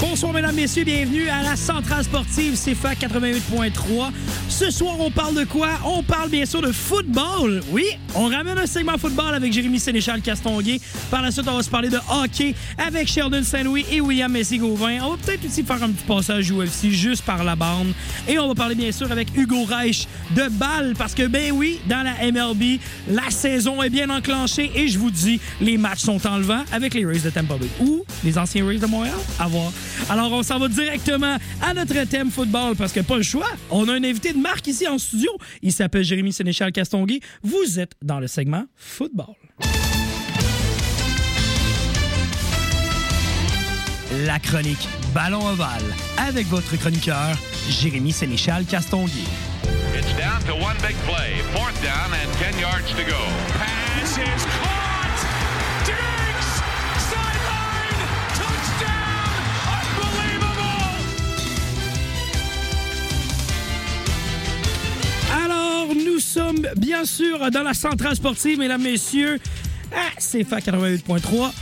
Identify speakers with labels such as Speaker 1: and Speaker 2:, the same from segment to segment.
Speaker 1: Bonsoir, mesdames, messieurs, bienvenue à la Centrale Sportive CFA 88.3. Ce soir, on parle de quoi? On parle bien sûr de football. Oui, on ramène un segment football avec Jérémy Sénéchal Castonguay. Par la suite, on va se parler de hockey avec Sheldon Saint-Louis et William Messi-Gauvin. On va peut-être aussi faire un petit passage UFC juste par la bande. Et on va parler bien sûr avec Hugo Reich de balle parce que, ben oui, dans la MLB, la saison est bien enclenchée et je vous dis, les matchs sont en levant avec les Rays de Tampa Bay ou les anciens Rays de Montréal. À voir. Alors, on s'en va directement à notre thème football parce que pas le choix. On a un invité de marque ici en studio. Il s'appelle Jérémy Sénéchal Castonguay. Vous êtes dans le segment football.
Speaker 2: La chronique Ballon Ovale avec votre chroniqueur, Jérémy Sénéchal Castonguay.
Speaker 3: It's down to one big play. Fourth down and 10 yards to go.
Speaker 1: Alors, nous sommes bien sûr dans la centrale sportive, mesdames, messieurs. Ah, c'est FA 88.3.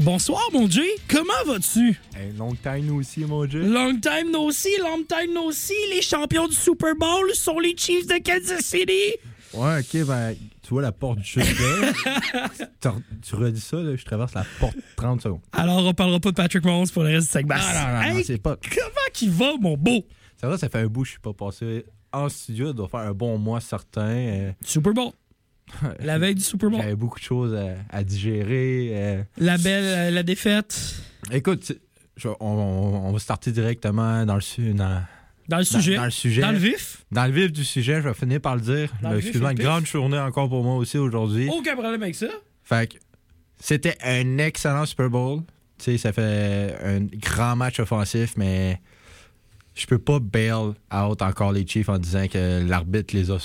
Speaker 1: Bonsoir, mon Dieu. Comment vas-tu?
Speaker 4: Hey, long time aussi, mon Dieu.
Speaker 1: Long time no see, long time no see. Les champions du Super Bowl sont les Chiefs de Kansas City.
Speaker 4: Ouais, ok, ben, tu vois la porte du chute tu, tu redis ça, là, je traverse la porte 30 secondes.
Speaker 1: Alors, on parlera pas de Patrick Mahomes pour le reste du segment.
Speaker 4: Non, non, non, c'est pas.
Speaker 1: Comment qu'il va, mon beau?
Speaker 4: Ça va, ça fait un bout, je suis pas passé en studio, doit faire un bon mois certain. euh,
Speaker 1: Super Bowl. La veille du Super Bowl.
Speaker 4: J'avais beaucoup de choses à, à digérer. euh.
Speaker 1: La belle, euh, la défaite.
Speaker 4: Écoute, je- on, on- on va starter directement dans le, dans,
Speaker 1: Dans le sujet.
Speaker 4: dans le sujet.
Speaker 1: Dans le vif.
Speaker 4: Dans le vif du sujet, je vais finir par le dire. Excuse-moi, une grande journée encore pour moi aussi aujourd'hui.
Speaker 1: Aucun problème avec ça.
Speaker 4: Fait que c'était un excellent Super Bowl. Tu sais, ça fait un grand match offensif, mais je peux pas bail out encore les Chiefs en disant que l'arbitre les a,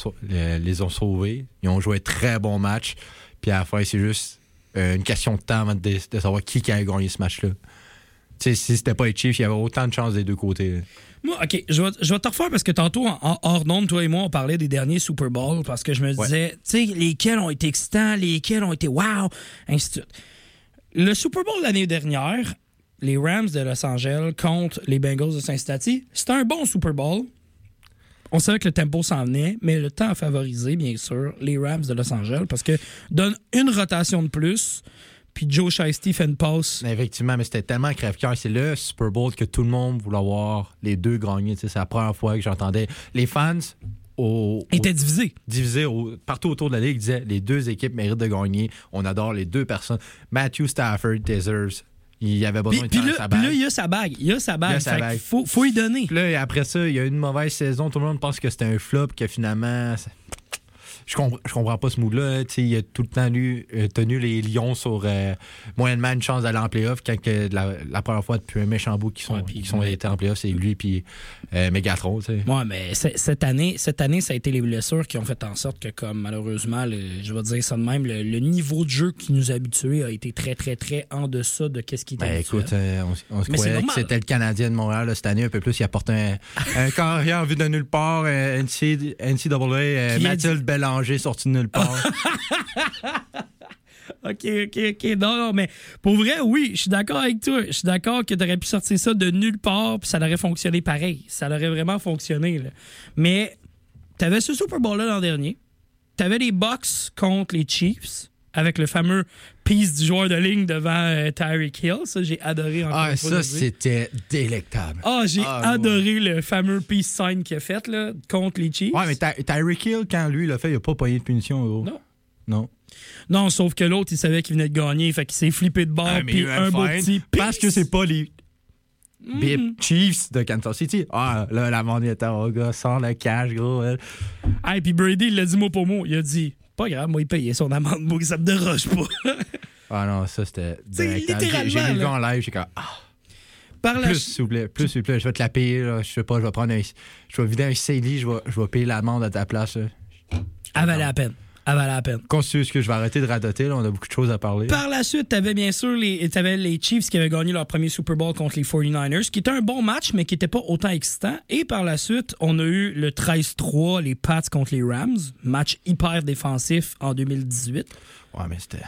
Speaker 4: les, ont sauvés. Ils ont joué un très bon match. Puis à la fin, c'est juste euh, une question de temps avant de, de savoir qui, qui a gagné ce match-là. Tu sais, si c'était pas les Chiefs, il y avait autant de chances des deux côtés.
Speaker 1: Moi, OK, je vais, je vais te refaire parce que tantôt, en, hors d'onde, toi et moi, on parlait des derniers Super Bowl parce que je me
Speaker 4: Ouais.
Speaker 1: disais, tu sais, lesquels ont été excitants, lesquels ont été wow, ainsi de suite. Le Super Bowl l'année dernière, les Rams de Los Angeles contre les Bengals de Cincinnati, c'était un bon Super Bowl. On savait que le tempo s'en venait, mais le temps a favorisé, bien sûr, les Rams de Los Angeles parce que donne une rotation de plus, puis Joe Shiesty fait une passe.
Speaker 4: Effectivement, mais c'était tellement crève-cœur. C'est le Super Bowl que tout le monde voulait voir les deux sais, C'est la première fois que j'entendais les fans au, au-
Speaker 1: était divisé.
Speaker 4: au- partout autour de la ligue disaient les deux équipes méritent de gagner. On adore les deux personnes. Matthew Stafford deserves. Il avait besoin
Speaker 1: Puis,
Speaker 4: de faire
Speaker 1: là,
Speaker 4: sa
Speaker 1: puis là, il a sa bague. Il a sa bague.
Speaker 4: Il a sa
Speaker 1: Fait
Speaker 4: bague.
Speaker 1: Faut, faut y donner.
Speaker 4: Puis là, après ça, il y a eu une mauvaise saison. Tout le monde pense que c'était un flop, que finalement. ça- Je, compre- je comprends pas ce mood-là. Sais, Il a tout le temps lu- euh, tenu les Lions sur euh, moyennement une chance d'aller en playoff. Quand que la, la première fois depuis un méchant bout qui sont,
Speaker 1: Ouais,
Speaker 4: qui sont été en playoff, c'est lui puis euh, Megatron.
Speaker 1: Ouais, mais cette année, cette année, ça a été les blessures qui ont fait en sorte que, comme malheureusement, le- je vais dire ça de même, le, le niveau de jeu qui nous a habitués a été très, très, très en deçà de qu'est-ce qui était
Speaker 4: Ben
Speaker 1: habituel.
Speaker 4: écoute, euh, on, on se croyait que c'était le Canadien de Montréal là, cette année, un peu plus. Il apporte un, un carrière vu de nulle part, NC NCAA, euh,
Speaker 1: Qui a
Speaker 4: Mathilde Bélanger sorti de nulle part.
Speaker 1: OK, OK, OK. Non, non, mais pour vrai, oui, je suis d'accord avec toi. Je suis d'accord que tu aurais pu sortir ça de nulle part, puis ça aurait fonctionné pareil. Ça aurait vraiment fonctionné. Mais tu avais ce Super Bowl-là l'an dernier. Tu avais les Bucks contre les Chiefs, avec le fameux piece du joueur de ligne devant euh, Tyreek Hill. Ça, j'ai adoré encore
Speaker 4: ah,
Speaker 1: une fois
Speaker 4: ça, c'était délectable.
Speaker 1: Ah, j'ai
Speaker 4: Ah,
Speaker 1: adoré le fameux peace sign qu'il a fait là, contre les Chiefs.
Speaker 4: Ouais, mais Ty- Tyreek Hill, quand lui l'a fait, il a pas payé de punition, gros.
Speaker 1: Non.
Speaker 4: Non.
Speaker 1: Non, sauf que l'autre, il savait qu'il venait de gagner, fait qu'il s'est flippé de bord,
Speaker 4: Ah,
Speaker 1: puis
Speaker 4: il
Speaker 1: un beau petit
Speaker 4: Parce que c'est pas les
Speaker 1: Mm.
Speaker 4: Bip Chiefs de Kansas City. Ah, là, la monnaie était au gars, sans le cash, gros. elle.
Speaker 1: Hey, puis Brady, il l'a dit mot pour mot. Il a dit Pas grave, moi, il payait son amende, moi, ça me déroge pas.
Speaker 4: Ah non, ça, c'était.
Speaker 1: Littéralement,
Speaker 4: J'ai vu le
Speaker 1: là.
Speaker 4: gars en live, j'ai comme. Ah,
Speaker 1: Par la
Speaker 4: plus, s'il vous plaît, plus, s'il vous plaît. Je vais te la payer, là. Je sais pas, je vais prendre un. Je vais vider un CELI, je vais, je vais payer l'amende à ta place, là.
Speaker 1: Elle valait la peine. Elle valait la peine.
Speaker 4: Constitue ce que je vais arrêter de radoter, là, on a beaucoup de choses à parler.
Speaker 1: Par la suite, tu avais bien sûr les, t'avais les Chiefs qui avaient gagné leur premier Super Bowl contre les 49ers, qui était un bon match, mais qui n'était pas autant excitant. Et par la suite, on a eu le 13-3, les Pats contre les Rams, match hyper défensif en 2018.
Speaker 4: Ouais, mais c'était.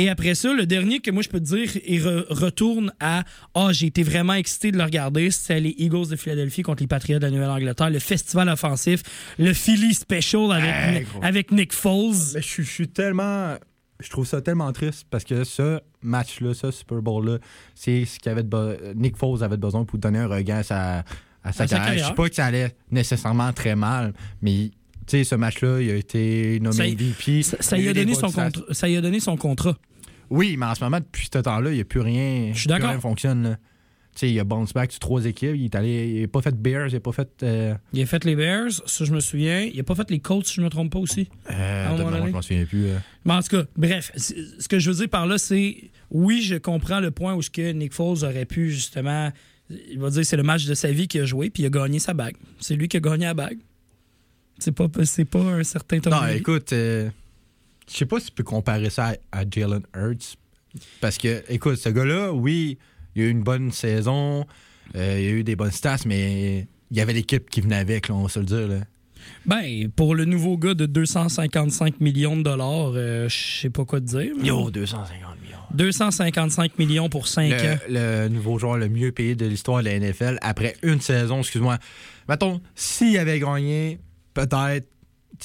Speaker 1: Et après ça, le dernier que moi je peux te dire, il re- retourne à Ah, j'ai été vraiment excité de le regarder. C'était les Eagles de Philadelphie contre les Patriots de la Nouvelle-Angleterre, le festival offensif, le Philly Special avec,
Speaker 4: Hey,
Speaker 1: avec Nick Foles.
Speaker 4: Mais je, suis- je suis tellement. Je trouve ça tellement triste parce que ce match-là, ce Super Bowl-là, c'est ce qu'avait Nick Foles avait besoin pour donner un regain à sa, à sa
Speaker 1: À sa
Speaker 4: carrière. Je sais pas que ça allait nécessairement très mal, mais tu sais, ce match-là, il a été nommé
Speaker 1: Ça y-
Speaker 4: MVP.
Speaker 1: Ça, donné son y a donné son contrat.
Speaker 4: Oui, mais en ce moment, depuis ce temps-là, il n'y a plus rien.
Speaker 1: Je suis d'accord.
Speaker 4: rien fonctionne. Tu sais, il a bounce back sur trois équipes. Il est allé. Il n'a pas fait Bears, il n'a pas fait. Euh,
Speaker 1: Il a fait les Bears, ça je me souviens. Il a pas fait les Colts, si je me trompe pas aussi.
Speaker 4: euh, mémoire,
Speaker 1: donné.
Speaker 4: je m'en souviens plus. euh.
Speaker 1: Mais en tout cas, bref, ce que je veux dire par là, c'est oui, je comprends le point où ce que Nick Foles aurait pu justement. Il va dire c'est le match de sa vie qu'il a joué, puis il a gagné sa bague. C'est lui qui a gagné la bague. C'est pas, c'est pas un certain Tom
Speaker 4: Non, écoute, euh, je sais pas si tu peux comparer ça à, à Jalen Hurts. Parce que, écoute, ce gars-là, oui, il a eu une bonne saison, euh, il a eu des bonnes stats, mais il y avait l'équipe qui venait avec, là, on va se le dire. Là.
Speaker 1: Ben, pour le nouveau gars de 255 millions de dollars, euh, je sais pas quoi te dire. mais-
Speaker 4: 250 millions.
Speaker 1: 255 millions pour 5 ans.
Speaker 4: Le, le nouveau joueur le mieux payé de l'histoire de la NFL après une saison, excuse-moi. Mettons, s'il avait gagné, peut-être.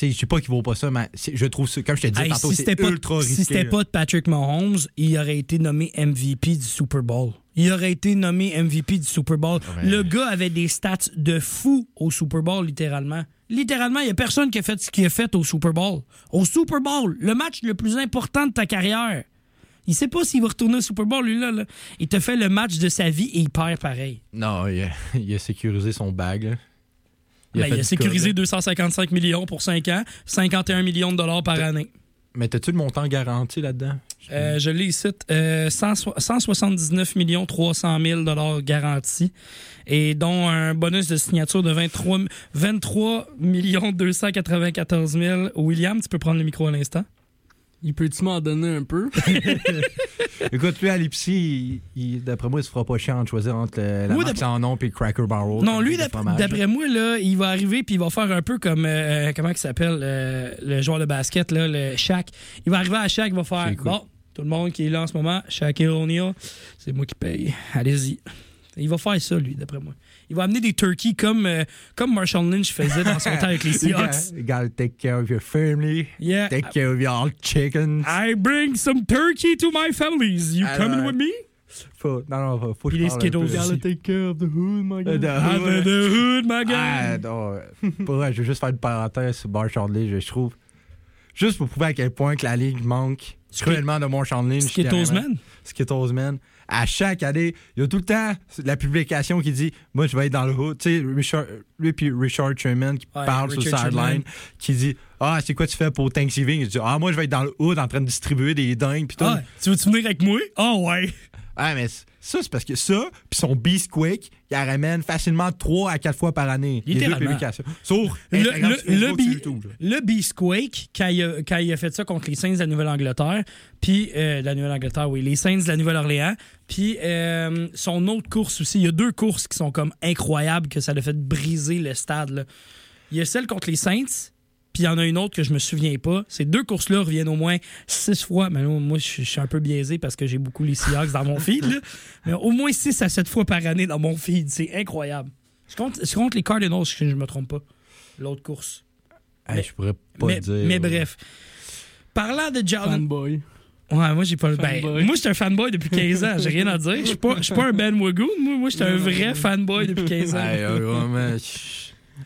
Speaker 4: Je sais pas qu'il vaut pas ça, mais je trouve ça, comme je te disais
Speaker 1: Hey,
Speaker 4: tantôt,
Speaker 1: si
Speaker 4: c'est
Speaker 1: c'était pas,
Speaker 4: ultra
Speaker 1: si c'était pas de Patrick Mahomes, il aurait été nommé MVP du Super Bowl. Il aurait été nommé MVP du Super Bowl.
Speaker 4: mais-
Speaker 1: Le gars avait des stats de fou au Super Bowl, littéralement. Littéralement, il n'y a personne qui a fait ce qu'il a fait au Super Bowl. Au Super Bowl, le match le plus important de ta carrière. Il sait pas s'il va retourner au Super Bowl, lui, là. là. Il te fait le match de sa vie et il perd pareil.
Speaker 4: Non, il a, il a sécurisé son bag. là.
Speaker 1: Ben, Il a,
Speaker 4: du
Speaker 1: sécurisé
Speaker 4: code, là.
Speaker 1: 255 millions pour 5 ans, 51 millions de dollars par année.
Speaker 4: Mais t'as-tu le montant garanti là-dedans?
Speaker 1: Euh, je l'ai ici. Euh, 100 179 millions 300 000 dollars garantis et dont un bonus de signature de 23, 23 millions 294 000. William, tu peux prendre le micro à l'instant.
Speaker 5: Il peut-tu m'en donner un peu?
Speaker 4: Écoute, lui, à l'Ipsy, d'après moi, il se fera pas chiant de choisir entre le, la
Speaker 1: Oui,
Speaker 4: en nom et le Cracker Barrel.
Speaker 1: Non, lui, d'après moi, là, il va arriver puis il va faire un peu comme, euh, comment il s'appelle, euh, le joueur de basket, là, le Shaq. Il va arriver à Shaq, il va faire,
Speaker 4: cool.
Speaker 1: bon, tout le monde qui est là en ce moment, Shaquille O'Neal, c'est moi qui paye. Allez-y. Il va faire ça, lui, d'après moi. Il va amener des turkeys comme, euh, comme Marshall Lynch faisait dans son temps avec les Seahawks.
Speaker 4: you gotta take care of your family.
Speaker 1: Yeah.
Speaker 4: Take care of your chickens.
Speaker 1: I bring some turkey to my families. You
Speaker 4: Alors,
Speaker 1: coming with me?
Speaker 4: Faut, non, non, faut, faut que
Speaker 1: Il
Speaker 4: je
Speaker 1: est
Speaker 4: parle un peu.
Speaker 1: Gotta
Speaker 5: take care of the hood, my
Speaker 4: Euh, de-
Speaker 1: Ah, the, the hood, my guy.
Speaker 4: Ah, non. euh, Pour vrai, je veux juste faire une parenthèse sur Marshall Lynch, je trouve. Juste pour prouver à quel point que la ligue manque cruellement de Marshall Lynch.
Speaker 1: Skittles. Man.
Speaker 4: Skittles Man. À chaque année, il y a tout le temps la publication qui dit Moi, je vais être dans le hood. Tu sais, Richard, lui puis Richard Sherman qui
Speaker 1: Ouais,
Speaker 4: parle sur le sideline, qui dit Ah, c'est quoi tu fais pour Thanksgiving Il dit Ah, moi, je vais être dans le hood en train de distribuer des dingues. Puis tout.
Speaker 1: Ah, tu veux-tu venir avec moi? Ah ouais.
Speaker 4: Ah, mais ça, c'est parce que ça, puis son Beast Quick, il la ramène facilement 3 à 4 fois par année. Les deux publications. Sur
Speaker 1: Le,
Speaker 4: Instagram,
Speaker 1: le, le,
Speaker 4: YouTube,
Speaker 1: le quand il, a, quand il a fait ça contre les Saints de la Nouvelle-Angleterre, puis euh, de la Nouvelle-Angleterre, oui, les Saints de la Nouvelle-Orléans, puis euh, son autre course aussi, il y a deux courses qui sont comme incroyables que ça a fait briser le stade. là. Il y a celle contre les Saints, puis il y en a une autre que je me souviens pas. Ces deux courses-là reviennent au moins six fois. Mais là, moi, je suis un peu biaisé parce que j'ai beaucoup les Seahawks dans mon feed. là. Mais au moins six à sept fois par année dans mon feed. C'est incroyable. Je compte, je compte les Cardinals, si je ne me trompe pas. L'autre course.
Speaker 4: Hey,
Speaker 1: Mais-
Speaker 4: je pourrais pas
Speaker 1: mais,
Speaker 4: le dire.
Speaker 1: mais
Speaker 4: là.
Speaker 1: bref. Parlant de Jalen.
Speaker 5: Fanboy.
Speaker 1: Ouais, moi, j'ai pas. Ben,
Speaker 5: Fanboy.
Speaker 1: moi, j'étais un fanboy depuis 15 ans. J'ai rien à dire. Je suis pas, je suis pas un Ben Wagoon. Moi, moi j'étais un vrai fanboy depuis 15 ans.
Speaker 4: Hey, euh, vraiment,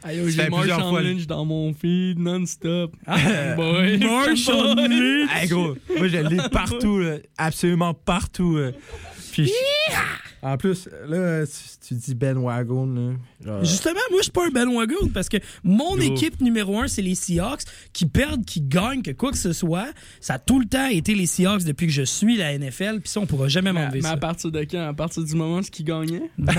Speaker 5: j'ai
Speaker 4: plusieurs fois,
Speaker 5: Marshall Lynch dans mon feed non-stop.
Speaker 1: Ah,
Speaker 5: Fanboy.
Speaker 1: Marshall Lynch.
Speaker 4: Hey, gros, moi, je l'ai partout, là, absolument partout. là. Puis, je- En plus, là, tu, tu dis Ben Wagon. Là,
Speaker 1: Justement, moi, je suis pas un bandwagon parce que mon équipe numéro un, c'est les Seahawks qui perdent, qui gagnent, que quoi que ce soit. Ça a tout le temps été les Seahawks depuis que je suis la NFL, puis ça, on pourra jamais
Speaker 5: Mais,
Speaker 1: m'enlever
Speaker 5: mais
Speaker 1: ça.
Speaker 5: à partir de quand? À partir du moment où il gagnait?
Speaker 1: Non,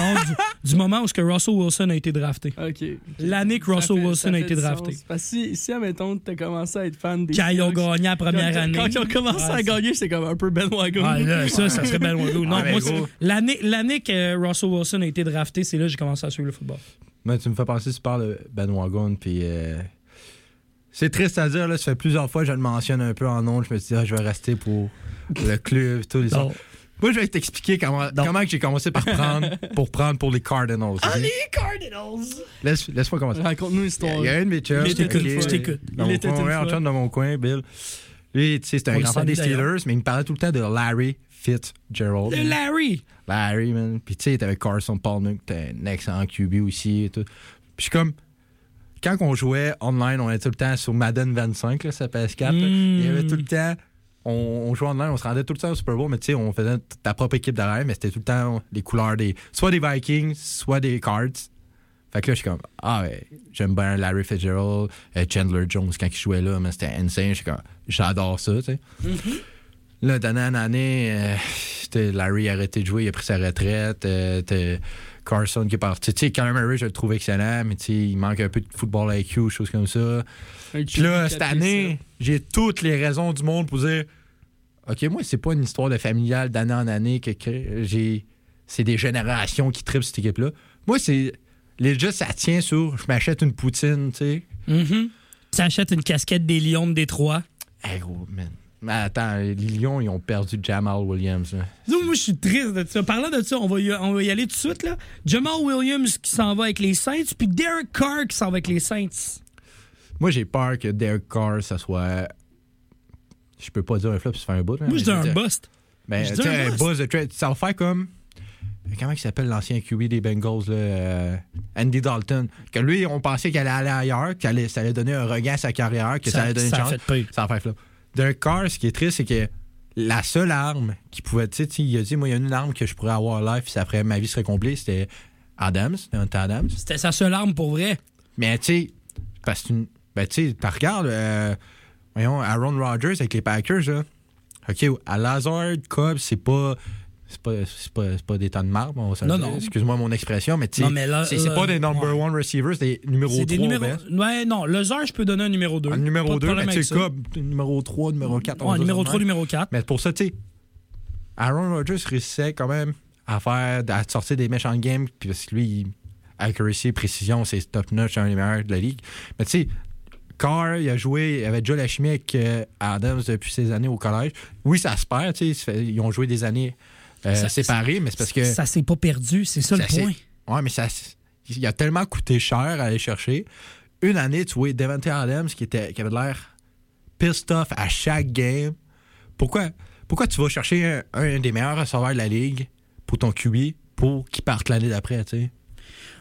Speaker 1: du, du moment où ce que Russell Wilson a été drafté.
Speaker 5: OK.
Speaker 1: L'année que Russell
Speaker 5: fait-
Speaker 1: Wilson a été drafté.
Speaker 5: Parce que si, si admettons, t'as commencé à être fan des
Speaker 1: Quand ils ont gagné la première
Speaker 5: quand,
Speaker 1: année.
Speaker 5: Quand ils ont commencé
Speaker 1: Ouais,
Speaker 5: à gagner, c'est comme un peu Ben Wagon.
Speaker 1: Ah, là, ça, ça serait bandwagon. Non,
Speaker 4: Ah, mais
Speaker 1: moi, c'est- l'année, l'année que Russell Wilson a été drafté, c'est là que j'ai commencé à suivre le football.
Speaker 4: Mais tu me fais penser, tu parles de Ben Wagon, puis. euh, C'est triste à dire, là, ça fait plusieurs fois que je le mentionne un peu en nom. Je me suis dit, ah, je vais rester pour le club, les
Speaker 1: Non.
Speaker 4: Moi, je vais t'expliquer comment,
Speaker 1: Non.
Speaker 4: comment que j'ai commencé par prendre pour prendre pour les Cardinals.
Speaker 1: Ah, les Cardinals!
Speaker 4: Laisse, laisse-moi commencer.
Speaker 5: Raconte-nous
Speaker 4: Il
Speaker 5: l'histoire.
Speaker 4: y a un de mes chums.
Speaker 5: Il était une.
Speaker 1: Je t'écoute.
Speaker 5: Il
Speaker 4: mon
Speaker 5: était
Speaker 4: coin,
Speaker 5: une
Speaker 4: dans mon coin, Bill. Lui, tu sais, c'est
Speaker 1: On
Speaker 4: un enfant
Speaker 1: salue
Speaker 4: des. Steelers, mais il me parlait tout le temps de Larry Fitzgerald.
Speaker 1: Le Larry!
Speaker 4: Larry, man. Puis tu sais, t'avais Carson Palmer, qui était un excellent QB aussi et tout. Puis je suis comme. Quand on jouait online, on était tout le temps sur Madden 25, là, ça PS4. là.
Speaker 1: Mm.
Speaker 4: Il y avait tout le temps. On, on jouait online, on se rendait tout le temps au Super Bowl, mais tu sais, on faisait ta propre équipe derrière, mais c'était tout le temps les couleurs des. Soit des Vikings, soit des Cards. Fait que là, je suis comme, ah ouais, j'aime bien Larry Fitzgerald, euh, Chandler Jones quand il jouait là, mais c'était insane. Je suis comme, j'adore ça, tu sais. Là, d'année en année, euh, Larry a arrêté de jouer, il a pris sa retraite. euh, Carson qui est parti. Tu sais, Kyler Murray, je le trouve excellent, mais tu sais, il manque un peu de football IQ, choses comme ça. Puis là, cette
Speaker 5: 4
Speaker 4: année, j'ai toutes les raisons du monde pour dire OK, moi, c'est pas une histoire de familiale d'année en année que j'ai. C'est des générations qui tripent cette équipe-là. Moi, c'est. Les jeux, ça tient sur je m'achète une poutine, tu sais.
Speaker 1: Mhm. Tu achètes une casquette des Lions de Détroit.
Speaker 4: Hey, gros, man. Mais attends, les Lions, ils ont perdu Jamal Williams. là.
Speaker 1: Non, moi, je suis triste de ça. Parlant de ça, on va y, on va y aller tout de suite. Là. Jamal Williams qui s'en va avec les Saints, puis Derek Carr qui s'en va avec les Saints.
Speaker 4: Moi, j'ai peur que Derek Carr, ça soit. Je peux pas dire un flop, ça fait un bout.
Speaker 1: Moi, je dis un bust.
Speaker 4: Ben, tu sais,
Speaker 1: un bust.
Speaker 4: buzz de trade. Ça va faire comme. Comment il s'appelle l'ancien QB des Bengals, là, euh, Andy Dalton. Que lui, on pensait qu'il allait aller ailleurs, que ça allait donner un regain à sa carrière, que ça, allait donner
Speaker 1: ça
Speaker 4: une chance.
Speaker 1: fait.
Speaker 4: Ça va faire flop. D'un Carr, ce qui est triste, c'est que la seule arme qui pouvait. Tu sais, il a dit, moi, il y a une arme que je pourrais avoir live, puis ça ferait, ma vie serait complète, c'était Adams, Adams.
Speaker 1: C'était sa seule arme pour vrai.
Speaker 4: Mais tu sais, parce que, ben, tu sais, regardes, euh, voyons, Aaron Rodgers avec les Packers, là. OK, à Lazard, Cobb, c'est pas. C'est pas, c'est pas, c'est pas des temps de marbre, on le
Speaker 1: Non, non.
Speaker 4: Excuse-moi mon expression, mais tu c'est c'est pas des number
Speaker 1: ouais.
Speaker 4: one receivers, c'est des numéro
Speaker 1: C'est
Speaker 4: 3
Speaker 1: des numéros. Ouais, non, Lazare, je peux donner un numéro 2.
Speaker 4: Un numéro 2, mais tu sais, Cobb, numéro 3, numéro 4.
Speaker 1: Ouais, numéro 3, numéro 4.
Speaker 4: Mais pour ça, tu sais, Aaron Rodgers réussissait quand même à faire, à sortir des méchants games, puis parce que lui, il- accuracy, précision, c'est top notch, un des meilleurs de la ligue. Mais tu sais, Carr, il a joué, il avait déjà la chimie avec Adams depuis ses années au collège. Oui, ça se perd, tu sais, ils ont joué des années euh, séparées, mais c'est parce que.
Speaker 1: Ça s'est pas perdu, c'est ça,
Speaker 4: Ça,
Speaker 1: le point.
Speaker 4: Ouais, mais ça, il a tellement coûté cher à aller chercher. Une année, tu vois, Devante Adams qui, était, qui avait l'air pissed off à chaque game. Pourquoi, pourquoi tu vas chercher un, un des meilleurs receveurs de la ligue pour ton QB pour qu'il parte l'année d'après, tu sais?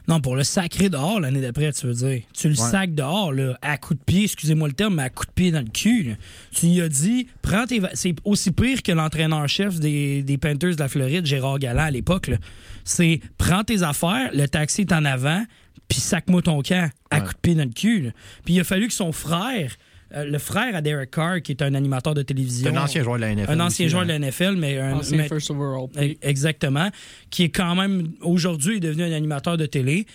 Speaker 1: Non, pour le sacré dehors l'année d'après, tu veux dire. Tu le
Speaker 4: Ouais.
Speaker 1: sacs dehors, là, à coup de pied, excusez-moi le terme, mais à coup de pied dans le cul. là. Tu lui as dit, prends tes. C'est aussi pire que l'entraîneur-chef des, des Panthers de la Floride, Gérard Galland, à l'époque. là. C'est prends tes affaires, le taxi est en avant, puis sac-moi ton camp, à
Speaker 4: Ouais.
Speaker 1: coup de pied dans le cul. Puis il a fallu que son frère, euh, le frère à Derek Carr, qui est un animateur de télévision.
Speaker 4: un ancien joueur de la NFL.
Speaker 1: Un ancien
Speaker 4: aussi,
Speaker 1: joueur
Speaker 4: hein.
Speaker 1: de la NFL, mais un.
Speaker 5: Ancien
Speaker 1: mais-
Speaker 5: first overall.
Speaker 1: Exactement. Qui est quand même, aujourd'hui, est devenu un animateur de télé.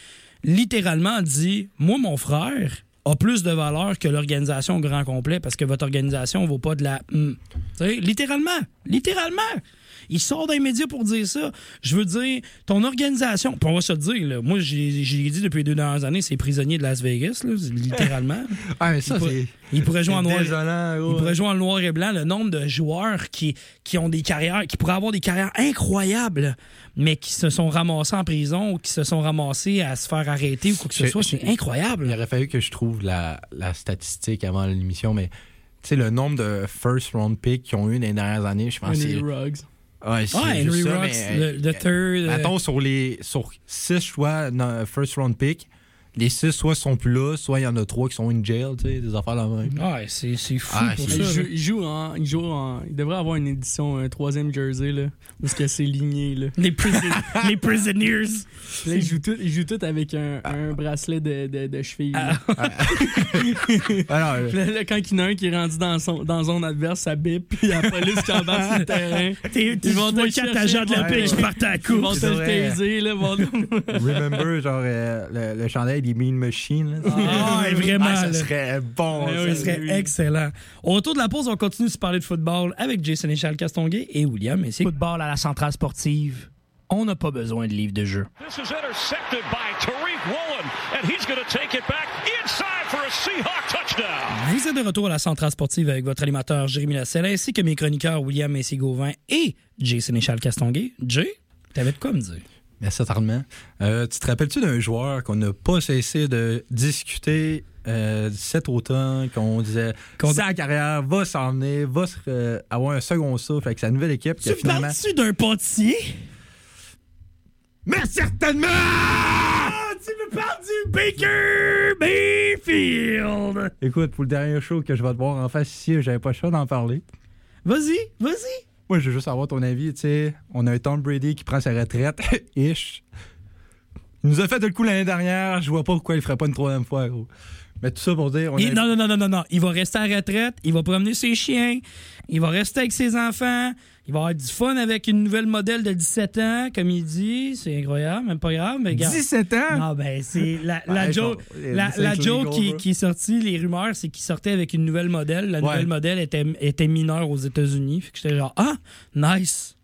Speaker 1: Littéralement dit Moi, mon frère a plus de valeur que l'organisation au grand complet parce que votre organisation vaut pas de la. Tu sais, littéralement. Littéralement. Il sort d'un média pour dire ça. Je veux dire, ton organisation, puis on va se le dire, là, moi, j'ai dit depuis les deux dernières années, c'est prisonnier de Las Vegas, là, littéralement.
Speaker 4: Ah, mais ça,
Speaker 1: il,
Speaker 4: c'est.
Speaker 1: il pourrait jouer en noir.
Speaker 4: désolant,
Speaker 1: Il
Speaker 4: gros.
Speaker 1: pourrait jouer en noir et blanc. Le nombre de joueurs qui, qui ont des carrières, qui pourraient avoir des carrières incroyables, mais qui se sont ramassés en prison ou qui se sont ramassés à se faire arrêter ou quoi que ce
Speaker 4: Je-
Speaker 1: soit, c'est
Speaker 4: Il
Speaker 1: incroyable.
Speaker 4: aurait fallu que je trouve la, la statistique avant l'émission, mais tu sais, le nombre de first round picks qu'ils ont eu dans les dernières années, je pense. Ouais, c'est
Speaker 1: Ouais, Henry
Speaker 4: ça,
Speaker 1: Rocks,
Speaker 4: mais,
Speaker 1: le, le third. euh,
Speaker 4: Mettons, sur les sur six choix first round pick, les six, soit sont plus là, soit il y en a trois qui sont in jail, tu sais, des affaires là même.
Speaker 1: Ouais, c'est c'est fou
Speaker 4: Ah,
Speaker 1: pour
Speaker 4: c'est-
Speaker 5: Il
Speaker 1: ça.
Speaker 5: joue, il joue en. Il, joue en- il devrait avoir une édition, un troisième jersey, là. Où est-ce que c'est ligné, là.
Speaker 1: Les, prison- les prisoners.
Speaker 5: Là, il joue tout, il joue tout avec un, un bracelet de, de, de cheville. là.
Speaker 4: Alors, euh,
Speaker 5: là, là, quand il y en a un qui est rendu dans, son, dans zone adverse, ça bip, puis la police qui embarque sur le terrain.
Speaker 1: T'es
Speaker 5: Ils vont te
Speaker 1: quatre agents de la
Speaker 5: ils
Speaker 1: paix qui partent à la
Speaker 5: Ils vont
Speaker 1: course.
Speaker 5: te le taiser, là.
Speaker 4: Remember, genre, euh, le, le chandail des Mean Machine. Là,
Speaker 1: Ah, ouais, vraiment,
Speaker 4: Ah, ça serait bon.
Speaker 5: Ouais,
Speaker 4: ça.
Speaker 5: oui,
Speaker 1: serait
Speaker 5: oui.
Speaker 1: excellent. Au retour de la pause, on continue de se parler de football avec Jason et Charles Castonguay et William Messier.
Speaker 2: Football à la centrale sportive, on n'a pas besoin de livre de jeu.
Speaker 6: This is intercepted by Tariq Woolen, and he's going to take it back inside for a Seahawk touchdown.
Speaker 1: Vous êtes de retour à la centrale sportive avec votre animateur Jérémy Lasselle ainsi que mes chroniqueurs William Messier-Gauvin et Jason et Charles Castonguay. Jay, t'avais de quoi me dire?
Speaker 4: Merci certainement. Euh, tu te rappelles-tu d'un joueur qu'on n'a pas cessé de discuter euh, cet automne, qu'on disait
Speaker 1: Qu'on-
Speaker 4: sa carrière va s'emmener, va se- euh, avoir un second souffle avec sa nouvelle équipe qui
Speaker 1: Tu
Speaker 4: finalement.
Speaker 1: parles-tu d'un pâtissier?
Speaker 4: Mais certainement!
Speaker 1: Ah, tu me parles du Baker Mayfield!
Speaker 4: Écoute, pour le dernier show que je vais te voir en face ici, j'avais pas le choix d'en parler.
Speaker 1: Vas-y, vas-y.
Speaker 4: Moi, je veux juste avoir ton avis. Tu sais, on a un Tom Brady qui prend sa retraite, ish. Il nous a fait le coup l'année dernière. Je vois pas pourquoi il ferait pas une troisième fois, gros. Mais tout ça pour dire. On
Speaker 1: Il-
Speaker 4: a-
Speaker 1: non, non, non, non, non, non. Il va rester à la retraite, il va promener ses chiens, il va rester avec ses enfants, il va avoir du fun avec une nouvelle modèle de 17 ans, comme il dit. C'est incroyable, même pas grave, mais regarde.
Speaker 4: 17 ans?
Speaker 1: Non, ben, c'est la, la
Speaker 4: Ouais,
Speaker 1: joke, la, la joke qui, est sortie, les rumeurs, c'est qu'il sortait avec une nouvelle modèle. La
Speaker 4: Ouais.
Speaker 1: nouvelle modèle était, était mineure aux États-Unis. Fait que j'étais genre, ah, nice.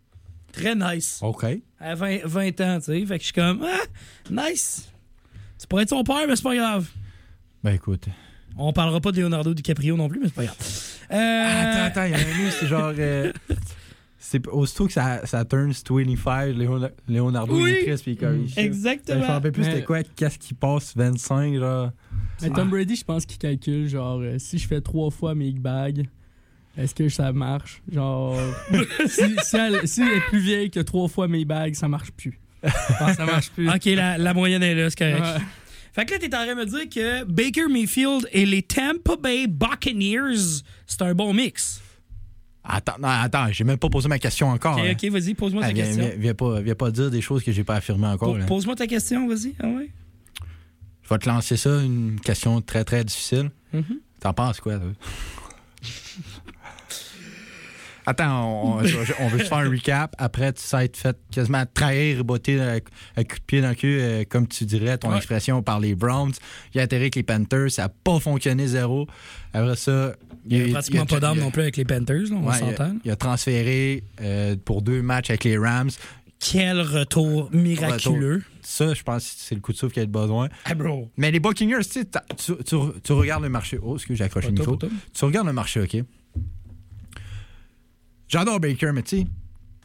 Speaker 1: Très nice.
Speaker 4: OK.
Speaker 1: À 20, 20 ans, tu sais. Fait que je suis comme, ah, nice. Tu pourrais être son père, mais c'est pas grave.
Speaker 4: Ben écoute.
Speaker 1: On parlera pas de Leonardo DiCaprio non plus, mais c'est pas grave. Euh,
Speaker 4: Attends, attends, il y en a un, c'est genre. euh, c'est aussitôt que ça, ça turns 25, Léon- Leonardo
Speaker 1: Oui.
Speaker 4: est triste, puis comme. il- Je me
Speaker 1: Exactement.
Speaker 4: rappelle plus c'était quoi, qu'est-ce qui passe 25, genre.
Speaker 5: Mais Tom Brady, je pense qu'il calcule, genre, euh, si je fais trois fois mes bags, est-ce que ça marche? Genre, si, si elle, si elle est plus vieille que trois fois mes bags, ça marche plus. Ah, ça marche plus.
Speaker 1: Ok, la, la moyenne est là, c'est correct.
Speaker 5: Ouais.
Speaker 1: Fait que là, t'es en train de me dire que Baker Mayfield et les Tampa Bay Buccaneers, c'est un bon mix.
Speaker 4: Attends, non, attends, j'ai même pas posé ma question encore.
Speaker 1: Ok, vas-y, pose-moi ta
Speaker 4: Ah, viens,
Speaker 1: question.
Speaker 4: viens- viens pas, viens pas dire des choses que j'ai pas affirmées encore.
Speaker 1: Po-. Pose-moi ta question, vas-y. Ah ouais?
Speaker 4: Je vais te lancer ça, une question très très difficile.
Speaker 1: Mhm.
Speaker 4: T'en penses quoi, toi? Attends, on, veut se faire un recap. Après, tu sais être fait quasiment trahir botter un un coup de pied dans le cul, euh, comme tu dirais, ton
Speaker 1: Ouais.
Speaker 4: expression par les Browns. Il a atterri avec les Panthers, ça n'a pas fonctionné zéro. Après ça,
Speaker 1: Il y a pratiquement pas d'armes non plus avec les Panthers, là, on
Speaker 4: ouais,
Speaker 1: s'entend.
Speaker 4: il, a transféré euh, pour deux matchs avec les Rams.
Speaker 1: Quel retour miraculeux.
Speaker 4: Ça, je pense que c'est le coup de souffle qu'il y a besoin.
Speaker 1: Ah, bro.
Speaker 4: Mais les Buccaneers, tu, tu, tu, tu regardes le marché. Oh, excuse, j'ai accroché le micro. Tu regardes le marché, OK? J'adore Baker, mais tu sais,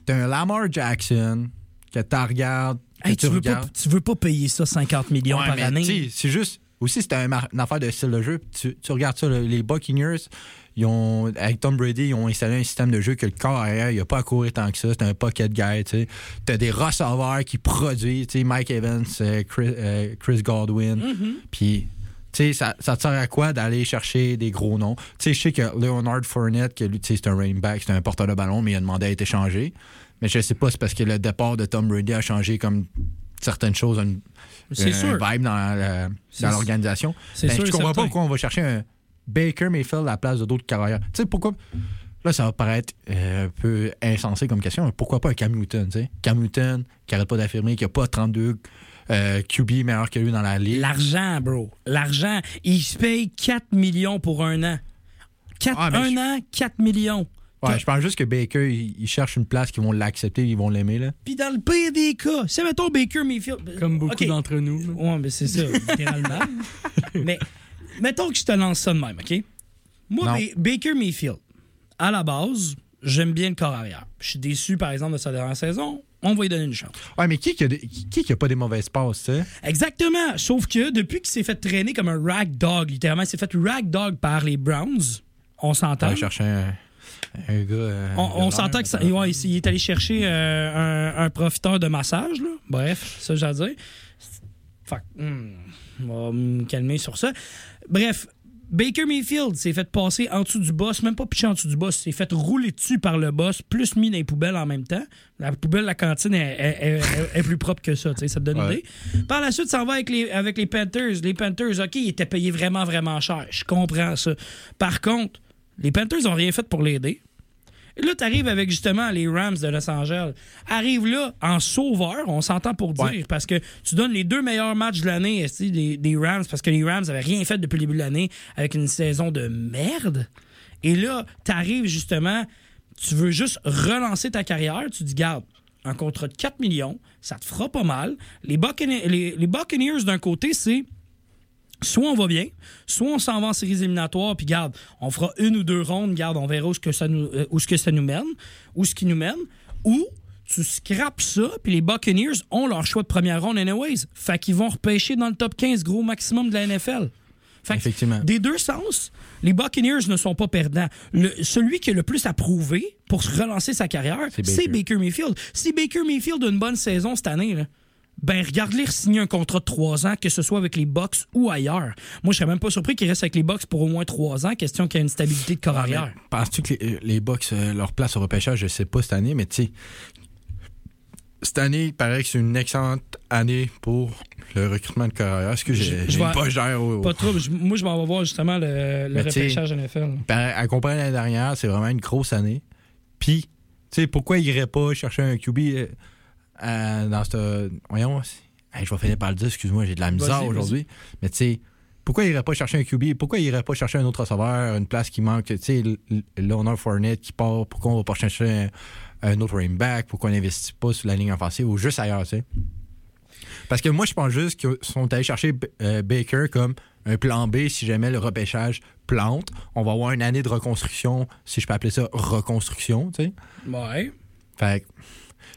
Speaker 4: t'as un Lamar Jackson que tu regardes. que
Speaker 1: Hey, tu, veux pas,
Speaker 4: regardes.
Speaker 1: tu veux pas payer ça 50 millions
Speaker 4: Ouais,
Speaker 1: par
Speaker 4: mais
Speaker 1: année?
Speaker 4: C'est juste. Aussi, c'est un une affaire de style de jeu. Tu, tu regardes ça, les Buccaneers, ils ont, avec Tom Brady, ils ont installé un système de jeu que le corps arrière, il a pas à courir tant que ça. C'est un pocket guy, tu. T'as des receveurs qui produisent, tu sais, Mike Evans, euh, Chris, euh, Chris Godwin.
Speaker 1: Mm-hmm.
Speaker 4: Puis, tu sais, ça, ça te sert à quoi d'aller chercher des gros noms? Tu sais, je sais que Leonard Fournette, que lui, c'est un running back, c'est un porteur de ballon, mais il a demandé à être échangé. Mais je sais pas, c'est parce que le départ de Tom Brady a changé comme certaines choses, une,
Speaker 1: C'est sûr.
Speaker 4: vibe dans dans l'organisation.
Speaker 1: c'est
Speaker 4: Ben,
Speaker 1: sûr
Speaker 4: je comprends
Speaker 1: certain.
Speaker 4: pas pourquoi on va chercher un Baker Mayfield à la place de d'autres carrières. Tu sais, pourquoi... Là, ça va paraître euh, un peu insensé comme question, mais pourquoi pas un Cam Newton, tu sais? Cam Newton, qui arrête pas d'affirmer qu'il n'y a pas 32 euh, QB meilleurs que lui dans la ligue.
Speaker 1: L'argent, bro. L'argent. Il se paye 4 millions pour un an. Quatre-
Speaker 4: Ah, mais
Speaker 1: un
Speaker 4: je-
Speaker 1: an, 4 millions.
Speaker 4: Ouais, je pense juste que Baker, il, il cherche une place qu'ils vont l'accepter, ils vont l'aimer, là.
Speaker 1: Puis dans le pire des cas, si mettons Baker Mayfield.
Speaker 5: Comme beaucoup d'entre nous. là.
Speaker 1: Ouais, mais c'est ça, littéralement. mais mettons que je te lance ça de même, OK? Moi,
Speaker 4: Non.
Speaker 1: Ba- Baker Mayfield, à la base, j'aime bien le corps arrière. Je suis déçu, par exemple, de sa dernière saison. On va lui donner une chance.
Speaker 4: Ouais, mais qui qui a, des- qui qui a pas des mauvaises passes, tu sais?
Speaker 1: Exactement. Sauf que depuis qu'il s'est fait traîner comme un rag dog, littéralement, il s'est fait rag dog par les Browns. On s'entend.
Speaker 4: On chercher un, un gars. euh,
Speaker 1: On, s'entend que ça- ouais, est allé chercher euh, un, un profiteur de massage. Là. Bref, ça j'ai à dire. Fait hmm, on va me calmer sur ça. Bref, Baker Mayfield s'est fait passer en dessous du boss, même pas pitcher en dessous du boss, s'est fait rouler dessus par le boss, plus mis dans les poubelles en même temps. La poubelle, la cantine est, est- est- est plus propre que ça, tu sais, ça te donne une
Speaker 4: Ouais.
Speaker 1: idée. Par la suite, ça va avec les, avec les Panthers. Les Panthers, OK, ils étaient payés vraiment, vraiment cher. Je comprends ça. Par contre, les Panthers n'ont rien fait pour l'aider. Et là, tu arrives avec justement les Rams de Los Angeles. Arrive là en sauveur, on s'entend pour dire,
Speaker 4: Ouais.
Speaker 1: parce que tu donnes les deux meilleurs matchs de l'année des, des Rams, parce que les Rams n'avaient rien fait depuis le début de l'année avec une saison de merde. Et là, tu arrives justement, tu veux juste relancer ta carrière, tu dis, garde, un contrat de 4 millions, ça te fera pas mal. Les, Buccane- les, les Buccaneers, d'un côté, c'est soit on va bien, soit on s'en va en séries éliminatoires, puis garde, on fera une ou deux rondes, garde, on verra où ce que ça nous, euh, où ce que ça nous mène, où ce qui nous mène, ou tu scrapes ça, puis les Buccaneers ont leur choix de première ronde anyways. Fait qu'ils vont repêcher dans le top 15 gros maximum de la NFL. Fait que
Speaker 4: Effectivement.
Speaker 1: Des deux sens, les Buccaneers ne sont pas perdants. Le- celui qui a le plus à prouver pour se relancer sa carrière,
Speaker 4: C'est
Speaker 1: c'est
Speaker 4: Baker.
Speaker 1: Baker Mayfield. Si Baker Mayfield a une bonne saison cette année, là, ben regarde-les signer un contrat de 3 ans, que ce soit avec les Bucks ou ailleurs. Moi, je serais même pas surpris qu'il reste avec les Bucks pour au moins 3 ans, question qu'il y ait une stabilité de corps arrière.
Speaker 4: Penses-tu que les, les Bucks, euh, leur place au repêchage, je sais pas cette année, mais tu sais, cette année, il paraît que c'est une excellente année pour le recrutement de carrière. Est-ce que j'ai pas gère au-
Speaker 1: Pas trop. Moi, je m'en vais voir justement le, le repêchage NFL.
Speaker 4: Pareil, À comparer l'année dernière, c'est vraiment une grosse année. Puis, tu sais, pourquoi il irait pas chercher un QB euh, dans ce. Voyons, Hey, je vais finir par le dire, excuse-moi, j'ai de la misère aujourd'hui. Mais tu sais, pourquoi il irait pas chercher un QB Pourquoi il irait pas chercher un autre receveur, une place qui manque Tu sais, Leonard Fournette qui part, pourquoi on va pas chercher un, un autre running back? Pourquoi on n'investit pas sur la ligne offensive ou juste ailleurs, tu sais? Parce que moi, je pense juste qu'ils sont allés chercher euh, Baker comme un plan B si jamais le repêchage plante. On va avoir une année de reconstruction, si je peux appeler ça reconstruction, tu sais.
Speaker 1: Ouais.
Speaker 4: Fait que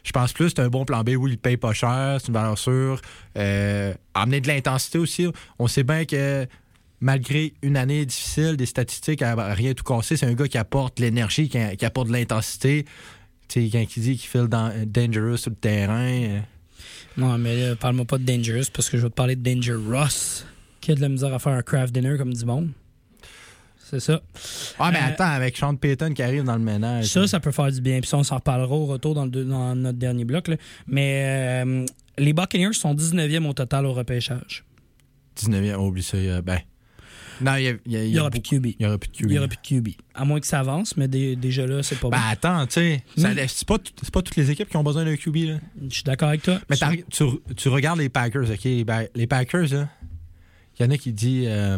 Speaker 4: je pense plus c'est un bon plan B. Oui, il paye pas cher, c'est une valeur sûre. Euh, amener de l'intensité aussi. On sait bien que malgré une année difficile, des statistiques rien tout casser, c'est un gars qui apporte l'énergie, qui, apporte de l'intensité. Tu sais, quand il dit qu'il fait dan- dangerous sur le terrain. euh,
Speaker 1: Non, mais parle-moi pas de Dangerous parce que je vais te parler de Dangerous qui a de la misère à faire un craft dinner comme du monde. C'est ça.
Speaker 4: Ah, mais
Speaker 1: Euh,
Speaker 4: attends, avec Sean Payton qui arrive dans le ménage.
Speaker 1: Ça, ça peut faire du bien. Puis ça, on s'en reparlera au retour dans, le deux- dans notre dernier bloc. là. Mais euh, les Buccaneers sont 19e au total au repêchage.
Speaker 4: 19e, oublie ça. euh, ben. Non, il y, a- il y a-
Speaker 1: Il
Speaker 4: il
Speaker 1: n'y aura plus de QB.
Speaker 4: Il y aura plus de QB.
Speaker 1: Il n'y aura plus de QB. À moins que ça avance, mais dé- déjà là, c'est pas
Speaker 4: Ben
Speaker 1: bon.
Speaker 4: attends, tu sais,
Speaker 1: Mm.
Speaker 4: laisse- c'est pas, pas toutes les équipes qui ont besoin d'un QB. Là.
Speaker 1: Je suis d'accord avec toi.
Speaker 4: Mais tu, tu regardes les Packers, OK? Les, Ba- les Packers, il y en a qui disent euh,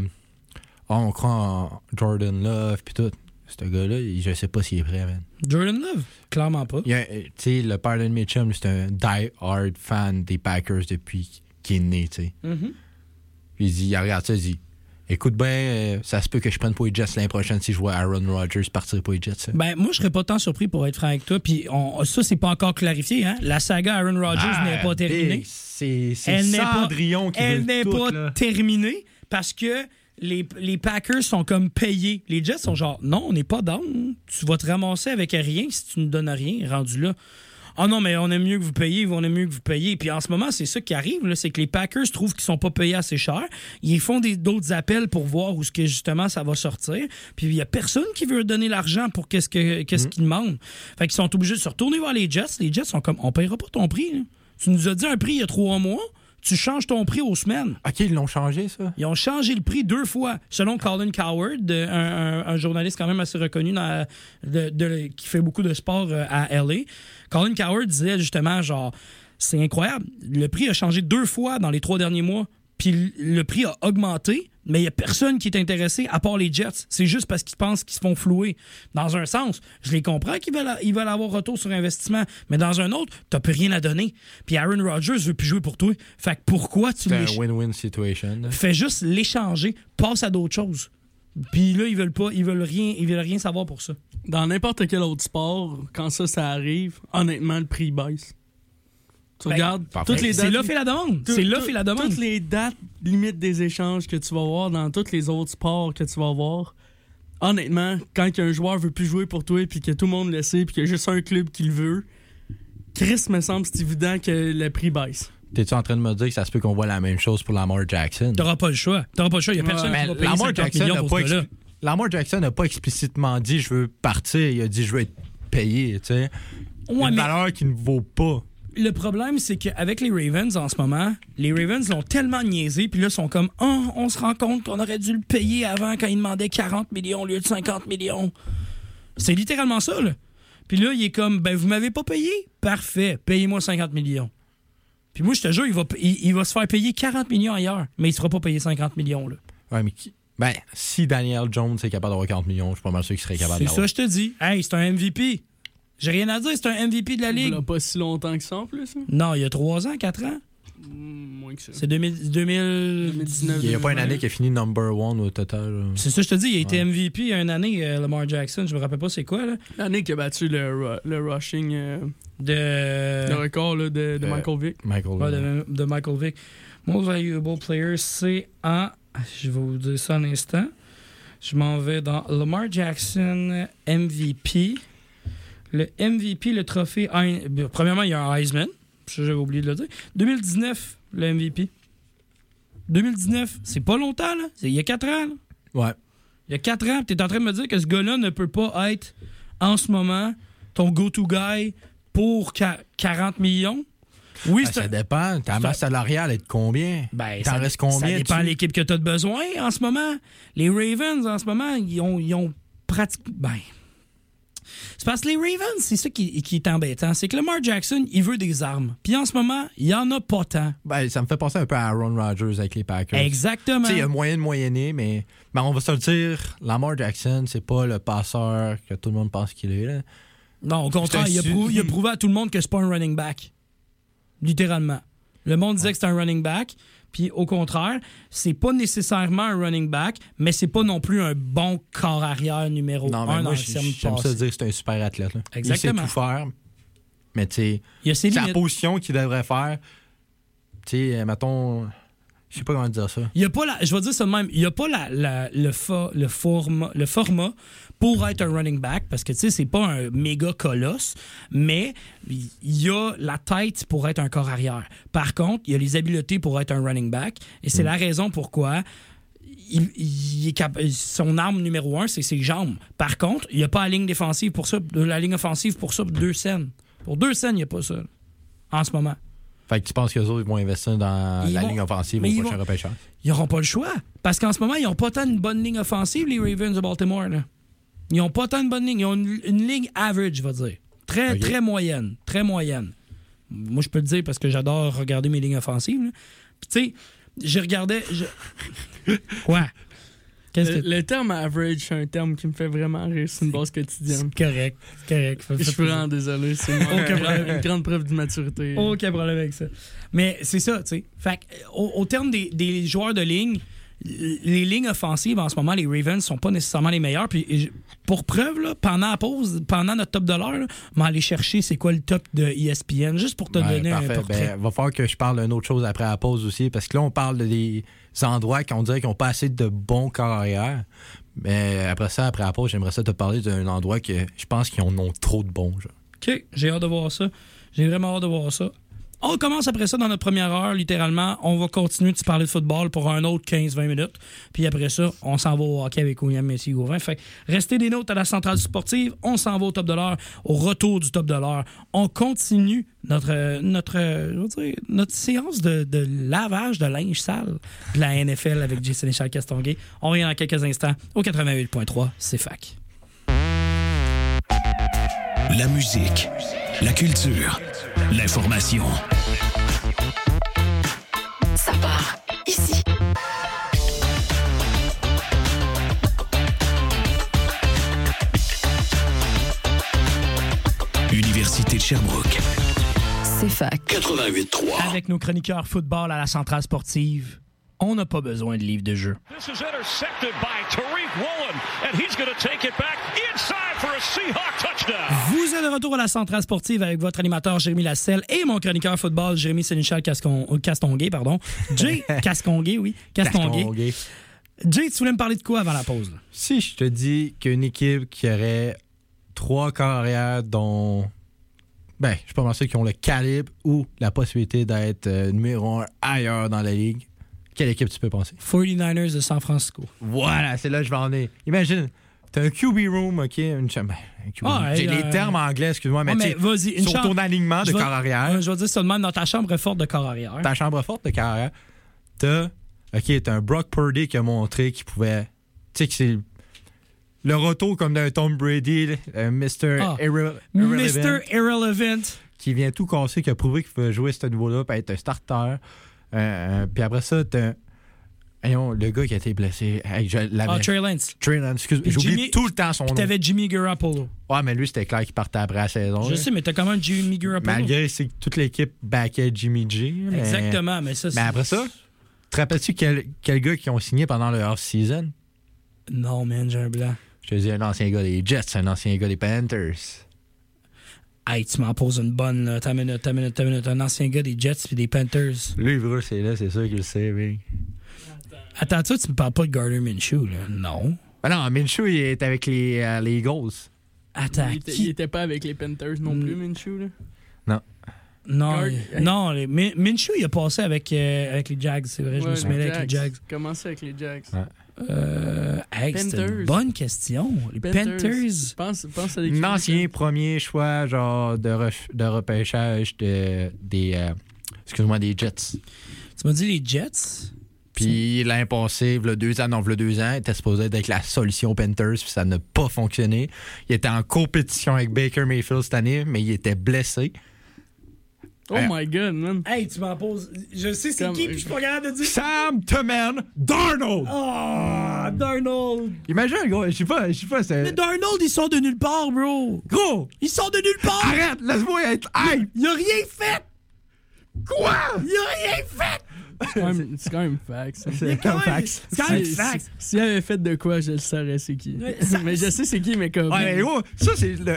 Speaker 4: Ah, on croit en Jordan Love, puis tout. Ce gars-là, je sais pas s'il est prêt, man.
Speaker 1: Jordan Love, clairement pas.
Speaker 4: Euh, Tu sais, le père de mes chums, c'est un die-hard fan des Packers depuis qu'il est né, tu sais.
Speaker 1: Mhm.
Speaker 4: Puis il dit, il regarde ça, il dit Écoute bien, euh, ça se peut que je prenne pour les Jets l'année prochaine si je vois Aaron Rodgers partir pour les Jets.
Speaker 1: Ben, moi, je serais pas tant surpris pour être franc avec toi. Puis on- ça, c'est pas encore clarifié. Hein? La saga Aaron Rodgers
Speaker 4: Ah,
Speaker 1: n'est pas terminée.
Speaker 4: C'est
Speaker 1: n'est pas-
Speaker 4: Cendrillon qui
Speaker 1: Elle n'est pas
Speaker 4: là.
Speaker 1: terminée parce que les, les Packers sont comme payés. Les Jets sont genre, non, on n'est pas down. Tu vas te ramasser avec rien si tu ne donnes rien, rendu là. Ah non, mais on aime mieux que vous payiez, on aime mieux que vous payiez. Puis en ce moment, c'est ça qui arrive, là, c'est que les Packers trouvent qu'ils sont pas payés assez cher. Ils font des- d'autres appels pour voir où ce que justement ça va sortir. Puis il y a personne qui veut donner l'argent pour qu'est-ce que qu'est-ce
Speaker 4: Mm.
Speaker 1: qu'ils demandent. Fait qu'ils sont obligés de se retourner vers les Jets. Les Jets sont comme, on payera pas ton prix. là. Tu nous as dit un prix il y a trois mois. Tu changes ton prix aux semaines.
Speaker 4: OK, ils l'ont changé, ça?
Speaker 1: Ils ont changé le prix deux fois. Selon Colin Coward, un, un- un journaliste quand même assez reconnu dans- de- de- qui fait beaucoup de sport euh, à LA, Colin Coward disait justement, genre, c'est incroyable. Le prix a changé deux fois dans les trois derniers mois. Puis le prix a augmenté, mais il n'y a personne qui est intéressé à part les Jets. C'est juste parce qu'ils pensent qu'ils se font flouer. Dans un sens, je les comprends qu'ils veulent, ils veulent avoir retour sur investissement, mais dans un autre, tu plus rien à donner. Puis Aaron Rodgers veut plus jouer pour toi. Fait que pourquoi tu
Speaker 4: C'est un win-win situation.
Speaker 1: Fais juste l'échanger, passe à d'autres choses. Puis là, ils veulent pas, ils veulent rien, ils veulent rien savoir pour ça.
Speaker 5: Dans n'importe quel autre sport, quand ça, ça arrive, honnêtement, le prix baisse. Tu
Speaker 1: Ben,
Speaker 5: regardes
Speaker 4: parfait.
Speaker 5: toutes les dates.
Speaker 1: C'est l'offre et la demande.
Speaker 5: tout-
Speaker 1: C'est l'offre
Speaker 5: tout-
Speaker 1: et la demande.
Speaker 5: Toutes les dates limites des échanges que tu vas voir dans tous les autres sports que tu vas voir. Honnêtement, quand un joueur veut plus jouer pour toi puis que tout le monde le sait puis qu'il y a juste un club qui le veut, Chris me semble c'est évident que le prix baisse.
Speaker 4: T'es-tu en train de me dire que ça se peut qu'on voit la même chose pour Lamar Jackson?
Speaker 1: T'auras pas le choix. T'auras pas le choix. Il y a personne
Speaker 4: Mais
Speaker 1: qui va payer
Speaker 4: Lamar
Speaker 1: 50
Speaker 4: Jackson
Speaker 1: millions
Speaker 4: n'a
Speaker 1: pour
Speaker 4: pas,
Speaker 1: ce
Speaker 4: Lamar Jackson n'a pas explicitement dit je veux partir. Il a dit je veux être payé. Tu sais.
Speaker 1: Ouais,
Speaker 4: Une
Speaker 1: mais-
Speaker 4: valeur qui ne vaut pas.
Speaker 1: Le problème, c'est qu'avec les Ravens en ce moment, les Ravens l'ont tellement niaisé, puis là, ils sont comme, oh, on se rend compte qu'on aurait dû le payer avant quand il demandait 40 millions au lieu de 50 millions. C'est littéralement ça, là. Puis là, il est comme, ben, vous m'avez pas payé? Parfait, payez-moi 50 millions. Puis moi, je te jure, il va, il, il va se faire payer 40 millions ailleurs, mais il se fera pas payer 50 millions, là.
Speaker 4: Ouais, mais qui- Ben, si Daniel Jones est capable d'avoir 40 millions, je suis pas mal sûr qu'il serait capable
Speaker 1: C'est
Speaker 4: d'avoir.
Speaker 1: ça, je te dis. Hey, c'est un MVP. J'ai rien à dire, c'est un MVP de la
Speaker 5: Il
Speaker 1: Ligue.
Speaker 5: a pas si longtemps que ça en plus. hein.
Speaker 1: Non, il y a 3 ans, 4 ans.
Speaker 5: Mm, Moins que ça.
Speaker 1: C'est 2000, 2000...
Speaker 5: 2019.
Speaker 4: Il n'y a pas une année qui a fini number one au total.
Speaker 1: C'est ça, je te dis, il a été MVP il y a une année, euh, Lamar Jackson. Je me rappelle pas c'est quoi, là.
Speaker 5: L'année qui a battu le, le rushing, euh,
Speaker 1: De,
Speaker 5: le record là, de, de
Speaker 4: Euh,
Speaker 5: Michael Vick.
Speaker 4: Michael.
Speaker 1: ouais, de, de Michael Vick. Most valuable player, c'est en. Je vais vous dire ça un instant. Je m'en vais dans Lamar Jackson MVP. Le MVP, le trophée. Ben, Premièrement, il y a un Heisman. J'avais oublié de le dire. 2019, le MVP. 2019, c'est pas longtemps, là. C'est il y a 4 ans, là.
Speaker 4: Ouais.
Speaker 1: Il y a 4 ans, tu es en train de me dire que ce gars-là ne peut pas être en ce moment ton go-to guy pour qua- 40 millions. Oui,
Speaker 4: Ben, ça dépend. Ta masse salariale est de combien?
Speaker 1: ben,
Speaker 4: T'en
Speaker 1: ça,
Speaker 4: restes combien?
Speaker 1: ça dépend de l'équipe que tu as de besoin en ce moment. Les Ravens, en ce moment, ils ont, ils ont pratiquement. Ben. C'est parce que les Ravens, c'est ça qui, qui est embêtant. C'est que Lamar Jackson, il veut des armes. Puis en ce moment, il n'y en a pas tant.
Speaker 4: Ben, ça me fait penser un peu à Aaron Rodgers avec les Packers.
Speaker 1: Exactement.
Speaker 4: Il y a moyen de moyenner, mais ben, on va se le dire, Lamar Jackson, c'est pas le passeur que tout le monde pense qu'il est. Là.
Speaker 1: Non, au contraire, a, prouvé, il a prouvé à tout le monde que c'est pas un running back. Littéralement. Le monde disait que c'était un running back, puis au contraire, c'est pas nécessairement un running back, mais c'est pas non plus un bon corps arrière numéro
Speaker 4: Non, mais
Speaker 1: un
Speaker 4: moi,
Speaker 1: dans
Speaker 4: j'aime ça dire que c'est un super athlète. Là.
Speaker 1: Exactement.
Speaker 4: Il sait tout faire, mais tu sais, la position qu'il devrait faire. Tu sais, euh, mettons, je sais pas comment dire ça.
Speaker 1: Il y a pas la, je vais dire ça de même, il y a pas la, la- le, fa- le, le format pour être un running back parce que tu sais c'est pas un méga colosse, mais il y a la tête pour être un corps arrière. Par contre, il y a les habiletés pour être un running back et c'est la raison pourquoi il, il est cap- son arme numéro un, c'est ses jambes. Par contre, il n'y a pas la ligne défensive pour ça, de la ligne offensive pour ça, pour deux scènes. Pour deux scènes, il n'y a pas ça en ce moment.
Speaker 4: Fait que tu penses qu'eux autres vont investir dans
Speaker 1: Ils
Speaker 4: la
Speaker 1: vont-
Speaker 4: ligne offensive
Speaker 1: mais
Speaker 4: au prochain
Speaker 1: vont-
Speaker 4: repêchage?
Speaker 1: Ils n'auront pas le choix. Parce qu'en ce moment, ils n'ont pas tant une bonne ligne offensive, les Ravens de Baltimore. Là. Ils n'ont pas tant de bonne ligne. Ils ont une, une ligne average, je vais dire. Très, très moyenne. Très moyenne. Moi, je peux le dire parce que j'adore regarder mes lignes offensives. là. Puis, tu sais, je regardais. je- Quoi? Qu'est-ce
Speaker 5: Le,
Speaker 1: que.
Speaker 5: le terme average, c'est un terme qui me fait vraiment rire. C'est une base quotidienne.
Speaker 1: C'est correct. Correct.
Speaker 5: Je suis vraiment désolé. C'est une, grande preuve d'immaturité.
Speaker 1: Aucun problème avec ça. Mais c'est ça, tu sais. Fait que, au, au terme des, des joueurs de ligne, les lignes offensives en ce moment, les Ravens sont pas nécessairement les meilleurs. Puis pour preuve, là, pendant la pause, pendant notre top de l'heure, va aller chercher c'est quoi le top de ESPN, juste pour te
Speaker 4: Ouais,
Speaker 1: donner un portrait.
Speaker 4: Ben, va falloir que je parle d'une autre chose après la pause aussi, parce que là, on parle de des endroits qu'on dirait qu'ils n'ont pas assez de bons carrières. Mais après ça, après la pause, j'aimerais ça te parler d'un endroit que je pense qu'ils en ont trop de bons. genre.
Speaker 1: OK, j'ai hâte de voir ça. J'ai vraiment hâte de voir ça. On commence après ça dans notre première heure, littéralement. On va continuer de parler de football pour un autre 15-20 minutes. Puis après ça, on s'en va au hockey avec William Messi Gauvin. Fait restez des notes à la centrale sportive. On s'en va au top de l'heure, au retour du top de l'heure. On continue notre, notre, notre séance de, de lavage de linge sale de la NFL avec Jason et Charles Castonguay. On revient dans quelques instants au 88.3, c'est fac.
Speaker 2: La musique, la culture, l'information.
Speaker 7: Ça part ici.
Speaker 2: Université de Sherbrooke.
Speaker 7: C'est fac.
Speaker 2: 88.3.
Speaker 1: Avec nos chroniqueurs football à la centrale sportive, on n'a pas besoin de livre de jeu.
Speaker 6: This is intercepted by Tariq Woolen, and he's going to take it back inside for a Seahawk touchdown.
Speaker 1: Vous êtes de retour à la centrale sportive avec votre animateur Jérémy Lasselle et mon chroniqueur football Jérémy Sénéchal Cascon... euh, Castonguay, pardon. Jay oui. Castonguay.
Speaker 4: Casconguay.
Speaker 1: Jay, tu voulais me parler de quoi avant la pause? là?
Speaker 4: Si je te dis qu'une équipe qui aurait trois carrières dont Ben, je suis pas mal sûr qu'ils ont le calibre ou la possibilité d'être euh, numéro un ailleurs dans la ligue. Quelle équipe tu peux penser?
Speaker 1: 49ers de San Francisco.
Speaker 4: Voilà, c'est là que je vais en aller. Imagine, t'as un QB room, OK? Une, cha- ben, un QB
Speaker 1: Ah,
Speaker 4: J'ai
Speaker 1: euh,
Speaker 4: les termes anglais, excuse-moi, mais,
Speaker 1: mais vas-y, une
Speaker 4: sur
Speaker 1: chambre-
Speaker 4: ton alignement de
Speaker 1: vais-
Speaker 4: corps arrière,
Speaker 1: je vais dire même dans ta chambre forte de corps arrière.
Speaker 4: ta chambre forte de corps arrière, t'as, OK, t'as un Brock Purdy qui a montré qu'il pouvait, tu sais, que c'est le retour comme d'un Tom Brady, Mr.
Speaker 1: Ah,
Speaker 4: Irre- Irrelevant,
Speaker 1: Mr. Irrelevant.
Speaker 4: qui vient tout casser, qui a prouvé qu'il pouvait jouer à ce niveau-là, puis être un starter. Euh, euh, puis après ça, t'as, le gars qui a été blessé, Hey, je
Speaker 1: Ah, Trey Lance.
Speaker 4: Trey Lance, excuse,
Speaker 1: Puis
Speaker 4: j'oublie tout le temps son nom.
Speaker 1: t'avais Jimmy Garoppolo.
Speaker 4: Ouais, mais lui, c'était clair qu'il partait après la saison.
Speaker 1: Je
Speaker 4: là.
Speaker 1: sais, mais t'as quand même Jimmy Garoppolo.
Speaker 4: Malgré c'est que toute l'équipe backait Jimmy G. mais-
Speaker 1: Exactement, mais ça,
Speaker 4: Mais
Speaker 1: c'est-
Speaker 4: après ça, te rappelles-tu quel, quel gars qui ont signé pendant le off-season?
Speaker 1: Non, man, j'ai un blanc.
Speaker 4: Je te dis un ancien gars des Jets, un ancien gars des Panthers.
Speaker 1: Hey, tu m'en poses une bonne, là. T'as une minute, t'as une minute, t'as une minute. Un ancien gars des Jets puis des Panthers.
Speaker 4: Lui, c'est là, c'est sûr qu'il le sait, mec.
Speaker 1: Attends, toi, tu me parles pas de Gardner Minshew, là. Non.
Speaker 4: Ah non, Minshew, il est avec les, euh, les Eagles.
Speaker 1: Attends,
Speaker 5: Il était, il
Speaker 1: qui?
Speaker 5: était pas avec les Panthers non
Speaker 1: Mm.
Speaker 5: plus, Minshew, là?
Speaker 1: Non,
Speaker 5: Gard-
Speaker 1: il- non, les- Min- Minshew, il a passé avec, euh, avec les Jags, c'est vrai, je me suis mêlé avec les Jags.
Speaker 5: Commencé avec les Jags.
Speaker 4: Ouais.
Speaker 1: Euh, hey, c'est une
Speaker 5: Panthers.
Speaker 1: bonne question. Les Panthers.
Speaker 5: Pense, pense à des
Speaker 4: Un ancien premier choix, genre, de, ref- de repêchage de, des. euh, excuse-moi, des Jets.
Speaker 1: Tu m'as dit les Jets?
Speaker 4: Puis l'année passée, le deux ans, non, le deux ans, il était supposé être avec la solution Panthers, puis ça n'a pas fonctionné. Il était en compétition avec Baker Mayfield cette année, mais il était blessé.
Speaker 5: Oh my god, man.
Speaker 1: Hey, tu m'en poses. Je sais c'est
Speaker 5: Comme-
Speaker 1: qui, puis je suis pas capable de dire.
Speaker 4: Sam Toman Darnold!
Speaker 1: Oh, Darnold!
Speaker 4: Imagine, gros, je sais pas, je sais pas, c'est.
Speaker 1: Mais Darnold, il sort de nulle part, bro!
Speaker 4: Gros!
Speaker 1: Il sort de nulle part!
Speaker 4: Arrête, laisse-moi être hype!
Speaker 1: Il a rien fait!
Speaker 4: Quoi?
Speaker 1: Il a rien fait!
Speaker 5: C'est quand même, c'est quand même fact, ça.
Speaker 4: C'est
Speaker 1: quand même-
Speaker 4: fax.
Speaker 1: C'est quand même
Speaker 5: S'il avait fait de quoi, je le saurais c'est qui. Mais je sais c'est qui, mais comme.
Speaker 4: Ouais, mais gros, ça, c'est le.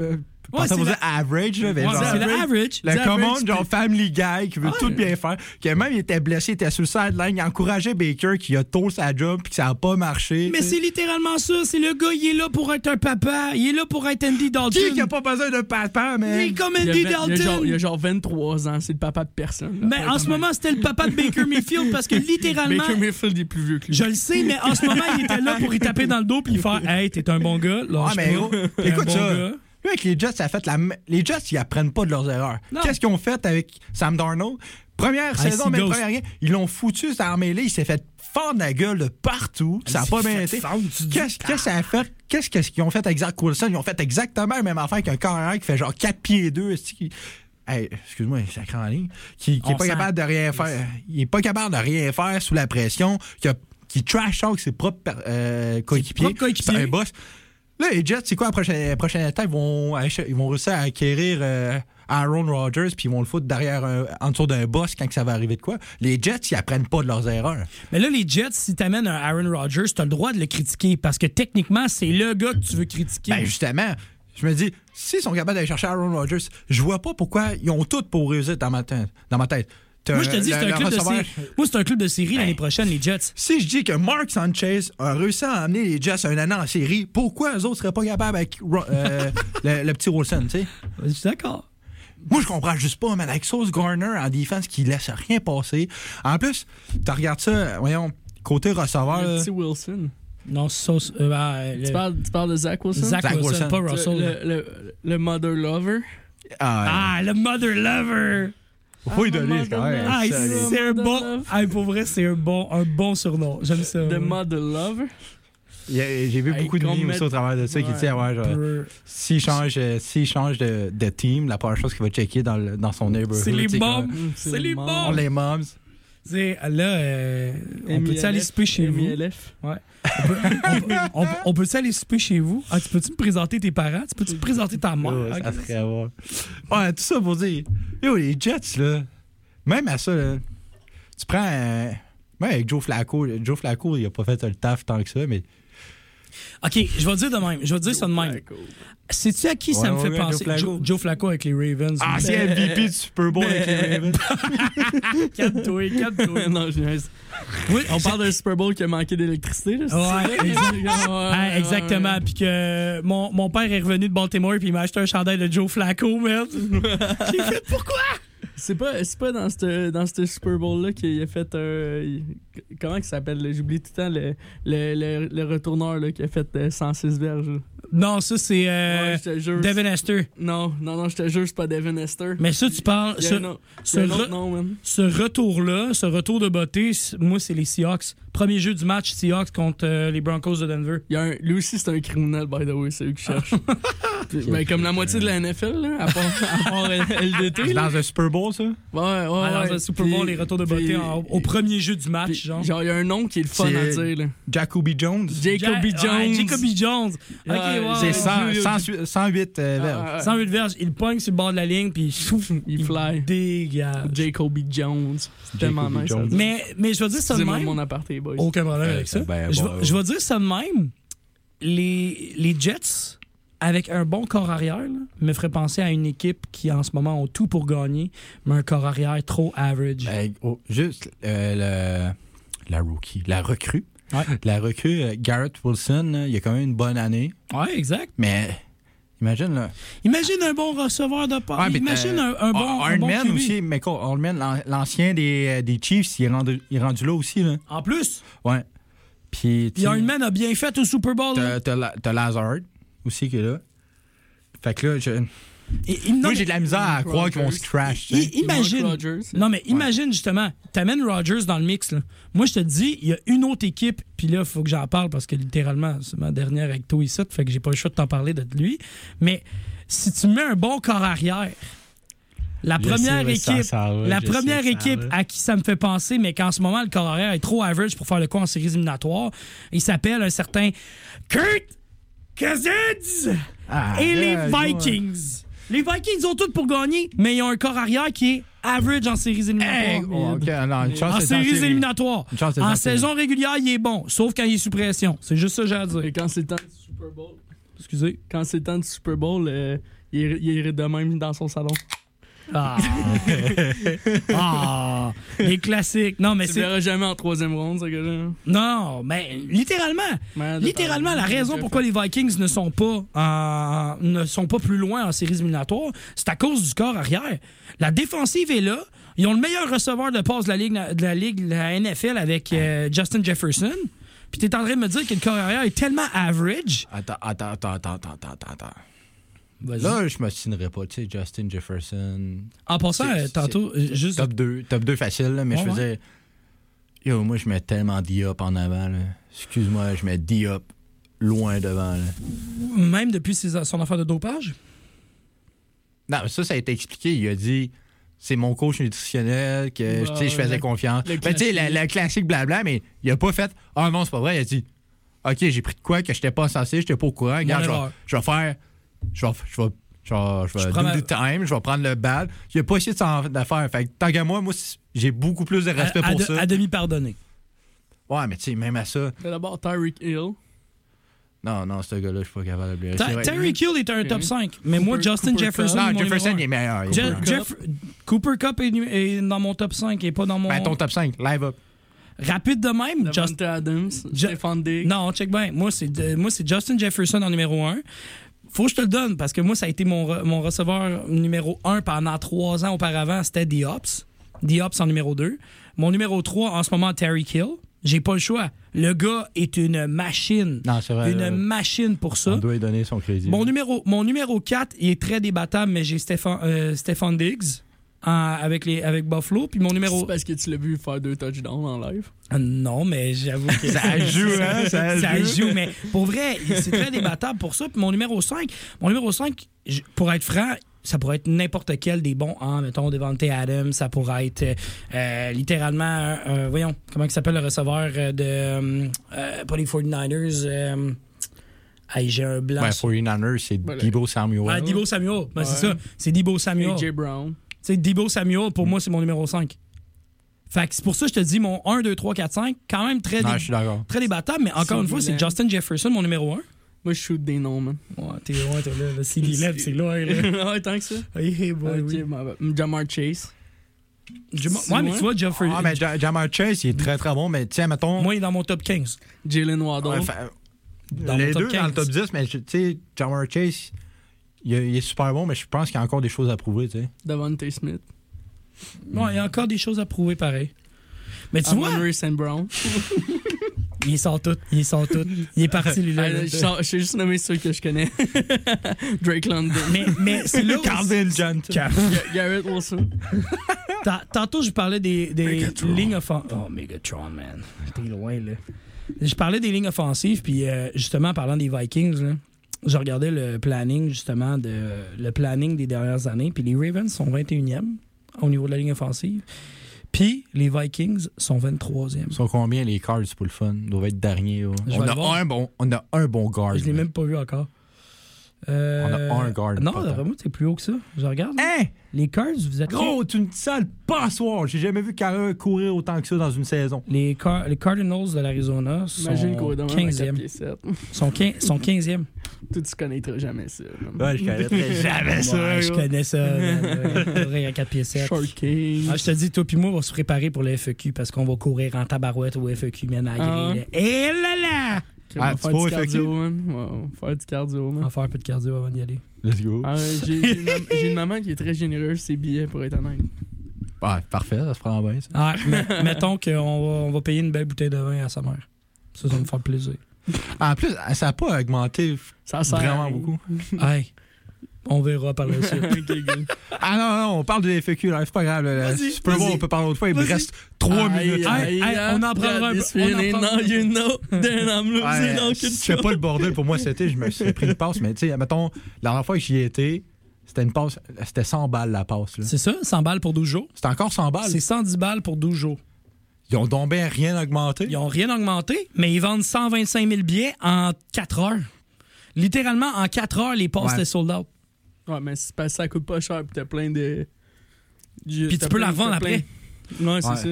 Speaker 4: euh,
Speaker 1: Ouais, c'est
Speaker 4: dire average, là, mais
Speaker 1: Ouais,
Speaker 4: genre,
Speaker 1: c'est le average.
Speaker 4: Le
Speaker 5: Dis
Speaker 4: commande,
Speaker 5: average,
Speaker 4: genre Family Guy, qui veut tout bien faire, que même il était blessé, il était sur le sideline, il encourageait Baker qui a tôt sa job puis que ça n'a pas marché.
Speaker 1: Mais c'est littéralement ça. C'est le gars, il est là pour être un papa. Il est là pour être Andy Dalton.
Speaker 4: Qui qui a pas besoin de papa,
Speaker 1: Il est comme
Speaker 5: Il a,
Speaker 1: Andy
Speaker 5: vingt- il a
Speaker 1: Dalton.
Speaker 5: genre, il a genre 23 ans, c'est le papa de personne. là.
Speaker 1: Mais en ce moment, c'était le papa de Baker Mayfield parce que littéralement.
Speaker 5: Baker Mayfield est plus vieux que lui.
Speaker 1: Je le sais, mais en ce moment, il était là pour y taper dans le dos puis faire Hey, t'es un bon gars. Lâche
Speaker 4: Ah, mais gros, écoute ça.
Speaker 1: Gars.
Speaker 4: Lui, avec les Jets, ça a fait la. Les Jets, ils apprennent pas de leurs erreurs. Qu'est-ce qu'ils ont fait avec Sam Darnold? Première
Speaker 1: Ah,
Speaker 4: saison,
Speaker 1: ghost.
Speaker 4: première rien, ils l'ont foutu, ça a emmêlé, il s'est fait fendre la gueule de partout. Ça a
Speaker 1: s'est
Speaker 4: pas bien été. Qu'est-ce qu'est-ce que ça a fait? Qu'est-ce qu'est-ce qu'ils ont fait avec Zach Wilson? Ils ont fait exactement la même affaire qu'un carrière qui fait genre 4 pieds 2. Qui... Hey, excuse-moi, sacré en ligne. Qui, qui est
Speaker 1: On
Speaker 4: pas capable de rien faire. Il est pas capable de rien faire sous la pression. Qui, a- qui trash talk ses propres euh, coéquipiers. C'est un boss. Là, les Jets, c'est quoi la prochaine, la prochaine étape? Ils vont, ils vont réussir à acquérir euh, Aaron Rodgers, puis ils vont le foutre derrière, un- en dessous d'un boss quand que ça va arriver de quoi? Les Jets, ils apprennent pas de leurs erreurs.
Speaker 1: Mais là, les Jets, si t'amènes un Aaron Rodgers, t'as le droit de le critiquer parce que techniquement, c'est le gars que tu veux critiquer.
Speaker 4: Ben justement, je me dis, s'ils sont capables d'aller chercher Aaron Rodgers, je vois pas pourquoi ils ont tout pour réussir dans ma tête. Dans ma tête.
Speaker 1: Moi, je te dis, c'est un,
Speaker 4: le
Speaker 1: club de série. Moi, c'est un club de série l'année prochaine, les Jets.
Speaker 4: Si je dis que Mark Sanchez a réussi à amener les Jets à un an en série, pourquoi eux autres seraient pas capables avec euh, le, le petit Wilson, tu sais?
Speaker 1: Je suis d'accord.
Speaker 4: Moi, je comprends juste pas, man. Avec Sauce Garner en défense qui laisse rien passer. En plus, tu regardes ça, voyons, côté receveur.
Speaker 5: Le petit Wilson.
Speaker 1: Non, sauce. euh, ben, le-
Speaker 5: Tu parles, tu parles de Zach Wilson?
Speaker 1: Zach,
Speaker 4: Zach
Speaker 1: Wilson,
Speaker 4: Wilson.
Speaker 1: pas
Speaker 5: Le-
Speaker 1: Russell.
Speaker 5: Le, le, le Mother Lover.
Speaker 4: Ah,
Speaker 1: Ah, le Mother Lover!
Speaker 4: Faut y donner, c'est quand même.
Speaker 1: Ah, c'est un bon.
Speaker 5: Love.
Speaker 1: Ah, pour vrai, c'est un bon, un bon surnom. J'aime ça.
Speaker 5: The Mother
Speaker 4: a- J'ai vu
Speaker 5: Hey,
Speaker 4: beaucoup de memes aussi au travers de ça qui disaient, ouais, genre, s'il change, euh, s'il change de, de team, la première chose qu'il va checker dans, le- dans son neighborhood.
Speaker 1: C'est les
Speaker 5: Mm,
Speaker 1: C'est les bombes.
Speaker 4: les moms.
Speaker 1: Tu sais, là, euh, on peut-tu aller souper chez vous?
Speaker 5: MILF.
Speaker 1: On peut- on, peut- on peut-tu aller souper chez vous? Ah, tu peux-tu me présenter tes parents? Tu peux-tu me présenter ta mère?
Speaker 4: Oh, ça serait. Ouais, tout ça pour dire. Yo, les Jets, là, même à ça, là, tu prends. un- même avec Joe Flacco, Joe Flacco, il a pas fait le taf tant que ça, mais
Speaker 1: OK, je vais dire de même. Je vais dire ça de même. Sais-tu à qui ça me fait penser?
Speaker 4: Joe Flacco.
Speaker 1: Joe, Joe Flacco avec les Ravens.
Speaker 4: Ancien MVP du Super Bowl avec les Ravens.
Speaker 1: Calme-toi, calme-toi.
Speaker 5: non, je.
Speaker 1: Oui,
Speaker 5: On parle d'un Super Bowl qui a manqué d'électricité. là, c'est
Speaker 1: Ouais, Ah,
Speaker 5: ouais,
Speaker 1: exactement. Puis que mon, mon père est revenu de Baltimore puis il m'a acheté un chandail de Joe Flacco, merde. J'ai fait pourquoi?
Speaker 5: C'est pas, c'est pas dans ce dans Super Bowl-là qu'il a fait un. Comment il s'appelle? J'oublie tout le temps le, le, le, retourneur là, qui a fait euh, 106 verges.
Speaker 1: Non, ça c'est euh,
Speaker 5: Ouais.
Speaker 1: Devin Hester.
Speaker 5: Non, non, non, je te jure, c'est pas Devin Hester.
Speaker 1: Mais ça, tu parles. Ce, ce re-
Speaker 5: nom, man.
Speaker 1: ce retour-là, ce retour de beauté, moi, c'est les Seahawks. Premier jeu du match, Seahawks contre euh, les Broncos de Denver.
Speaker 5: Il y a un- lui aussi, c'est un criminel, by the way, c'est eux qui cherchent. Puis, ben, comme la moitié de la NFL, là, à part, à part LDT.
Speaker 4: C'est dans un Super Bowl, ça?
Speaker 5: Ouais, ouais,
Speaker 1: Ah,
Speaker 5: ouais.
Speaker 1: dans un Super Bowl,
Speaker 5: Puis-
Speaker 1: les retours de beauté
Speaker 5: puis-
Speaker 1: en- au premier jeu du match,
Speaker 5: puis,
Speaker 1: genre.
Speaker 5: genre, il y a un nom qui est le fun à dire, là.
Speaker 4: Jacoby Jones.
Speaker 5: Jacoby
Speaker 1: Ja-
Speaker 5: Jones.
Speaker 1: ouais, Jacoby Jones. Ok,
Speaker 5: Ouais,
Speaker 1: ouais,
Speaker 4: C'est
Speaker 1: ouais.
Speaker 4: 100,
Speaker 5: Julio-
Speaker 4: 108 108 euh, verges.
Speaker 5: Ah, ah,
Speaker 1: 108 verges, il pogne sur le bord de la ligne, puis chouf,
Speaker 5: Il fly.
Speaker 1: dégage.
Speaker 5: Jacoby Jones. C'est tellement nice.
Speaker 1: Mais, mais je vais dire ça de même.
Speaker 5: mon aparté, boys.
Speaker 1: Aucun problème
Speaker 4: Euh,
Speaker 1: avec ça.
Speaker 4: ben,
Speaker 1: je, vais-
Speaker 4: euh,
Speaker 1: je vais dire ça de même. Les, les Jets, avec un bon corps arrière, là, me ferait penser à une équipe qui, en ce moment, ont tout pour gagner, mais un corps arrière trop average.
Speaker 4: Euh, oh, juste euh, le, la rookie, la recrue.
Speaker 1: Ouais.
Speaker 4: La recrue, euh, Garrett Wilson, il a quand même une bonne année,
Speaker 1: Ouais, exact.
Speaker 4: mais imagine là.
Speaker 1: Imagine un bon receveur de passe.
Speaker 4: Ouais,
Speaker 1: Imagine
Speaker 4: euh,
Speaker 1: un, un bon, bon
Speaker 4: Hardman
Speaker 1: QB.
Speaker 4: aussi, mais quoi, Hardman, l'an- l'ancien des, euh, des Chiefs, il est, rendu, il est rendu là aussi. Là.
Speaker 1: En plus,
Speaker 4: Ouais. Puis,
Speaker 1: puis Hardman a bien fait au Super Bowl.
Speaker 4: t'as Lazard aussi qui est là. Fait que là, je-
Speaker 1: Et- et- non,
Speaker 4: moi, j'ai de la misère à croire qu'ils vont se crash.
Speaker 1: I- imagine.
Speaker 5: Rogers.
Speaker 1: Non, mais imagine justement, t'amènes Rodgers dans le mix. Là. Moi, je te dis, il y a une autre équipe, puis là, il faut que j'en parle parce que littéralement, c'est ma dernière avec toi ici, fait que j'ai pas le choix de t'en parler de lui. Mais si tu mets un bon corps arrière, la
Speaker 4: Je
Speaker 1: première
Speaker 4: sais où ça
Speaker 1: équipe,
Speaker 4: va,
Speaker 1: la
Speaker 4: sais
Speaker 1: première équipe à qui ça me fait penser, mais qu'en ce moment, le corps arrière est trop average pour faire le coup en séries éliminatoires, il s'appelle un certain Kurt Cousins
Speaker 4: Ah,
Speaker 1: et les Vikings. Les Vikings ont tout pour gagner, mais ils ont un corps arrière qui est average en séries éliminatoires.
Speaker 4: Hey, oh, ok, non, une chance
Speaker 1: En séries
Speaker 4: série.
Speaker 1: éliminatoires.
Speaker 4: Une chance d'être
Speaker 1: En saison régulière, il est bon, sauf quand il est sous pression. C'est juste ça que j'ai à dire.
Speaker 5: Et quand c'est le temps du Super Bowl,
Speaker 1: Excusez.
Speaker 5: quand c'est le temps du Super Bowl, euh, il, est, il est de même dans son salon.
Speaker 1: Ah. ah. Les classiques. Non, mais
Speaker 5: tu verras jamais en troisième ronde, ce gars-là.
Speaker 1: Non, mais littéralement. Littéralement, la raison pourquoi les Vikings ne sont pas en- ne sont pas plus loin en séries éliminatoires, c'est à cause du corps arrière. La défensive est là. Ils ont le meilleur receveur de passe de la ligue de la ligue de la NFL avec euh, Justin Jefferson. Puis t'es en train de me dire que le corps arrière est tellement average.
Speaker 4: Attends, attends, attends, attends, attends, attends. Là, je me signerais pas, tu sais, Justin Jefferson.
Speaker 1: En passant, euh, tantôt, euh, juste.
Speaker 4: Top 2, top 2 facile, là, mais
Speaker 1: Ouais,
Speaker 4: je faisais. Yo, moi, je mets tellement Diop en avant. là. Excuse-moi, je mets Diop loin devant. là.
Speaker 1: Même depuis ses- son affaire de dopage?
Speaker 4: Non, mais ça, ça a été expliqué. Il a dit c'est mon coach nutritionnel, que tu sais, je faisais
Speaker 5: le-
Speaker 4: confiance.
Speaker 5: le
Speaker 4: Ben, tu sais, le, le classique blabla, mais il a pas fait Ah non, c'est pas vrai. Il a dit OK, j'ai pris de quoi que j'étais pas censé, j'étais pas au courant. Regarde, je vais, je vais faire. Je vais, je vais, je vais, je vais
Speaker 1: Je
Speaker 4: do
Speaker 1: prends ma-
Speaker 4: the time, je vais prendre le bal. Il a pas essayé de s'en faire. Fait que, tant qu'à moi, moi, j'ai beaucoup plus de respect
Speaker 1: à, à
Speaker 4: pour
Speaker 1: de-
Speaker 4: ça.
Speaker 1: à demi pardonné.
Speaker 4: Ouais, mais tu sais, même à ça.
Speaker 5: D'abord, Tyreek Hill?
Speaker 4: Non, non, ce gars-là, je suis pas capable de le
Speaker 1: Ty-
Speaker 4: blairer.
Speaker 1: Tyreek Hill est un top 5, mais moi, Justin
Speaker 5: Cooper
Speaker 1: Jefferson.
Speaker 5: Cup.
Speaker 1: est
Speaker 4: Non, Jefferson, il est meilleur. il est.
Speaker 1: Jeff- Cooper Cup est, est dans mon top 5 et pas dans mon.
Speaker 4: Ben, ton top 5, live up.
Speaker 1: Rapide de même. Just-
Speaker 5: Davante Adams.
Speaker 1: Je-
Speaker 5: Stephon Diggs.
Speaker 1: Non, check bien. Moi, c'est moi, c'est Justin Jefferson en numéro 1. Faut que je te le donne parce que moi, ça a été mon, re- mon receveur numéro 1 pendant trois ans auparavant. C'était Diops. Diops en numéro 2. Mon numéro 3 en ce moment, Terry Kill. J'ai pas le choix. Le gars est une machine.
Speaker 4: Non, c'est vrai.
Speaker 1: une machine pour ça.
Speaker 4: on doit lui donner son crédit.
Speaker 1: Mon numéro, mon numéro 4, il est très débattable, mais j'ai Stéphane, euh, Stéphane Diggs en- avec, les, avec Buffalo. Puis mon numéro.
Speaker 5: C'est parce que tu l'as vu faire deux touchdowns en live.
Speaker 1: Ah, Non, mais j'avoue que.
Speaker 4: Ça joue, hein, ça
Speaker 1: Ça
Speaker 4: joue.
Speaker 1: joue, mais pour vrai, c'est très débattable pour ça. Puis mon numéro 5, mon numéro 5, je- pour être franc, ça pourrait être n'importe quel des bons, hein, mettons, Devante Adams, ça pourrait être euh, euh, littéralement, euh, euh, voyons, comment il s'appelle le receveur euh, de, euh, euh, pas les 49ers, euh, hey, j'ai un blanc.
Speaker 4: Ben, 49ers, c'est
Speaker 5: Voilà.
Speaker 4: Debo Samuel.
Speaker 1: Ah, Debo Samuel, Ben, c'est ça, c'est Debo Samuel.
Speaker 5: AJ Brown.
Speaker 1: Sais, Debo Samuel, pour moi, c'est mon numéro 5. Fait que c'est pour ça que je te dis mon 1, 2, 3, 4, 5, quand même très,
Speaker 4: Non,
Speaker 1: dé- débattable, mais encore une fois, c'est. Justin Jefferson, mon numéro 1.
Speaker 5: Moi, je shoot des noms, man.
Speaker 1: Ouais, t'es loin, t'es là. là. C'est Lab, c'est loin, là.
Speaker 5: ouais, tant que ça.
Speaker 1: Hey, boy,
Speaker 5: Ok,
Speaker 1: oui.
Speaker 5: Jamar Chase.
Speaker 1: Ouais, mais tu vois, Jefferson.
Speaker 4: Ah, mais Ja- Jamar Chase, il est très très bon, mais tiens, mettons.
Speaker 1: Moi, il est dans mon top 15.
Speaker 5: Jalen Waddle.
Speaker 4: Ouais, les
Speaker 1: mon top
Speaker 4: deux dans le
Speaker 1: 15.
Speaker 4: top 10, mais tu sais, Jamar Chase, il, il est super bon, mais je pense qu'il y a encore des choses à prouver, tu sais.
Speaker 5: Devontae Smith.
Speaker 1: Ouais, il y a encore des choses à prouver pareil. Mais tu vois,
Speaker 5: St. Brown.
Speaker 1: il sort tout. Il sort tout. Il est parti, lui, là.
Speaker 5: Ah, je suis juste nommé ceux que je connais. Drake London.
Speaker 1: Mais, mais c'est là
Speaker 4: Calvin Johnson.
Speaker 5: Garrett Wilson.
Speaker 1: Ta- Tantôt, je parlais des, des lignes offensives. Oh, Megatron, man. T'es loin, là. Je parlais des lignes offensives, puis euh, justement, en parlant des Vikings, là, je regardais le planning, justement, de, le planning des dernières années, puis les Ravens sont 21e au niveau de la ligne offensive, puis les Vikings sont 23e.
Speaker 4: Ils sont combien les cards pour le fun? Ils doivent être derniers. On a, un bon, on a un bon guard.
Speaker 1: Je l'ai même pas vu encore. Euh,
Speaker 4: On a un guard,
Speaker 1: Non,
Speaker 4: pas
Speaker 1: d'après moi, c'est plus haut que ça. Je regarde.
Speaker 4: Hein?
Speaker 1: Les Cards, vous êtes.
Speaker 4: Gros, tu une sale passoire. J'ai jamais vu quelqu'un courir autant que ça dans une saison.
Speaker 1: Les, Car- les Cardinals de l'Arizona sont
Speaker 5: dans
Speaker 1: 15e. Sont, 15, sont 15e.
Speaker 5: Toi, tu connaîtras jamais ça.
Speaker 4: Ouais, je connaîtrais jamais ça.
Speaker 1: Ouais, je connais ça. Courir à 4 pieds 7.
Speaker 5: Short King.
Speaker 1: Ah, je te dis, toi puis moi, on va se préparer pour le FEQ parce qu'on va courir en tabarouette au FEQ, à la
Speaker 5: Ah.
Speaker 1: Et là là!
Speaker 5: On va
Speaker 4: Ah,
Speaker 5: faire
Speaker 4: tu
Speaker 5: du
Speaker 4: vas au
Speaker 5: cardio,
Speaker 4: FAQ?
Speaker 5: man. Ouais, on faire du cardio,
Speaker 1: On
Speaker 5: man.
Speaker 1: va faire un peu de cardio avant d'y aller.
Speaker 4: Let's go.
Speaker 5: Ah, J'ai j'ai une, mam- j'ai une maman qui est très généreuse, ses billets, pour être honnête.
Speaker 4: Ouais, parfait, ça se prend bien. Ça.
Speaker 1: Ah, mais- mettons qu'on va, on va payer une belle bouteille de vin à sa mère. Ça, ça va me faire plaisir.
Speaker 4: En plus, ça n'a pas augmenté
Speaker 5: Ça sert à
Speaker 4: vraiment beaucoup.
Speaker 1: Hey, on verra par la suite.
Speaker 4: Ah non, non, on parle de FAQ, là. C'est pas grave. Là. Bowl,
Speaker 1: vas-y.
Speaker 4: on peut parler autre fois. Il me reste 3
Speaker 5: Aïe,
Speaker 4: minutes.
Speaker 5: aïe, aïe,
Speaker 1: on en prendra un peu-
Speaker 5: this
Speaker 1: on en
Speaker 5: feeling,
Speaker 1: prendra-
Speaker 5: now you know, then I'm losing control.
Speaker 4: pas le bordel pour moi cet été, je me suis pris une passe, mais tu sais, mettons, la dernière fois que j'y étais, c'était une passe, c'était 100 balles la passe.
Speaker 1: C'est ça, 100 balles pour 12 jours?
Speaker 4: C'était encore 100 balles?
Speaker 1: C'est 110 balles pour 12 jours.
Speaker 4: Ils ont donc bien rien augmenté.
Speaker 1: Ils ont rien augmenté, mais ils vendent 125 000 billets en 4 heures. Littéralement, en 4 heures, les passes
Speaker 4: Ouais.
Speaker 1: étaient sold out.
Speaker 5: Ouais, mais c'est parce que ça coûte pas cher, pis t'as plein de.
Speaker 1: Puis tu peux la revendre après.
Speaker 5: Ouais, c'est
Speaker 4: Ouais.
Speaker 5: ça.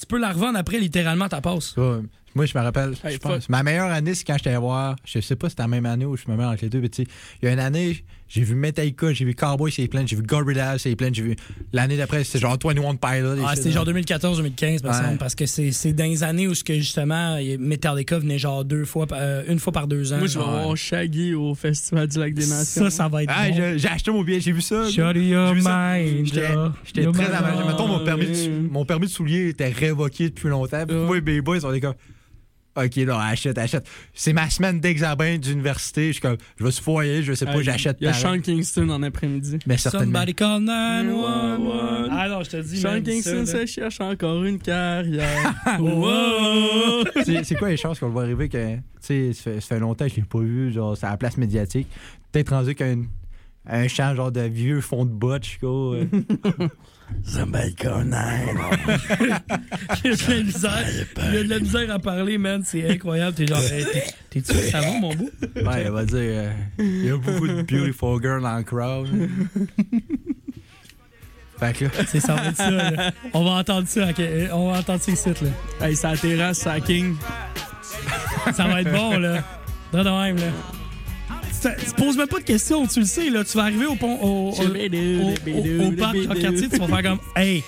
Speaker 1: Tu peux la revendre après, littéralement, ta passe.
Speaker 4: Ouais. Moi, je me rappelle,
Speaker 5: Hey,
Speaker 4: je pense, ma meilleure année, c'est quand j'étais voir, je sais pas si c'était la même année où je me mets entre les deux, mais tu sais, il y a une année, j'ai vu Metallica, j'ai vu Cowboy, c'est plein, j'ai vu Gorillaz, c'est plein, j'ai vu. L'année d'après, c'était genre 21 Pilot.
Speaker 1: Ah, c'était genre 2014-2015, par
Speaker 4: Ouais.
Speaker 1: exemple, parce que c'est c'est dans les années où ce que, justement Metallica venait genre deux fois, euh, une fois par deux ans.
Speaker 5: Moi, je vais voir Shaggy au Festival du Lac des Nations.
Speaker 1: ça, ça va être
Speaker 4: Ah,
Speaker 1: bon.
Speaker 4: j'ai j'ai acheté mon billet, j'ai vu ça.
Speaker 1: Shut
Speaker 4: J'ai
Speaker 1: your
Speaker 4: vu ça.
Speaker 1: mind.
Speaker 4: J'étais
Speaker 1: là.
Speaker 4: j'étais
Speaker 1: Your
Speaker 4: très
Speaker 1: mind.
Speaker 4: avantage. Mettons, mon permis, de, mon permis de soulier était révoqué depuis longtemps. Puis moi et boys, on est comme. Ok, là, achète, achète. C'est ma semaine d'examen d'université. Je suis comme, je vais se foyer, je sais pas,
Speaker 5: Ah,
Speaker 4: j'achète
Speaker 5: Il y a. Sean Kingston en après-midi.
Speaker 4: Mais certainement.
Speaker 1: Somebody call 911.
Speaker 5: 911.
Speaker 1: Ah non, je te dis,
Speaker 5: Sean Kingston se cherche encore une carrière. Wow.
Speaker 4: C'est quoi les chances qu'on le voit arriver que. Tu sais, ça fait, ça fait longtemps que je l'ai pas vu, genre, c'est à la place médiatique. Peut-être rendu qu'un un chant genre de vieux fond de botch, quoi. euh.
Speaker 1: Somebody call 911. Il y a de la misère. Il y a de la misère à parler, man. C'est incroyable. T'es genre, hey, t'es-tu ça va, mon beau?
Speaker 4: Ouais, il va dire. euh, Il y a beaucoup de beautiful girls dans le crowd. fait que là.
Speaker 1: C'est ça, va être ça. là. On va entendre ça. On va entendre ça ici, là.
Speaker 5: Hey, la terrasse, la King.
Speaker 1: Ça va être bon, là. De même, là. Tu te- tu poses même pas de questions, tu le sais, là. Tu vas arriver au pont, au, au, au, au- au parc en quartier, tu vas faire comme, hey,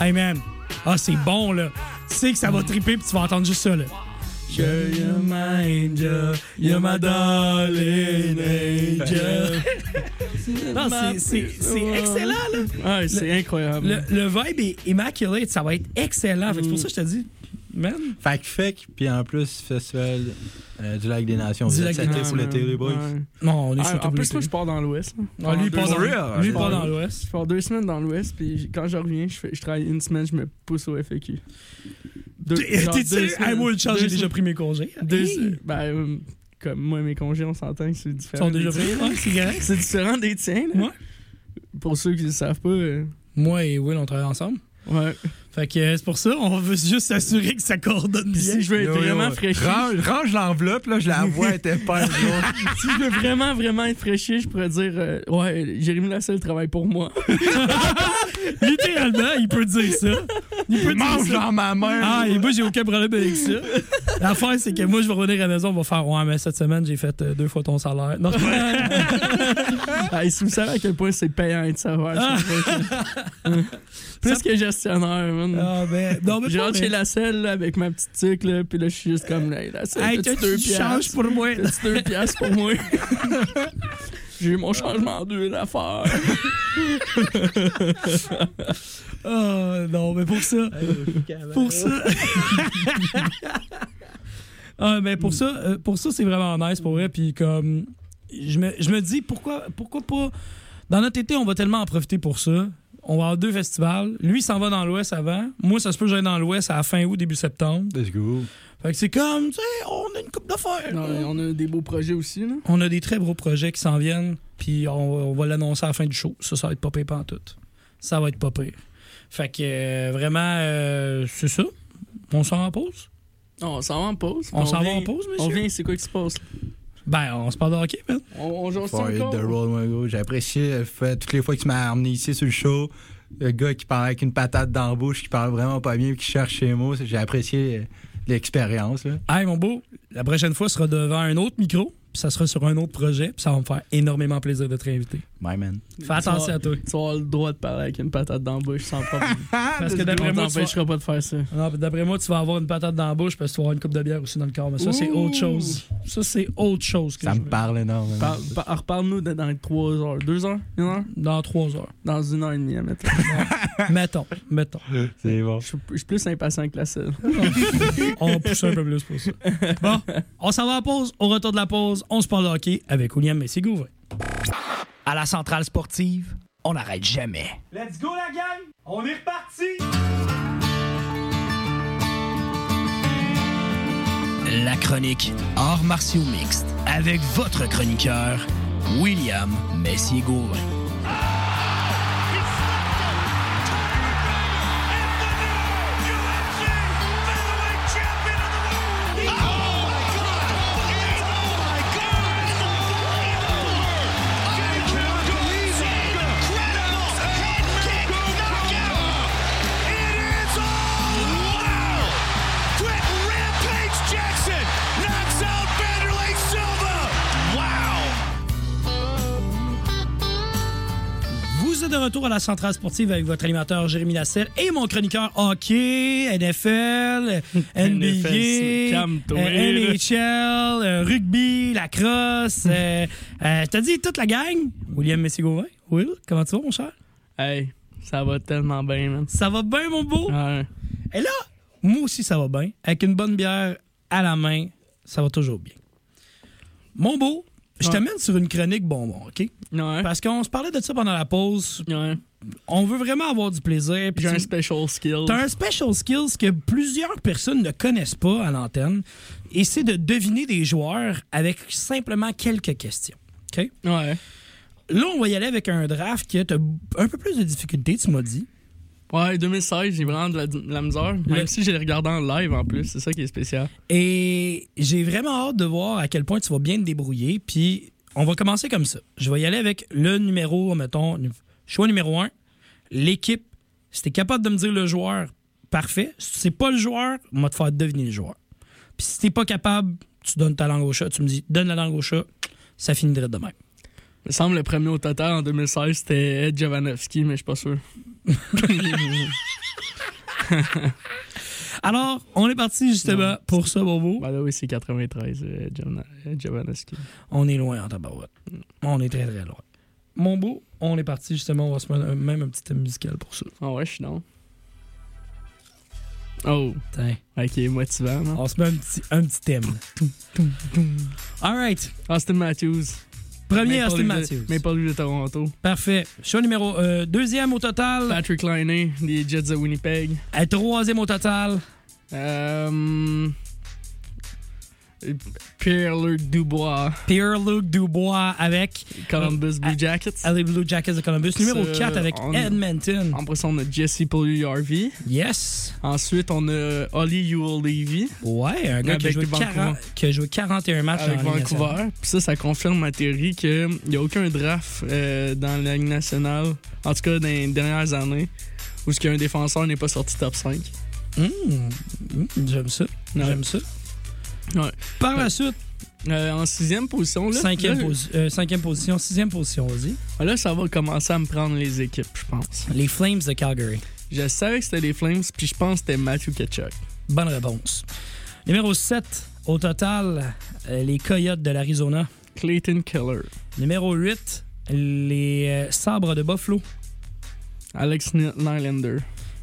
Speaker 1: hey, man. Ah, c'est bon, là. Tu sais que ça va triper, puis tu vas entendre juste ça, là.
Speaker 5: You're my angel, you're my darling angel.
Speaker 1: Non, c'est- excellent, là.
Speaker 5: Ouais, c'est incroyable.
Speaker 1: Le, le vibe est immaculate, ça va être excellent. Fait que C'est pour ça que je te dis, man.
Speaker 4: Fait que puis en plus, Festival euh, du Lac des Nations.
Speaker 1: Du
Speaker 4: Vous
Speaker 1: Lac
Speaker 4: êtes
Speaker 1: des
Speaker 5: Ouais,
Speaker 4: pour l'été, les boys.
Speaker 1: Non, on est
Speaker 5: Ah, en plus, moi, je pars dans l'Ouest. là.
Speaker 1: Ah, lui, il part dans, lui, part dans l'Ouest.
Speaker 5: Je pars deux semaines dans l'Ouest, puis quand je reviens, je, fais, je travaille une semaine, je me pousse au FAQ. Deux- genre
Speaker 1: T'es
Speaker 5: deux
Speaker 1: sûr?
Speaker 5: semaines.
Speaker 1: Hey, moi, j'ai déjà pris mes congés?
Speaker 5: Deux,
Speaker 1: Hey!
Speaker 5: ben, euh, comme moi, mes congés, on s'entend que c'est
Speaker 1: Ils
Speaker 5: différent.
Speaker 1: sont déjà
Speaker 5: des
Speaker 1: pris. c'est correct.
Speaker 5: C'est différent des tiens. là. Pour ceux qui ne le savent pas, euh,
Speaker 1: Moi et Will, on travaille ensemble.
Speaker 5: ouais.
Speaker 1: Fait que euh, c'est pour ça, on veut juste s'assurer que ça coordonne bien.
Speaker 5: si je veux être
Speaker 4: Yo, yo,
Speaker 5: vraiment fraîchi,
Speaker 4: Range, range l'enveloppe, là, je la vois, elle était pas
Speaker 5: si je veux vraiment, vraiment être fraîchi, je pourrais dire euh, Ouais, Jérémy Lasselle travaille pour moi.
Speaker 1: Littéralement, il peut dire ça. Il peut dire
Speaker 4: Mange
Speaker 1: ça.
Speaker 4: dans ma main.
Speaker 1: Ah, et moi, j'ai aucun problème avec ça. L'affaire, c'est que moi, je vais revenir à la maison, on va faire Ouais, mais cette semaine, j'ai fait euh, deux fois ton salaire. Non.
Speaker 5: Hey, si vous savez à quel point c'est payant ça va être- Plus que gestionnaire, man.
Speaker 1: Ah, ben, non, mais
Speaker 5: Je
Speaker 1: pas,
Speaker 5: rentre
Speaker 1: mais-
Speaker 5: chez la selle là, avec ma petite tic, là, puis là, je suis juste comme, hey, la selle,
Speaker 1: Hey,
Speaker 5: t'as-tu
Speaker 1: tu
Speaker 5: deux
Speaker 1: changes
Speaker 5: piastres?
Speaker 1: pour moi?
Speaker 5: T'as-tu deux piastres pour moi? J'ai eu mon changement d'huile à faire.
Speaker 1: Ah, non, mais pour ça. pour ça. ah, mais pour ça, euh, pour ça, c'est vraiment nice pour vrai. Puis comme, je me, je me dis, pourquoi, pourquoi pas. Dans notre été, on va tellement en profiter pour ça. On va avoir deux festivals. Lui, il s'en va dans l'Ouest avant. Moi, ça se peut que j'aille dans l'Ouest à la fin août, début septembre.
Speaker 4: Let's go.
Speaker 1: Fait que c'est comme, tu sais, on a une coupe d'affaires.
Speaker 5: On a des beaux projets aussi, là.
Speaker 1: On a des très gros projets qui s'en viennent, puis on, on va l'annoncer à la fin du show. Ça, ça va être pas pire tout. Ça va être pas pire. Fait que euh, vraiment, euh, c'est ça. On s'en va en pause?
Speaker 5: Non, on s'en va en pause.
Speaker 1: On s'en va en pause, monsieur?
Speaker 5: On vient, c'est quoi qui se passe?
Speaker 1: Ben, on se parle de hockey, man.
Speaker 5: On, on joue
Speaker 4: hit
Speaker 5: encore?
Speaker 4: J'ai apprécié le fait, toutes les fois que tu m'as amené ici sur le show. Le gars qui parle avec une patate dans la bouche, qui parle vraiment pas bien, qui cherche ses mots. J'ai apprécié euh, l'expérience. là.
Speaker 1: Hey, mon beau, la prochaine fois sera devant un autre micro, puis ça sera sur un autre projet, puis ça va me faire énormément plaisir de te réinviter.
Speaker 4: My man.
Speaker 1: Fais attention à toi.
Speaker 5: Tu vas avoir le droit de parler avec une patate dans la bouche sans problème.
Speaker 1: Parce que d'après moi, tu vas-
Speaker 5: pas de faire ça.
Speaker 1: Non, d'après moi, tu vas avoir une patate dans la bouche parce que tu vas avoir une coupe de bière aussi dans le corps. Mais ça, c'est autre chose. Ça, c'est autre chose que
Speaker 4: Ça
Speaker 1: je
Speaker 4: me
Speaker 1: veux.
Speaker 4: parle énormément.
Speaker 5: Par- par- Reparle-nous dans les trois heures. Deux heures? Une heure?
Speaker 1: Dans trois heures.
Speaker 5: Dans une heure et demie, admettons.
Speaker 1: mettons, mettons.
Speaker 4: C'est bon.
Speaker 5: Je suis- plus impatient que la selle.
Speaker 1: On va pousser un peu plus pour ça. Bon, on s'en va en pause. Au retour de la pause, on se parle de hockey avec William Messier-Gauvin.
Speaker 2: À la centrale sportive, on n'arrête jamais.
Speaker 1: Let's go, la gang! On est reparti!
Speaker 2: La chronique Arts martiaux mixtes avec votre chroniqueur, William Messier-Gauvin.
Speaker 1: Vous êtes de retour à la centrale sportive avec votre animateur Jérémy Lasselle et mon chroniqueur hockey, NFL, NBA, NHL, rugby, lacrosse. euh, euh, je te dis toute la gang? William Messier-Gauvin. Will, comment tu vas, mon cher?
Speaker 5: Hey, ça va tellement bien, man.
Speaker 1: Ça va bien, mon beau?
Speaker 5: Ouais.
Speaker 1: Et là, moi aussi, ça va bien. Avec une bonne bière à la main, ça va toujours bien. Mon beau, je
Speaker 5: Ouais.
Speaker 1: t'amène sur une chronique bonbon, OK?
Speaker 5: Ouais.
Speaker 1: Parce qu'on se parlait de ça pendant la pause.
Speaker 5: Ouais.
Speaker 1: On veut vraiment avoir du plaisir.
Speaker 5: J'ai un special skill.
Speaker 1: T'as un special skills que plusieurs personnes ne connaissent pas à l'antenne, et c'est de deviner des joueurs avec simplement quelques questions. OK?
Speaker 5: Ouais.
Speaker 1: Là, on va y aller avec un draft qui a t'as un peu plus de difficultés, tu m'as dit.
Speaker 5: Ouais, 2016, j'ai vraiment de la, de la misère. Même
Speaker 1: Le-
Speaker 5: si j'ai regardé en live en plus, c'est ça qui est spécial.
Speaker 1: Et j'ai vraiment hâte de voir à quel point tu vas bien te débrouiller. Puis on va commencer comme ça. Je vais y aller avec le numéro, mettons, choix numéro un, l'équipe. Si t'es capable de me dire le joueur, parfait. Si c'est pas le joueur, on va te faire deviner le joueur. Puis si t'es pas capable, tu donnes ta langue au chat. Tu me dis, donne la langue au chat. Ça finirait de même.
Speaker 5: Il me semble le premier au total en 2016, c'était Ed Jovanovski, mais je suis pas sûr.
Speaker 1: Alors, on est parti justement
Speaker 5: Non.
Speaker 1: pour ça, Bobo.
Speaker 5: Bah là, oui, c'est 93, euh, Jovanovski.
Speaker 1: On est loin en tabarouette. On est très, très loin. Mon beau, on est parti justement. On va se mettre même un petit thème musical pour ça.
Speaker 5: Ah ouais, je suis non. Oh, ok, motivant, non?
Speaker 1: On se met un petit, un petit thème. All right.
Speaker 5: Austin Matthews.
Speaker 1: Premier
Speaker 5: Maple
Speaker 1: Austin Matthews.
Speaker 5: Maple Leafs de Toronto.
Speaker 1: Parfait. Choix numéro euh, deuxième au total.
Speaker 5: Patrick Laine, des Jets de Winnipeg.
Speaker 1: Euh, troisième au total.
Speaker 5: Euh, Pierre-Luc Dubois,
Speaker 1: Pierre-Luc Dubois avec
Speaker 5: Columbus Blue Jackets.
Speaker 1: les Blue Jackets de Columbus. Numéro
Speaker 5: Ça,
Speaker 1: 4 avec
Speaker 5: on-
Speaker 1: Edmonton.
Speaker 5: Après ça, on a Jesse Pugliarvi.
Speaker 1: Yes.
Speaker 5: Ensuite, on a Ollie Ewell Levy
Speaker 1: Ouais, un gars qui a, joué
Speaker 5: Vancouver.
Speaker 1: 40 qui a joué 41 matchs
Speaker 5: avec. Vancouver. Puis ça, ça confirme ma théorie qu'il n'y a aucun draft euh, dans la Ligue nationale, en tout cas dans les dernières années, où ce qu'un défenseur n'est pas sorti top 5.
Speaker 1: Mmh, mmh, J'aime ça. J'aime ça.
Speaker 5: Ouais.
Speaker 1: Par la suite,
Speaker 5: Euh, en sixième position, là,
Speaker 1: cinquième,
Speaker 5: là,
Speaker 1: posi- euh, cinquième position, sixième position, vas-y.
Speaker 5: là, ça va commencer à me prendre les équipes, je pense.
Speaker 1: Les Flames de Calgary.
Speaker 5: Je savais que c'était les Flames, puis je pense que c'était Matthew Ketchuk.
Speaker 1: Bonne réponse. Numéro 7, au total, euh, les Coyotes de l'Arizona.
Speaker 5: Clayton Keller.
Speaker 1: Numéro 8, les Sabres de Buffalo.
Speaker 5: Alex Ny- Nylander.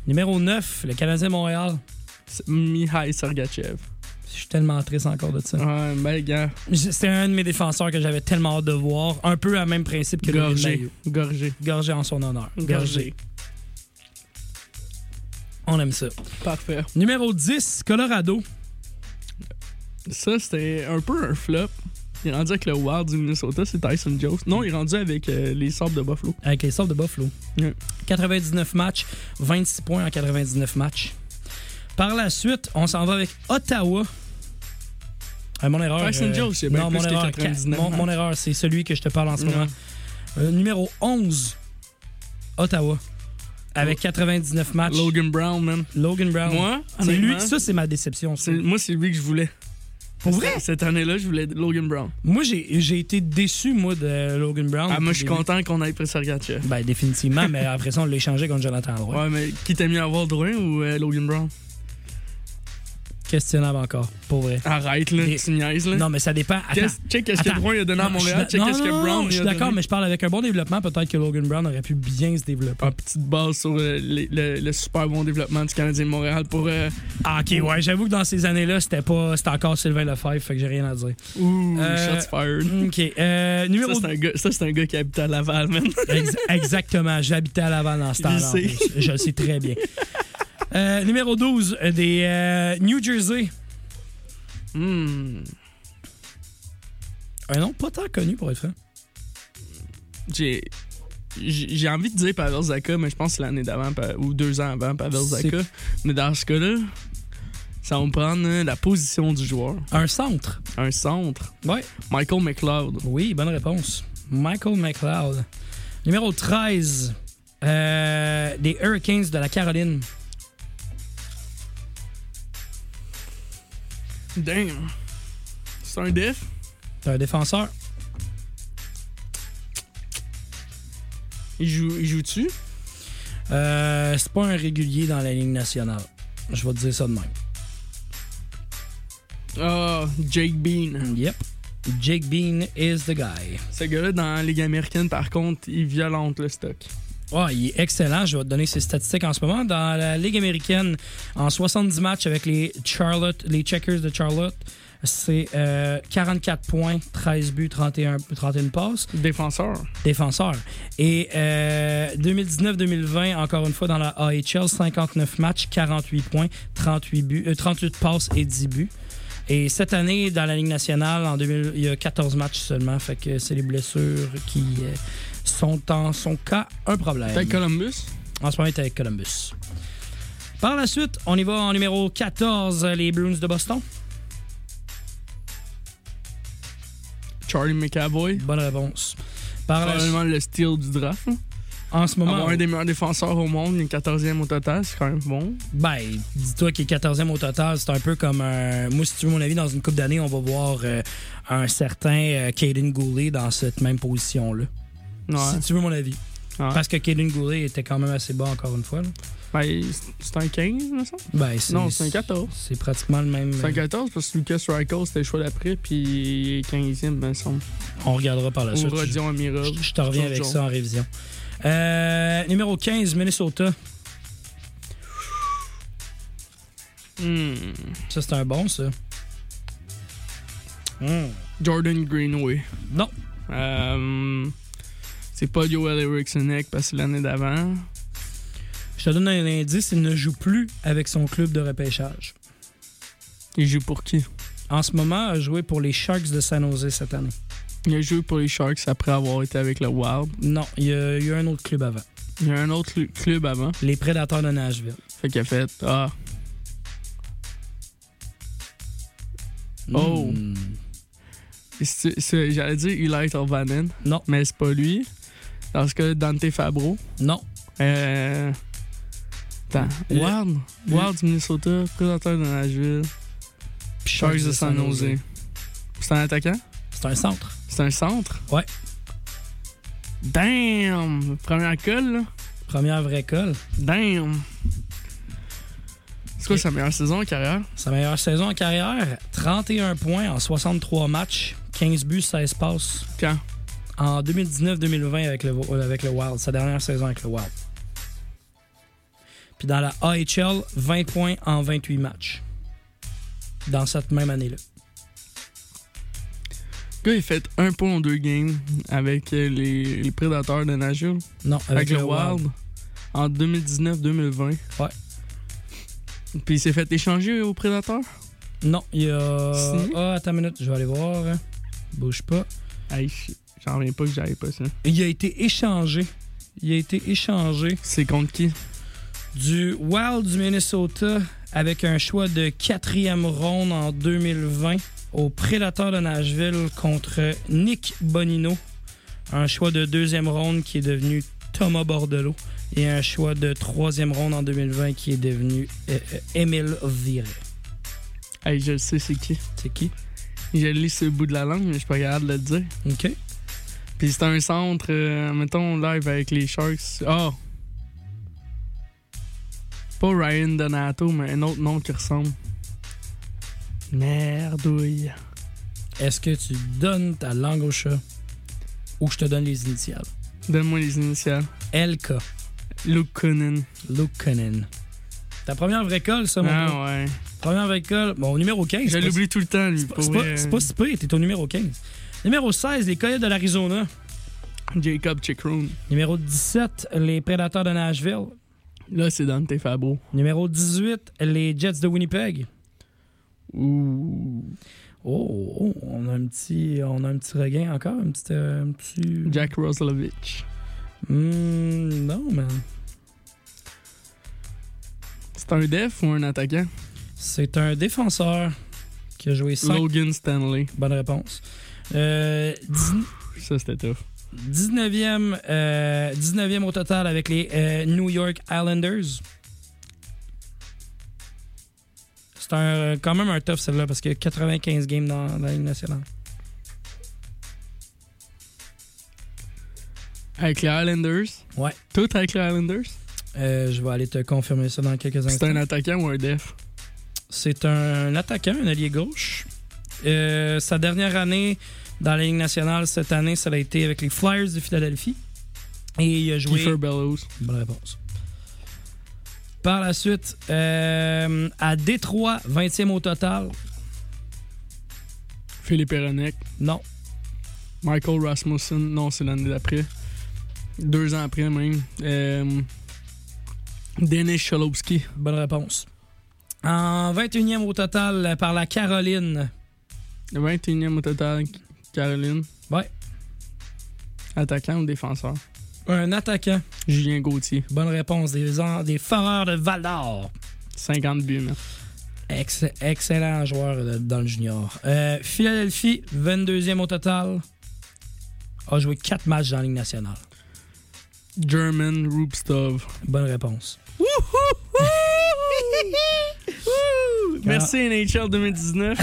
Speaker 1: Numéro 9, le Canadien Montréal.
Speaker 5: Mihai Sergachev.
Speaker 1: Je suis tellement triste encore de ça.
Speaker 5: Ouais, ben, gars,
Speaker 1: C'était un de mes défenseurs que j'avais tellement hâte de voir. Un peu à même principe que le
Speaker 5: gorgé. Gorgé.
Speaker 1: Gorgé en son honneur. Gorgé.
Speaker 5: Gorgé.
Speaker 1: On aime ça.
Speaker 5: Parfait.
Speaker 1: Numéro 10, Colorado.
Speaker 5: Ça, c'était un peu un flop. Il est rendu avec le Wild du Minnesota, c'est Tyson Jones. Non, il est rendu avec euh, les Sabres de Buffalo.
Speaker 1: Avec les Sabres de Buffalo.
Speaker 5: Ouais.
Speaker 1: 99 matchs, 26 points en 99 matchs. Par la suite, on s'en va avec Ottawa. Ah, mon erreur.
Speaker 5: Jones, c'est
Speaker 1: non, mon erreur,
Speaker 5: 99
Speaker 1: mon, erreur, c'est celui que je te parle en ce moment. Euh, numéro 11, Ottawa. Avec 99 matchs.
Speaker 5: Logan Brown, man.
Speaker 1: Logan Brown.
Speaker 5: Moi,
Speaker 1: c'est lui, ça c'est ma déception.
Speaker 5: c'est- moi, c'est lui que je voulais.
Speaker 1: Pour vrai?
Speaker 5: Cette année-là, je voulais Logan Brown.
Speaker 1: Moi, j'ai j'ai été déçu, moi, de Logan Brown.
Speaker 5: Ah, moi, je suis content qu'on ait pris Sergachev.
Speaker 1: Ben, définitivement, mais après ça, on l'a échangé contre Jonathan Drouin.
Speaker 5: Ouais, mais qui t'a mieux avoir Drouin ou euh, Logan Brown?
Speaker 1: Questionnable encore, pour vrai.
Speaker 5: Arrête, là, tu niaises, là.
Speaker 1: Non, mais ça dépend. Attends.
Speaker 5: Check qu'est-ce que. Drouin a donné à Montréal, check qu'est-ce que Brown
Speaker 1: Je suis d'accord, mais je parle avec un bon développement. Peut-être que Logan Brown aurait pu bien se développer.
Speaker 5: Ah, petite base sur euh, les- le, le super bon développement du Canadien de Montréal pour. euh,
Speaker 1: Ah, ok, ouais, j'avoue que dans ces années-là, c'était pas, c'était encore Sylvain Lefebvre, fait que j'ai rien à dire.
Speaker 5: Ouh,
Speaker 1: Euh,
Speaker 5: shots fired.
Speaker 1: Ok, euh, numéro
Speaker 5: Ça, c'est un, gars- un qui habite à Laval, man.
Speaker 1: Ex- exactement, j'habitais à Laval dans ce temps-là. Je le sais très bien. Euh, numéro 12, euh, des euh, New Jersey.
Speaker 5: Hmm.
Speaker 1: Un nom pas tant connu pour être franc.
Speaker 5: J'ai. J'ai envie de dire Pavel Zaka, mais je pense que c'est l'année d'avant ou deux ans avant Pavel Zaka. Mais dans ce cas-là, ça va me prendre la position du joueur.
Speaker 1: Un centre.
Speaker 5: Un centre.
Speaker 1: Ouais.
Speaker 5: Michael McLeod.
Speaker 1: Oui, bonne réponse. Michael McLeod. Numéro 13, euh, des Hurricanes de la Caroline.
Speaker 5: Damn. C'est un def?
Speaker 1: C'est un défenseur.
Speaker 5: Il joue, il joue-tu?
Speaker 1: Euh, c'est pas un régulier dans la Ligue nationale. Je vais te dire ça de même.
Speaker 5: Ah, Jake Bean.
Speaker 1: Yep. Jake Bean is the guy.
Speaker 5: Ce gars-là, dans la Ligue américaine, par contre, il violente le stock.
Speaker 1: Ah, il est excellent. Je vais te donner ses statistiques en ce moment. Dans la Ligue américaine, en 70 matchs avec les Charlotte, les Checkers de Charlotte, c'est euh, 44 points, 13 buts, 31, 31 passes.
Speaker 5: Défenseur.
Speaker 1: défenseur. Et euh, 2019-2020, encore une fois, dans la AHL, 59 matchs, 48 points, 38, buts, euh, 38 passes et 10 buts. Et cette année, dans la Ligue nationale, en 2000, il y a 14 matchs seulement. Fait que c'est les blessures qui euh, sont en son cas un problème.
Speaker 5: Peut-être Columbus?
Speaker 1: En ce moment, il est avec Columbus. Par la suite, on y va en numéro 14, les Bruins de Boston.
Speaker 5: Charlie McAvoy.
Speaker 1: Bonne réponse. Par la
Speaker 5: Probablement le style du draft. hein.
Speaker 1: en ce moment,
Speaker 5: Avoir un des meilleurs défenseurs au monde, il est 14e au total, c'est quand même bon.
Speaker 1: Ben, dis-toi qu'il est 14e au total. C'est un peu comme un. Moi, si tu veux mon avis, dans une coupe d'années, on va voir euh, un certain euh, Caden Goulet dans cette même position-là.
Speaker 5: Ouais.
Speaker 1: Si tu veux mon avis.
Speaker 5: Ouais.
Speaker 1: Parce que Caden Goulet était quand même assez bas, encore une fois. là.
Speaker 5: Ben, c'est un 15, me semble.
Speaker 1: Ben, c'est,
Speaker 5: Non, c'est un 14.
Speaker 1: C'est pratiquement le même.
Speaker 5: C'est un 14 parce que Lucas Reichel, c'était le choix d'après, puis il est 15e, me semble.
Speaker 1: On regardera par la suite.
Speaker 5: Rodion.
Speaker 1: Je, je te reviens avec ça en révision. Euh, numéro 15, Minnesota.
Speaker 5: Hmm.
Speaker 1: Ça, c'est un bon, ça. Hmm.
Speaker 5: Jordan Greenway.
Speaker 1: Non.
Speaker 5: Euh, c'est pas Joel Eriksson parce que c'est l'année d'avant.
Speaker 1: Je te donne un indice, il ne joue plus avec son club de repêchage.
Speaker 5: Il joue pour qui?
Speaker 1: En ce moment, a joué pour les Sharks de San Jose cette année.
Speaker 5: Il a joué pour les Sharks après avoir été avec le Wild.
Speaker 1: Non, il y a eu un autre club avant.
Speaker 5: Il y a un autre cl- club avant.
Speaker 1: Les Prédateurs de Nashville.
Speaker 5: Fait qu'il a fait Ah. Oh.
Speaker 1: Hmm.
Speaker 5: C'est- J'allais dire Eli Torvanen.
Speaker 1: Non.
Speaker 5: Mais c'est pas lui. Dans ce cas, Dante Fabro.
Speaker 1: Non.
Speaker 5: Euh. Attends.
Speaker 1: Le- le-
Speaker 5: Wild du Minnesota. Prédateur de Nashville.
Speaker 1: Puis
Speaker 5: Sharks de San Jose. C'est un attaquant?
Speaker 1: C'est un centre.
Speaker 5: C'est un centre?
Speaker 1: Ouais.
Speaker 5: Damn! Première colle, là.
Speaker 1: Première vraie colle.
Speaker 5: Damn! C'est quoi sa meilleure saison en carrière?
Speaker 1: Sa meilleure saison en carrière, 31 points en 63 matchs, 15 buts, 16 passes.
Speaker 5: Quand?
Speaker 1: En 2019-2020 avec le, avec le Wild, sa dernière saison avec le Wild. Puis dans la AHL, 20 points en 28 matchs. Dans cette même année-là.
Speaker 5: Le gars, il fait un point en deux games avec les, les Prédateurs de Nashville.
Speaker 1: Non,
Speaker 5: Avec, le Wild. En 2019-2020.
Speaker 1: Ouais.
Speaker 5: Puis il s'est fait échanger aux Prédateurs?
Speaker 1: Non, il y a. Ah, attends une minute, je vais aller voir. Bouge pas.
Speaker 5: Je- j'en reviens pas que j'avais pas ça.
Speaker 1: Il a été échangé. Il a été échangé
Speaker 5: C'est contre qui?
Speaker 1: du Wild du Minnesota avec un choix de quatrième ronde en 2020 au Prédateur de Nashville contre Nick Bonino. Un choix de deuxième ronde qui est devenu Thomas Bordelot. Et un choix de troisième ronde en 2020 qui est devenu euh, euh, Émile Viré.
Speaker 5: Hey, je le sais, c'est qui?
Speaker 1: C'est qui?
Speaker 5: Je lis sur le bout de la langue, mais je suis pas capable de le dire.
Speaker 1: OK.
Speaker 5: Puis c'est un centre, euh, mettons, live avec les Sharks. Ah! Pas Ryan Donato, mais un autre nom qui ressemble. Merdouille.
Speaker 1: Est-ce que tu donnes ta langue au chat ou je te donne les initiales?
Speaker 5: Donne-moi les initiales.
Speaker 1: LK.
Speaker 5: Luke Cunnin.
Speaker 1: Lukanen. Ta première vraie colle, ça, mon gars.
Speaker 5: Ah ouais.
Speaker 1: Première vraie colle. Bon, numéro 15.
Speaker 5: Je l'oublie tout le temps, lui.
Speaker 1: C'est pas si pire, t'es au numéro 15. Numéro 16, les Coyotes de l'Arizona.
Speaker 5: Jacob Chickroon.
Speaker 1: Numéro 17, les Prédateurs de Nashville.
Speaker 5: Là, c'est Dante Fabro.
Speaker 1: Numéro 18, les Jets de Winnipeg.
Speaker 5: Ouh.
Speaker 1: Oh, oh, on a un petit, on a un petit regain encore, un petit, euh, un petit.
Speaker 5: Jack Roslovich.
Speaker 1: Hmm, non, man.
Speaker 5: C'est un def ou un attaquant?
Speaker 1: C'est un défenseur qui a joué 5.
Speaker 5: Logan Stanley.
Speaker 1: Bonne réponse. Euh,
Speaker 5: Ça, c'était tough.
Speaker 1: 19e, euh, 19e au total avec les euh, New York Islanders. C'est un, quand même un tough celle-là parce qu'il y a 95 games dans, dans la Ligue nationale.
Speaker 5: Avec les Islanders?
Speaker 1: Ouais.
Speaker 5: Tout avec les Islanders?
Speaker 1: Euh, je vais aller te confirmer ça dans quelques
Speaker 5: C'est
Speaker 1: instants.
Speaker 5: un attaquant ou un def?
Speaker 1: C'est un attaquant, un allié gauche. Sa dernière année dans la Ligue nationale, cette année, ça a été avec les Flyers de Philadelphie. Et il a joué.
Speaker 5: Kiefer Bellows.
Speaker 1: Bonne réponse. Par la suite, euh, à Détroit, 20e au total.
Speaker 5: Philippe Eronek.
Speaker 1: Non.
Speaker 5: Michael Rasmussen. Non, c'est l'année d'après. Deux ans après, même. Euh, Denis Cholowski.
Speaker 1: Bonne réponse. En 21e au total par la Caroline.
Speaker 5: 21e au total, Caroline?
Speaker 1: Ouais.
Speaker 5: Attaquant ou défenseur?
Speaker 1: Un attaquant.
Speaker 5: Julien Gauthier.
Speaker 1: Bonne réponse. Des, en- des Foreurs de Val d'Or.
Speaker 5: 50 buts, man.
Speaker 1: Ex- excellent joueur euh, dans le junior. Euh, Philadelphie, 22e au total. A joué 4 matchs dans la Ligue nationale.
Speaker 5: German Rubstov.
Speaker 1: Bonne réponse.
Speaker 5: Merci NHL 2019.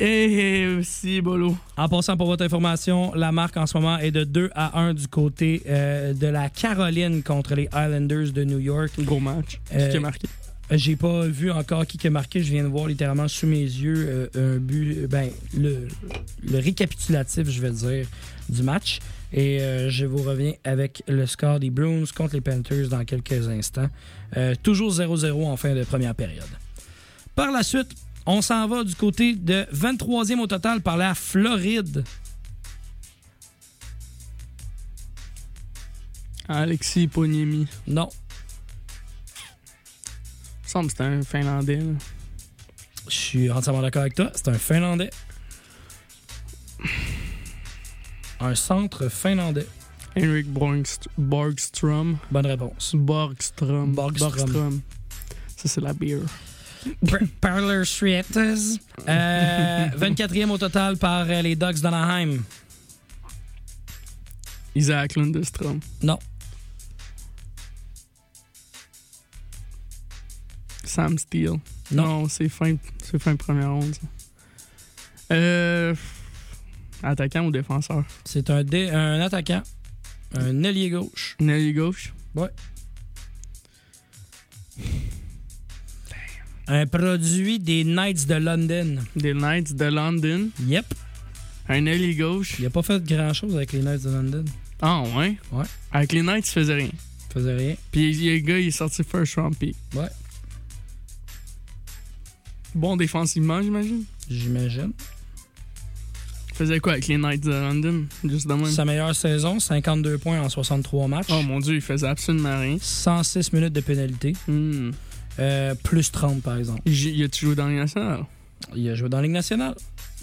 Speaker 5: Et aussi, Bolo.
Speaker 1: En passant pour votre information, la marque en ce moment est de 2 à 1 du côté euh, de la Caroline contre les Islanders de New York.
Speaker 5: Gros match.
Speaker 1: Euh,
Speaker 5: Qui a marqué?
Speaker 1: J'ai pas vu encore qui a marqué. Je viens de voir littéralement sous mes yeux euh, un but, euh, ben, le, le récapitulatif, je vais dire, du match. Et euh, je vous reviens avec le score des Bruins contre les Panthers dans quelques instants. Euh, toujours 0-0 en fin de première période. Par la suite, on s'en va du côté de 23e au total par la Floride.
Speaker 5: Alexis Poniemi.
Speaker 1: Non,
Speaker 5: Il me semble que c'était un Finlandais. là.
Speaker 1: Je suis entièrement d'accord avec toi. C'est un Finlandais. Un centre finlandais.
Speaker 5: Henrik Borgst- Borgstrom.
Speaker 1: Bonne réponse.
Speaker 5: Borgstrom.
Speaker 1: Borgstrom.
Speaker 5: Ça, c'est la.
Speaker 1: Par- Parler Streets. Euh, 24e au total par euh, les Ducks d'Anaheim.
Speaker 5: Isaac Lundestrom.
Speaker 1: Non.
Speaker 5: Sam Steele.
Speaker 1: Non.
Speaker 5: Non, c'est fin, c'est fin première ronde, ça. Euh. Attaquant ou défenseur?
Speaker 1: C'est un, dé- un attaquant. Un ailier gauche.
Speaker 5: Nelly gauche?
Speaker 1: Un produit des Knights de London.
Speaker 5: Des Knights de London?
Speaker 1: Yep.
Speaker 5: Un ailier gauche?
Speaker 1: Il a pas fait grand chose avec les Knights de London.
Speaker 5: Ah, ouais?
Speaker 1: Ouais.
Speaker 5: Avec les Knights, il faisait rien.
Speaker 1: Il faisait rien.
Speaker 5: Puis le gars, il est sorti first round pick.
Speaker 1: Ouais.
Speaker 5: Bon défensivement, j'imagine?
Speaker 1: J'imagine.
Speaker 5: Il faisait quoi avec les Knights de London? Juste de même?
Speaker 1: Sa meilleure saison, 52 points en 63 matchs.
Speaker 5: Oh mon dieu, il faisait absolument rien.
Speaker 1: 106 minutes de pénalité.
Speaker 5: Hmm.
Speaker 1: Euh, plus 30, par exemple.
Speaker 5: Il, a-tu joué dans les nationales?
Speaker 1: Il a joué dans la Ligue nationale.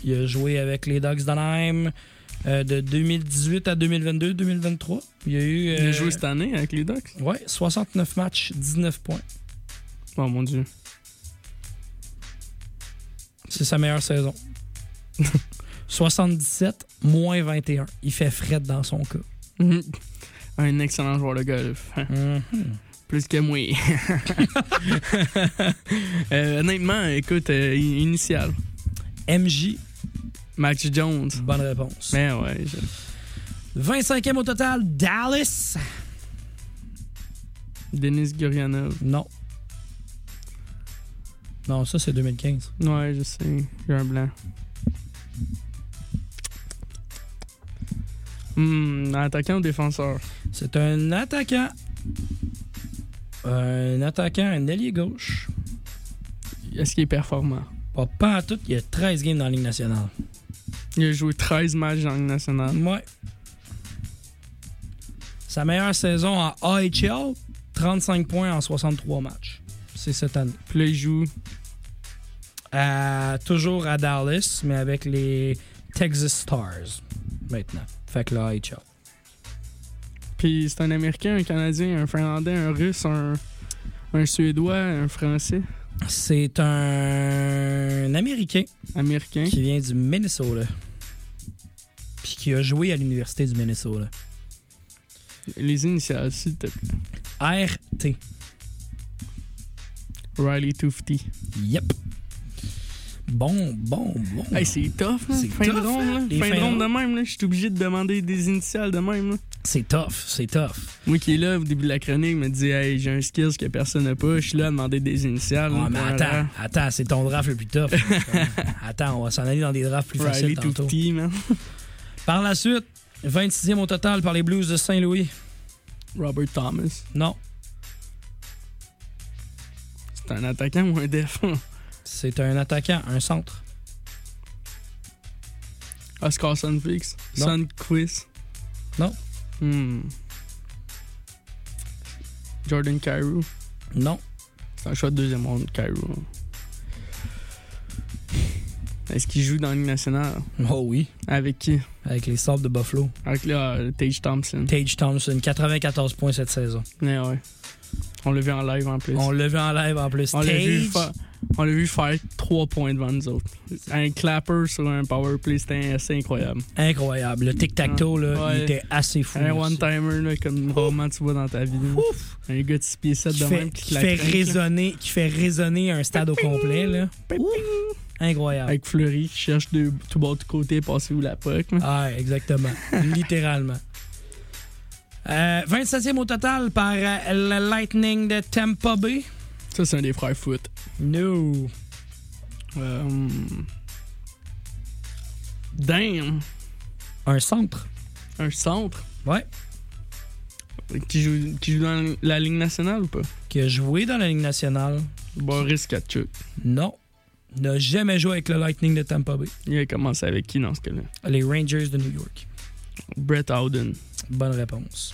Speaker 1: Il a joué avec les Ducks d'Anaheim euh, de 2018 à 2022-2023. Il a eu...
Speaker 5: Il a
Speaker 1: euh,
Speaker 5: joué cette année avec les Ducks?
Speaker 1: Ouais, 69 matchs, 19 points.
Speaker 5: Oh mon dieu.
Speaker 1: C'est sa meilleure saison. 77, moins 21. Il fait fret dans son cas.
Speaker 5: Un excellent joueur de golf.
Speaker 1: Mhm.
Speaker 5: Plus que moi. Euh, honnêtement, écoute, euh, initial.
Speaker 1: MJ,
Speaker 5: Max Jones.
Speaker 1: bonne réponse.
Speaker 5: Mais ouais, je-
Speaker 1: 25e au total, Dallas.
Speaker 5: Denis Gurianov.
Speaker 1: Non. Non, ça c'est 2015.
Speaker 5: Ouais, je sais. J'ai un blanc. Hmm, attaquant ou défenseur?
Speaker 1: C'est un attaquant. Un attaquant, un ailier gauche.
Speaker 5: Est-ce qu'il est performant?
Speaker 1: Pas, pas à tout, il y a 13 games dans la Ligue nationale.
Speaker 5: Il a joué 13 matchs dans la Ligue nationale.
Speaker 1: Ouais. Sa meilleure saison en AHL, 35 points en 63 matchs. C'est cette année.
Speaker 5: Puis là, il joue.
Speaker 1: À- toujours à Dallas, mais avec les Texas Stars maintenant. Fait que là, AHL.
Speaker 5: Puis c'est un Américain, un Canadien, un Finlandais, un Russe, un, un Suédois, un Français.
Speaker 1: C'est un Américain
Speaker 5: Américain.
Speaker 1: qui vient du Minnesota. Puis qui a joué à l'Université du Minnesota.
Speaker 5: Les initiales, s'il te plaît.
Speaker 1: RT.
Speaker 5: Riley Tufty.
Speaker 1: Yep. Bon, bon, bon.
Speaker 5: Hey, c'est tough, là.
Speaker 1: C'est
Speaker 5: Fin
Speaker 1: tough,
Speaker 5: de ronde, là.
Speaker 1: hein? Les
Speaker 5: Fin de ronde
Speaker 1: de
Speaker 5: même, là. Je suis obligé de demander des initiales de même, là.
Speaker 1: C'est tough, c'est tough.
Speaker 5: Moi qui est là au début de la chronique, me dit Hey, j'ai un skills que personne n'a pas. Je suis là à demander des initiales.
Speaker 1: Ah,
Speaker 5: là,
Speaker 1: mais attends, attends, c'est ton draft le plus tough. attends, on va s'en aller dans des drafts plus
Speaker 5: Riley
Speaker 1: faciles tantôt.
Speaker 5: Man.
Speaker 1: Par la suite, 26e au total par les Blues de Saint-Louis.
Speaker 5: Robert Thomas.
Speaker 1: Non,
Speaker 5: C'est un attaquant ou un def?
Speaker 1: C'est un attaquant, un centre.
Speaker 5: Oscar Sunfix.
Speaker 1: Non.
Speaker 5: Sunquist.
Speaker 1: Non.
Speaker 5: Hmm. Jordan Cairo.
Speaker 1: Non,
Speaker 5: C'est un choix de deuxième ronde, Cairo. Est-ce qu'il joue dans la Ligue nationale?
Speaker 1: oh oui,
Speaker 5: Avec qui?
Speaker 1: avec les Sabres de Buffalo.
Speaker 5: Avec euh, Tage Thompson.
Speaker 1: Tage Thompson, 94 points cette saison.
Speaker 5: Ouais, ouais. On l'a vu en live en plus.
Speaker 1: On l'a vu en live en plus.
Speaker 5: On l'a vu,
Speaker 1: Tage,
Speaker 5: fa- on l'a vu faire 3 points devant nous autres. Un clapper sur un power play, c'était assez incroyable.
Speaker 1: incroyable. Le tic-tac-toe, là,
Speaker 5: Ouais.
Speaker 1: il était assez fou.
Speaker 5: Un one-timer, là, comme rarement tu vois dans ta vie.
Speaker 1: Ouf!
Speaker 5: Un gars de 6 pieds 7
Speaker 1: Qui
Speaker 5: de
Speaker 1: fait,
Speaker 5: même
Speaker 1: qui
Speaker 5: qui,
Speaker 1: fait
Speaker 5: là.
Speaker 1: résonner, qui fait résonner un stade au complet. Là. Ouf! Incroyable.
Speaker 5: Avec Fleury qui cherche de tout bas de côté, passer où la puck. là.
Speaker 1: Ah, exactement. Littéralement. Euh, 27e au total par euh, le Lightning de Tampa Bay.
Speaker 5: Ça, c'est un des frères foot.
Speaker 1: No.
Speaker 5: Euh, Damn!
Speaker 1: Un centre.
Speaker 5: Un centre?
Speaker 1: Ouais.
Speaker 5: qui joue, qui joue dans la Ligue nationale ou pas?
Speaker 1: Qui a joué dans la Ligue nationale.
Speaker 5: Boris Katchuk.
Speaker 1: Non. N'a jamais joué avec le Lightning de Tampa Bay.
Speaker 5: Il a commencé avec qui dans ce cas-là?
Speaker 1: Les Rangers de New York.
Speaker 5: Brett Howden.
Speaker 1: Bonne réponse.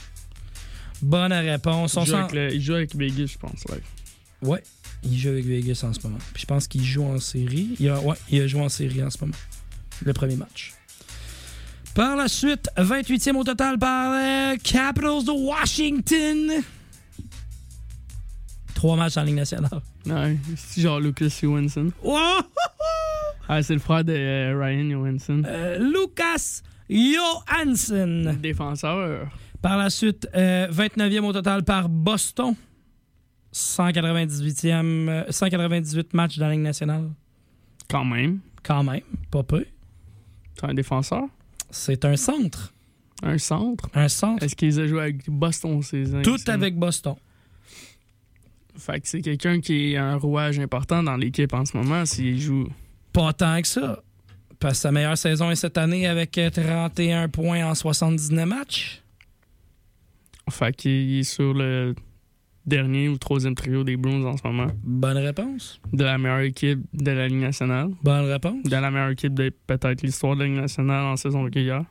Speaker 1: Bonne réponse. On
Speaker 5: Il joue, avec le- il joue avec Vegas, je pense. Ouais.
Speaker 1: Ouais. Il joue avec Vegas en ce moment. Puis je pense qu'il joue en série. Il a, ouais, il a joué en série en ce moment. Le premier match. Par la suite, 28e au total par les Capitals de Washington. Trois matchs en Ligue nationale.
Speaker 5: Ouais, c'est genre Lucas Johansson.
Speaker 1: Wow!
Speaker 5: Ah, c'est le frère de euh, Ryan Johansson.
Speaker 1: Euh, Lucas Johansson.
Speaker 5: Défenseur.
Speaker 1: Par la suite, euh, 29e au total par Boston. 198e, euh, 198 matchs dans la Ligue nationale.
Speaker 5: Quand même.
Speaker 1: Quand même, pas peu.
Speaker 5: C'est un défenseur?
Speaker 1: C'est un centre.
Speaker 5: Un centre?
Speaker 1: Un centre.
Speaker 5: Est-ce qu'ils ont joué avec Boston ces années?
Speaker 1: Tout avec Boston.
Speaker 5: Fait que c'est quelqu'un qui est un rouage important dans l'équipe en ce moment s'il joue.
Speaker 1: Pas tant que ça. Parce que sa meilleure saison est cette année avec euh, 31 points en 79 matchs.
Speaker 5: Fait qu'il est sur le dernier ou troisième trio des Bruins en ce moment.
Speaker 1: Bonne réponse.
Speaker 5: De la meilleure équipe de la Ligue nationale.
Speaker 1: Bonne réponse.
Speaker 5: De la meilleure équipe de peut-être l'histoire de la Ligue nationale en saison régulière.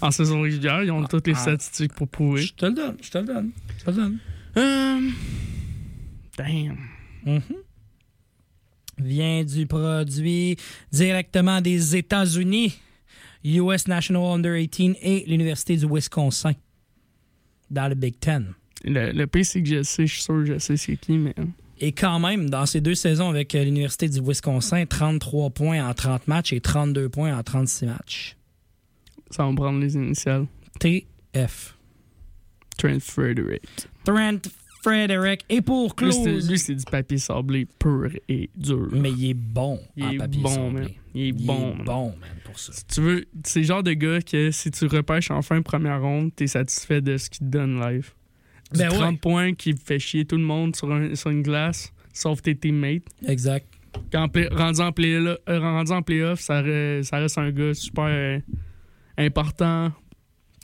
Speaker 5: En saison régulière, ils ont toutes les
Speaker 1: ah.
Speaker 5: statistiques pour prouver.
Speaker 1: Je te le donne, je te le donne. Je te le donne.
Speaker 5: Euh... Damn.
Speaker 1: Mhm. Vient du produit directement des États-Unis, US National Under 18 et l'Université du Wisconsin, dans le Big Ten.
Speaker 5: Le, le pire, c'est que je sais, je suis sûr que je sais c'est qui, mais.
Speaker 1: Et quand même, dans ces deux saisons avec euh, l'Université du Wisconsin, 33 points en 30 matchs et 32 points en 36 matchs.
Speaker 5: Ça va me prendre les initiales.
Speaker 1: TF.
Speaker 5: Trent Frederick.
Speaker 1: Trent Frederick. Et pour close.
Speaker 5: lui, c'est du papier sablé pur et dur.
Speaker 1: Mais il est bon
Speaker 5: Il
Speaker 1: en
Speaker 5: est
Speaker 1: papier
Speaker 5: bon,
Speaker 1: sablé.
Speaker 5: man. Il est bon, man.
Speaker 1: bon, man, pour ça.
Speaker 5: Si tu veux, c'est le genre de gars que si tu repêches en fin de première ronde, t'es satisfait de ce qu'il te donne live. Du
Speaker 1: Ben ouais.
Speaker 5: 30 points qui fait chier tout le monde sur, un- sur une glace, sauf tes teammates.
Speaker 1: Exact.
Speaker 5: Quand rendu en, play, euh, rendu en playoff, ça, re- ça reste un gars super euh, important.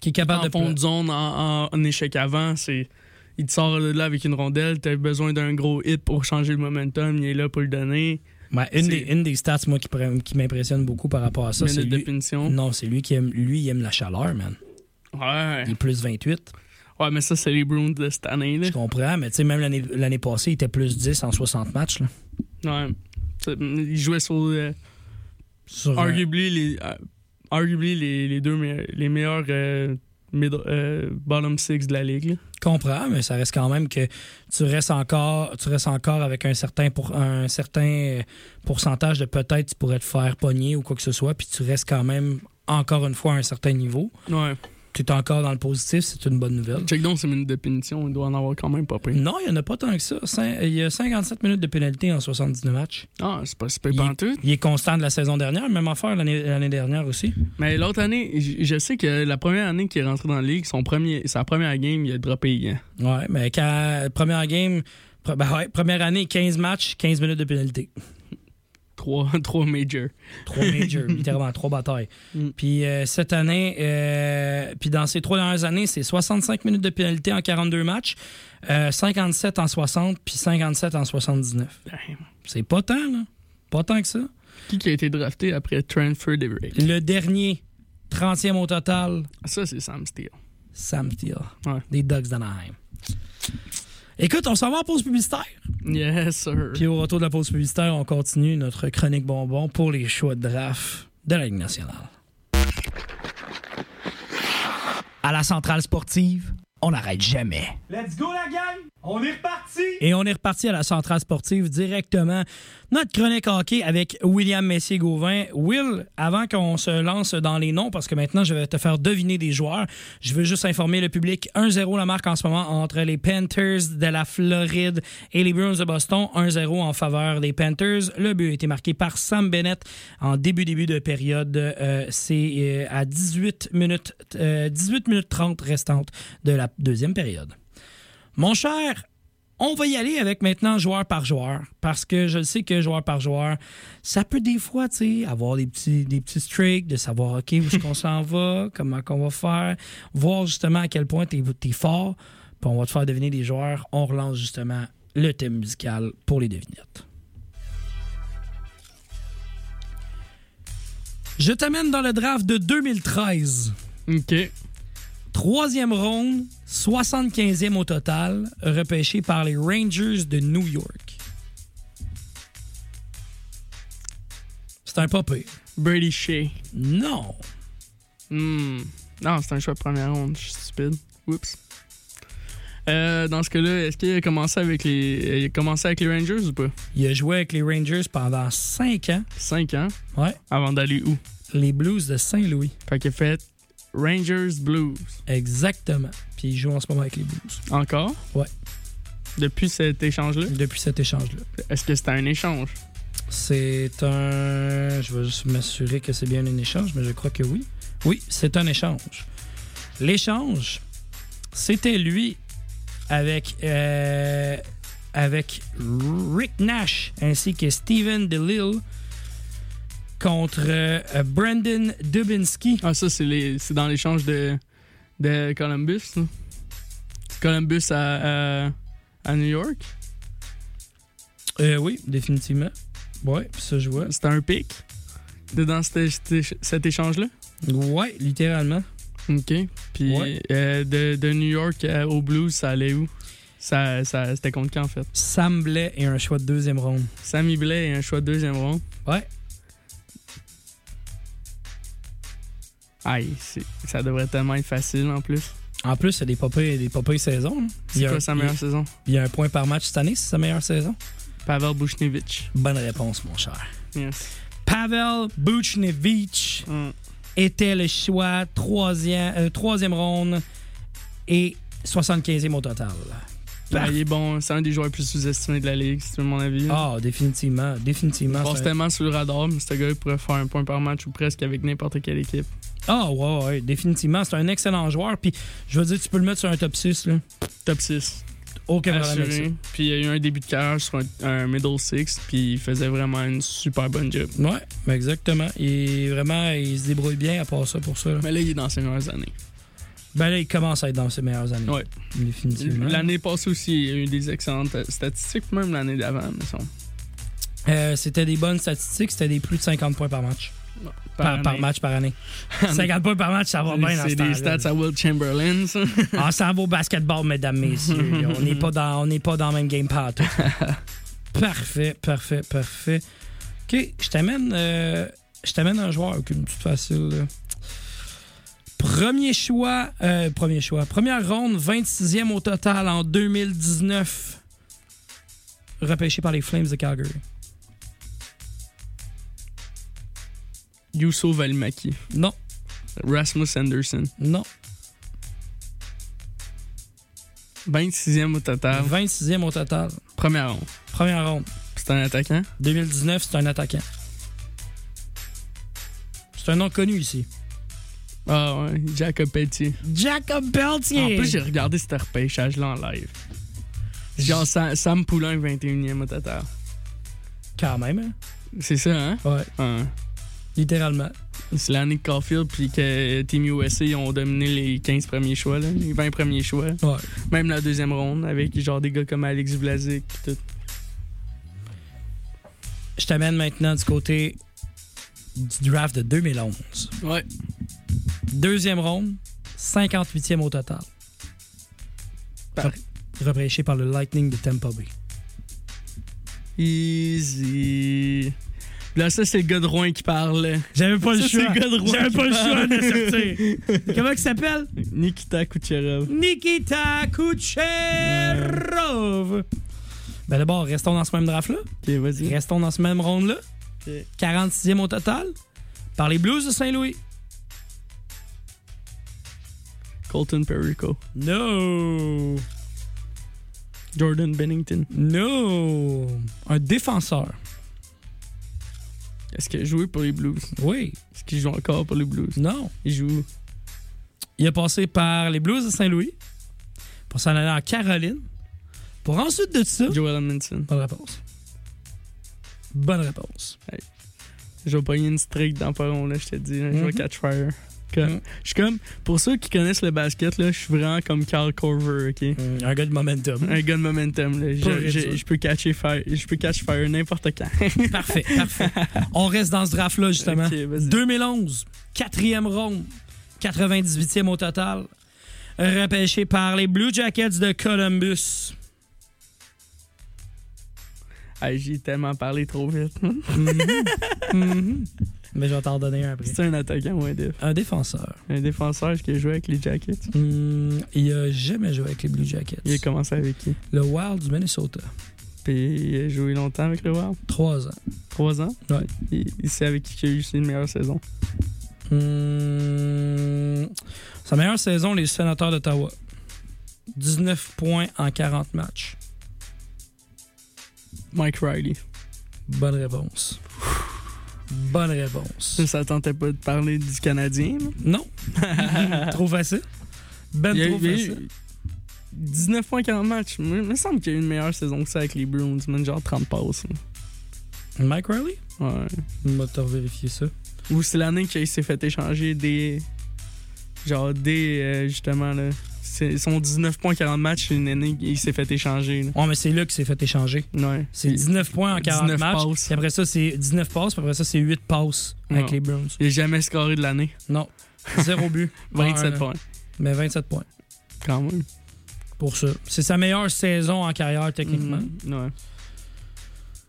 Speaker 1: Qui est capable
Speaker 5: en
Speaker 1: de
Speaker 5: fond de zone, en, en- en échec avant, c'est. Il te sort de là avec une rondelle, t'as besoin d'un gros hit pour changer le momentum, il est là pour le donner.
Speaker 1: Ouais, une, des, une des stats, moi, qui, m'impressionne beaucoup par rapport à ça, c'est lui. Non, c'est lui qui aime, lui, il aime la chaleur, man.
Speaker 5: Ouais.
Speaker 1: Il est plus 28.
Speaker 5: Ouais, mais ça, c'est les Bruins de cette année. Là.
Speaker 1: Je comprends, mais tu sais, même l'année l'année passée, il était plus 10 en 60 matchs. Là.
Speaker 5: Ouais. Il jouait sur. euh,
Speaker 1: Sur, euh,
Speaker 5: arguably, les, euh, arguably les, les deux me- les meilleurs euh, bottom six de la ligue. là.
Speaker 1: comprends, mais ça reste quand même que tu restes encore, tu restes encore avec un certain, pour, un certain pourcentage de peut-être tu pourrais te faire pogner ou quoi que ce soit, puis tu restes quand même encore une fois à un certain niveau.
Speaker 5: Ouais.
Speaker 1: Tu es encore dans le positif, c'est une bonne nouvelle.
Speaker 5: Check donc ces minutes de punition, il doit en avoir quand même pas pris.
Speaker 1: Non, il n'y en a pas tant que ça. Cin- Il y a 57 minutes de pénalité en 79 matchs.
Speaker 5: Ah, c'est pas super
Speaker 1: Il- est constant de la saison dernière, même affaire l'année l'année dernière aussi.
Speaker 5: Mais l'autre année, je sais que la première année qu'il est rentré dans la ligue, son premier, sa première game, il a droppé.
Speaker 1: Ouais, mais quand première game, ben ouais, première année, 15 matchs, 15 minutes de pénalité.
Speaker 5: Trois, trois majors.
Speaker 1: Trois majors, littéralement, trois batailles.
Speaker 5: Mm.
Speaker 1: Puis euh, cette année, euh, puis dans ces trois dernières années, c'est 65 minutes de pénalité en 42 matchs, euh, 57 en 60, puis 57 en 79.
Speaker 5: Damn.
Speaker 1: C'est pas tant, là. Pas tant que ça.
Speaker 5: Qui qui a été drafté après Trent Frederick?
Speaker 1: Le dernier, 30e au total,
Speaker 5: Ça, c'est Sam Steele.
Speaker 1: Sam Steele,
Speaker 5: Ouais.
Speaker 1: des Ducks d'Anaheim. Écoute, on s'en va en pause publicitaire.
Speaker 5: Yes, sir.
Speaker 1: Puis au retour de la pause publicitaire, on continue notre chronique bonbon pour les choix de draft de la Ligue nationale.
Speaker 2: À la centrale sportive, on n'arrête jamais.
Speaker 1: Let's go la gang! On est reparti! Et on est reparti à la centrale sportive directement. Notre chronique hockey avec William Messier-Gauvin. Will, avant qu'on se lance dans les noms, parce que maintenant je vais te faire deviner des joueurs, je veux juste informer le public 1-0 la marque en ce moment entre les Panthers de la Floride et les Bruins de Boston. 1-0 en faveur des Panthers. Le but a été marqué par Sam Bennett en début début de période. Euh, C'est euh, à 18 minutes, euh, 18 minutes 30 restantes de la deuxième période. Mon cher, on va y aller avec maintenant joueur par joueur parce que je sais que joueur par joueur, ça peut des fois, tu sais, avoir des petits, des petits de savoir, OK, où est-ce qu'on s'en va, comment qu'on va faire, voir justement à quel point tu es, fort, puis on va te faire deviner des joueurs. On relance justement le thème musical pour les devinettes. Je t'amène dans le draft de 2013.
Speaker 5: OK.
Speaker 1: Troisième ronde, 75e au total, repêché par les Rangers de New York. C'est un pas pire.
Speaker 5: Brady Shea.
Speaker 1: Non.
Speaker 5: Hmm. Non, c'est un choix de première ronde. Je suis stupide. Oups. Euh, dans ce cas-là, est-ce qu'il a commencé avec les euh, il a commencé avec les Rangers ou pas?
Speaker 1: Il a joué avec les Rangers pendant 5 ans.
Speaker 5: 5 ans?
Speaker 1: Ouais.
Speaker 5: Avant d'aller où?
Speaker 1: Les Blues de Saint-Louis.
Speaker 5: Fait qu'il a fait Rangers Blues.
Speaker 1: Exactement. Puis il joue en ce moment avec les Blues.
Speaker 5: Encore?
Speaker 1: Ouais.
Speaker 5: Depuis cet échange-là?
Speaker 1: Depuis cet échange-là.
Speaker 5: Est-ce que c'était un échange?
Speaker 1: C'est un. Je vais juste m'assurer que c'est bien un échange, mais je crois que oui. Oui, c'est un échange. L'échange, c'était lui avec, euh, avec Rick Nash ainsi que Steven DeLille contre euh, Brandon Dubinsky.
Speaker 5: Ah, ça, c'est les- c'est dans l'échange de, de Columbus. ça. Columbus à, à, à New York.
Speaker 1: Euh, oui, définitivement. Ouais, ça je vois.
Speaker 5: C'était un pic de dans cet, échange-là?
Speaker 1: Ouais, littéralement.
Speaker 5: OK. Puis
Speaker 1: Ouais.
Speaker 5: euh, de, de New York au Blues, ça allait où? Ça, ça, C'était contre qui en fait?
Speaker 1: Sam Blais et un choix de deuxième ronde.
Speaker 5: Sammy Blais et un choix de deuxième rond.
Speaker 1: Ouais.
Speaker 5: Aïe, c'est- ça devrait tellement être facile en plus.
Speaker 1: En plus, c'est des popées, des popées saisons. Il y
Speaker 5: C'est
Speaker 1: a
Speaker 5: quoi
Speaker 1: un-
Speaker 5: sa meilleure saison?
Speaker 1: Il y a un point par match cette année, c'est sa meilleure saison?
Speaker 5: Pavel Bushnevich.
Speaker 1: Bonne réponse, mon cher.
Speaker 5: Yes.
Speaker 1: Pavel Buchnevich
Speaker 5: Mm.
Speaker 1: était le choix troisième, euh, troisième ronde et 75e au total.
Speaker 5: Ben, il est bon, c'est un des joueurs les plus sous-estimés de la ligue, c'est mon avis.
Speaker 1: Ah, définitivement, définitivement.
Speaker 5: Il passe tellement sur le radar, mais ce gars il pourrait faire un point par match ou presque avec n'importe quelle équipe.
Speaker 1: Ah, ouais, ouais, définitivement. C'est un excellent joueur. Puis, je veux dire, tu peux le mettre sur un top 6. Là.
Speaker 5: Top 6.
Speaker 1: Aucun problème.
Speaker 5: Puis il a eu un début de carrière sur un, un middle six, puis il faisait vraiment une super bonne job.
Speaker 1: Ouais, exactement. Il, vraiment, il se débrouille bien à part ça pour ça. là.
Speaker 5: Mais là, il est dans ses meilleures années.
Speaker 1: Ben là, il commence à être dans ses meilleures années.
Speaker 5: Ouais.
Speaker 1: Définitivement.
Speaker 5: L'année passée aussi, il a eu des excellentes statistiques, même l'année d'avant, mais son.
Speaker 1: Euh, c'était des bonnes statistiques, c'était des plus de 50 points par match. Par, par match par année. 50 points par match, ça va bien dans
Speaker 5: C'est
Speaker 1: ce
Speaker 5: des stats à Will Chamberlain, ça.
Speaker 1: Ah, ça va au basketball, mesdames, messieurs. on n'est pas dans, on n'est pas dans le même game pas parfait, parfait, parfait. Ok, je t'amène, euh, un joueur avec une petite facile. là. Premier choix, euh, premier choix. Première ronde, 26e au total en 2019. Repêché par les Flames de Calgary.
Speaker 5: Yusso Valimaki.
Speaker 1: Non,
Speaker 5: Rasmus Anderson.
Speaker 1: non.
Speaker 5: 26e au total.
Speaker 1: 26e au total.
Speaker 5: Première ronde.
Speaker 1: Première ronde.
Speaker 5: C'est un attaquant?
Speaker 1: 2019, c'est un attaquant. C'est un nom connu ici.
Speaker 5: Ah ouais, Jacob Pelletier.
Speaker 1: Jacob Pelletier.
Speaker 5: En plus, j'ai regardé ce repêchage-là en live. Genre Sam, Sam Poulain, 21e au total.
Speaker 1: Quand même, hein?
Speaker 5: C'est ça, hein?
Speaker 1: Ouais,
Speaker 5: Ouais.
Speaker 1: littéralement.
Speaker 5: C'est l'année de Caulfield, puis que Team USA ont dominé les 15 premiers choix, là, les 20 premiers choix.
Speaker 1: Ouais.
Speaker 5: Même la deuxième ronde, avec genre des gars comme Alex Vlasic, tout.
Speaker 1: Je t'amène maintenant du côté du draft de 2011.
Speaker 5: Ouais.
Speaker 1: Deuxième ronde, 58e au total.
Speaker 5: Parfait.
Speaker 1: Repêché par le Lightning de Tampa Bay.
Speaker 5: Easy. Là, ça, c'est le gars de Rouen qui parle.
Speaker 1: J'avais pas
Speaker 5: Ça,
Speaker 1: le choix. J'avais pas le choix de sortir. Comment il s'appelle?
Speaker 5: Nikita Kucherov.
Speaker 1: Nikita Kucherov. Ben d'abord, restons dans ce même draft-là.
Speaker 5: Ok, vas-y.
Speaker 1: Restons dans ce même ronde-là.
Speaker 5: Ok.
Speaker 1: 46e au total. Par les Blues de Saint-Louis.
Speaker 5: Colton Perico.
Speaker 1: No.
Speaker 5: Jordan Bennington.
Speaker 1: No. Un défenseur.
Speaker 5: Est-ce qu'il a joué pour les Blues?
Speaker 1: Oui.
Speaker 5: Est-ce qu'il joue encore pour les Blues?
Speaker 1: Non.
Speaker 5: Il joue.
Speaker 1: Il a passé par les Blues de Saint-Louis. Pour s'en aller en Caroline. Pour ensuite de ça.
Speaker 5: Joel Edmondson.
Speaker 1: Bonne réponse. Bonne réponse.
Speaker 5: Je vais pogner une streak dans pas long, là, je te dis. là. Je vais
Speaker 1: Mhm.
Speaker 5: catch fire. Comme-
Speaker 1: Mhm.
Speaker 5: Je suis comme, pour ceux qui connaissent le basket, là, je suis vraiment comme Carl Corver, ok?
Speaker 1: Mm, Un gars de momentum.
Speaker 5: Un gars de momentum, là. Je, je-
Speaker 1: ridicule.
Speaker 5: je peux catcher fire, je peux catch fire n'importe quand.
Speaker 1: parfait, parfait. On reste dans ce draft-là, justement.
Speaker 5: Ok, vas-y.
Speaker 1: 2011, quatrième ronde, 98e au total. Repêché par les Blue Jackets de Columbus.
Speaker 5: Hey, J'ai tellement parlé trop vite.
Speaker 1: Mhm. Mais je vais t'en donner un après.
Speaker 5: C'est un attaquant ou un def?
Speaker 1: Un défenseur.
Speaker 5: Un défenseur qui a joué avec les Jackets?
Speaker 1: Hmm, il a jamais joué avec les Blue Jackets.
Speaker 5: Il a commencé avec qui?
Speaker 1: Le Wild du Minnesota.
Speaker 5: Puis il a joué longtemps avec le Wild?
Speaker 1: Trois ans.
Speaker 5: Trois ans?
Speaker 1: Ouais.
Speaker 5: Il, il sait avec qui il a eu une meilleure saison.
Speaker 1: Hmm, Sa meilleure saison, les sénateurs d'Ottawa. 19 points en 40 matchs.
Speaker 5: Mike Riley.
Speaker 1: Bonne réponse. Bonne réponse.
Speaker 5: Ça tentait pas de parler du Canadien. là.
Speaker 1: Non. trop facile. Ben
Speaker 5: Il
Speaker 1: trop
Speaker 5: eu- il y a
Speaker 1: facile.
Speaker 5: eu 19 points 40 matchs. Il me semble qu'il y a eu une meilleure saison que ça avec les Bruins. man, genre 30 passes. là.
Speaker 1: Mike Riley?
Speaker 5: Ouais.
Speaker 1: On va te vérifier ça.
Speaker 5: Ou c'est l'année qu'il s'est fait échanger des. Genre des. euh, justement, là. Son 19 points 40 matchs, c'est une année qu'il s'est fait échanger. Là.
Speaker 1: Ouais, mais c'est là qu'il s'est fait échanger.
Speaker 5: Ouais.
Speaker 1: C'est 19 points en 40
Speaker 5: 19
Speaker 1: matchs.
Speaker 5: passes.
Speaker 1: Puis après ça, c'est 19 passes. Puis après ça, c'est 8 passes avec les Browns.
Speaker 5: Il a jamais scoré de l'année.
Speaker 1: Non. Zéro but.
Speaker 5: 27
Speaker 1: Ouais,
Speaker 5: points.
Speaker 1: Mais 27 points
Speaker 5: Quand même.
Speaker 1: pour ça. C'est sa meilleure saison en carrière, techniquement.
Speaker 5: Mhm. Ouais.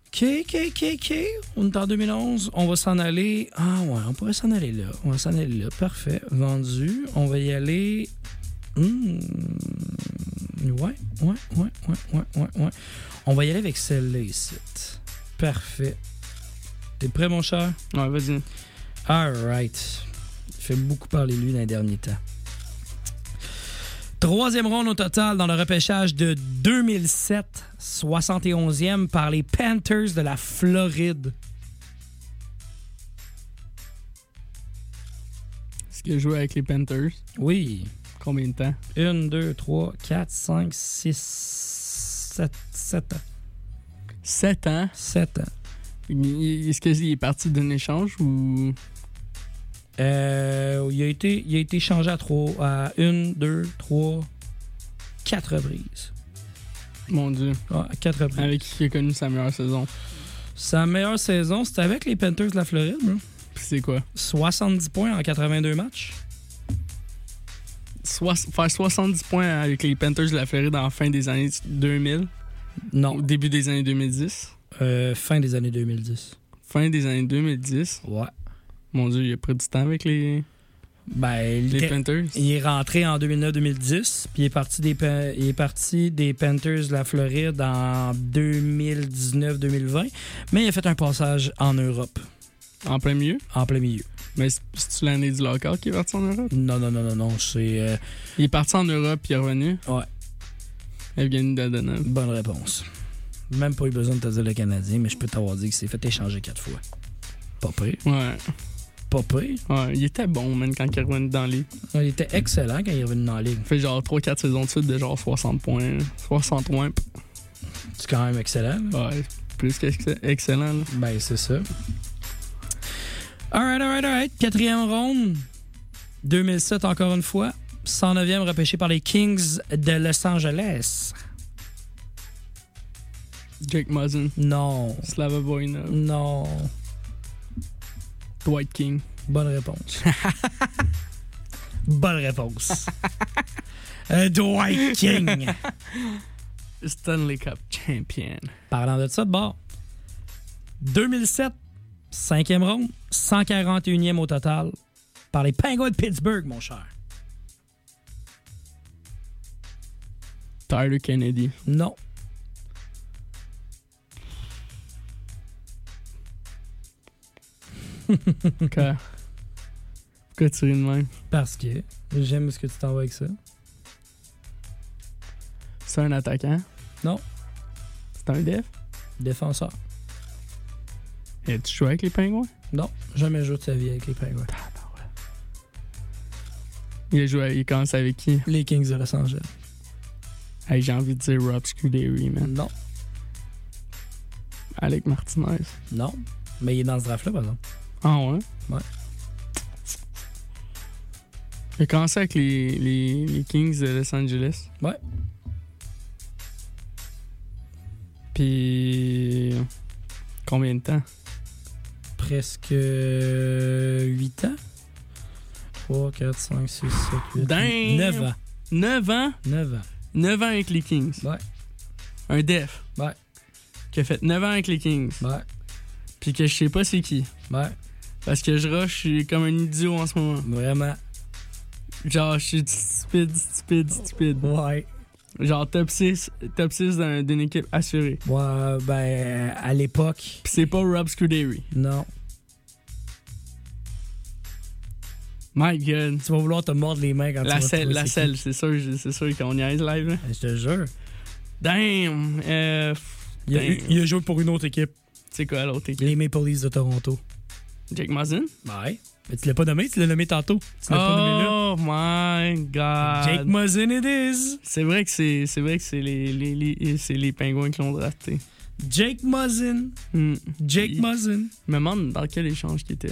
Speaker 1: OK, OK, OK, OK. On est en 2011. On va s'en aller. Ah ouais, on pourrait s'en aller là. On va s'en aller là. Parfait. Vendu. On va y aller. Hmm. Ouais, ouais, ouais, ouais, ouais, ouais, ouais. On va y aller avec celle-là ici. Parfait. T'es prêt, mon cher?
Speaker 5: Ouais, vas-y.
Speaker 1: All right. Il fait beaucoup parler de lui dans les derniers temps. Troisième ronde au total dans le repêchage de 2007, 71e par les Panthers de la Floride.
Speaker 5: Est-ce qu'il a joué avec les Panthers?
Speaker 1: Oui.
Speaker 5: Combien de temps?
Speaker 1: 1, 2, 3, 4, 5, 6, 7, 7 ans.
Speaker 5: 7 ans?
Speaker 1: 7 ans.
Speaker 5: Est-ce qu'il est parti d'un échange ou?
Speaker 1: Euh, il, a été, il a été changé à 3, à 1, 2, 3, 4 reprises.
Speaker 5: Mon Dieu.
Speaker 1: 4 reprises.
Speaker 5: Avec qui il a connu sa meilleure saison?
Speaker 1: Sa meilleure saison, c'était avec les Panthers de la Floride.
Speaker 5: Puis c'est quoi?
Speaker 1: 70 points en 82 matchs.
Speaker 5: Faire 70 points avec les Panthers de la Floride en fin des années 2000,
Speaker 1: Non,
Speaker 5: au début des années 2010,
Speaker 1: euh, fin des années 2010.
Speaker 5: fin des années 2010.
Speaker 1: Ouais.
Speaker 5: Mon Dieu, il a pris du temps avec les,
Speaker 1: Ben,
Speaker 5: les
Speaker 1: il,
Speaker 5: Panthers.
Speaker 1: il est rentré en 2009-2010, puis il est parti des Pa- il est parti des Panthers de la Floride en 2019-2020, mais il a fait un passage en Europe,
Speaker 5: En plein milieu?
Speaker 1: en plein milieu.
Speaker 5: Mais c'est- c'est-tu l'année du lockout qui est parti en Europe?
Speaker 1: Non, non, non, non, non, c'est euh,
Speaker 5: Il est parti en Europe puis il est revenu?
Speaker 1: Ouais.
Speaker 5: Evgeny Dadonov.
Speaker 1: bonne réponse. Même pas eu besoin de te dire le Canadien, mais je peux t'avoir dit qu'il s'est fait échanger quatre fois. Pas pire.
Speaker 5: Ouais.
Speaker 1: Pas pire.
Speaker 5: Ouais, il était bon, man, quand il est revenu dans les.
Speaker 1: Il était excellent quand il est revenu dans la ligue.
Speaker 5: Il fait genre 3-4 saisons de suite de genre 60 points. 60 points.
Speaker 1: C'est quand même excellent. là.
Speaker 5: Ouais, plus qu'excellent, là.
Speaker 1: Ben, c'est ça. Alright, alright, alright. Quatrième ronde. 2007 encore une fois. 109e repêché par les Kings de Los Angeles.
Speaker 5: Jake Muzzin,
Speaker 1: Non.
Speaker 5: Slava Voinov,
Speaker 1: Non.
Speaker 5: Dwight King.
Speaker 1: Bonne réponse. Bonne réponse. Euh, Dwight King.
Speaker 5: Stanley Cup champion.
Speaker 1: Parlant de ça, de bord. 2007, cinquième ronde, 141e au total par les Penguins de Pittsburgh, mon cher.
Speaker 5: Tyler Kennedy.
Speaker 1: Non.
Speaker 5: Pourquoi? Pourquoi tu ris de même?
Speaker 1: Parce que j'aime ce que tu t'en vas avec ça.
Speaker 5: C'est un attaquant?
Speaker 1: Non.
Speaker 5: C'est un def?
Speaker 1: Défenseur.
Speaker 5: Et tu joues avec les pingouins?
Speaker 1: Non, jamais joué de sa vie avec les Penguins.
Speaker 5: Il a joué, il commence avec qui?
Speaker 1: Les Kings de Los Angeles.
Speaker 5: Hey, j'ai envie de dire Rob Scuderi, man.
Speaker 1: Non.
Speaker 5: Alec Martinez.
Speaker 1: Non. Mais il est dans ce draft-là, par exemple.
Speaker 5: Ah ouais?
Speaker 1: Ouais.
Speaker 5: Il a commencé avec les, les, les Kings de Los Angeles.
Speaker 1: Ouais.
Speaker 5: Puis. Combien de temps?
Speaker 1: Presque 8 ans? 3, 4, 5, 6, 7, 8,
Speaker 5: Damn!
Speaker 1: 9 ans.
Speaker 5: 9 ans?
Speaker 1: 9 ans.
Speaker 5: 9 ans avec les Kings.
Speaker 1: Ouais.
Speaker 5: Un def.
Speaker 1: Ouais.
Speaker 5: qui a fait 9 ans avec les Kings,
Speaker 1: Ouais.
Speaker 5: puis que je sais pas c'est qui.
Speaker 1: Ouais.
Speaker 5: Parce que je rush, je suis comme un idiot en ce moment.
Speaker 1: Vraiment.
Speaker 5: Genre, je suis stupide, stupide, stupide.
Speaker 1: Ouais.
Speaker 5: Genre, top 6, top 6 d'un- d'une équipe assurée.
Speaker 1: Ouais, ben, à l'époque,
Speaker 5: Puis c'est pas Rob Scuderi.
Speaker 1: non.
Speaker 5: My God.
Speaker 1: Tu vas vouloir te mordre les mains quand tu
Speaker 5: La
Speaker 1: vas
Speaker 5: selle, la selle, c'est sûr, c'est sûr qu'on y aise live. là.
Speaker 1: qui. Je te jure.
Speaker 5: Damn! Euh,
Speaker 1: Il a,
Speaker 5: damn.
Speaker 1: il a joué pour une autre équipe.
Speaker 5: C'est quoi l'autre équipe?
Speaker 1: Les Maple Leafs de Toronto.
Speaker 5: Jake Mazin?
Speaker 1: Ouais. Mais tu l'as pas nommé, tu l'as nommé tantôt. Tu l'as pas nommé là.
Speaker 5: Oh my God!
Speaker 1: Jake Muzzin it is.
Speaker 5: C'est vrai que c'est c'est vrai que c'est les, les, les- pingouins qui l'ont drafté.
Speaker 1: Jake Muzzin.
Speaker 5: Hmm.
Speaker 1: Jake Muzzin.
Speaker 5: Je me demande dans quel échange qui était.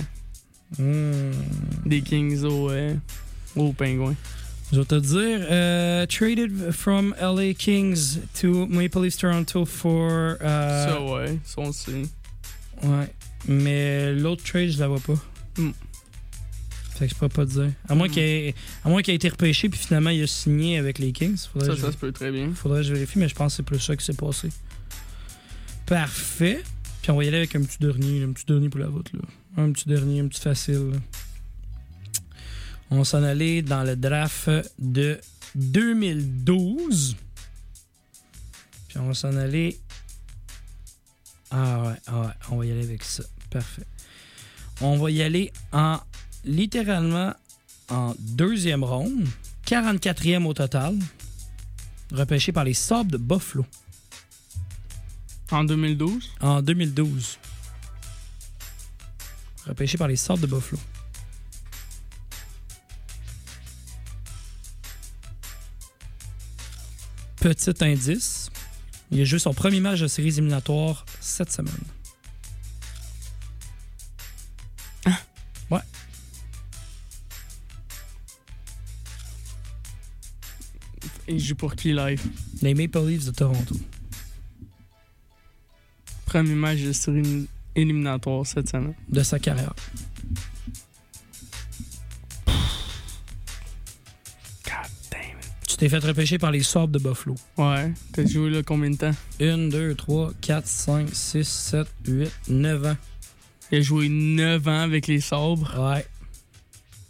Speaker 1: Hmm.
Speaker 5: Des Kings au, euh, aux pingouins.
Speaker 1: Je vais te dire, euh, traded from LA Kings to Maple Leafs Toronto for. euh,
Speaker 5: Ça, ouais, ça on sait.
Speaker 1: Ouais. Mais l'autre trade, je la vois pas.
Speaker 5: Hmm.
Speaker 1: Fait que je peux pas te dire. À moins qu'il ait, à moins qu'il ait été repêché puis finalement il a signé avec les Kings. Faudrait,
Speaker 5: Ça, ça se peut très bien.
Speaker 1: faudrait que je vérifie, mais je pense que c'est plus ça qui s'est passé. Parfait. Puis on va y aller avec un petit dernier, un petit dernier pour la route. Là. Un petit dernier, un petit facile. On s'en aller dans le draft de 2012. Puis on s'en aller. Ah ouais, ah ouais, on va y aller avec ça. Parfait. On va y aller en littéralement en deuxième ronde, 44e au total, repêché par les Sabres de Buffalo
Speaker 5: En 2012?
Speaker 1: en 2012. Repêché par les Sabres de Buffalo. Petit indice, il a joué son premier match de séries éliminatoires cette semaine. Ouais.
Speaker 5: Il joue pour qui live?
Speaker 1: Les Maple Leafs de Toronto.
Speaker 5: Premier match de série éliminatoire cette semaine.
Speaker 1: de sa carrière.
Speaker 5: God damn it.
Speaker 1: Tu t'es fait repêcher par les Sabres de Buffalo.
Speaker 5: Ouais, t'as joué là combien de temps?
Speaker 1: 1, 2, 3, 4, 5, 6, 7, 8, 9 ans.
Speaker 5: Il a joué 9 ans avec les sabres.
Speaker 1: Ouais.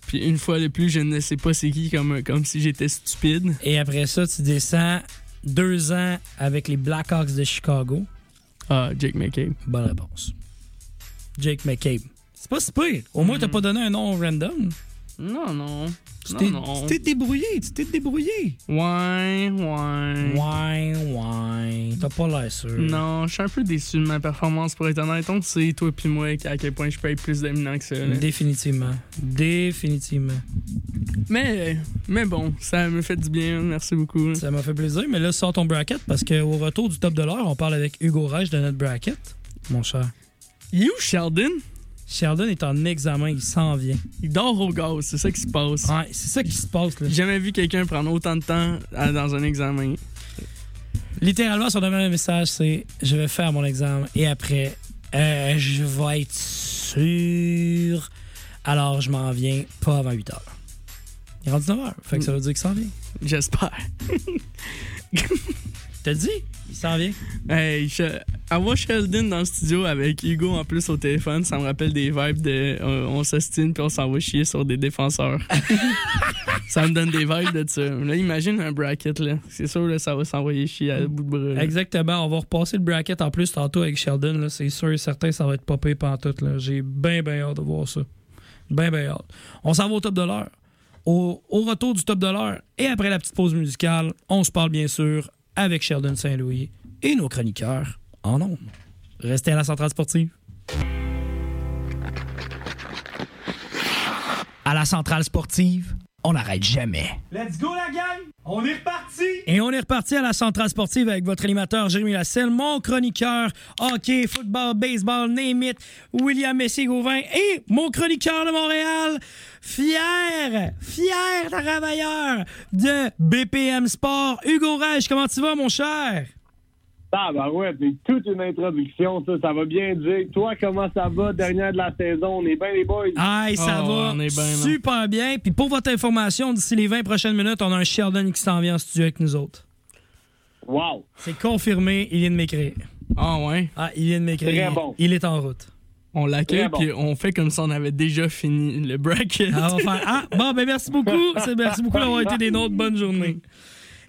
Speaker 5: Puis une fois de plus, je ne sais pas c'est qui, comme, comme si j'étais stupide.
Speaker 1: Et après ça, tu descends deux ans avec les Blackhawks de Chicago.
Speaker 5: Ah, Jake McCabe.
Speaker 1: Bonne réponse. Jake McCabe. C'est pas si pire. Au moins, t'as pas donné un nom random.
Speaker 5: Non, non.
Speaker 1: Tu t'es débrouillé. Tu t'es débrouillé.
Speaker 5: Ouais, ouais.
Speaker 1: Ouais, ouais. T'as pas l'air sûr.
Speaker 5: Non, je suis un peu déçu de ma performance pour être honnête. On sait, toi puis moi, à quel point je peux être plus dominant que ça. là.
Speaker 1: Définitivement. Définitivement.
Speaker 5: Mais, mais bon, ça me fait du bien. Merci beaucoup.
Speaker 1: Ça m'a fait plaisir, mais là, sors ton bracket parce qu'au retour du top de l'heure, on parle avec Hugo Reich de notre bracket. Mon cher.
Speaker 5: You, Sheldon?
Speaker 1: Sheldon est en examen, il s'en vient.
Speaker 5: Il dort au gaz, c'est ça qui se passe.
Speaker 1: Ouais, c'est ça qui se passe, là.
Speaker 5: J'ai jamais vu quelqu'un prendre autant de temps à- dans un examen.
Speaker 1: Littéralement, son dernier message, c'est Je vais faire mon examen et après, euh, je vais être sûr. Alors, je m'en viens pas avant 8 heures. Il est rendu 9 heures. Fait que ça veut dire qu'il s'en vient.
Speaker 5: J'espère.
Speaker 1: T'as dit? Il s'en vient.
Speaker 5: Hey, je- avoir Sheldon dans le studio avec Hugo en plus au téléphone, ça me rappelle des vibes de euh, on s'ostine puis on s'en va chier sur des défenseurs. ça me donne des vibes de ça. Là, imagine un bracket là. C'est sûr là, ça va s'envoyer chier à bout de bras. là.
Speaker 1: Exactement. On va repasser le bracket en plus tantôt avec Sheldon. là. C'est sûr et certain ça va être popé pantoute. là. J'ai bien, bien hâte de voir ça. Bien, bien hâte. On s'en va au top de l'heure. Au, au retour du top de l'heure et après la petite pause musicale, on se parle bien sûr avec Sheldon Saint-Louis et nos chroniqueurs en ondes. Restez à la centrale sportive.
Speaker 2: À la centrale sportive, on n'arrête jamais.
Speaker 1: Let's go la gang! On est reparti! Et on est reparti à la centrale sportive avec votre animateur Jérémy Lasselle, mon chroniqueur hockey, football, baseball, name it, William Messier-Gauvin et mon chroniqueur de Montréal, fier, fier travailleur de BPM Sport, Hugo Reich. Comment tu vas, mon cher?
Speaker 8: Ah, ben ouais, c'est toute une introduction, ça. Ça va bien dire. Toi, comment ça va? Dernière de la saison? On est bien, les boys?
Speaker 1: Aïe, ça
Speaker 5: Oh,
Speaker 1: va
Speaker 5: on est bien, man.
Speaker 1: super bien. Puis pour votre information, d'ici les 20 prochaines minutes, on a un Sheldon qui s'en vient en studio avec nous autres.
Speaker 8: Wow.
Speaker 1: C'est confirmé, il vient de m'écrire.
Speaker 5: Ah ouais?
Speaker 1: Ah, il vient de m'écrire.
Speaker 8: Très bon.
Speaker 1: Il est en route.
Speaker 5: On l'accueille,
Speaker 8: bon.
Speaker 5: puis on fait comme si on avait déjà fini le bracket.
Speaker 1: Ah, on va faire, ah, bon, ben merci beaucoup. C'est- Merci beaucoup d'avoir été des nôtres. Bonne journée.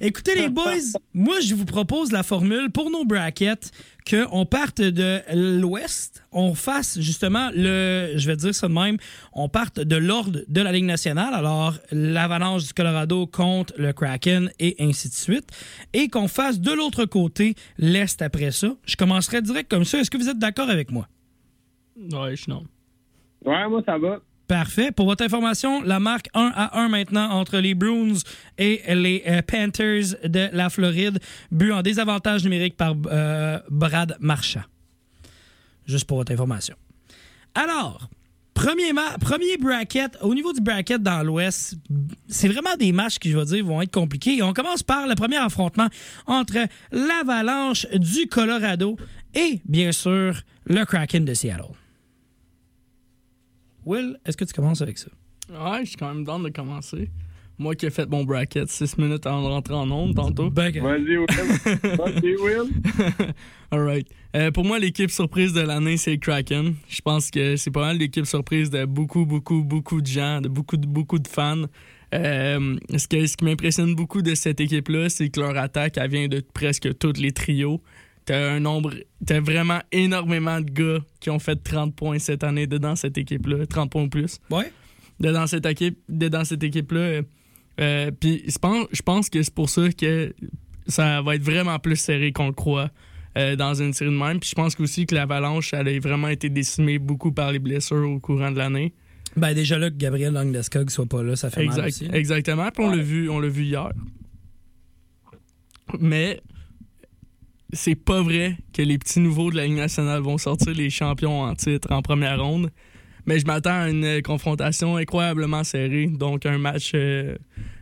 Speaker 1: Écoutez, les boys, moi, je vous propose la formule pour nos brackets qu'on parte de l'Ouest, on fasse justement le, je vais dire ça de même, on parte de l'ordre de la Ligue nationale, alors l'Avalanche du Colorado contre le Kraken et ainsi de suite, et qu'on fasse de l'autre côté l'Est après ça. Je commencerai direct comme ça. Est-ce que vous êtes d'accord avec moi?
Speaker 5: Ouais, je non.
Speaker 8: Ouais, moi, ça va.
Speaker 1: Parfait. Pour votre information, la marque 1 à 1 maintenant entre les Bruins et les euh, Panthers de la Floride, but en désavantage numérique par euh, Brad Marchand. Juste pour votre information. Alors, premier, ma- premier bracket, au niveau du bracket dans l'Ouest, c'est vraiment des matchs qui, je vais dire, vont être compliqués. Et on commence par le premier affrontement entre l'Avalanche du Colorado et, bien sûr, le Kraken de Seattle. Will, est-ce que tu commences avec ça?
Speaker 5: Ouais, je suis quand même down de commencer. Moi qui ai fait mon bracket 6 minutes avant de rentrer en onde tantôt.
Speaker 1: Ben,
Speaker 8: Vas-y, Will. Vas-y, Will.
Speaker 5: Alright. Euh, pour moi, l'équipe surprise de l'année, c'est Kraken. Je pense que c'est pas mal l'équipe surprise de beaucoup, beaucoup, beaucoup de gens, de beaucoup, de, beaucoup de fans. Euh, ce, que- ce qui m'impressionne beaucoup de cette équipe-là, c'est que leur attaque, elle vient de presque tous les trios. T'as un nombre, t'as vraiment énormément de gars qui ont fait 30 points cette année dedans cette équipe-là, 30 points ou plus.
Speaker 1: Ouais.
Speaker 5: Dedans cette équipe, dedans cette équipe-là. euh, euh, Puis je pense, je pense que c'est pour ça que ça va être vraiment plus serré qu'on le croit euh, dans une série de même. Puis je pense aussi que l'Avalanche, elle a vraiment été décimée beaucoup par les blessures au courant de l'année.
Speaker 1: Ben déjà là que Gabriel Langdeskog soit pas là, ça fait mal
Speaker 5: Exact,
Speaker 1: aussi.
Speaker 5: exactement. Puis on l'a vu, on l'a vu hier. Mais c'est pas vrai que les petits nouveaux de la Ligue nationale vont sortir les champions en titre en première ronde. Mais je m'attends à une confrontation incroyablement serrée. Donc un match, euh,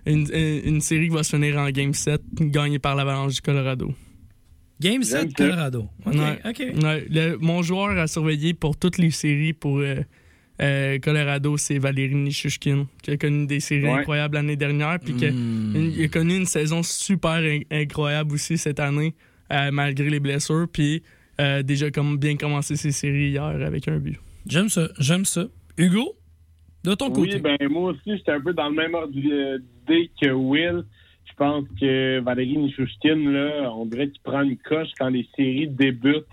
Speaker 5: une, une- série qui va se finir en Game 7, gagnée par l'Avalanche du Colorado.
Speaker 1: Game 7
Speaker 8: J'aime ça.
Speaker 1: Colorado. OK,
Speaker 5: Ouais.
Speaker 1: OK.
Speaker 5: Ouais, le- mon joueur à surveiller pour toutes les séries pour euh, euh, Colorado, c'est Valérie Nishushkin, qui a connu des séries
Speaker 8: Ouais.
Speaker 5: incroyables l'année dernière, puis que
Speaker 1: Hmm.
Speaker 5: a connu une saison super in- incroyable aussi cette année, euh, malgré les blessures, puis euh, déjà comme bien commencé ses séries hier avec un but.
Speaker 1: J'aime ça, j'aime ça. Hugo, de ton côté.
Speaker 8: Oui, ben moi aussi, j'étais un peu dans le même ordre euh, d'idée que Will. Je pense que Valérie Nishushkin, là, on dirait qu'il prend une coche quand les séries débutent.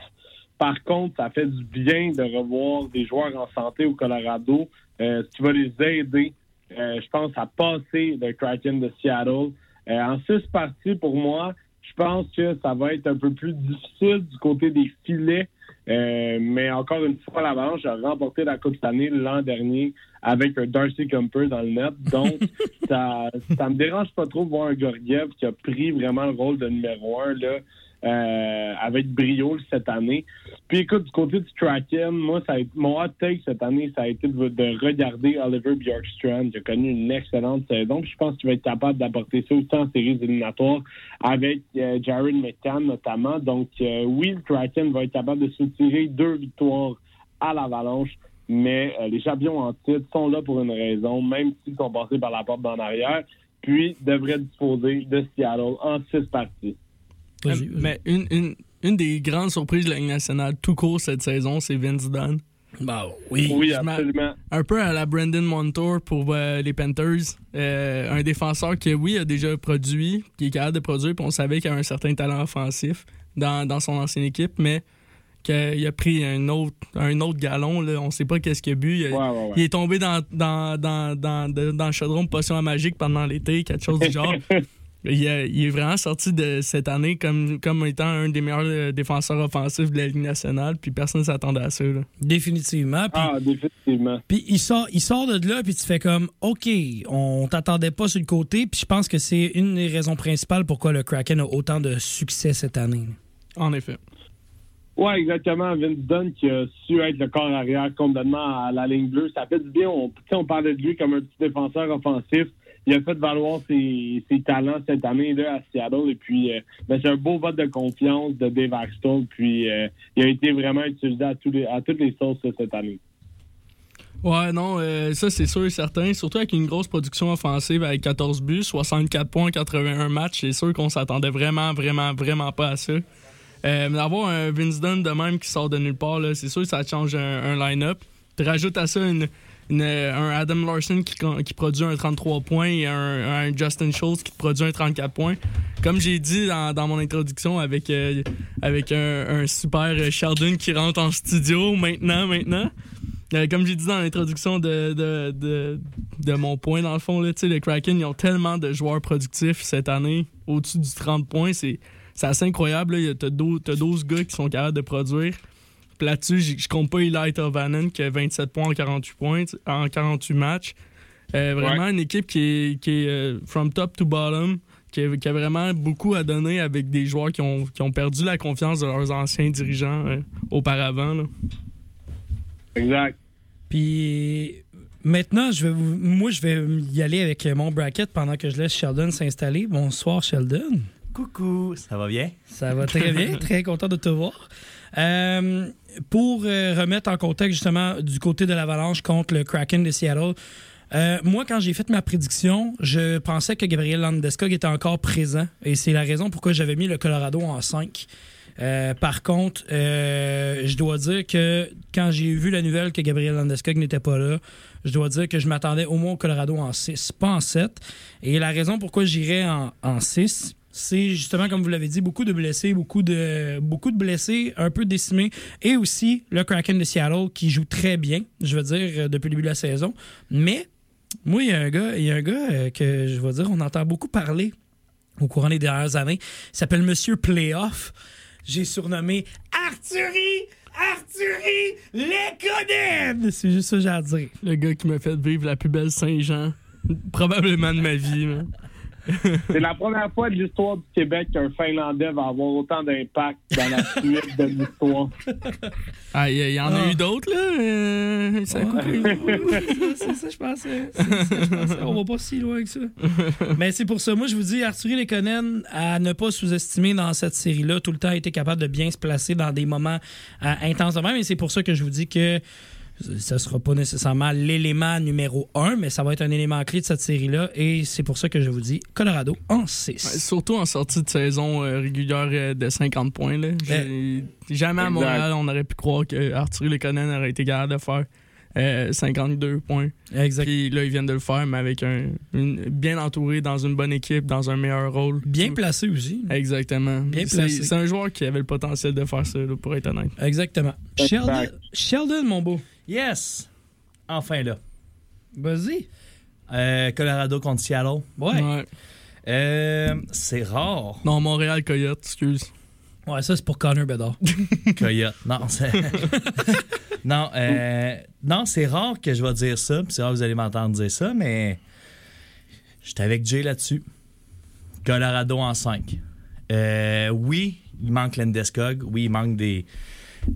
Speaker 8: Par contre, ça fait du bien de revoir des joueurs en santé au Colorado, euh, ce qui va les aider, euh, je pense, à passer le Kraken de Seattle. Euh, en six parties, pour moi, je pense que ça va être un peu plus difficile du côté des filets. Euh, mais encore une fois, l'Avalanche a remporté la Coupe cette année l'an dernier avec un Darcy Kumper dans le net. Donc, ça, ça me dérange pas trop de voir un Gorgiev qui a pris vraiment le rôle de numéro un là, euh, avec brio cette année. Puis écoute, du côté du Kraken, moi, mon hot take cette année, ça a été de, de regarder Oliver Bjorkstrand, a connu une excellente saison. Puis je pense qu'il va être capable d'apporter ça aussi en séries éliminatoires avec euh, Jared McCann notamment. Donc euh, oui, le Kraken va être capable de se tirer deux victoires à l'Avalanche. Mais euh, les champions en titre sont là pour une raison, même s'ils sont passés par la porte d'en arrière, puis devraient disposer de Seattle en six parties.
Speaker 1: Vas-y.
Speaker 5: Mais une, une, une des grandes surprises de la Ligue nationale tout court cette saison, c'est Vince Dunn.
Speaker 1: Bah oui.
Speaker 8: Absolument.
Speaker 5: un peu à la Brandon Montour pour euh, les Panthers. Euh, un défenseur qui, oui, a déjà produit, qui est capable de produire, puis on savait qu'il a un certain talent offensif dans, dans son ancienne équipe, mais qu'il a pris un autre, un autre galon. Là. On sait pas qu'est-ce qu'il a bu. Il, a-
Speaker 8: Ouais, ouais, ouais.
Speaker 5: il est tombé dans, dans, dans, dans, dans le chaudron de potion à magique pendant l'été, quelque chose du genre. Il, a- il est vraiment sorti de cette année comme, comme étant un des meilleurs euh, défenseurs offensifs de la Ligue nationale, puis personne ne s'attendait à ça. là.
Speaker 1: Définitivement. Puis,
Speaker 8: Ah, définitivement.
Speaker 1: puis il, sort, il sort de là, puis tu fais comme, OK, on t'attendait pas sur le côté. Puis je pense que c'est une des raisons principales pourquoi le Kraken a autant de succès cette année.
Speaker 5: En effet.
Speaker 8: Oui, exactement. Vince Dunn qui a su être le corps arrière complètement à la ligne bleue. Ça fait du bien. On, on parlait de lui comme un petit défenseur offensif. Il a fait valoir ses, talents cette année là à Seattle. Et puis, euh, ben, c'est un beau vote de confiance de Dave. Puis, euh, il a été vraiment utilisé à, toutes les sauces là, cette année.
Speaker 5: Ouais, non, euh, ça c'est sûr et certain. Surtout avec une grosse production offensive avec 14 buts, 64 points, 81 matchs. C'est sûr qu'on s'attendait vraiment, vraiment, vraiment pas à ça. Euh, d'avoir un Vince de même qui sort de nulle part, c'est sûr que ça change un, un line-up. Tu rajoutes à ça une, un Adam Larson qui, qui produit un 33 points et un, Justin Schultz qui produit un 34 points. Comme j'ai dit dans, mon introduction avec, euh, un, super Sheldon qui rentre en studio maintenant, maintenant. Euh, comme j'ai dit dans l'introduction de, de, mon point, dans le fond, là, tu les Kraken, ils ont tellement de joueurs productifs cette année, au-dessus du 30 points. C'est assez incroyable. là. Il y a- T'as 12, t'as 12 gars qui sont capables de produire. Là-dessus, j- je compte pas Eli Tovanen qui a 27 points en 48 points, en 48 matchs. Euh, vraiment une équipe qui est, qui est euh, from top to bottom, qui a, qui a vraiment beaucoup à donner avec des joueurs qui ont, qui ont perdu la confiance de leurs anciens dirigeants euh, auparavant. là.
Speaker 8: Exact.
Speaker 1: Puis maintenant, je vais vous- moi, je vais y aller avec mon bracket pendant que je laisse Sheldon s'installer. Bonsoir, Sheldon.
Speaker 9: Coucou, ça va bien?
Speaker 1: Ça va très bien, très content de te voir. Euh, pour euh, remettre en contexte justement du côté de l'Avalanche contre le Kraken de Seattle, euh, moi, quand j'ai fait ma prédiction, je pensais que Gabriel Landeskog était encore présent et c'est la raison pourquoi j'avais mis le Colorado en 5. Euh, par contre, je dois dire que quand j'ai vu la nouvelle que Gabriel Landeskog n'était pas là, je dois dire que je m'attendais au moins au Colorado en 6, pas en 7. Et la raison pourquoi j'irais en, en 6, c'est justement, comme vous l'avez dit, beaucoup de blessés, beaucoup de, beaucoup de blessés, un peu décimés, et aussi le Kraken de Seattle qui joue très bien, je veux dire, euh, depuis le début de la saison. Mais, moi, il y a un gars, il y a un gars euh, que je vais dire, on entend beaucoup parler au courant des dernières années. Il s'appelle Monsieur Playoff. J'ai surnommé Arthurie, Arthurie Lekonen. C'est juste ça que j'ai à dire.
Speaker 5: Le gars qui m'a fait vivre la plus belle Saint-Jean, probablement de ma vie.
Speaker 8: C'est la première fois de l'histoire du Québec qu'un Finlandais va avoir autant d'impact dans la suite de l'histoire.
Speaker 5: Ah, il y, en a
Speaker 1: Ah.
Speaker 5: eu d'autres, là? euh, ça a coupé.
Speaker 1: c'est ça, je pensais. C'est ça, je pensais. On va pas si loin que ça. Mais c'est pour ça. Moi, je vous dis, Arthurie Lekonen, à ne pas sous-estimer dans cette série-là, tout le temps a été capable de bien se placer dans des moments euh, intenses de même. Et c'est pour ça que je vous dis que ce sera pas nécessairement l'élément numéro un, mais ça va être un élément clé de cette série-là. Et c'est pour ça que je vous dis Colorado en 6.
Speaker 5: Ouais, Surtout en sortie de saison euh, régulière euh, de 50 points. Là. J'ai- Jamais à. Montréal, on aurait pu croire que Arthur Lekonen aurait été capable de faire euh, 52 points.
Speaker 1: Exact.
Speaker 5: Puis là, ils viennent de le faire, mais avec un une- bien entouré, dans une bonne équipe, dans un meilleur rôle.
Speaker 1: Bien placé aussi.
Speaker 5: Exactement.
Speaker 1: Bien
Speaker 5: C'est-
Speaker 1: placé.
Speaker 5: C'est un joueur qui avait le potentiel de faire ça, là, pour être honnête.
Speaker 1: Exactement. Sheldon, Sheldon, mon beau.
Speaker 9: Yes! Enfin là.
Speaker 1: Vas-y.
Speaker 9: Euh, Colorado contre Seattle.
Speaker 1: Ouais.
Speaker 9: Euh, c'est rare.
Speaker 5: Non, Montréal Coyote, excuse.
Speaker 1: Ouais, ça, c'est pour Connor Bedard.
Speaker 9: Coyote. Non, c'est. non, euh, non, c'est rare que je vais dire ça. puis C'est rare que vous allez m'entendre dire ça, mais j'étais avec Jay là-dessus. Colorado en 5. oui, il manque Landeskog. Oui, il manque des,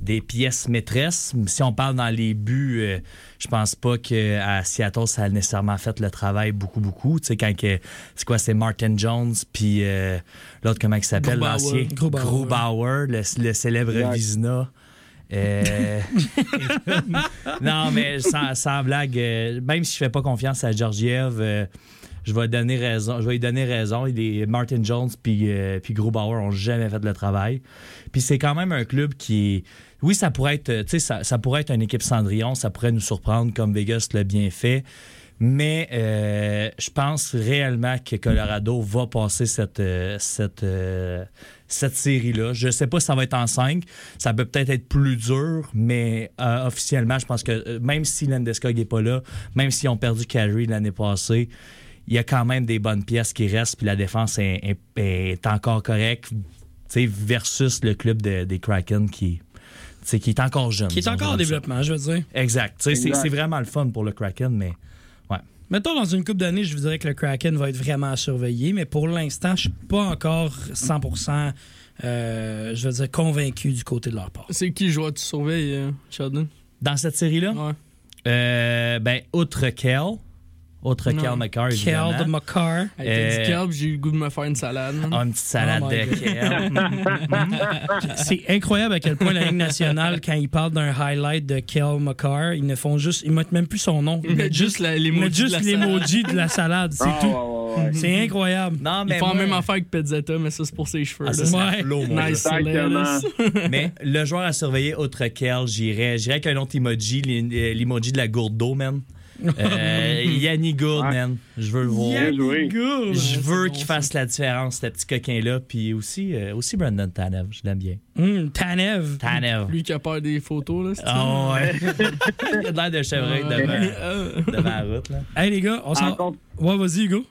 Speaker 9: des pièces maîtresses. Si on parle dans les buts, euh, je pense pas qu'à Seattle, ça a nécessairement fait le travail beaucoup, beaucoup. Tu sais, quand que- c'est quoi, c'est Martin Jones, puis euh, l'autre, comment il s'appelle,
Speaker 5: Grubauer.
Speaker 9: l'ancien?
Speaker 1: Grubauer.
Speaker 9: Grubauer, le, le célèbre
Speaker 8: Exact.
Speaker 9: Vizina. Euh, non, mais sans, sans blague, euh, même si je fais pas confiance à Georgiev, euh, je vais donner raison. Je vais lui donner raison. Il est- Martin Jones puis euh, puis Grubauer ont jamais fait le travail. Puis c'est quand même un club qui, oui, ça pourrait être, tu sais, ça, ça pourrait être une équipe Cendrillon, ça pourrait nous surprendre comme Vegas l'a bien fait. Mais euh, je pense réellement que Colorado va passer cette, euh, cette, euh, cette série-là. Je sais pas si ça va être en 5. Ça peut peut-être être plus dur, mais euh, officiellement, je pense que euh, même si Landeskog n'est pas là, même s'ils ont perdu Carey l'année passée, il y a quand même des bonnes pièces qui restent, puis la défense est, est- est encore correcte, tu sais, versus le club de- des Kraken qui, qui est encore jeune.
Speaker 1: Qui est encore en
Speaker 9: ça.
Speaker 1: développement, je veux dire.
Speaker 9: Exact. Tu sais, C'est
Speaker 8: Exact.
Speaker 9: c'est vraiment le fun pour le Kraken, mais ouais.
Speaker 1: Mettons, dans une couple d'années, je vous dirais que le Kraken va être vraiment à surveiller, mais pour l'instant, je suis pas encore 100%, euh, je veux dire, convaincu du côté de leur part.
Speaker 5: C'est qui joueur tu surveilles, euh, Sheldon?
Speaker 9: Dans cette série-là,
Speaker 5: Ouais.
Speaker 9: euh, ben, outre Kel, autre
Speaker 5: Non.
Speaker 9: Kel McCarr,
Speaker 1: de McCarr.
Speaker 5: Hey, dit
Speaker 9: Euh,
Speaker 5: j'ai eu le goût de me faire une salade.
Speaker 9: Ah, une petite salade
Speaker 1: Oh
Speaker 9: de. Kel.
Speaker 1: C'est incroyable à quel point la Ligue nationale, quand ils parlent d'un highlight de Kel McCarr, ils ne font juste. Ils mettent même plus son nom. Ils mettent juste,
Speaker 5: la-
Speaker 1: ils
Speaker 5: l'emoji de la salade.
Speaker 1: l'emoji de la salade. C'est
Speaker 8: Ah,
Speaker 1: tout.
Speaker 8: ouais.
Speaker 1: C'est incroyable.
Speaker 9: Non,
Speaker 5: Ils
Speaker 9: mais
Speaker 5: font la
Speaker 9: moi-
Speaker 5: même affaire que Pizzetta, mais ça, c'est pour ses cheveux.
Speaker 9: Ah, ça,
Speaker 5: là.
Speaker 1: Ouais.
Speaker 9: flow,
Speaker 5: Nice.
Speaker 9: Mais le joueur à surveiller, autre Kel, j'irais j'irais avec un autre emoji, l'e- l'emoji de la gourde d'eau, man. Euh, Yannick Gourde,
Speaker 8: Ouais.
Speaker 9: man. Je veux le voir.
Speaker 8: Bien joué.
Speaker 1: Good.
Speaker 9: Je veux qu'il fasse la différence, ce petit coquin-là. Puis aussi, euh, aussi Brandon Tanev, je l'aime bien.
Speaker 1: Hum, Tanev.
Speaker 9: Tanev.
Speaker 5: Lui qui a peur des photos, là. c'est
Speaker 9: Ah ouais. Il a l'air de chevreuil
Speaker 5: Ouais.
Speaker 9: devant, devant la route. Là.
Speaker 1: Hey les gars, on s'en.
Speaker 8: En, con-
Speaker 1: Ouais, vas-y, Hugo.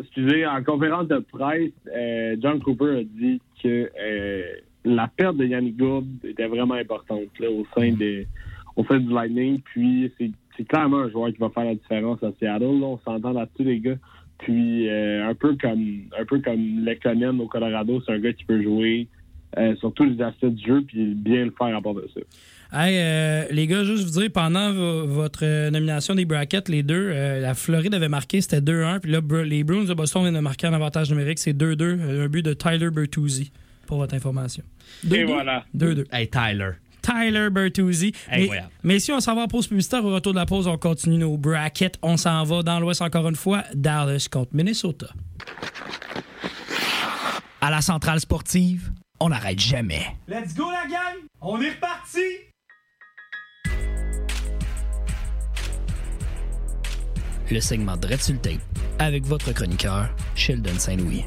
Speaker 8: excusez, en conférence de presse, euh, John Cooper a dit que euh, la perte de Yannick Gourde était vraiment importante là, au sein des au sein du Lightning. Puis c'est c'est clairement un joueur qui va faire la différence à Seattle. là. On s'entend là-dessus, les gars. Puis euh, un peu comme un peu comme Lekonen au Colorado, c'est un gars qui peut jouer euh, sur tous les aspects du jeu puis bien le faire à part de ça.
Speaker 1: Hey, euh, les gars, juste vous dire, pendant vo- votre euh, nomination des brackets, les deux, euh, la Floride avait marqué, c'était 2-1. Puis là, les Bruins de Boston viennent de marquer en avantage numérique, c'est 2-2. euh, Un but de Tyler Bertuzzi, pour votre information.
Speaker 8: Et voilà.
Speaker 1: 2-2.
Speaker 9: Hey, Tyler.
Speaker 1: Tyler Bertuzzi. Mais,
Speaker 9: Incroyable.
Speaker 1: mais si on s'en va en pause publicitaire, au retour de la pause, on continue nos brackets. On s'en va dans l'Ouest encore une fois, Dallas contre Minnesota.
Speaker 2: À la centrale sportive, on n'arrête jamais.
Speaker 1: Let's go la gang! On est reparti!
Speaker 2: Le segment tape avec votre chroniqueur, Sheldon Saint-Louis.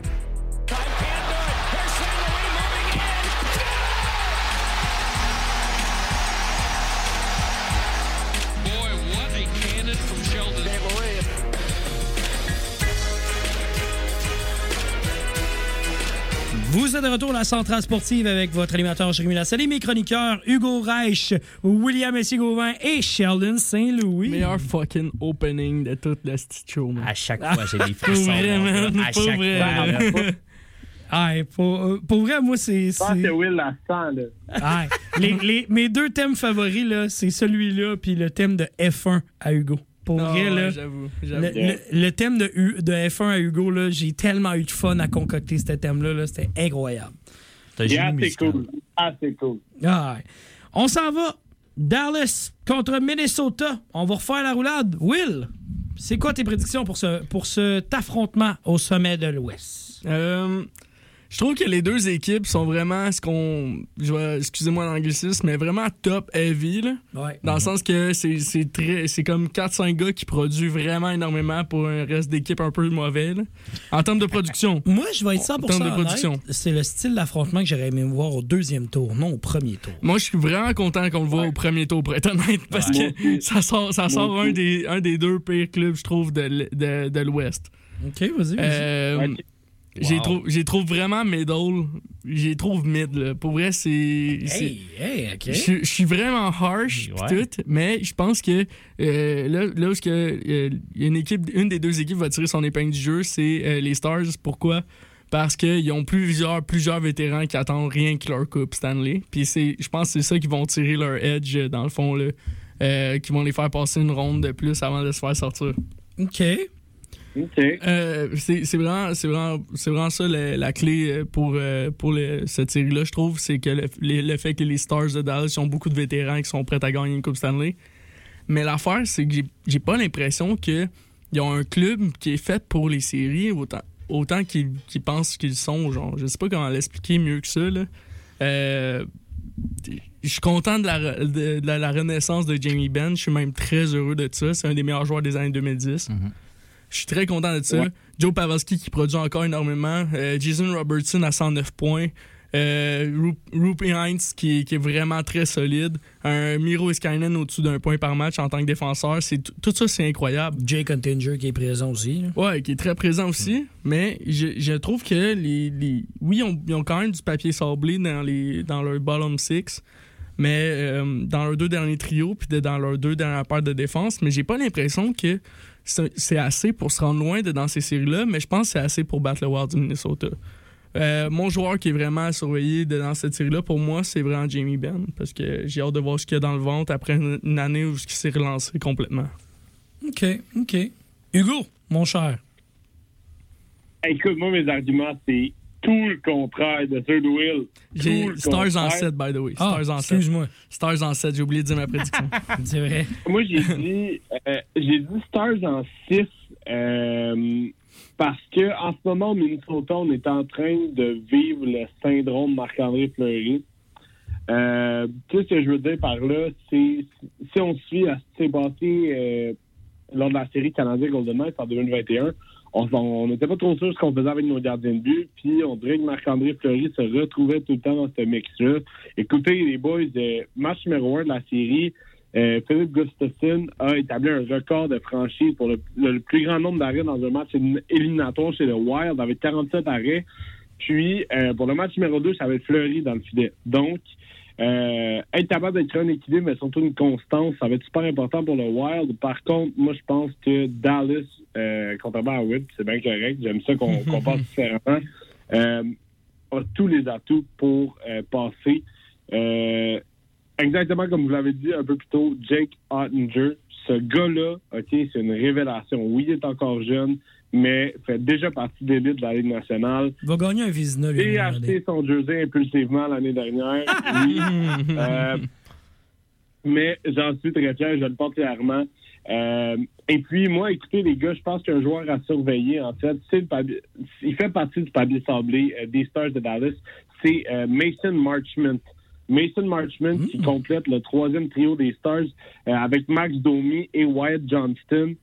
Speaker 1: Vous êtes de retour à la centrale sportive avec votre animateur Jérémy Lassalle, mes chroniqueurs Hugo Reich, William Essigauvin et Sheldon Saint-Louis.
Speaker 5: Meilleur fucking opening de toute la show, man.
Speaker 9: À chaque fois, j'ai des frissons. À
Speaker 5: pour
Speaker 9: chaque
Speaker 5: vrai.
Speaker 9: fois.
Speaker 1: Ah, pour, euh, pour vrai, moi, c'est.
Speaker 8: Je pense
Speaker 1: c'est-
Speaker 8: que Will la sent, là.
Speaker 1: Ah, les, les- mes deux thèmes favoris, là, c'est celui-là puis le thème de F1 à Hugo. Pour vrai,
Speaker 5: ouais,
Speaker 1: là.
Speaker 5: j'avoue,
Speaker 1: Le,
Speaker 5: j'avoue.
Speaker 1: le- le thème de, U- de F1 à Hugo, là, j'ai tellement eu de fun à concocter ce thème-là. là, C'était incroyable.
Speaker 8: Yeah, c'est cool. Ah, c'est cool.
Speaker 1: Ah, ouais. On s'en va. Dallas contre Minnesota. On va refaire la roulade. Will, c'est quoi tes prédictions pour, ce, pour cet affrontement au sommet de l'Ouest?
Speaker 5: Euh, je trouve que les deux équipes sont vraiment ce qu'on. je vais- Excusez-moi l'anglicisme, mais vraiment top heavy. Là,
Speaker 1: Ouais.
Speaker 5: dans le sens que c'est c'est très c'est comme 4-5 gars qui produisent vraiment énormément pour un reste d'équipe un peu mauvais. là. En termes de production.
Speaker 1: Moi, je vais être 100%
Speaker 5: En termes de production.
Speaker 1: C'est le style d'affrontement que j'aurais aimé voir au deuxième tour, non au premier tour.
Speaker 5: Moi, je suis vraiment content qu'on le voit au premier tour, pour être honnête, parce que ça sort, ça sort un, des, un des deux pires clubs, je trouve, de, de, de l'Ouest.
Speaker 1: OK, vas-y. vas-y.
Speaker 5: J'ai
Speaker 9: Wow.
Speaker 5: j'ai trouve vraiment middle. J'ai trouve mid. Là. Pour vrai, c'est.
Speaker 1: hey, hey, OK.
Speaker 5: Je, suis vraiment harsh pis
Speaker 9: Ouais.
Speaker 5: tout, mais je pense que euh, là, là où que, euh, une équipe, une des deux équipes va tirer son épingle du jeu, c'est euh, les Stars. Pourquoi? Parce qu'ils ont plusieurs, plusieurs vétérans qui attendent rien que leur coupe Stanley. Puis c'est, je pense que c'est ça qui vont tirer leur edge dans le fond, là, qui vont les faire passer une ronde de plus avant de se faire sortir.
Speaker 1: OK.
Speaker 5: Euh, c'est vraiment, c'est vraiment, c'est vraiment ça la, la clé euh, pour, euh, pour le- cette série-là, je trouve. C'est que le, le fait que les Stars de Dallas ils ont beaucoup de vétérans qui sont prêts à gagner une Coupe Stanley. Mais l'affaire, c'est que j'ai- pas l'impression qu'ils ont un club qui est fait pour les séries autant, autant qu'ils pensent qu'ils sont. Genre, je sais pas comment l'expliquer mieux que ça. Là. Euh, je suis content de la, re- de, de la, la renaissance de Jamie Benn. Je suis même très heureux de ça. C'est un des meilleurs joueurs des années 2010. Je suis très content de ça.
Speaker 8: Ouais.
Speaker 5: Joe Pavelski qui produit encore énormément. Euh, Jason Robertson à 109 points. Euh, Rup- Rupi Heinz qui, qui est vraiment très solide. Un Miro Iskainen au-dessus d'un point par match en tant que défenseur. C'est tout- ça, c'est incroyable.
Speaker 1: Jay Continger qui est présent aussi. là.
Speaker 5: Ouais, qui est très présent aussi. Mais je, je trouve que les, les- oui, ils ont, ils ont quand même du papier sablé dans, les, dans leur bottom six. Mais euh, dans leurs deux derniers trios, puis de- dans leurs deux dernières paires de défense, mais j'ai pas l'impression que c'est assez pour se rendre loin de dans ces séries-là, mais je pense que c'est assez pour battre le Wild du Minnesota. Euh, mon joueur qui est vraiment à surveiller de- dans cette série-là, pour moi, c'est vraiment Jamie Benn, parce que j'ai hâte de voir ce qu'il y a dans le ventre après une, une année où il s'est relancé complètement.
Speaker 1: OK, OK. Hugo, mon cher.
Speaker 8: Écoute, moi, mes arguments, c'est tout le contraire de de Will.
Speaker 5: J'ai Stars en
Speaker 8: contraire.
Speaker 5: 7, by the way.
Speaker 1: Ah,
Speaker 5: Stars en 7.
Speaker 1: excuse-moi.
Speaker 5: Stars en 7, j'ai oublié de dire ma prédiction.
Speaker 1: C'est vrai.
Speaker 8: Moi, j'ai dit, euh, j'ai dit Stars en 6 euh, parce que en ce moment, au Minnesota, on est en train de vivre le syndrome Marc-André Fleury. Euh, tout ce que je veux dire par là, c'est si on suit à ce qui s'est passé euh, lors de la série Canadien Golden Knights en 2021, on on n'était pas trop sûr ce qu'on faisait avec nos gardiens de but, puis on dirait que Marc-André Fleury se retrouvait tout le temps dans ce mix-là. Écoutez, les boys, euh, match numéro un de la série, euh, Philippe Gustafsson a établi un record de franchise pour le, plus grand nombre d'arrêts dans un match élim- éliminatoire chez le Wild, avec 47 arrêts. Puis, euh, pour le match numéro 2, ça va être Fleury dans le filet. Donc, euh, être capable d'être un équilibre, mais surtout une constance, ça va être super important pour le Wild. Par contre, moi, je pense que Dallas, euh, contrairement à Witt, c'est bien correct, j'aime ça qu'on passe différemment, euh, a tous les atouts pour euh, passer. Exactement comme vous l'avez dit un peu plus tôt, Jake Ottinger, ce gars-là, OK, c'est une révélation. Oui, il est encore jeune, mais fait déjà partie d'élite de la Ligue nationale.
Speaker 1: Il va gagner un Vizina, lui.
Speaker 8: Et
Speaker 1: donné.
Speaker 8: acheté son jersey impulsivement l'année dernière. Oui. Euh, mais j'en suis très fier, je le porte fièrement. Euh, et puis, moi, écoutez, les gars, je pense qu'un joueur à surveiller, en fait, le papier- il fait partie du palier sablé euh, des Stars de Dallas, c'est euh, Mason Marchment. Mason Marchment qui complète le troisième trio des Stars avec Max Domi et Wyatt Johnston.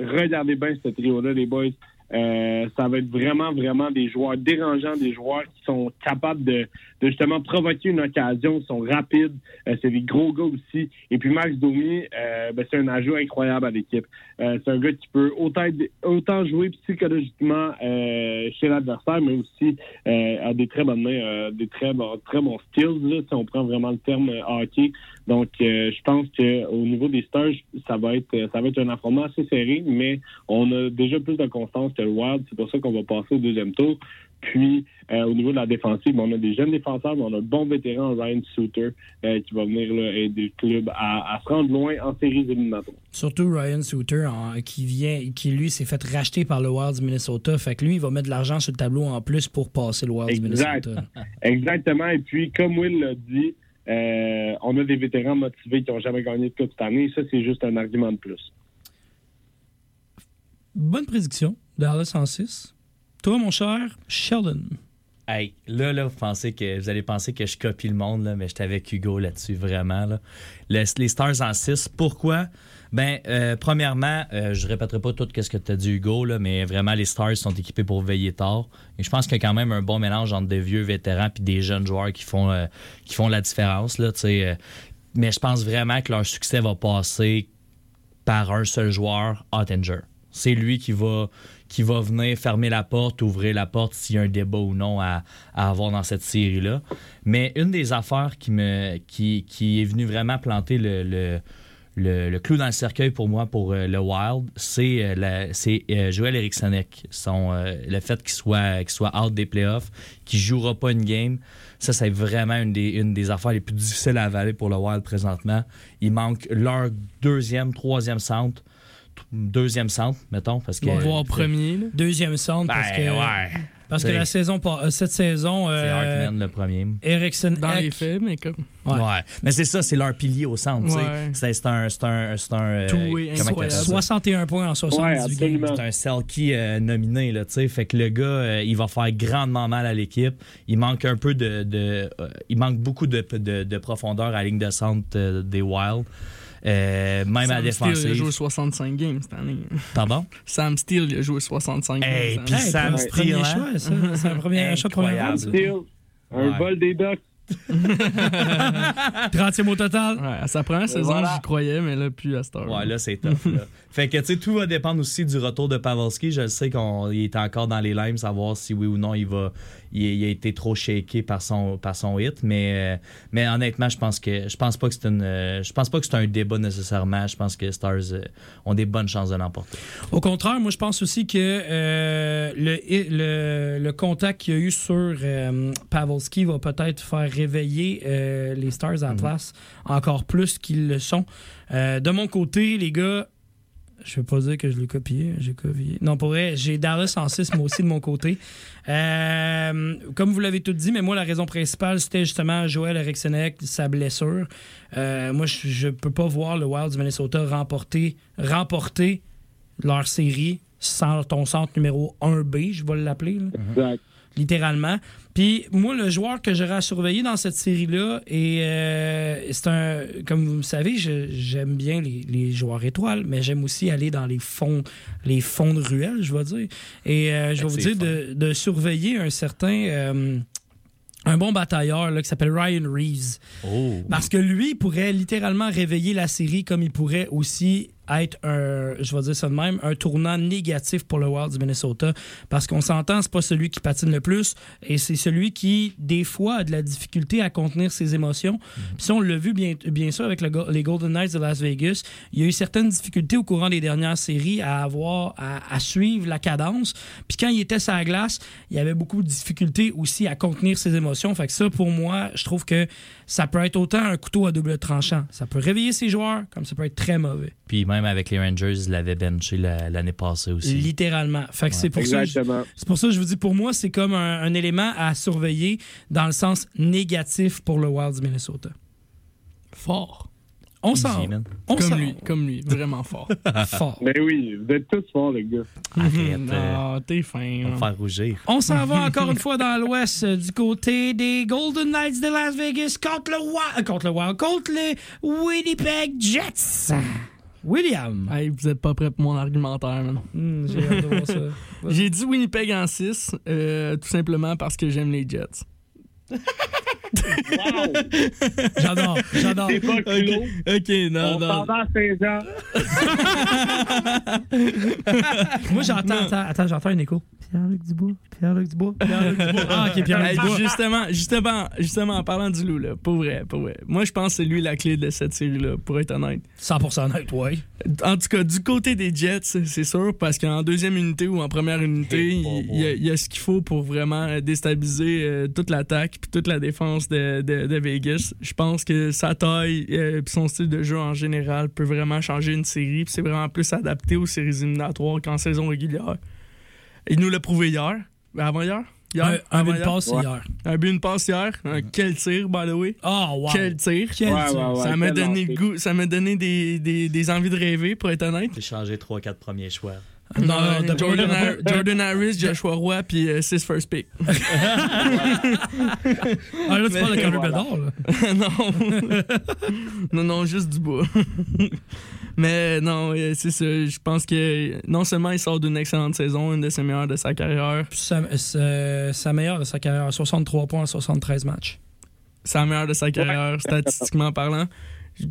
Speaker 8: Regardez bien ce trio-là, les boys. Euh, ça va être vraiment, vraiment des joueurs dérangeants, des joueurs qui sont capables de, justement provoquer une occasion, sont rapides, euh, c'est des gros gars aussi. Et puis Max Domi, euh, ben, c'est un ajout incroyable à l'équipe. Euh, c'est un gars qui peut autant, jouer psychologiquement chez l'adversaire, mais aussi a des très bonnes mains, des très bons, très bons skills, là, si on prend vraiment le terme hockey. Donc, je pense que au niveau des stages, ça va être ça va être un affrontement assez serré, mais on a déjà plus de constance que le Wild. C'est pour ça qu'on va passer au deuxième tour. Puis, euh, au niveau de la défensive, on a des jeunes défenseurs, mais on a un bon vétéran, Ryan Suter, euh, qui va venir là, aider le club à, à se rendre loin en séries éliminatoires.
Speaker 1: Surtout Ryan Suter, en- qui vient, qui lui s'est fait racheter par le Wild du Minnesota. Fait que lui, il va mettre de l'argent sur le tableau en plus pour passer le Wild du. Minnesota.
Speaker 8: Exactement. Et puis, comme Will l'a dit, euh, on a des vétérans motivés qui n'ont jamais gagné de coupe cette année. Ça, c'est juste un argument de plus.
Speaker 1: Bonne prédiction. Dallas en 6. Toi, mon cher Sheldon.
Speaker 9: Hey, là, là, vous, pensez que, vous allez penser que je copie le monde, là, mais j'étais avec Hugo là-dessus, vraiment. Là. Le- les Stars en 6, pourquoi? Ben, euh, premièrement, euh, je répéterai pas tout ce que tu as dit, Hugo, là, mais vraiment, les Stars sont équipés pour veiller tard. Et je pense qu'il y a quand même un bon mélange entre des vieux vétérans et des jeunes joueurs qui font, euh, qui font la différence. Là, euh. mais je pense vraiment que leur succès va passer par un seul joueur, Ottinger. C'est lui qui va, venir fermer la porte, ouvrir la porte s'il y a un débat ou non à, avoir dans cette série-là. Mais une des affaires qui, me, qui, est venue vraiment planter le, clou dans le cercueil pour moi, pour euh, le Wild, c'est euh, euh, Joel Erikssonek. Son, euh, le fait qu'il soit, qu'il soit out des playoffs, qu'il ne jouera pas une game, ça, c'est vraiment une des, une des affaires les plus difficiles à avaler pour le Wild présentement. Il manque leur deuxième, troisième centre. Deuxième centre, mettons, parce que.
Speaker 5: Voire premier. là.
Speaker 1: Deuxième centre, parce
Speaker 9: Ben,
Speaker 1: que,
Speaker 9: ouais.
Speaker 1: parce que la saison, euh, cette saison,
Speaker 9: C'est
Speaker 1: euh,
Speaker 9: Hartman le premier.
Speaker 1: Ericsson
Speaker 5: Dans les
Speaker 1: Ek-
Speaker 5: faits, mais comme.
Speaker 1: Ouais.
Speaker 9: Ouais. Mais c'est ça, c'est leur pilier au centre. tu sais.
Speaker 5: Ouais.
Speaker 9: C'est un. C'est un. C'est un. euh, appelle ça?
Speaker 1: 61 points en 78
Speaker 8: Ouais.
Speaker 9: C'est un Selkie euh, nominé, là, tu sais. Fait que le gars, euh, il va faire grandement mal à l'équipe. Il manque un peu de. de, euh, il manque beaucoup de, de, de profondeur à la ligne de centre euh, des Wild. Euh, même à la
Speaker 5: Sam Steele, a
Speaker 9: défensive.
Speaker 5: joué 65 games cette année.
Speaker 9: Pardon?
Speaker 5: Sam Steele, a joué 65
Speaker 9: Hey,
Speaker 5: games.
Speaker 9: puis. Sam Steele,
Speaker 1: premier
Speaker 9: hein?
Speaker 1: choix, ça. C'est un premier choix
Speaker 9: Incroyable.
Speaker 1: ronde.
Speaker 8: Steele, un
Speaker 9: Ouais.
Speaker 8: vol des Ducks.
Speaker 1: 30e au total.
Speaker 5: Ouais, à sa première saison,
Speaker 8: voilà.
Speaker 5: j'y croyais, mais là, plus à cette heure.
Speaker 9: Ouais, là, c'est tough. là. fait que, tu sais, tout va dépendre aussi du retour de Pavelski. Je sais qu'il est encore dans les limes, savoir si oui ou non il va. Il, il a été trop shaké par son, par son hit, mais, euh, mais honnêtement, je pense que je pense pas que c'est une, euh, je pense pas que c'est un débat nécessairement. Je pense que Stars euh, ont des bonnes chances de l'emporter.
Speaker 1: Au contraire, moi, je pense aussi que euh, le, le, le contact qu'il y a eu sur euh, Pavelski va peut-être faire réveiller euh, les Stars en place encore plus qu'ils le sont. De mon côté, les gars, Je veux pas dire que je l'ai copié. J'ai copié. Non, pour vrai, j'ai Dallas en 6, moi aussi, de mon côté. Euh, comme vous l'avez tout dit, mais moi, la raison principale, c'était justement Joël Erikssonek, sa blessure. Euh, moi, je, je peux pas voir le Wild du Minnesota remporter, remporter leur série sans ton centre numéro 1B, je vais l'appeler.
Speaker 8: Exact.
Speaker 1: Littéralement. Puis moi, le joueur que j'aurais à surveiller dans cette série-là, et euh, c'est un. Comme vous le savez, j'aime bien les, les joueurs étoiles, mais j'aime aussi aller dans les fonds, les fonds de ruelle, je vais dire. Et euh, je vais vous dire de, de surveiller un certain. euh, un bon batailleur là, qui s'appelle Ryan Reeves.
Speaker 9: Oh.
Speaker 1: Parce que lui, il pourrait littéralement réveiller la série comme il pourrait aussi être un, je vais dire ça de même, un tournant négatif pour le Wild du Minnesota. Parce qu'on s'entend, c'est pas celui qui patine le plus et c'est celui qui, des fois, a de la difficulté à contenir ses émotions. Puis ça, on l'a vu bien, bien sûr avec le les Golden Knights de Las Vegas. Il y a eu certaines difficultés au courant des dernières séries à avoir, à, à suivre la cadence. Puis quand il était sur la glace, il y avait beaucoup de difficultés aussi à contenir ses émotions. Fait que ça, pour moi, je trouve que ça peut être autant un couteau à double tranchant. Ça peut réveiller ses joueurs, comme ça peut être très mauvais.
Speaker 9: Puis même avec les Rangers, il l'avait benché la- l'année passée aussi.
Speaker 1: Littéralement. Fait que c'est pour ça. que je-
Speaker 8: Exactement.
Speaker 1: C'est pour ça que je vous dis, pour moi, c'est comme un, un élément à surveiller dans le sens négatif pour le Wild du Minnesota.
Speaker 5: Fort.
Speaker 1: On s'en on
Speaker 5: Comme lui, comme lui. Vraiment fort.
Speaker 1: fort.
Speaker 8: Mais oui, vous êtes tous forts, les gars.
Speaker 9: Arrête, euh,
Speaker 5: non, t'es fin.
Speaker 9: on va me faire rougir.
Speaker 1: On s'en va encore une fois dans l'ouest euh, du côté des Golden Knights de Las Vegas contre le Wild, euh, contre le Wild, contre les Winnipeg Jets. William.
Speaker 5: Hey, vous êtes pas prêt pour mon argumentaire, man.
Speaker 1: Hmm, J'ai hâte de voir ça.
Speaker 5: J'ai dit Winnipeg en 6, euh, tout simplement parce que j'aime les Jets.
Speaker 8: Wow!
Speaker 1: J'adore, j'adore.
Speaker 8: C'est pas clos.
Speaker 5: Ok, non,
Speaker 8: On
Speaker 5: non.
Speaker 1: Moi, j'entends, attends, attends, j'entends un écho. Pierre-Luc Dubois, Pierre-Luc Dubois, Pierre-Luc Dubois. Ah, ok, Pierre-Luc Dubois.
Speaker 5: justement, justement, justement, en parlant du loup, là, pour vrai, pour vrai. Moi, je pense que c'est lui la clé de cette série-là, pour être honnête.
Speaker 1: 100% honnête, ouais.
Speaker 5: En tout cas, du côté des Jets, c'est sûr, parce qu'en deuxième unité ou en première unité,
Speaker 9: Hey,
Speaker 5: il y, a- il y a ce qu'il faut pour vraiment déstabiliser euh, toute l'attaque puis toute la défense de, de- de Vegas. Je pense que sa taille et son style de jeu en général peut vraiment changer une série, puis c'est vraiment plus adapté aux séries éliminatoires qu'en saison régulière. Il nous l'a prouvé hier. Avant hier? Hier?
Speaker 1: Un, but de
Speaker 5: hier?
Speaker 1: passe
Speaker 8: Ouais.
Speaker 1: hier.
Speaker 5: Un but, une passe hier. Un- Quel tir, by the way.
Speaker 1: Oh, wow.
Speaker 5: Quel tir.
Speaker 1: Quel
Speaker 8: Ouais,
Speaker 1: tir.
Speaker 8: ouais, ouais.
Speaker 5: ça m'a donné goût, ça m'a donné des, des, des envies de rêver, pour être honnête.
Speaker 9: J'ai changé 3-4 premiers choix.
Speaker 1: Non,
Speaker 5: Euh, Jordan, Har- Jordan Harris, Joshua Roy, puis 6 first pick.
Speaker 1: Ah, là, tu parles de Connor
Speaker 8: Voilà.
Speaker 1: Bedard, là.
Speaker 5: non. non, non, juste du bois. Mais non, euh, c'est ça. Je pense que non seulement il sort d'une excellente saison, une de ses meilleures de sa carrière,
Speaker 1: Puis Sa, sa, sa meilleure de sa carrière, 63 points en 73 matchs.
Speaker 5: la meilleure de sa carrière, statistiquement parlant.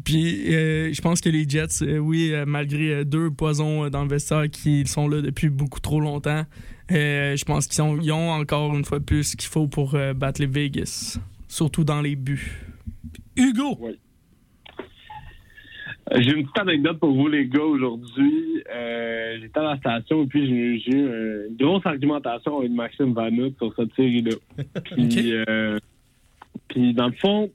Speaker 5: Puis euh, je pense que les Jets, euh, oui, euh, malgré euh, deux poisons dans le vestiaire qui sont là depuis beaucoup trop longtemps, je pense qu'ils ils ont encore une fois plus ce qu'il faut pour battre les Vegas. Surtout dans les buts.
Speaker 1: Hugo!
Speaker 8: Euh, J'ai une petite anecdote pour vous, les gars, aujourd'hui. J'étais à la station et puis j'ai eu une grosse argumentation avec Maxime Vanout sur cette série-là. Puis, euh, puis, dans le fond,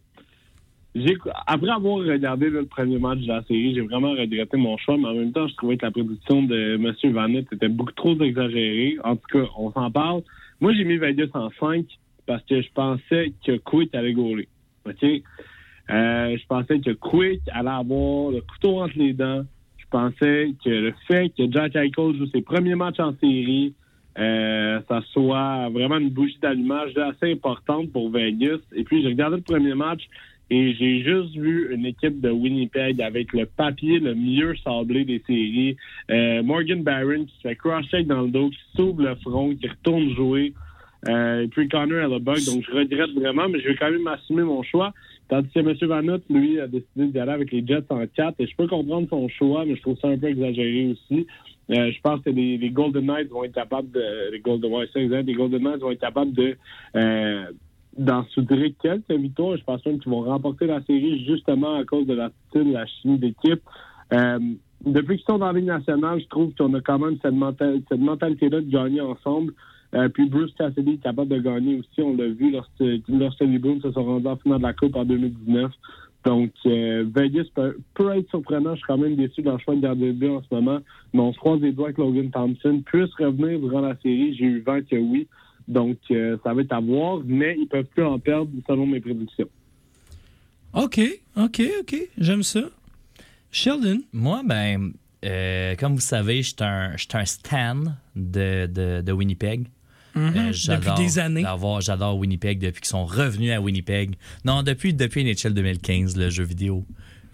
Speaker 8: après avoir regardé le premier match de la série, j'ai vraiment regretté mon choix, mais en même temps, je trouvais que la prédiction de M. Vanout était beaucoup trop exagérée. En tout cas, on s'en parle. Moi, j'ai mis Vegas en 5 parce que je pensais que Quick allait gauler. Euh, je pensais que Quick allait avoir le couteau entre les dents. Je pensais que le fait que Jack Eichel joue ses premiers matchs en série, euh, ça soit vraiment une bougie d'allumage assez importante pour Vegas. Et puis, j'ai regardé le premier match et j'ai juste vu une équipe de Winnipeg avec le papier le mieux sablé des séries. Euh, Morgan Barron qui se fait cross-check dans le dos, qui s'ouvre le front, qui retourne jouer. Euh, et puis Connor Hellebuck. Donc, je regrette vraiment, mais je vais quand même assumer mon choix. Tandis que M. Vanout, lui, a décidé d'y aller avec les Jets en 4. Et je peux comprendre son choix, mais je trouve ça un peu exagéré aussi. Euh, je pense que les, Golden Knights vont être capables de. Les Golden, ouais, les Golden Knights vont être capables de. Euh, d'en soudrer quelques victoires. Je pense même qu'ils vont remporter la série justement à cause de la style, la chimie d'équipe. Euh, depuis qu'ils sont dans la nationale, je trouve qu'on a quand même cette, mental- cette mentalité-là de gagner ensemble. Euh, puis Bruce Cassidy est capable de gagner aussi. On l'a vu lorsque, lorsque les Bruins se sont rendus en finale de la Coupe en 2019. Donc, euh, Vegas peut, peut être surprenant. Je suis quand même déçu dans le choix de gardien de but en ce moment. Mais on se croise les doigts que Logan Thompson puisse revenir durant la série. J'ai eu vent que oui. Donc, euh, ça va être à voir. Mais ils peuvent plus en perdre selon mes prédictions.
Speaker 1: OK, OK, OK. J'aime ça. Sheldon?
Speaker 9: Moi, ben, euh, comme vous savez, je suis un, stan de, de, de Winnipeg. Euh, j'adore
Speaker 1: Depuis des années.
Speaker 9: d'avoir- J'adore Winnipeg depuis qu'ils sont revenus à Winnipeg. Non, depuis, depuis NHL 2015, le jeu vidéo.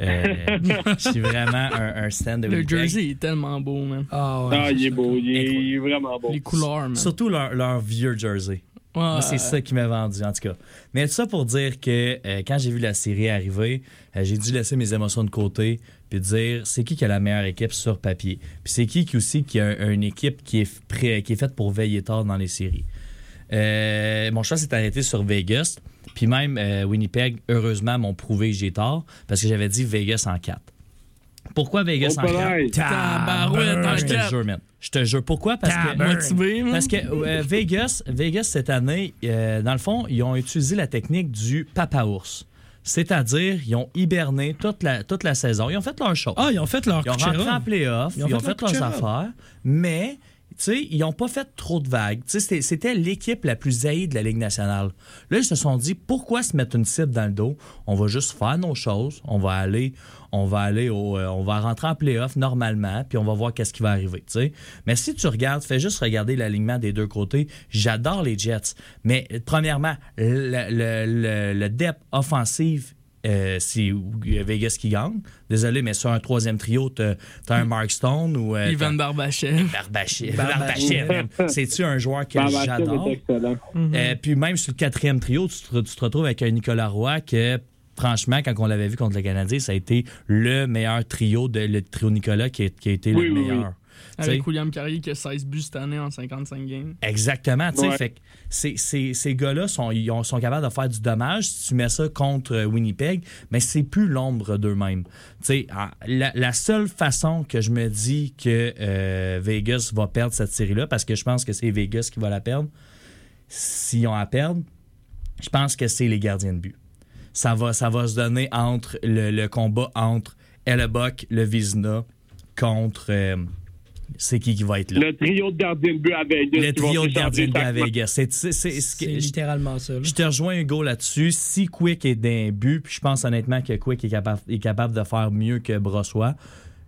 Speaker 9: Euh, je suis vraiment un, un stan de
Speaker 5: Le
Speaker 9: Winnipeg.
Speaker 5: jersey est tellement beau, man.
Speaker 1: Ah,
Speaker 8: Ah, il est beau. Il est, il est vraiment beau.
Speaker 5: Les couleurs, man.
Speaker 9: Surtout leur, leur vieux jersey.
Speaker 5: Ouais.
Speaker 9: Moi, c'est ça qui m'a vendu, en tout cas. Mais tout ça pour dire que euh, quand j'ai vu la série arriver, euh, j'ai dû laisser mes émotions de côté puis dire c'est qui qui a la meilleure équipe sur papier? Puis c'est qui qui aussi qui a un- une équipe qui est, prêt, qui est faite pour veiller tard dans les séries? Euh, mon choix s'est arrêté sur Vegas. Puis même euh, Winnipeg, heureusement, m'ont prouvé que j'ai tort parce que j'avais dit Vegas en 4. Pourquoi Vegas
Speaker 8: Oh,
Speaker 9: en 4?
Speaker 8: pareil.
Speaker 5: Tabarouette en
Speaker 9: Je te
Speaker 5: quatre.
Speaker 9: jure, man. Je te jure. Pourquoi? Parce que,
Speaker 1: Tabarnak.
Speaker 5: Motivé, man.
Speaker 9: parce que euh, Vegas, Vegas, cette année, euh, dans le fond, ils ont utilisé la technique du papa ours. C'est-à-dire, ils ont hiberné toute la, toute la saison. Ils ont fait leur show.
Speaker 1: Ah, ils ont fait leur
Speaker 9: ils ont rentré en playoff, ils ont, fait,
Speaker 1: leur
Speaker 9: leurs affaires, mais tu sais, ils n'ont pas fait trop de vagues. C'était l'équipe la plus haïe de la Ligue nationale. Là, ils se sont dit, pourquoi se mettre une cible dans le dos? On va juste faire nos choses, on va aller, on va aller au, euh, on va rentrer en playoff normalement, puis on va voir qu'est-ce qui va arriver. Mais si tu regardes, fais juste regarder l'alignement des deux côtés. J'adore les Jets, mais premièrement, le, le, le, le depth offensif euh, c'est Vegas qui gagne. Désolé, mais sur un troisième trio, t'as as un Mark Stone ou. euh,
Speaker 5: Ivan Barbachev.
Speaker 9: Barbachev. Barbachev. C'est-tu un joueur que j'adore?
Speaker 8: est excellent.
Speaker 9: Euh, puis même sur le quatrième trio, tu te, tu te retrouves avec un Nicolas Roy que. Franchement, quand on l'avait vu contre le Canadien, ça a été le meilleur trio, de, le trio Nicolas qui a, qui a été
Speaker 8: Oui,
Speaker 9: le
Speaker 8: oui,
Speaker 9: meilleur.
Speaker 5: Avec William Carrier qui a 16 buts cette année en 55 games.
Speaker 9: Exactement. tu sais,
Speaker 8: Ouais.
Speaker 9: Fait que ces, ces- ces gars-là sont, ils ont- sont capables de faire du dommage si tu mets ça contre euh, Winnipeg, mais c'est plus l'ombre d'eux-mêmes. Tu sais, ah, La, la seule façon que je me dis que euh, Vegas va perdre cette série-là, parce que je pense que c'est Vegas qui va la perdre, s'ils ont à perdre, je pense que c'est les gardiens de but. Ça va, ça va se donner entre le, le combat entre Hellebuck, le Vizna, contre. euh, c'est qui qui va être là?
Speaker 8: Le trio de gardiens de but à Vegas.
Speaker 9: Le trio de gardiens de but à. Vegas. C'est-
Speaker 1: littéralement ça. là.
Speaker 9: je te rejoins, Hugo, là-dessus. Si Quick est d'un but, puis je pense honnêtement que Quick est capable, est capable de faire mieux que Brossois.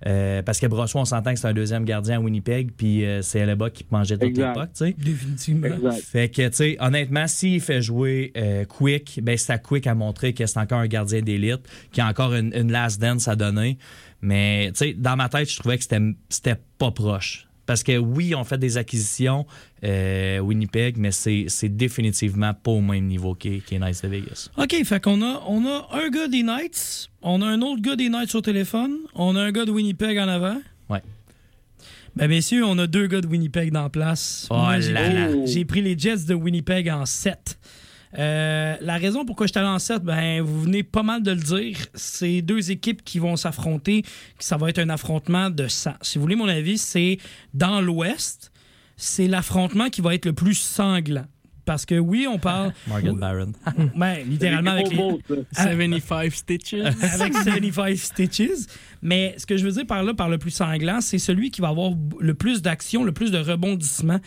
Speaker 9: euh, parce que Brossois, on s'entend que c'est un deuxième gardien à Winnipeg, puis euh, c'est Hellebuck qui mangeait toute l'époque, tu sais.
Speaker 1: Définitivement.
Speaker 8: Exact.
Speaker 9: Fait que, tu sais, honnêtement, s'il fait jouer euh, Quick, ben c'est à Quick à montrer que c'est encore un gardien d'élite, qui a encore une, une last dance à donner. Mais, tu sais, dans ma tête, je trouvais que c'était pas proche. Parce que oui, on fait des acquisitions, euh, Winnipeg, mais c'est définitivement pas au même niveau qu'est qu'est Knights de Vegas.
Speaker 1: OK, fait qu'on a, on a un gars des Knights, on a un autre gars des Knights au téléphone, on a un gars de Winnipeg en avant.
Speaker 9: Ouais.
Speaker 1: Ben, messieurs, on a deux gars de Winnipeg dans la place.
Speaker 9: Oh
Speaker 1: Moi, j'ai pris les Jets de Winnipeg en 7. Euh, la raison pourquoi je suis allé en 7, ben, vous venez pas mal de le dire. C'est deux équipes qui vont s'affronter. Ça va être un affrontement de sang. Si vous voulez mon avis, c'est dans l'Ouest. C'est l'affrontement qui va être le plus sanglant. Parce que oui, on parle.
Speaker 9: Morgan Barron.
Speaker 1: ben, littéralement avec les,
Speaker 5: 75 stitches.
Speaker 1: avec 75 Stitches. Mais ce que je veux dire par là, par le plus sanglant, c'est celui qui va avoir le plus d'action, le plus de rebondissements.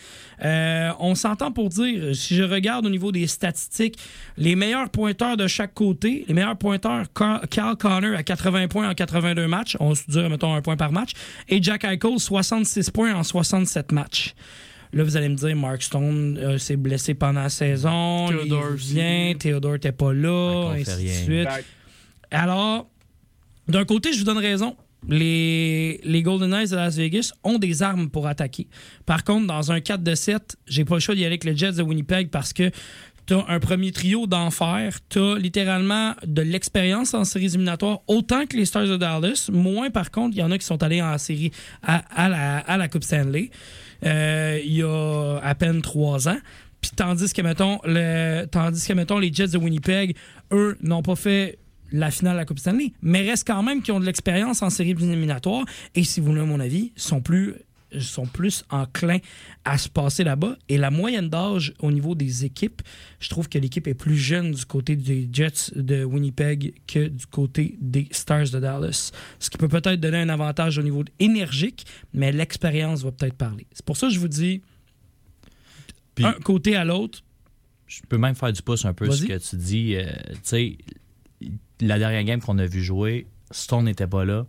Speaker 1: Euh, on s'entend pour dire, si je regarde au niveau des statistiques, les meilleurs pointeurs de chaque côté, les meilleurs pointeurs, Carl Connor à 80 points en 82 matchs, on se dit, mettons, un point par match, et Jack Eichel, 66 points en 67 matchs. Là, vous allez me dire, Mark Stone euh, s'est blessé pendant la saison. Il
Speaker 5: aussi.
Speaker 1: vient, Théodore n'était pas là,
Speaker 9: Michael
Speaker 1: ainsi de suite. Alors, d'un côté, je vous donne raison. Les, les Golden Knights de Las Vegas ont des armes pour attaquer. Par contre, dans un 4 de 7, j'ai pas le choix d'y aller avec les Jets de Winnipeg parce que tu as un premier trio d'enfer. Tu as littéralement de l'expérience en séries éliminatoires, autant que les Stars de Dallas. Moins, par contre, il y en a qui sont allés en série à, à la, à la Coupe Stanley euh, il y a à peine trois ans. Puis tandis que, mettons, le, tandis que, mettons, les Jets de Winnipeg, eux, n'ont pas fait la finale de la Coupe Stanley, mais restent quand même qui ont de l'expérience en séries éliminatoires et, si vous voulez mon avis, sont plus sont plus enclins à se passer là-bas. Et la moyenne d'âge au niveau des équipes, je trouve que l'équipe est plus jeune du côté des Jets de Winnipeg que du côté des Stars de Dallas. Ce qui peut peut-être donner un avantage au niveau énergique, mais l'expérience va peut-être parler. C'est pour ça que je vous dis,
Speaker 9: Puis-
Speaker 1: un côté à l'autre,
Speaker 9: Je peux même faire du pouce un peu sur ce que tu dis. Euh, tu sais, la dernière game qu'on a vu jouer, Stone n'était pas là,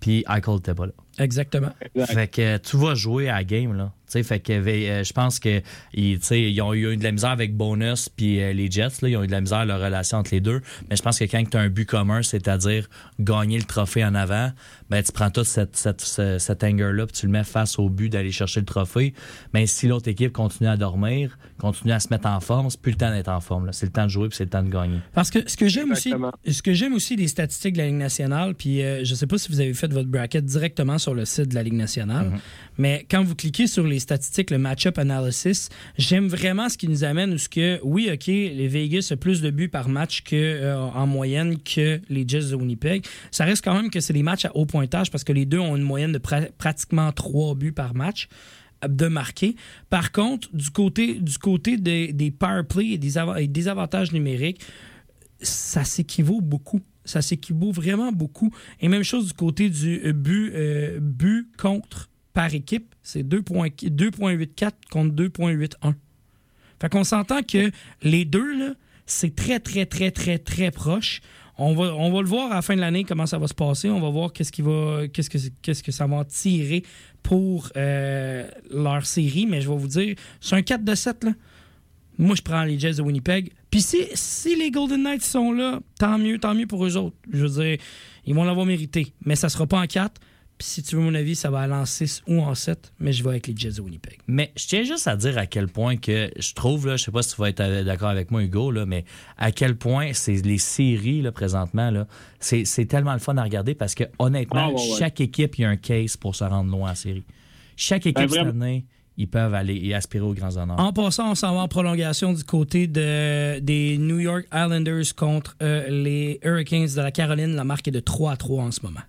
Speaker 9: puis Eichel n'était pas là.
Speaker 1: exactement.
Speaker 9: Fait que tu vas jouer à la game, là. Fait que euh, je pense que ils, ils ont eu de la misère avec Bonus puis euh, les Jets, là, ils ont eu de la misère leur relation entre les deux. Mais je pense que quand tu as un but commun, c'est-à-dire gagner le trophée en avant, ben tu prends tout cette, cette, ce- cet anger-là puis tu le mets face au but d'aller chercher le trophée. Mais si l'autre équipe continue à dormir, continue à se mettre en forme, c'est plus le temps d'être en forme. C'est le temps de jouer puis c'est le temps de gagner.
Speaker 1: Parce que ce que j'aime aussi, ce que j'aime aussi des statistiques de la Ligue nationale, puis euh, je sais pas si vous avez fait votre bracket directement sur le site de la Ligue nationale, mais quand vous cliquez sur les statistiques, le match-up analysis, j'aime vraiment ce qui nous amène où ce que, oui, ok, les Vegas a plus de buts par match euh, en moyenne que les Jets de Winnipeg. Ça reste quand même que c'est des matchs à haut pointage parce que les deux ont une moyenne de pra- pratiquement trois buts par match de marquer. Par contre, du côté, du côté des, des power play et des, avantages numériques, ça s'équivaut beaucoup. Ça s'équivaut vraiment beaucoup. Et même chose du côté du euh, euh, but contre par équipe, c'est 2.- 2.84 contre 2.81. Fait qu'on s'entend que les deux, c'est très, très, très, très, très proche. On va, le voir à la fin de l'année comment ça va se passer. On va voir qu'est-ce qui va, qu'est-ce que, qu'est-ce que ça va tirer pour euh, leur série. Mais je vais vous dire, c'est un 4 de 7, là. Moi, je prends les Jets de Winnipeg. Puis si, les Golden Knights sont là, tant mieux, tant mieux pour eux autres. Je veux dire, ils vont l'avoir mérité. Mais ça sera pas en 4. Puis si tu veux mon avis, ça va aller en 6 ou en 7. Mais je vais avec les Jets de Winnipeg.
Speaker 9: Mais je tiens juste à dire à quel point que je trouve, là, je sais pas si tu vas être euh, d'accord avec moi, Hugo, là, mais à quel point c'est les séries là, présentement, là, c'est, tellement le fun à regarder parce que honnêtement,
Speaker 8: Ah, ouais, ouais.
Speaker 9: chaque équipe, il y a un case pour se rendre loin en série. Chaque équipe
Speaker 8: Ben,
Speaker 9: cette année, ils peuvent aller et aspirer aux grands honneurs.
Speaker 1: En passant, on s'en va en prolongation du côté de, des New York Islanders contre euh, les Hurricanes de la Caroline. La marque est de 3 à 3 en ce moment.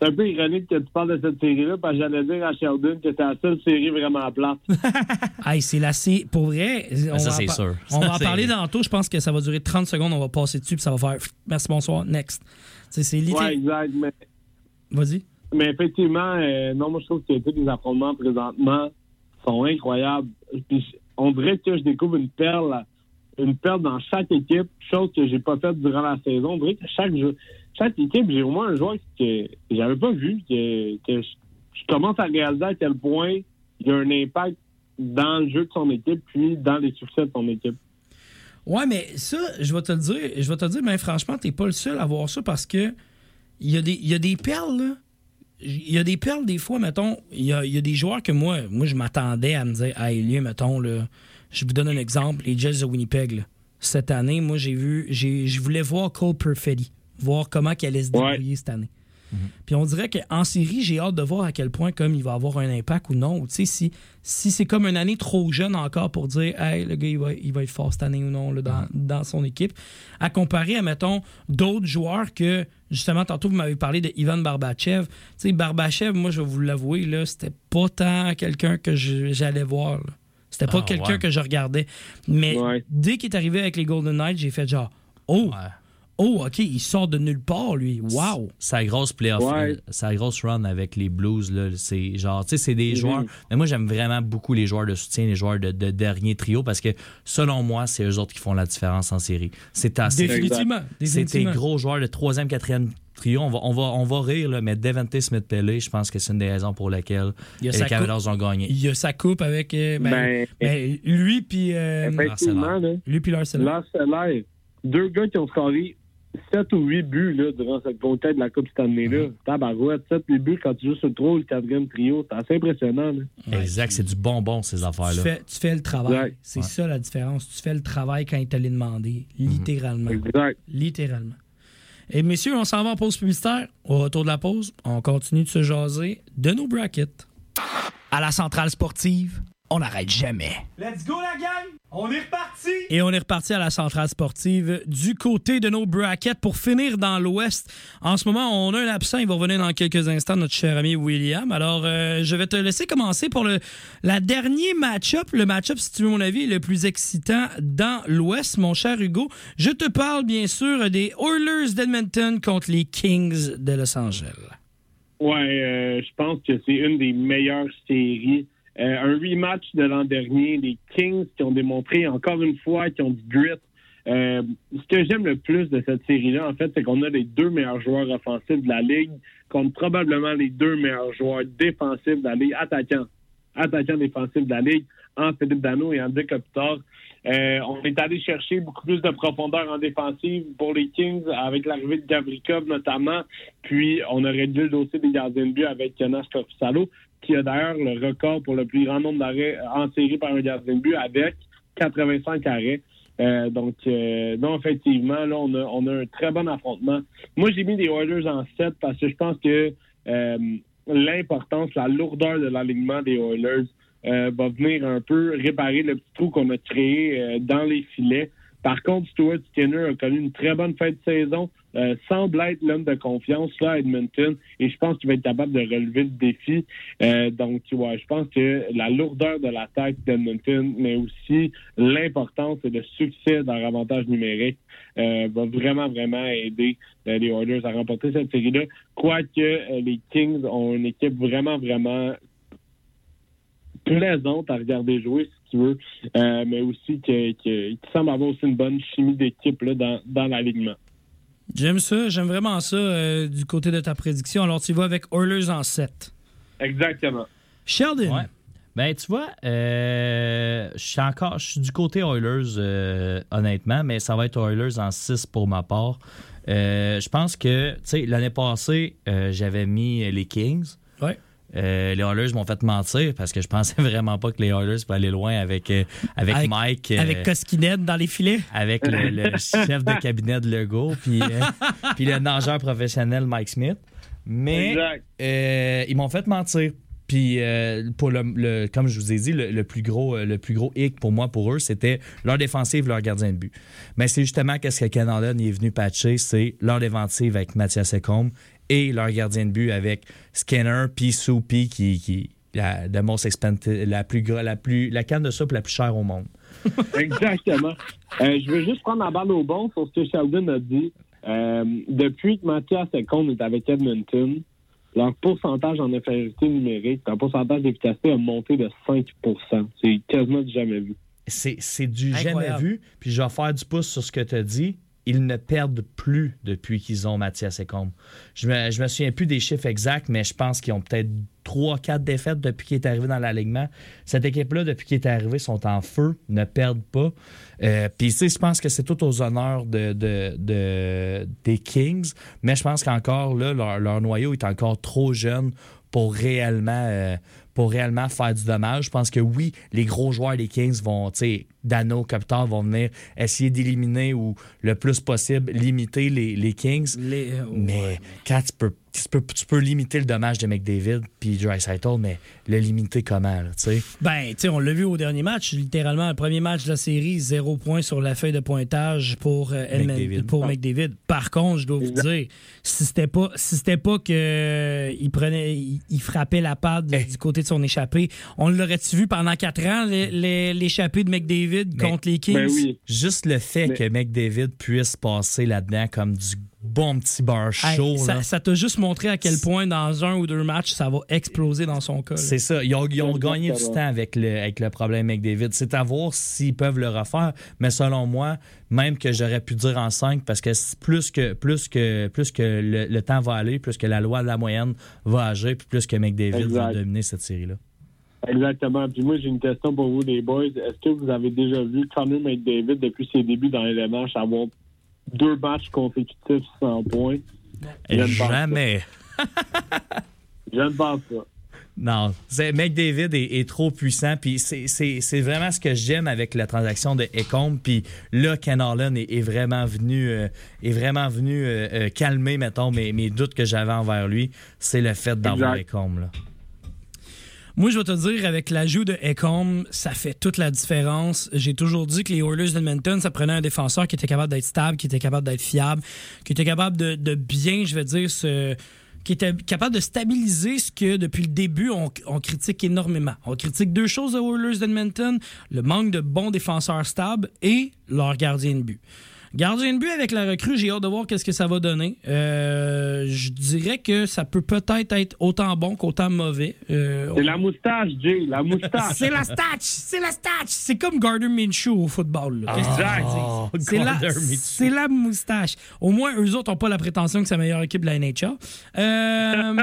Speaker 8: C'est un peu ironique que tu parles de cette série-là, parce que j'allais dire à Sheldon que c'était la seule série vraiment plate.
Speaker 1: Hey, c'est la C. Pour vrai, on
Speaker 9: ça,
Speaker 1: va en
Speaker 9: c'est sûr.
Speaker 1: On va en
Speaker 9: c'est-
Speaker 1: parler tantôt. Je pense que ça va durer 30 secondes. On va passer dessus, puis ça va faire merci, bonsoir, next. C'est
Speaker 8: ouais,
Speaker 1: littéral.
Speaker 8: exact. Mais,
Speaker 1: Vas-y.
Speaker 8: mais effectivement, euh, non, moi, je trouve que tous les affrontements présentement sont incroyables. Puis, on dirait que je découvre une perle, une perle dans chaque équipe, chose que j'ai pas faite durant la saison. On dirait que chaque jeu, chaque équipe, j'ai au moins un joueur que, j'avais pas vu, que, je, commence à réaliser à quel point il y a un impact dans le jeu de son équipe, puis dans les succès de son équipe.
Speaker 1: Ouais, mais ça, je vais te le dire, je vais te le dire, mais franchement, t'es pas le seul à voir ça parce que il y, a des- y a des perles. Il y a des perles, des fois, mettons, il y a, des joueurs que moi, moi je m'attendais à me dire, hey, lui, mettons, là, je vous donne un exemple, les Jets de Winnipeg, là. Cette année, moi, j'ai vu, je voulais voir Cole Perfetti, voir comment il allait se
Speaker 8: Ouais.
Speaker 1: débrouiller cette année. Puis on dirait qu'en série, j'ai hâte de voir à quel point comme il va avoir un impact ou non. Ou Tu sais, si, si c'est comme une année trop jeune encore pour dire Hey, le gars, il va, il va être fort cette année ou non là, dans, dans son équipe. À comparer à, mettons, d'autres joueurs que, justement, tantôt, vous m'avez parlé de Ivan Barbachev. Tu sais, Barbachev, moi, je vais vous l'avouer, là, c'était pas tant quelqu'un que je- j'allais voir. là. C'était pas
Speaker 9: Ah,
Speaker 1: quelqu'un
Speaker 9: ouais.
Speaker 1: que je regardais. Mais
Speaker 8: Ouais.
Speaker 1: dès qu'il est arrivé avec les Golden Knights, j'ai fait genre Oh,
Speaker 9: Ouais.
Speaker 1: Oh, OK, il sort de nulle part, lui. Wow!
Speaker 9: Sa grosse playoff,
Speaker 8: Ouais.
Speaker 9: euh, sa grosse run avec les Blues, là, c'est genre, tu sais, c'est des
Speaker 8: Mhm.
Speaker 9: joueurs. Mais moi, j'aime vraiment beaucoup les joueurs de soutien, les joueurs de, de dernier trio, parce que selon moi, c'est eux autres qui font la différence en série. C'est assez.
Speaker 1: Définitivement.
Speaker 9: C'est tes gros joueurs de troisième, quatrième trio. On va, on va, on va rire, là, mais Devante Smith-Pellet, je pense que c'est une des raisons pour
Speaker 1: a
Speaker 9: les
Speaker 1: sa
Speaker 9: Cavaliers ont gagné.
Speaker 1: Il y a sa coupe avec euh, ben,
Speaker 8: Ben,
Speaker 1: ben, lui puis euh, lui puis.
Speaker 8: Larcenaire, deux gars qui ont scoré 7 ou 8 buts là, durant cette conquête de la Coupe cette année-là. Tabarouette, 7 8 buts quand tu joues sur le trop, le quatrième trio. C'est assez impressionnant. Là.
Speaker 9: Exact, c'est du bonbon, ces
Speaker 1: Tu
Speaker 9: affaires-là.
Speaker 1: fais, tu fais le travail.
Speaker 8: Ouais.
Speaker 1: C'est
Speaker 9: Ouais.
Speaker 1: ça la différence. Tu fais le travail quand il te l'a demandé. Littéralement.
Speaker 8: Exact.
Speaker 1: Littéralement. Et messieurs, on s'en va en pause publicitaire. Au retour de la pause, on continue de se jaser de nos brackets. À la centrale sportive, on n'arrête jamais.
Speaker 9: Let's go, la gang! On est reparti!
Speaker 1: Et on est reparti à la centrale sportive du côté de nos brackets pour finir dans l'Ouest. En ce moment, on a un absent. Il va revenir dans quelques instants, notre cher ami William. Alors, euh, je vais te laisser commencer pour le la dernier match-up. Le match-up, si tu veux mon avis, le plus excitant dans l'Ouest, mon cher Hugo. Je te parle, bien sûr, des Oilers d'Edmonton contre les Kings de Los Angeles.
Speaker 8: Ouais, euh, je pense que c'est une des meilleures séries. Euh, un rematch de l'an dernier, les Kings qui ont démontré encore une fois qu'ils ont du grit. Euh, ce que j'aime le plus de cette série-là, en fait, c'est qu'on a les deux meilleurs joueurs offensifs de la ligue contre probablement les deux meilleurs joueurs défensifs de la ligue, attaquants, attaquants défensifs de la ligue, en Philippe Dano et Andy Kopitar. Euh, on est allé chercher beaucoup plus de profondeur en défensive pour les Kings avec l'arrivée de Gavrikov notamment. Puis on a réduit le dossier des gardiens de but avec Jonas Korpisalo, qui a d'ailleurs le record pour le plus grand nombre d'arrêts en série par un gardien de but avec 85 arrêts. Euh, donc, euh, non, effectivement, là, on a, on a un très bon affrontement. Moi, j'ai mis les Oilers en 7 parce que je pense que euh, l'importance, la lourdeur de l'alignement des Oilers euh, va venir un peu réparer le petit trou qu'on a créé euh, dans les filets. Par contre, Stuart Skinner a connu une très bonne fin de saison, euh, semble être l'homme de confiance là à Edmonton, et je pense qu'il va être capable de relever le défi. Euh, donc, ouais, je pense que la lourdeur de l'attaque d'Edmonton, mais aussi l'importance et le succès d'un avantage numérique euh, va vraiment, vraiment aider euh, les Oilers à remporter cette série-là. Quoique les Kings ont une équipe vraiment, vraiment plaisante à regarder jouer, si tu veux, mais aussi qui semble avoir aussi une bonne chimie d'équipe dans, dans l'alignement.
Speaker 1: J'aime ça, j'aime vraiment ça euh, du côté de ta prédiction. Alors, tu vas avec Oilers en 7.
Speaker 8: Exactement.
Speaker 1: Sheldon.
Speaker 9: Ouais. Ben, tu vois, euh, je suis encore je suis du côté Oilers, euh, honnêtement, mais ça va être Oilers en 6 pour ma part. Euh, je pense que, tu sais, l'année passée, euh, j'avais mis les Kings.
Speaker 1: Ouais.
Speaker 9: Euh, les Oilers m'ont fait mentir parce que je pensais vraiment pas que les Oilers pouvaient aller loin avec, euh, avec,
Speaker 1: Avec-
Speaker 9: Mike. euh,
Speaker 1: Avec Koskinet dans les filets?
Speaker 9: avec le, le chef de cabinet de Legault, puis, euh, puis le nageur professionnel Mike Smith. Mais euh, ils m'ont fait mentir. Puis euh, pour le, le- comme je vous ai dit, le, le plus gros le plus gros hic pour moi pour eux, c'était leur défensive, leur gardien de but. Mais c'est justement qu'est-ce que Allen est venu patcher, c'est leur défensive avec Mathias Ekholm et leur gardien de but avec Skinner puis Soupy qui qui la, the most expensive- la plus la plus la canne de soupe la plus chère au monde.
Speaker 8: Exactement. Euh, je veux juste prendre la balle au bon sur ce que Sheldon a dit. Euh, depuis que Mathias Ekholm est avec Edmonton, leur pourcentage en infériorité numérique, leur pourcentage d'efficacité a monté de 5% C'est quasiment du jamais vu.
Speaker 9: C'est, c'est du
Speaker 1: Incroyable.
Speaker 9: jamais vu. Puis je vais faire du pouce sur ce que tu as dit. Ils ne perdent plus depuis qu'ils ont Mathias Ekholm. Je me, me souviens plus des chiffres exacts, mais je pense qu'ils ont peut-être 3-4 défaites depuis qu'il est arrivé dans l'alignement. Cette équipe-là, depuis qu'il est arrivé, sont en feu, ne perdent pas. Euh, Puis, tu je pense que c'est tout aux honneurs de, de- de- des Kings, mais je pense qu'encore, là, leur, noyau est encore trop jeune pour réellement, euh, pour réellement faire du dommage. Je pense que oui, les gros joueurs des Kings vont, tu Dano, Capital vont venir essayer d'éliminer ou le plus possible limiter les, les Kings.
Speaker 1: Les, euh,
Speaker 9: Mais quand tu peux, tu peux, tu peux limiter le dommage de McDavid puis Dreisaitl, mais le limiter comment, tu sais?
Speaker 1: Ben, tu sais, on l'a vu au dernier match. Littéralement, le premier match de la série, zéro point sur la feuille de pointage pour, euh,
Speaker 9: McDavid.
Speaker 1: pour McDavid. Par contre, je dois vous dire, si c'était pas, si c'était pas que euh, il prenait, il, il frappait la patte du- du côté de son échappée, on l'aurait-tu vu pendant quatre ans, l'échappée de McDavid? Contre les Kings?
Speaker 8: Ben oui.
Speaker 9: Juste le fait
Speaker 8: Mais-
Speaker 9: que McDavid puisse passer là-dedans comme du bon petit bar
Speaker 1: Hey,
Speaker 9: chaud,
Speaker 1: ça t'a juste montré à quel point dans un ou deux matchs, ça va exploser dans son cas.
Speaker 9: C'est ça. Ils ont, ils ont
Speaker 8: Exactement.
Speaker 9: gagné du temps avec le, avec le problème McDavid. C'est à voir s'ils peuvent le refaire. Mais selon moi, même que j'aurais pu dire en 5, parce que plus que, plus que, plus que le, le temps va aller, plus que la loi de la moyenne va agir, puis plus que McDavid va dominer cette série-là.
Speaker 8: Exactement. Puis moi, j'ai une question pour vous, les boys. Est-ce que vous avez déjà vu Connor McDavid, depuis ses débuts dans les matchs, avoir deux matchs consécutifs sans points? Je.
Speaker 9: Jamais.
Speaker 8: Je ne pense pas.
Speaker 9: Non, McDavid est, est trop puissant. Puis c'est- vraiment ce que j'aime avec la transaction de Ecombe. Puis là, Ken est, est vraiment venu, euh, est vraiment venu euh, euh, calmer, mettons, mes, mes doutes que j'avais envers lui. C'est le fait d'avoir. Ecombe.
Speaker 1: Moi, je vais te dire, avec l'ajout de Ecom, ça fait toute la différence. J'ai toujours dit que les Oilers d'Edmonton, ça prenait un défenseur qui était capable d'être stable, qui était capable d'être fiable, qui était capable de, bien, je vais dire, qui était capable de stabiliser ce que depuis le début on, on critique énormément. On critique deux choses aux Oilers d'Edmonton, le manque de bons défenseurs stables et leur gardien de but. Gardien de but avec la recrue, j'ai hâte de voir qu'est-ce que ça va donner. Euh, je dirais que ça peut peut-être être autant bon qu'autant mauvais. Euh,
Speaker 8: C'est la moustache, Jay, la moustache.
Speaker 1: c'est la statch, c'est la statch. C'est comme Gardner Minshew au football. là.
Speaker 9: Oh,
Speaker 1: dire? c'est la, c'est la moustache. Au moins, eux autres n'ont pas la prétention que c'est la meilleure équipe de la NHL. Euh,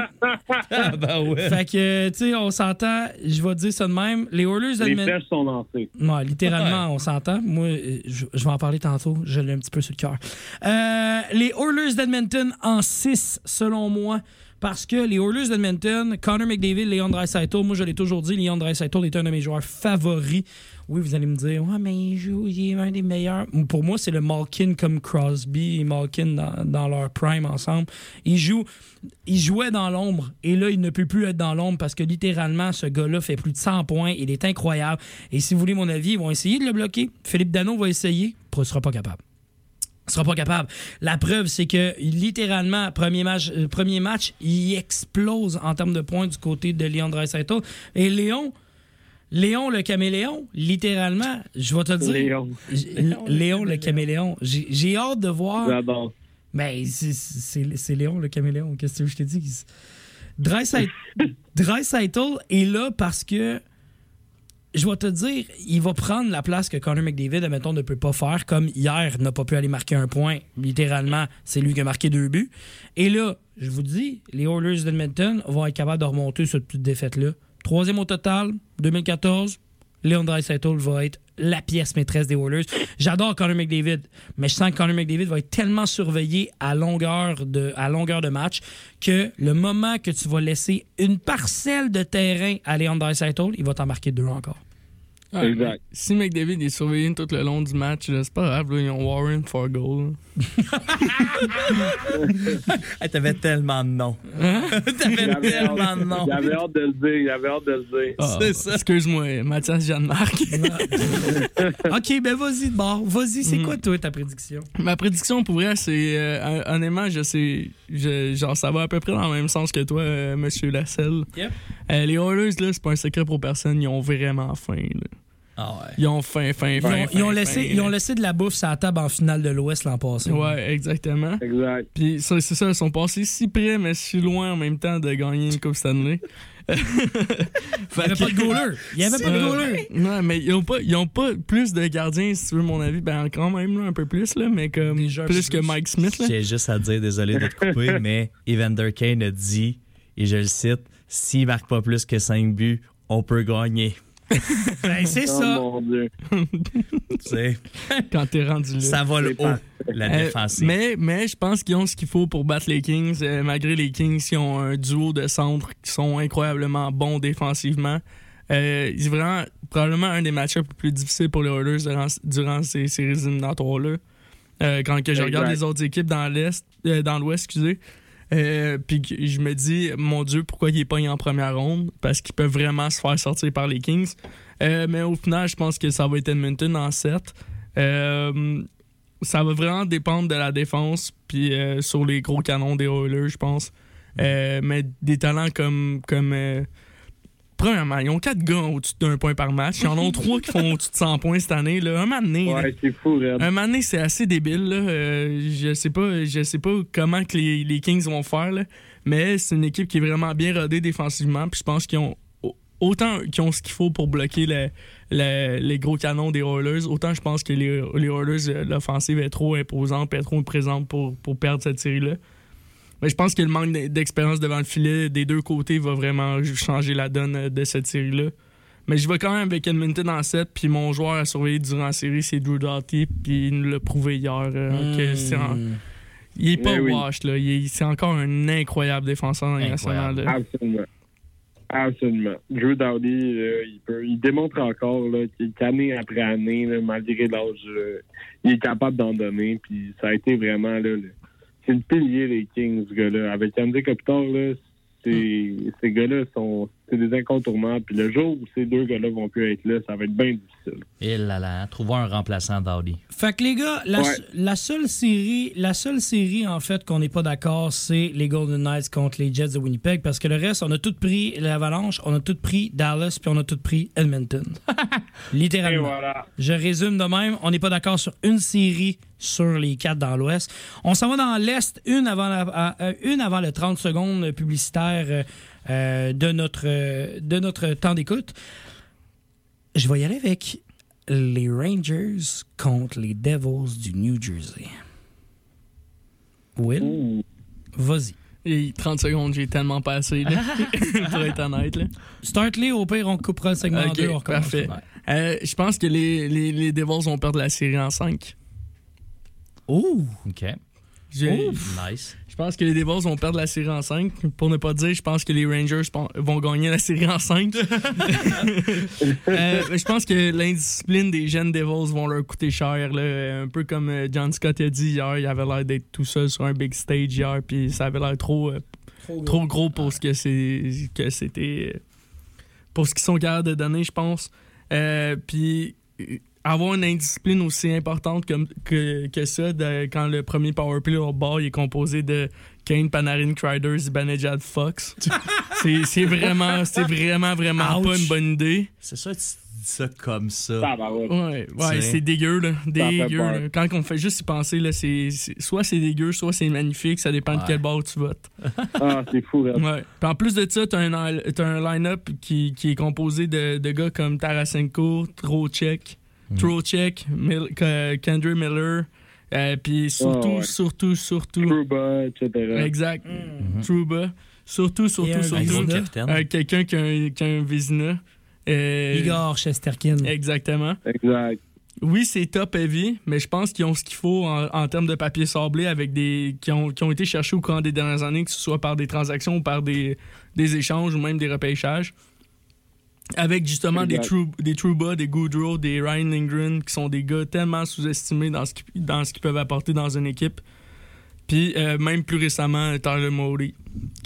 Speaker 9: Ah, ben ouais.
Speaker 1: fait que, tu sais, on s'entend. Je vais te dire ça de même. Les Oilers
Speaker 8: Les flèches sont lancées.
Speaker 1: Ouais, littéralement, on s'entend. Moi, je, je vais en parler tantôt. Je l'ai un petit peu sur le cœur. Euh, les Oilers d'Edmonton en 6, selon moi. Parce que les Oilers d'Edmonton, Connor McDavid, Leon Draisaitl, moi je l'ai toujours dit, Leon Draisaitl est un de mes joueurs favoris. Oui, vous allez me dire, ouais, mais il joue, il est un des meilleurs. Pour moi, c'est le Malkin comme Crosby et Malkin dans, dans leur prime ensemble. Il joue, il jouait dans l'ombre et là, il ne peut plus être dans l'ombre parce que littéralement, ce gars-là fait plus de 100 points. Il est incroyable. Et si vous voulez mon avis, ils vont essayer de le bloquer. Philippe Dano va essayer, il ne sera pas capable sera pas capable. La preuve, c'est que littéralement, premier match, euh, premier match, il explose en termes de points du côté de Léon Draisaitl. Et Léon, Léon le caméléon, littéralement, je vais te le dire.
Speaker 8: Léon.
Speaker 1: Léon le caméléon. J'ai j'ai hâte de voir.
Speaker 8: J'adore.
Speaker 1: Mais c'est- Léon le caméléon. Qu'est-ce que je t'ai dit? Draisaitl Draisaitl est là parce que je vais te dire, il va prendre la place que Connor McDavid, admettons, ne peut pas faire, comme hier, n'a pas pu aller marquer un point. Littéralement, c'est lui qui a marqué deux buts. Et là, je vous dis, les Oilers d'Edmonton vont être capables de remonter cette petite défaite-là. Troisième au total, 2014. Leon Draisaitl va être la pièce maîtresse des Oilers. J'adore Connor McDavid, mais je sens que Connor McDavid va être tellement surveillé à longueur de, match que le moment que tu vas laisser une parcelle de terrain à Leon Draisaitl, il va t'en marquer deux encore.
Speaker 5: Ah,
Speaker 8: Exact.
Speaker 5: Si McDavid est surveillé tout le long du match, c'est pas grave, là, ils ont Warren for goal.
Speaker 9: Hey, T'avais tellement de noms.
Speaker 1: Hein?
Speaker 9: T'avais tellement de noms.
Speaker 8: j'avais hâte de le dire, j'avais hâte de le dire.
Speaker 5: Ah,
Speaker 9: C'est ça.
Speaker 5: Excuse-moi, Mathias Jeanne-Marc.
Speaker 1: OK, ben vas-y de bord. Vas-y, c'est quoi toi ta prédiction?
Speaker 5: Ma prédiction pour vrai, c'est euh, hon- honnêtement, je sais, je- genre ça va à peu près dans le même sens que toi, euh, Monsieur Lasselle.
Speaker 1: Yep.
Speaker 5: Euh, les Oilers là, c'est pas un secret pour personne, ils ont vraiment faim. là.
Speaker 9: Ah ouais.
Speaker 5: Ils ont faim, faim,
Speaker 1: Ils ont, ils laissé, ils ont laissé de la bouffe sur la table en finale de l'Ouest l'an passé.
Speaker 5: Ouais, exactement.
Speaker 8: Exact.
Speaker 5: Puis ça, c'est ça, ils sont passés si près, mais si loin en même temps de gagner une Coupe Stanley.
Speaker 1: Il n'y avait pas de goaler. Il n'y avait pas de goaler.
Speaker 5: Non, mais ils ont pas, ils ont pas plus de gardiens, si tu veux mon avis. Ben, quand même, là, un peu plus, là, mais comme
Speaker 1: Déjà
Speaker 5: plus que. Mike Smith. Là.
Speaker 9: J'ai juste à dire, désolé de te couper, mais Evander Kane a dit, et je le cite, s'il marque pas plus que 5 buts, on peut gagner.
Speaker 1: Ben, c'est
Speaker 8: Oh
Speaker 1: ça.
Speaker 8: mon Dieu.
Speaker 9: Tu sais,
Speaker 5: Quand t'es rendu là.
Speaker 9: ça va le
Speaker 8: C'est
Speaker 9: haut,
Speaker 8: pas-
Speaker 9: la
Speaker 5: Euh,
Speaker 9: défensive.
Speaker 5: mais, mais je pense qu'ils ont ce qu'il faut pour battre les Kings. euh, malgré les Kings qui ont un duo de centres qui sont incroyablement bons défensivement. Euh, c'est vraiment probablement un des match les plus difficiles pour les Oilers durant, durant ces séries éliminatoires-là. Euh, quand que je regarde les autres équipes dans l'Est, euh, dans l'Ouest, excusez. Euh, puis je me dis, mon Dieu, pourquoi il est pas en première ronde? Parce qu'ils peuvent vraiment se faire sortir par les Kings. Euh, mais au final, je pense que ça va être Edmonton en 7. Euh, ça va vraiment dépendre de la défense, puis sur les gros canons des Oilers, je pense. Mais des talents comme. comme premièrement, ils ont 4 gars au-dessus d'un point par match. Ils en ont 3 qui font au-dessus de 100 points cette année. Là. Un
Speaker 8: Ouais, c'est fou, Red.
Speaker 5: un donné, c'est assez débile. Là. Euh, je sais pas, je sais pas comment que les, les Kings vont faire, là. mais c'est une équipe qui est vraiment bien rodée défensivement. Puis je pense qu'ils ont au- autant qu'ils ont ce qu'il faut pour bloquer le- le- les gros canons des Oilers, autant je pense que les, les Oilers, euh, l'offensive est trop imposante, et trop présente pour, pour perdre cette série-là. Mais je pense que le manque d'expérience devant le filet des deux côtés va vraiment changer la donne euh, de cette série-là. Mais je vais quand même avec Edmonton en 7, puis mon joueur à surveiller durant la série, c'est Drew Doughty, puis il nous l'a prouvé hier. euh, que c'est en-
Speaker 1: Hmm.
Speaker 5: il est pas
Speaker 8: Eh oui.
Speaker 5: wash, là. Il c'est encore un incroyable défenseur là.
Speaker 8: Absolument. Absolument. Drew Dowdy, euh, il, peut, il démontre encore qu'année après année, là, malgré l'âge, euh, il est capable d'en donner. Puis ça a été vraiment là, le- c'est le pilier des Kings, ce gars-là. Avec Kopitar, là, c'est- ces gars-là sont c'est des incontournables. Puis le jour où ces deux gars-là vont plus être là, ça va être bien difficile.
Speaker 9: Et là là, trouvons un remplaçant d'Audi.
Speaker 1: Fait que les gars, la,
Speaker 8: Ouais.
Speaker 1: la seule série, la seule série en fait qu'on n'est pas d'accord, c'est les Golden Knights contre les Jets de Winnipeg parce que le reste, on a tout pris l'Avalanche, on a tout pris Dallas, puis on a tout pris Edmonton.
Speaker 8: Et
Speaker 1: Littéralement.
Speaker 8: voilà.
Speaker 1: Je résume de même, on n'est pas d'accord sur une série sur les quatre dans l'Ouest. On s'en va dans l'Est, une avant, la- euh, une avant le 30 secondes publicitaire euh, de, notre, euh, de notre temps d'écoute. Je vais y aller avec les Rangers contre les Devils du New Jersey. Will, vas-y.
Speaker 5: Et 30 secondes, j'ai tellement passé, là, pour être honnête. Là.
Speaker 1: Start-les, au pire, on coupera le segment en
Speaker 5: Ok,
Speaker 1: deux. on recommence.
Speaker 5: parfait. Euh, je pense que les, les, les Devils vont perdre la série en 5.
Speaker 1: Oh!
Speaker 9: OK. Nice.
Speaker 5: Je pense que les Devils vont perdre la série en 5. Pour ne pas dire, je pense que les Rangers vont gagner la série en 5. Euh, je pense que l'indiscipline des jeunes Devils vont leur coûter cher. là. Un peu comme euh, John Scott a dit hier, il avait l'air d'être tout seul sur un big stage hier, puis ça avait l'air trop, euh, trop gros pour ce que c'est que c'était pour ce qu'ils sont capables de donner, je pense. Euh, puis avoir une indiscipline aussi importante comme, que, que ça, de- quand le premier powerplay au bord il est composé de Kane, Panarin, Crider, Zibanejad, Fox. c'est c'est vraiment, c'est vraiment, vraiment
Speaker 1: Ouch.
Speaker 5: pas une bonne idée.
Speaker 9: C'est ça, tu dis ça comme ça.
Speaker 8: Tabarouette.
Speaker 5: Ouais, ouais,
Speaker 9: sais.
Speaker 5: c'est dégueu, là. Dégueu, là. Quand on fait juste y penser, là, c'est, c'est- soit c'est dégueu, soit c'est magnifique, ça dépend de
Speaker 9: Ouais.
Speaker 5: quel bord tu votes.
Speaker 8: Ah, c'est fou, là.
Speaker 5: Ouais. Puis en plus de ça, t'as un, t'as un line-up qui, qui est composé de, de gars comme Tarasenko, Trocheck,
Speaker 9: Mhm.
Speaker 5: Trocheck, Mil- Kendra Miller, euh, puis surtout,
Speaker 8: ouais.
Speaker 5: surtout, surtout,
Speaker 8: Truba, etc.
Speaker 5: exact,
Speaker 9: Mhm.
Speaker 5: Trouba, surtout, surtout,
Speaker 1: un
Speaker 5: surtout,
Speaker 9: capitaine.
Speaker 5: euh, quelqu'un qui a un, qui a un Vizina. Euh,
Speaker 1: Igor Chesterkin.
Speaker 5: Exactement.
Speaker 8: Exact.
Speaker 5: Oui, c'est top heavy, mais je pense qu'ils ont ce qu'il faut en, en termes de papier sablé avec des qui ont, qui ont été cherchés au cours des dernières années, que ce soit par des transactions ou par des, des échanges ou même des repêchages. Avec justement des, true, des Trouba, des Goodrow, des Ryan Lindgren, qui sont des gars tellement sous-estimés dans ce qu'ils dans ce qu'ils peuvent apporter dans une équipe. Puis euh, même plus récemment, Tyler Mowry.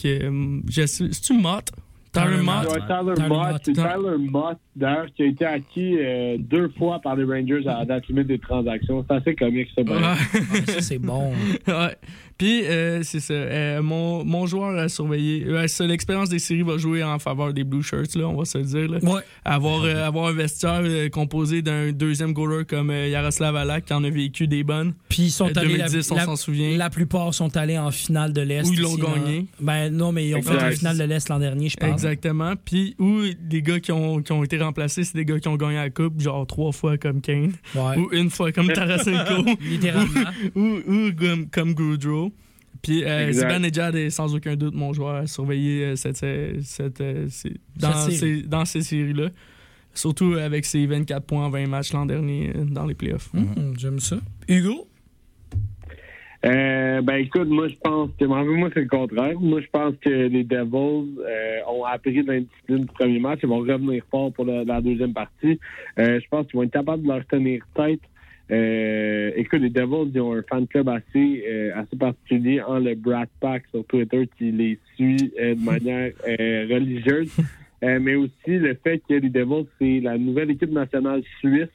Speaker 5: Hum, C'est-tu Mott? Tyler Mott?
Speaker 8: Ouais, Tyler
Speaker 1: Tyler
Speaker 8: Mott,
Speaker 1: Mott.
Speaker 8: c'est Tyler Mott, d'ailleurs, qui a été acquis euh, deux fois par les Rangers à la date limite des transactions. C'est assez comique, ça. ben.
Speaker 5: Ouais.
Speaker 1: Ah, ça, c'est bon.
Speaker 5: ouais. Puis, euh, c'est ça. Euh, mon, mon joueur à surveiller. Ça, L'expérience des séries va jouer en faveur des Blue Shirts, là, on va se le dire. Là.
Speaker 1: Ouais.
Speaker 5: Avoir, euh, avoir un vestiaire euh, composé d'un deuxième goaler comme euh, Yaroslav Alak, qui en a vécu des bonnes.
Speaker 1: Puis ils sont
Speaker 5: Euh,
Speaker 1: allés.
Speaker 5: 2010, on s'en souvient.
Speaker 1: la plupart sont allés en finale de l'Est.
Speaker 5: Où ils l'ont
Speaker 1: ici,
Speaker 5: gagné.
Speaker 1: Ben non, mais ils ont fait la finale de l'Est l'an dernier, je pense.
Speaker 5: Exactement. Puis, ou des gars qui ont, qui ont été remplacés, c'est des gars qui ont gagné la Coupe, genre trois fois comme Kane,
Speaker 1: Ouais.
Speaker 5: ou une fois comme Tarasenko,
Speaker 1: Littéralement.
Speaker 5: ou, ou comme, comme Goudreau. Puis euh,
Speaker 8: Exact.
Speaker 5: Zibanejad est sans aucun doute mon joueur à surveiller euh, cette, euh, cette, euh, ces- dans,
Speaker 1: Cette série.
Speaker 5: ces, dans ces séries-là. Surtout avec ses 24 points en 20 matchs l'an dernier dans les playoffs.
Speaker 1: Hum, J'aime ça. Hugo?
Speaker 8: Euh, ben écoute, moi je pense que moi moi, c'est le contraire. Moi je pense que les Devils euh, ont appris de l'indiscipline du premier match. Ils vont revenir fort pour la, la deuxième partie. Euh, je pense qu'ils vont être capables de leur tenir tête. Euh, écoute, les Devils ils ont un fan club assez euh, assez particulier en le Brad Pack sur Twitter qui les suit euh, de manière religieuse. Mais aussi le fait que les Devils, c'est la nouvelle équipe nationale suisse.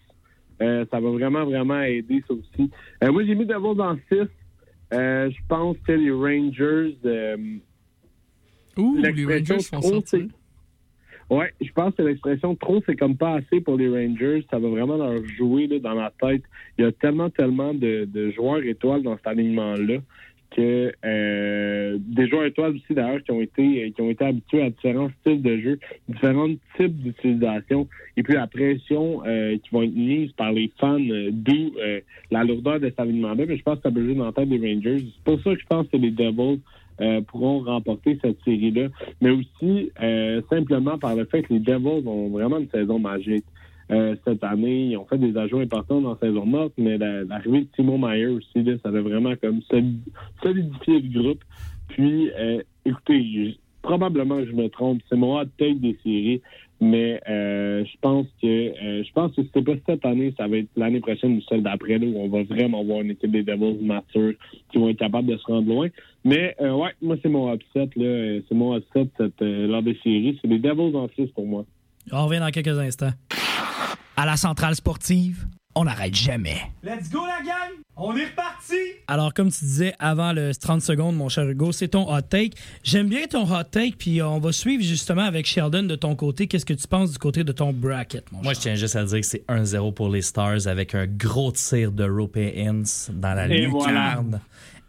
Speaker 8: Ça va vraiment, vraiment aider ça aussi. Moi, j'ai mis Devils en 6. Euh, je pense que les Rangers.
Speaker 5: Ouh, les Rangers font
Speaker 8: trop,
Speaker 5: sortir.
Speaker 8: Ouais, je pense que l'expression trop, c'est comme pas assez pour les Rangers. Ça va vraiment leur jouer là, dans la tête. Il y a tellement, tellement de, de joueurs étoiles dans cet alignement-là que euh, des joueurs étoiles aussi d'ailleurs qui ont été qui ont été habitués à différents styles de jeu, différents types d'utilisation, et puis la pression euh, qui va être mise par les fans, euh, d'où euh, la lourdeur de cet alignement-là. Mais je pense que ça peut jouer dans des Rangers. C'est pour ça que je pense que les Devils euh, pourront remporter cette série-là, mais aussi euh, simplement par le fait que les Devils ont vraiment une saison magique. Euh, cette année, ils ont fait des ajouts importants dans la saison morte, mais la- l'arrivée de Timo Meyer aussi, là, ça a vraiment comme solid- solidifié le groupe. Puis, écoutez, probablement je me trompe. C'est mon hot take des séries. Mais euh, je pense que euh, je pense que c'est pas cette année, ça va être l'année prochaine ou celle d'après où on va vraiment voir une équipe des Devils mature qui vont être capables de se rendre loin. Mais euh, ouais, moi c'est mon upset là, Euh, c'est mon upset cette, lors des séries, c'est les Devils en 6 pour moi.
Speaker 1: On revient dans quelques instants.
Speaker 2: À la centrale sportive, on n'arrête jamais.
Speaker 9: Let's go, la gang! On est reparti!
Speaker 1: Alors, comme tu disais avant le 30 secondes, mon cher Hugo, c'est ton hot take. J'aime bien ton hot take, puis on va suivre justement avec Sheldon de ton côté. Qu'est-ce que tu penses du côté de ton bracket, mon
Speaker 9: Moi, je tiens juste à dire que c'est 1-0 pour les Stars avec un gros tir de Europeans dans la
Speaker 8: Et
Speaker 9: lucarne.
Speaker 8: voilà.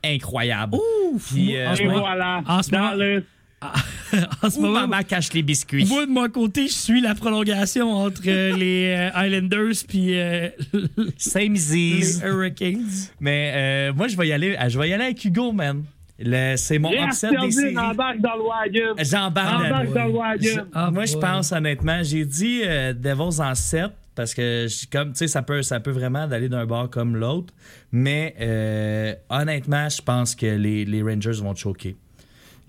Speaker 9: Incroyable.
Speaker 1: Ouf!
Speaker 9: Puis, euh,
Speaker 1: en ce
Speaker 8: Et
Speaker 1: moment-
Speaker 8: voilà,
Speaker 1: en ce
Speaker 8: dans
Speaker 1: moment-
Speaker 8: le
Speaker 1: en ce
Speaker 9: Où
Speaker 1: moment,
Speaker 9: maman cache les biscuits.
Speaker 1: moi, de mon côté, je suis la prolongation entre euh, les euh, Islanders puis euh,
Speaker 9: Same
Speaker 1: les. Hurricanes.
Speaker 9: Mais euh, moi, je vais y aller, je vais y aller avec Hugo, man. C'est mon upset des séries.
Speaker 8: embarque dans le wagon.
Speaker 9: J'embarque dans-
Speaker 8: le wagon.
Speaker 1: Ah,
Speaker 9: Moi, je pense honnêtement, j'ai dit euh, Devils en 7 parce que comme tu sais ça peut ça peut vraiment d'aller d'un bord comme l'autre, mais euh, honnêtement, je pense que les, les Rangers vont choquer.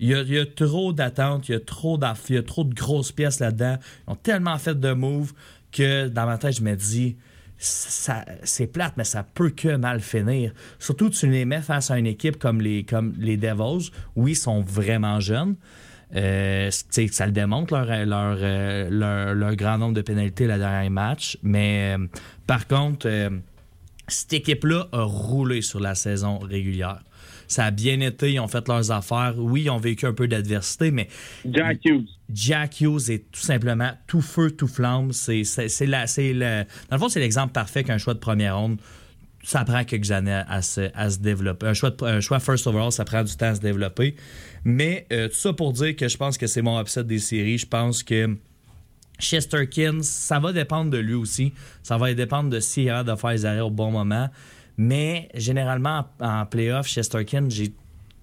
Speaker 9: Il y, a, trop d'attentes, il y a trop de grosses pièces là-dedans. Ils ont tellement fait de moves que dans ma tête, je me dis ça, c'est plate, mais ça peut que mal finir. Surtout, tu les mets face à une équipe comme les, Devils. Oui, ils sont vraiment jeunes. Euh, ça le démontre, leur, euh, leur, leur grand nombre de pénalités la dernière match. Mais euh, par contre, cette équipe-là a roulé sur la saison régulière. Ça a bien été, ils ont fait leurs affaires. Oui, ils ont vécu un peu d'adversité, mais
Speaker 8: Jack Hughes.
Speaker 9: Jack Hughes est tout simplement tout feu, tout flamme. C'est, c'est, c'est la- c'est le, dans le fond, c'est l'exemple parfait qu'un choix de première ronde, ça prend quelques années à se, à se développer. Un choix, de- un choix first overall, ça prend du temps à se développer. Mais euh, tout ça pour dire que je pense que c'est mon upset des séries. Je pense que Chesterkin, ça va dépendre de lui aussi. Ça va dépendre de s'il est capable de faire les arrêts au bon moment. Mais généralement, en, en playoff, Chesterkin, j'ai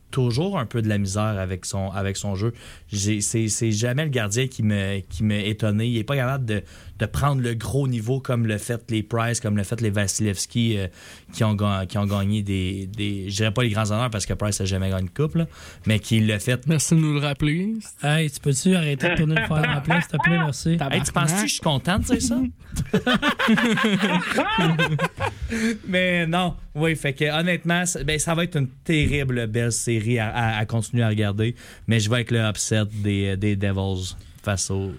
Speaker 9: toujours un peu de la misère avec son, avec son jeu. C'est jamais le gardien qui me, qui m'a étonné. Il n'est pas capable de, de prendre le gros niveau comme le fait les Price, comme le fait les Vasilevski euh, qui, ont, qui ont gagné des, des. Je dirais pas les grands honneurs parce que Price n'a jamais gagné une coupe, là, mais qui l'a fait.
Speaker 5: Merci de nous le rappeler.
Speaker 1: Hey, tu peux-tu arrêter de tourner le fer en plein, s'il te plaît, merci.
Speaker 9: Hey, tu penses-tu que je suis content de dire ça? Mais non, oui, fait que honnêtement, ça, ben, ça va être une terrible belle série à, à- à continuer à regarder. Mais je vais avec le upset des, des Devils face aux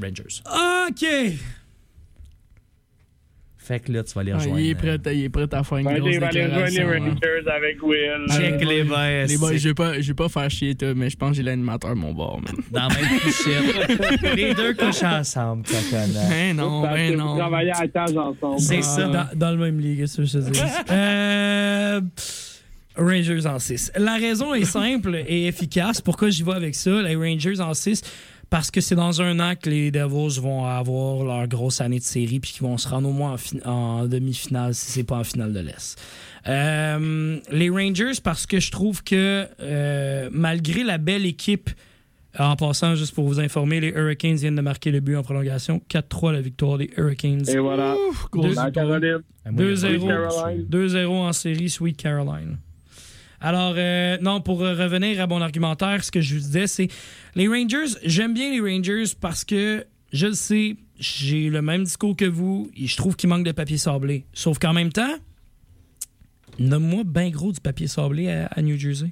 Speaker 9: Rangers.
Speaker 1: OK!
Speaker 9: Fait que là, tu vas les
Speaker 5: Ah,
Speaker 9: rejoindre.
Speaker 5: il, est prêt, à- il est prêt à faire une grosse
Speaker 8: aller rejoindre les
Speaker 5: déclaration. hein.
Speaker 8: Rangers avec Will.
Speaker 9: Check
Speaker 5: les boys. Les boys, je vais pas, je vais pas faire chier, toi, mais je pense que j'ai l'animateur à mon bord, man.
Speaker 9: Dans la même couchette. les deux couchent ensemble, ça connaît.
Speaker 5: Ben non,
Speaker 8: Parce
Speaker 5: ben
Speaker 8: vous
Speaker 5: non.
Speaker 8: travaillez à étage ensemble.
Speaker 9: C'est
Speaker 5: Ah.
Speaker 9: ça.
Speaker 1: Dans, dans le même ligue, qu'est-ce que je te dis? Euh, Rangers en 6. La raison est simple et efficace. Pourquoi j'y vais avec ça? Les Rangers en 6, parce que c'est dans un an que les Devils vont avoir leur grosse année de série puis qu'ils vont se rendre au moins en, fin- en demi-finale si c'est pas en finale de l'Est. Euh, les Rangers, parce que je trouve que euh, malgré la belle équipe en passant, juste pour vous informer, les Hurricanes viennent de marquer le but en prolongation. 4-3 la victoire des Hurricanes.
Speaker 8: Et voilà.
Speaker 5: Grosse
Speaker 8: La Caroline.
Speaker 9: Ah, moi,
Speaker 1: 2-0.
Speaker 9: Sweet
Speaker 8: Caroline.
Speaker 1: 2-0 en série, Sweet Caroline. Alors, euh, non, pour euh, revenir à mon argumentaire, ce que je vous disais, c'est les Rangers, j'aime bien les Rangers parce que je le sais, j'ai le même discours que vous et je trouve qu'il manque de papier sablé. Sauf qu'en même temps, nomme-moi bien gros du papier sablé à, à New Jersey.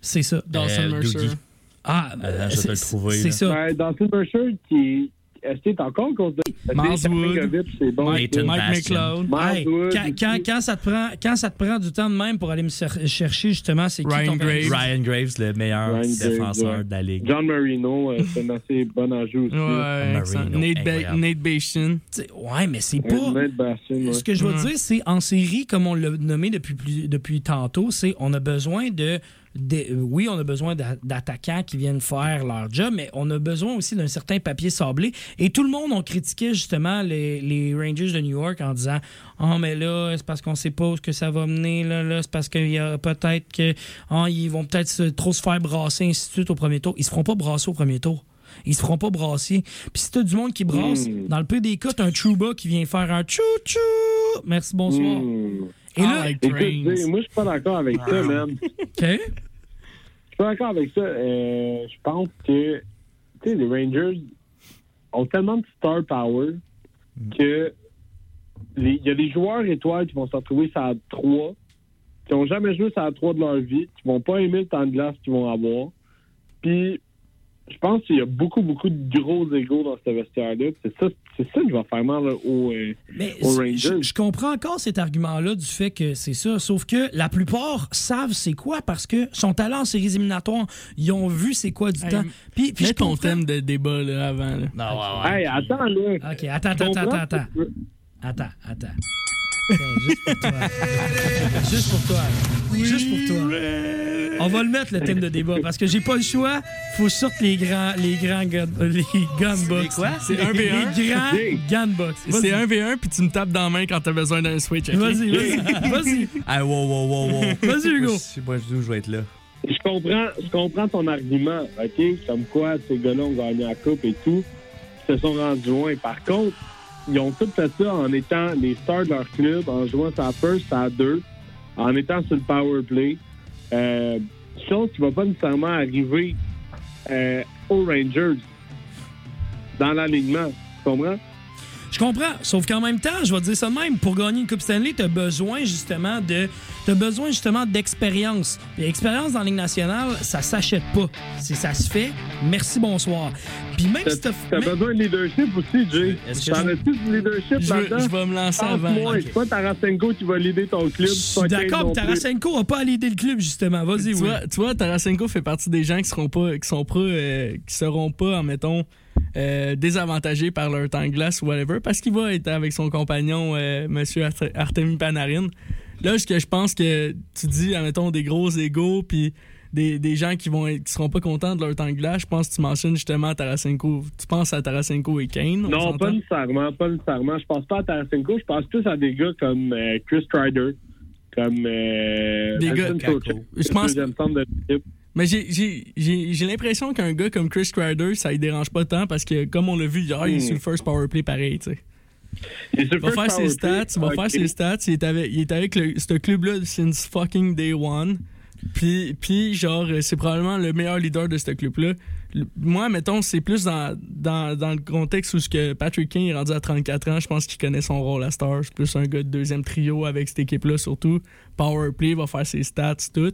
Speaker 1: C'est ça.
Speaker 5: Dawson
Speaker 9: Euh,
Speaker 5: Mercer.
Speaker 9: Doogie.
Speaker 1: Ah,
Speaker 9: je vais te le
Speaker 1: c'est-
Speaker 9: trouver,
Speaker 1: C'est ça.
Speaker 8: Ouais, dans Silver Shirt, qui est-ce qu'il est encore.
Speaker 5: Miles Wood.
Speaker 8: Kovic, c'est bon?
Speaker 9: Mike-.
Speaker 5: McLeod.
Speaker 1: Hey, quand, quand- ça te prend, quand ça te prend du temps de même pour aller me chercher justement, c'est qui
Speaker 5: Ryan
Speaker 1: ton
Speaker 5: Graves.
Speaker 9: Ryan Graves, le meilleur
Speaker 8: Ryan Graves,
Speaker 9: défenseur
Speaker 8: ouais.
Speaker 9: de la ligue.
Speaker 8: John Marino, euh, c'est un assez bon enjeu aussi.
Speaker 5: Ouais.
Speaker 9: Marino,
Speaker 5: Nate, ba
Speaker 9: incroyable.
Speaker 5: Nate Bastion.
Speaker 1: T'sais, Ouais, mais c'est pas.
Speaker 8: Nate Bastion, ouais.
Speaker 1: Ce que je veux dire, c'est en série, comme on l'a nommé depuis, plus- depuis tantôt, c'est on a besoin de. Euh, oui, on a besoin d'a- d'attaquants qui viennent faire leur job, mais on a besoin aussi d'un certain papier sablé. Et tout le monde, on critiquait justement les, les Rangers de New York en disant Oh, mais là, c'est parce qu'on sait pas où que ça va mener. Là, là c'est parce qu'il y a peut-être que. ah, ils vont peut-être trop se faire brasser, ainsi de suite, au premier tour. Ils se feront pas brasser au premier tour. Ils se feront pas brasser. Puis si t'as du monde qui brasse,
Speaker 8: Mm.
Speaker 1: dans le peu des cas, t'as un Trouba qui vient faire un chou-chou. Merci, bonsoir.
Speaker 8: Hmm.
Speaker 1: Et là,
Speaker 5: Ah, like
Speaker 8: Écoute, moi, je suis pas d'accord avec ça, man. Je
Speaker 1: OK.
Speaker 8: suis pas d'accord avec ça. Euh, je pense que tu sais, les Rangers ont tellement de star power que les- il y a des joueurs étoiles qui vont se retrouver sur la 3, qui n'ont jamais joué sur la 3 de leur vie, qui vont pas aimer le temps de glace qu'ils vont avoir. Puis, je pense qu'il y a beaucoup, beaucoup de gros égaux dans ce vestiaire-là. C'est ça, c'est ça qui va faire mal là, aux, euh,
Speaker 1: Mais
Speaker 8: aux
Speaker 1: je,
Speaker 8: Rangers.
Speaker 1: je comprends encore cet argument-là du fait que c'est ça, sauf que la plupart savent c'est quoi parce que son talent en séries éliminatoires, ils ont vu c'est quoi du
Speaker 5: Hey,
Speaker 1: temps. Puis, je
Speaker 5: ton
Speaker 1: comprends-
Speaker 5: thème de débat là, avant. Là.
Speaker 9: Non, ouais, ouais.
Speaker 8: Hey, attends, là.
Speaker 1: OK, attends, attends, attends, attends. Attends, attends. Juste pour toi. juste pour toi. Juste pour toi. On va le mettre, le thème de débat, parce que j'ai pas le choix. Faut sortir les grands, les grands gun, les gunbox.
Speaker 9: quoi?
Speaker 5: C'est 1v1.
Speaker 1: Les grands gunbox.
Speaker 5: C'est 1v1 puis tu me tapes dans la main quand t'as besoin d'un switch.
Speaker 1: Vas-y, vas-y, vas-y.
Speaker 9: Ah, wow, wow, wow, wow.
Speaker 1: Vas-y, Hugo.
Speaker 9: Moi, je je vais être là.
Speaker 8: Je comprends, je comprends ton argument, OK? Comme quoi, ces gars-là ont gagné la coupe et tout. Ils se sont rendus loin. Par contre, ils ont tout fait ça en étant les stars de leur club, en jouant sa first, sa deux, en étant sur le power play. Euh, chose qui va pas nécessairement arriver euh, aux Rangers dans l'alignement. Tu comprends?
Speaker 1: Je comprends. Sauf qu'en même temps, je vais te dire ça de même. Pour gagner une Coupe Stanley, tu as besoin justement de. T'as besoin justement d'expérience. Et l'expérience dans la Ligue nationale, ça s'achète pas. Si ça se fait, merci, bonsoir. Puis même si t'as.
Speaker 8: T'as
Speaker 1: même-
Speaker 8: besoin de leadership aussi, Jay.
Speaker 9: Est-ce que
Speaker 8: T'en
Speaker 9: je-
Speaker 8: as-tu du leadership
Speaker 5: Je, veux- je vais me lancer avant.
Speaker 8: Pense-moi, c'est pas Tarasenko qui va leader ton club.
Speaker 1: Je suis d'accord. Tarasenko n'a pas à l'aider le club, justement. Vas-y,
Speaker 5: Tu
Speaker 1: oui.
Speaker 5: vois, tu vois, Tarasenko fait partie des gens qui seront pas, qui sont pas, euh, qui seront pas, admettons, euh, désavantagés par leur temps de glace ou whatever, parce qu'il va être avec son compagnon, euh, Monsieur Arte- Artemi Panarin. Là, ce que je pense que tu dis, admettons, des gros égaux, puis des, des gens qui vont être- qui seront pas contents de leur temps de glace, je pense que tu mentionnes justement Tarasenko. Tu penses à Tarasenko et Kane. on
Speaker 8: Non, pas nécessairement, pas nécessairement. Je pense pas à Tarasenko, je pense plus à des gars comme euh, Chris Strider, comme euh,
Speaker 5: Des gars- Je pense-
Speaker 8: de.
Speaker 5: Mais j'ai- l'impression qu'un gars comme Chris Kreider, ça ne dérange pas tant parce que, comme on l'a vu hier, il est
Speaker 8: Hmm.
Speaker 5: sur le first power play pareil. tu sais.
Speaker 8: Il
Speaker 5: va faire ses stats, il va faire ses stats. Il est avec, il est avec le- ce club-là since fucking day one. Puis, puis genre, c'est probablement le meilleur leader de ce club-là. Moi, mettons, c'est plus dans, dans, dans le contexte où ce que Patrick King est rendu à 34 ans. Je pense qu'il connaît son rôle à Star. C'est plus un gars de deuxième trio avec cette équipe-là, surtout. Power play, va faire ses stats, tout.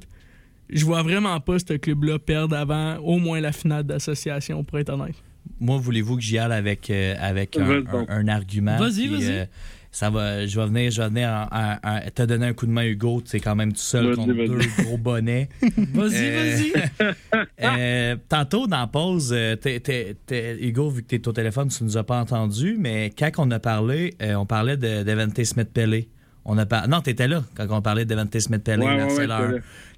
Speaker 5: Je vois vraiment pas ce club-là perdre avant au moins la finale d'association, pour être honnête.
Speaker 9: Moi, voulez-vous que j'y aille avec, euh, avec un, argument?
Speaker 1: Vas-y, vas-y.
Speaker 9: ça va, je vais venir, je vais venir en- en- en- te donner un coup de main, Hugo. Tu es quand même tout seul contre deux gros bonnets.
Speaker 1: Vas-y,
Speaker 9: Euh,
Speaker 1: vas-y.
Speaker 9: Euh, tantôt, dans la pause, euh, Hugo, vu que tu es au téléphone, tu nous as pas entendu, mais quand on a parlé, euh, on parlait de Smith-Pelé. On a par- Non, tu étais là quand on parlait de Devante
Speaker 8: ouais, ouais, j'étais là.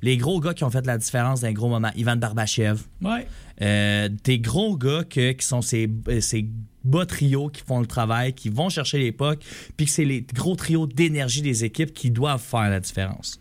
Speaker 9: Les gros gars qui ont fait la différence d'un gros moment. Ivan Barbachev.
Speaker 1: Ouais.
Speaker 9: Euh, des gros gars que- qui sont ces, ces bas trios qui font le travail, qui vont chercher les pucks, puis que c'est les gros trios d'énergie des équipes qui doivent faire la différence.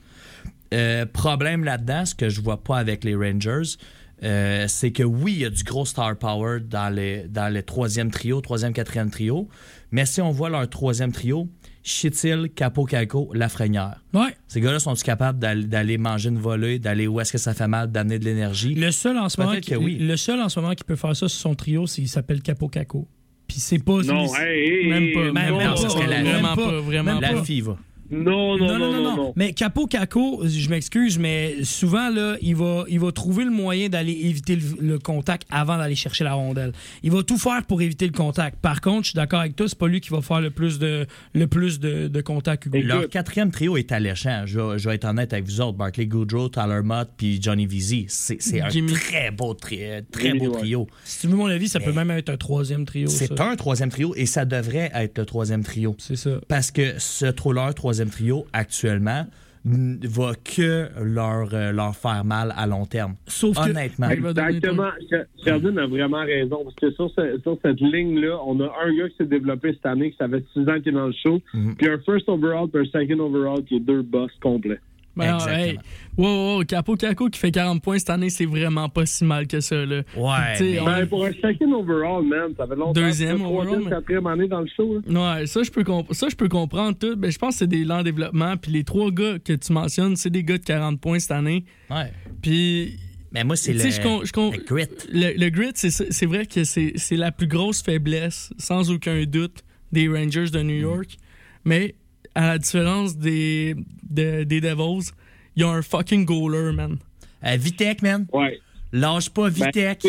Speaker 9: Euh, problème là-dedans, ce que je vois pas avec les Rangers, euh, c'est que oui, il y a du gros star power dans les, dans les troisième trio, troisième, quatrième trio, mais si on voit leur troisième trio, Chitil, Capo Calco, Lafrenière.
Speaker 1: Ouais.
Speaker 9: Ces gars-là sont-ils capables d'aller- manger une volée, d'aller où est-ce que ça fait mal, d'amener de l'énergie?
Speaker 1: Le seul en ce moment qui,
Speaker 9: oui.
Speaker 1: le seul en ce moment qui peut faire ça sur son trio, c'est il s'appelle Capo Caco. Puis c'est pas
Speaker 8: Non,
Speaker 1: c'est-
Speaker 8: hey, hey,
Speaker 5: Même pas,
Speaker 8: non,
Speaker 1: même
Speaker 9: non,
Speaker 1: pas,
Speaker 9: ça serait la-
Speaker 1: même
Speaker 5: vraiment
Speaker 1: pas,
Speaker 5: pas, vraiment
Speaker 1: même
Speaker 9: La fille va.
Speaker 8: Non, non, non, non, non.
Speaker 1: Mais Capo Caco, je m'excuse, mais souvent, là, il va, il va trouver le moyen d'aller éviter le, le contact avant d'aller chercher la rondelle. Il va tout faire pour éviter le contact. Par contre, je suis d'accord avec toi, c'est pas lui qui va faire le plus de, le plus de, de contact, Hugo.
Speaker 9: Leur quatrième trio est alléchant. Je, vais- je vais être honnête avec vous autres. Barclay Goodrow, Tyler Mott puis Johnny Vizzy. C'est c'est un
Speaker 5: Jimmy.
Speaker 9: très beau, tri- très
Speaker 8: Jimmy,
Speaker 9: beau
Speaker 8: ouais.
Speaker 9: trio.
Speaker 1: Si tu veux mon avis, ça peut même être un troisième trio.
Speaker 9: C'est
Speaker 1: ça.
Speaker 9: un troisième trio et ça devrait être le troisième trio.
Speaker 1: C'est ça.
Speaker 9: Parce que ce troller troisième trio, actuellement, va que leur, euh, leur faire mal à long terme.
Speaker 1: Sauf que-
Speaker 9: Honnêtement.
Speaker 5: Donner
Speaker 8: Exactement. Sh- Sheldon a vraiment raison. Parce que sur, ce- sur cette ligne-là, on a un gars qui s'est développé cette année, qui ça fait six ans qu'il est dans le show,
Speaker 9: Mhm.
Speaker 8: puis un first overall puis un second overall qui est deux boss complets.
Speaker 5: Ben,
Speaker 9: Exactement.
Speaker 5: hey, wow, wow, Capo Caco qui fait 40 points cette année, c'est vraiment pas si mal que ça. Là.
Speaker 9: Ouais.
Speaker 5: T'sais,
Speaker 9: mais-
Speaker 5: on-
Speaker 8: Ben, pour un second overall, man, ça fait longtemps.
Speaker 5: Deuxième overall, mais-
Speaker 8: quatrième année dans le show. là.
Speaker 5: Ouais, ça je peux comp- ça je peux comprendre tout. Ben, je pense que c'est des lents développement. Puis les trois gars que tu mentionnes, c'est des gars de 40 points cette année.
Speaker 9: Ouais.
Speaker 5: Puis
Speaker 9: Mais moi, c'est le, le grit.
Speaker 5: Le, le grit, c'est vrai que c'est c'est la plus grosse faiblesse, sans aucun doute, des Rangers de New
Speaker 9: Mm.
Speaker 5: York. Mais à la différence des, de- des Devils, il y a un fucking goaler, man.
Speaker 9: Euh, Vitek, man.
Speaker 8: Ouais.
Speaker 9: Lâche pas
Speaker 8: Ben,
Speaker 9: Vitek.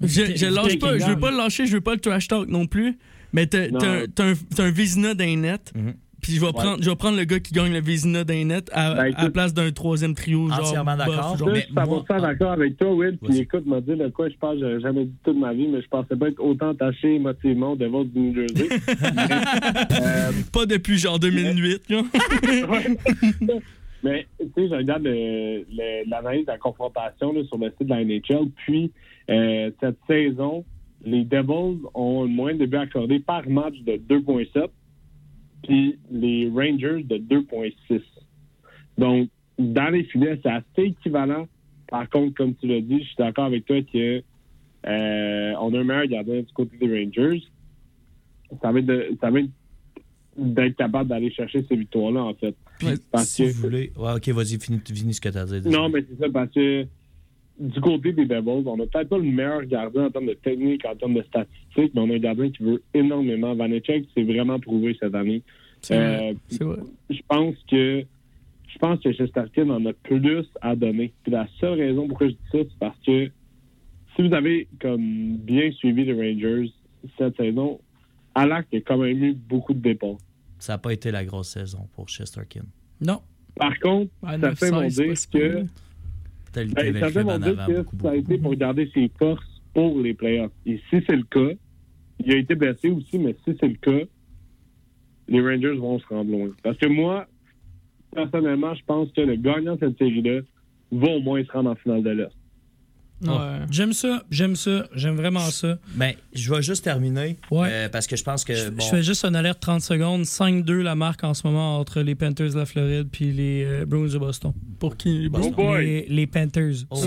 Speaker 5: Je, je lâche pas, je veux pas le lâcher, je veux pas le trash talk non plus. Mais t'as un, un Vizina d'un net.
Speaker 9: Mhm.
Speaker 5: Puis je vais, prendre, je vais prendre le gars qui gagne le Vizina d'un net à,
Speaker 8: Ben,
Speaker 5: à la place d'un troisième trio.
Speaker 9: Entièrement d'accord. Mais
Speaker 8: je suis 100%
Speaker 9: moi-
Speaker 8: d'accord avec toi, Will. Puis écoute, m'a dit de quoi je pense, j'ai jamais dit toute ma vie, mais je pensais pas être autant attaché émotivement au Devils du New Jersey. Euh,
Speaker 5: Pas depuis genre 2008. là.
Speaker 8: mais tu sais, je regarde l'analyse de la confrontation là, sur le site de la NHL. Puis euh, cette saison, les Devils ont le moins de buts accordés par match de 2,7, puis les Rangers de 2,6. Donc, dans les filets, c'est assez équivalent. Par contre, comme tu l'as dit, je suis d'accord avec toi que euh, on a un meilleur gardien du côté des Rangers. Ça va être de- ça va être d'être capable d'aller chercher ces victoires-là, en fait.
Speaker 5: Ouais,
Speaker 8: Parce
Speaker 9: Si
Speaker 8: que-
Speaker 9: vous voulez. Ouais, ok, vas-y, finis, finis ce que t'as dit.
Speaker 8: non, mais c'est ça, parce que du côté des Devils, on n'a peut-être pas le meilleur gardien en termes de technique, en termes de statistiques, mais on a un gardien qui veut énormément. Vanecek s'est vraiment prouvé cette année.
Speaker 5: C'est vrai,
Speaker 8: Euh,
Speaker 5: c'est vrai.
Speaker 8: je pense que je pense que Chesterkin en a plus à donner. Puis la seule raison pourquoi je dis ça, c'est parce que si vous avez comme bien suivi les Rangers cette saison, Alak a quand même eu beaucoup de départs.
Speaker 9: Ça n'a pas été la grosse saison pour Chesterkin.
Speaker 1: Non.
Speaker 8: Par contre,
Speaker 5: Ouais,
Speaker 8: ça fait
Speaker 5: 9-16,
Speaker 8: mon dire que Ben,
Speaker 9: en avant
Speaker 8: que
Speaker 9: beaucoup,
Speaker 8: ça a été pour garder ses forces pour les playoffs. Et si c'est le cas, il a été blessé aussi, mais si c'est le cas, les Rangers vont se rendre loin. Parce que moi, personnellement, je pense que le gagnant de cette série-là va au moins se rendre en finale de l'Est.
Speaker 5: Ouais.
Speaker 1: J'aime ça, j'aime ça, j'aime vraiment ça.
Speaker 9: Ben, je vais juste terminer.
Speaker 1: Ouais.
Speaker 9: euh, parce que je pense que.
Speaker 1: Je,
Speaker 9: bon,
Speaker 1: je fais juste une alerte 30 secondes. 5-2 la marque en ce moment entre les Panthers de la Floride puis les euh, Bruins de Boston.
Speaker 5: Pour qui?
Speaker 8: Oh boy!
Speaker 1: Les, les Panthers.
Speaker 9: Oh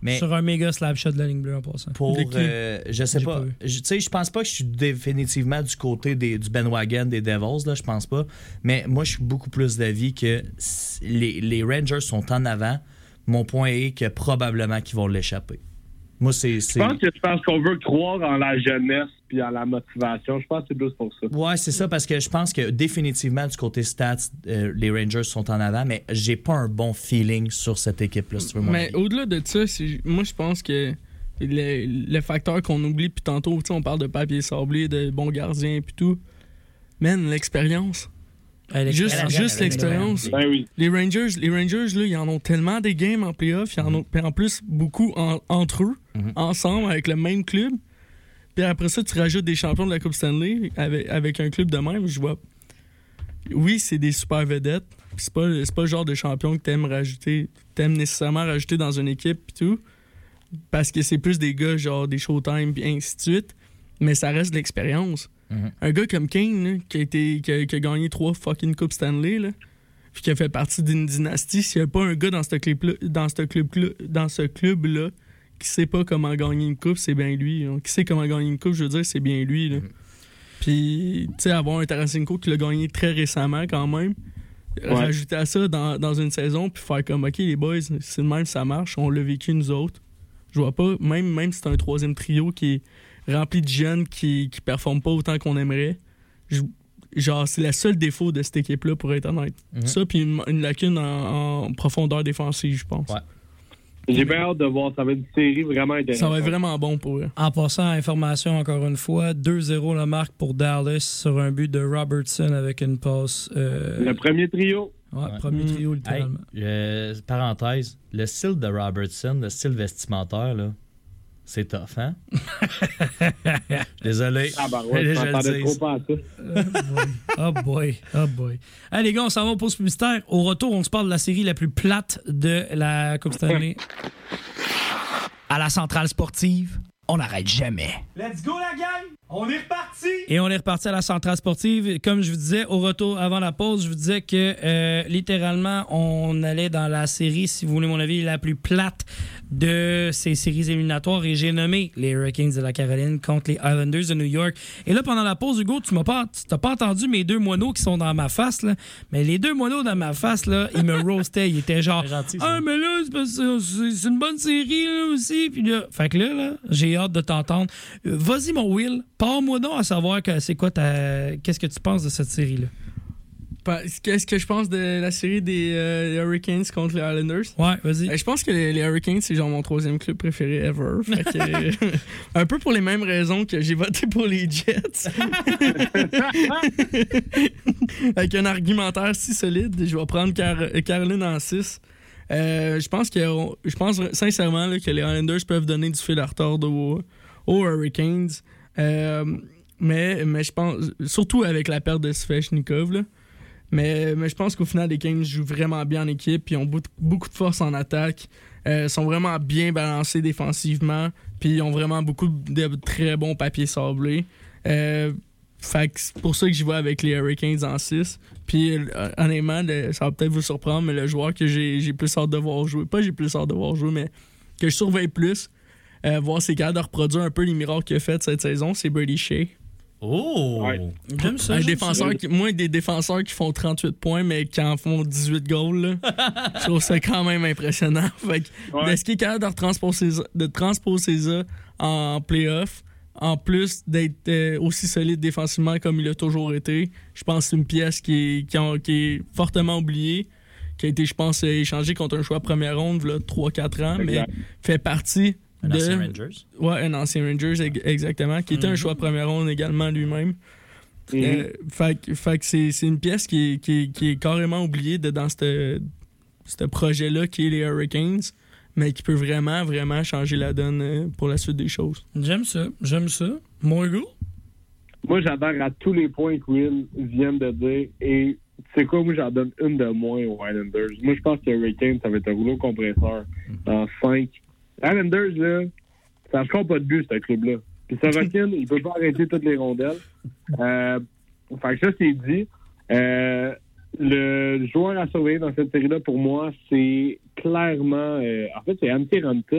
Speaker 9: mais
Speaker 1: Sur un méga slap shot de la ligne bleue en passant.
Speaker 9: pour. Euh, je sais pas.
Speaker 1: pas.
Speaker 9: Je- Tu sais, je pense pas que je suis définitivement du côté des, du bandwagon des Devils, là, je pense pas. Mais moi, je suis beaucoup plus d'avis que les, les Rangers sont en avant. Mon point est que probablement qu'ils vont l'échapper. Moi, c'est.
Speaker 8: Je pense que c'est parce qu'on veut croire en la jeunesse puis en la motivation. Je pense que c'est plus pour ça.
Speaker 9: Ouais, c'est ça, parce que je pense que définitivement, du côté stats, euh, les Rangers sont en avant, mais j'ai pas un bon feeling sur cette équipe-là, si tu veux mon
Speaker 5: Mais au-delà de ça, moi je pense que le, le facteur qu'on oublie, puis tantôt, tu sais, on parle de papier sablé, de bons gardiens, puis tout. Man, l'expérience. Juste, l'expérience.
Speaker 8: Ben oui.
Speaker 5: Les Rangers, les Rangers, là, ils en ont tellement des games en playoff, ils en ont puis en plus beaucoup en- entre eux,
Speaker 9: Mhm.
Speaker 5: ensemble, avec le même club. Puis après ça, tu rajoutes des champions de la Coupe Stanley avec, avec un club de même, je vois. Oui, c'est des super vedettes. C'est pas, c'est pas le genre de champion que t'aimes rajouter, t'aimes nécessairement rajouter dans une équipe puis tout. Parce que c'est plus des gars genre des Showtime puis ainsi de suite. Mais ça reste de l'expérience. Un gars comme Kane, là, qui, a été, qui, a, qui a gagné trois fucking Coupes Stanley, là, puis qui a fait partie d'une dynastie, s'il n'y a pas un gars dans ce club-là, dans ce club dans ce club-là qui sait pas comment gagner une coupe, c'est bien lui. Qui sait comment gagner une coupe, je veux dire, c'est bien lui. là. Puis, tu sais, avoir un Tarasenko qui l'a gagné très récemment quand même, rajouter à ça dans, dans une saison, puis faire comme, OK, les boys, c'est le même, ça marche, on l'a vécu nous autres. Je vois pas, même, même si c'est un troisième trio qui est rempli de jeunes qui, qui performent pas autant qu'on aimerait, je- genre, c'est le seul défaut de cette équipe-là, pour être honnête.
Speaker 9: Mhm.
Speaker 5: Ça, puis une, une lacune en, en profondeur défensive, je pense.
Speaker 9: Ouais.
Speaker 8: J'ai bien hâte de voir. Ça va être une série vraiment intéressante.
Speaker 5: Ça va être vraiment bon pour eux.
Speaker 1: En passant, information encore une fois, 2-0 la marque pour Dallas sur un but de Robertson avec une passe. euh,
Speaker 8: Le premier trio.
Speaker 1: ouais,
Speaker 9: Ouais.
Speaker 1: Premier trio,
Speaker 9: Hey,
Speaker 1: littéralement.
Speaker 9: euh, parenthèse, le style de Robertson, le style vestimentaire, là, c'est tough, hein? Désolé.
Speaker 8: Ah, bah
Speaker 9: Je
Speaker 8: ouais, je trop pas à ça.
Speaker 1: Oh boy, oh boy. Allez, les gars, on s'en va au pause publicitaire. Au retour, on se parle de la série la plus plate de la Coupe Stanley.
Speaker 2: À la centrale sportive, on n'arrête jamais.
Speaker 9: Let's go, la gang! On est reparti!
Speaker 1: Et on est reparti à la centrale sportive. Comme je vous disais, au retour, avant la pause, je vous disais que euh, littéralement, on allait dans la série, si vous voulez mon avis, la plus plate de ces séries éliminatoires et j'ai nommé les Hurricanes de la Caroline contre les Islanders de New York. Et là, pendant la pause, Hugo, tu m'as pas, tu t'as pas entendu mes deux moineaux qui sont dans ma face, là. Mais les deux moineaux dans ma face, là, ils me roastaient. Ils étaient genre,
Speaker 9: gentil,
Speaker 1: ah, mais là, c'est une bonne série, là, aussi. Puis là, fait que là, là j'ai hâte de t'entendre. Euh, Vas-y, mon Will, parle-moi donc à savoir que c'est quoi ta, qu'est-ce que tu penses de cette série-là?
Speaker 5: Qu'est-ce que je pense de la série des euh, Hurricanes contre les Islanders?
Speaker 1: Ouais, vas-y.
Speaker 5: Euh, Je pense que les, les Hurricanes, c'est genre mon troisième club préféré ever. Fait que, euh, un peu pour les mêmes raisons que j'ai voté pour les Jets. Avec un argumentaire si solide, je vais prendre Car- Caroline en 6. je pense que je pense sincèrement là, que les Islanders peuvent donner du fil à retordre aux, aux Hurricanes. Euh, mais, mais je pense, surtout avec la perte de Svechnikov, là. Mais, je pense qu'au final, les Kings jouent vraiment bien en équipe, puis ont beaucoup, de force en attaque, euh, sont vraiment bien balancés défensivement, puis ils ont vraiment beaucoup de très bons papiers sablés. Euh, fait que c'est pour ça que j'y vais avec les Hurricanes en 6. Puis euh, honnêtement, ça va peut-être vous surprendre, mais le joueur que j'ai plus hâte de voir jouer, pas j'ai plus hâte de voir jouer, mais que je surveille plus, euh, voir s'il est capable de reproduire un peu les miracles qu'il a fait cette saison, c'est Brady Shea.
Speaker 9: Oh!
Speaker 8: Ouais.
Speaker 1: J'aime ça.
Speaker 5: Un défenseur qui, moi, des défenseurs qui font 38 points, mais qui en font 18 goals, là, je trouve ça quand même impressionnant. Fait que,
Speaker 8: Ouais.
Speaker 5: Est-ce qu'il est capable de, retransposer ça- de transposer ça en playoff, en plus d'être euh, aussi solide défensivement comme il a toujours été? Je pense que c'est une pièce qui est, qui en- qui est fortement oubliée, qui a été, je pense, échangée contre un choix première ronde, là, 3-4 ans,
Speaker 8: Exact.
Speaker 5: mais fait partie
Speaker 9: Un
Speaker 5: de...
Speaker 9: ancien Rangers.
Speaker 5: Ouais, un ancien Rangers, ex- exactement, qui était un choix première ronde également lui-même.
Speaker 8: Mhm.
Speaker 5: Euh, fait, que- fait que c'est c'est une pièce qui est, qui est- qui est carrément oubliée de, dans ce projet-là qui est les Hurricanes, mais qui peut vraiment, vraiment changer la donne euh, pour la suite des choses.
Speaker 1: J'aime ça. J'aime ça. Mon Hugo?
Speaker 8: Moi, j'adhère à tous les points que Will vient de dire. Et tu sais quoi, moi, j'en donne une de moins aux Islanders? Moi, je pense que Hurricane, ça va être un rouleau compresseur dans 5. Islanders, là, ça ne fera pas de but, ce club-là. Puis Sorokin, il peut pas arrêter toutes les rondelles. Euh, fait que ça, c'est dit. Euh, le joueur à surveiller dans cette série-là, pour moi, c'est clairement... euh, en fait, c'est Antti Ranta.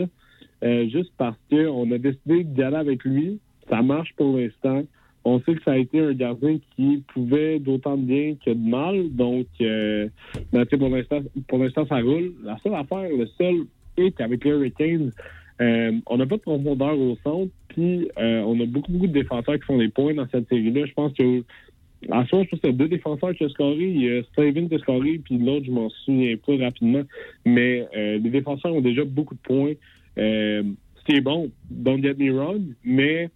Speaker 8: euh, juste parce qu'on a décidé d'y aller avec lui. Ça marche pour l'instant. On sait que ça a été un gardien qui pouvait d'autant de bien que de mal. Donc, ben, l'instant, pour l'instant, ça roule. La seule affaire, le seul hit avec les Hurricanes, euh, on n'a pas de profondeur au centre. Puis, euh, on a beaucoup, beaucoup de défenseurs qui font des points dans cette série-là. Je pense que en soi, je pense a deux défenseurs qui ont scoré. Il y a Steven qui a scoré, puis l'autre, je m'en souviens pas rapidement. Mais euh, les défenseurs ont déjà beaucoup de points. C'est bon, don't get me wrong, mais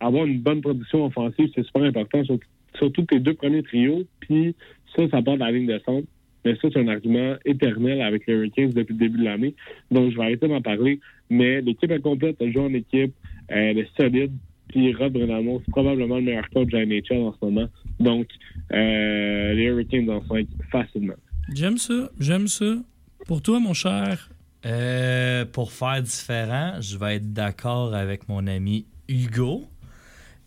Speaker 8: avoir une bonne production offensive, c'est super important, sur- surtout tes deux premiers trios. Puis ça, ça part de la ligne de centre. Mais ça, c'est un argument éternel avec les Hurricanes depuis le début de l'année. Donc, je vais arrêter d'en parler. Mais l'équipe est complète, elle joue en équipe, elle est solide. Puis Rod Brennan, c'est probablement le meilleur coach de la NHL en ce moment. Donc, euh, les Hurricanes en 5 facilement.
Speaker 1: J'aime ça. J'aime ça. Pour toi, mon cher.
Speaker 9: Euh, pour faire différent, je vais être d'accord avec mon ami Hugo.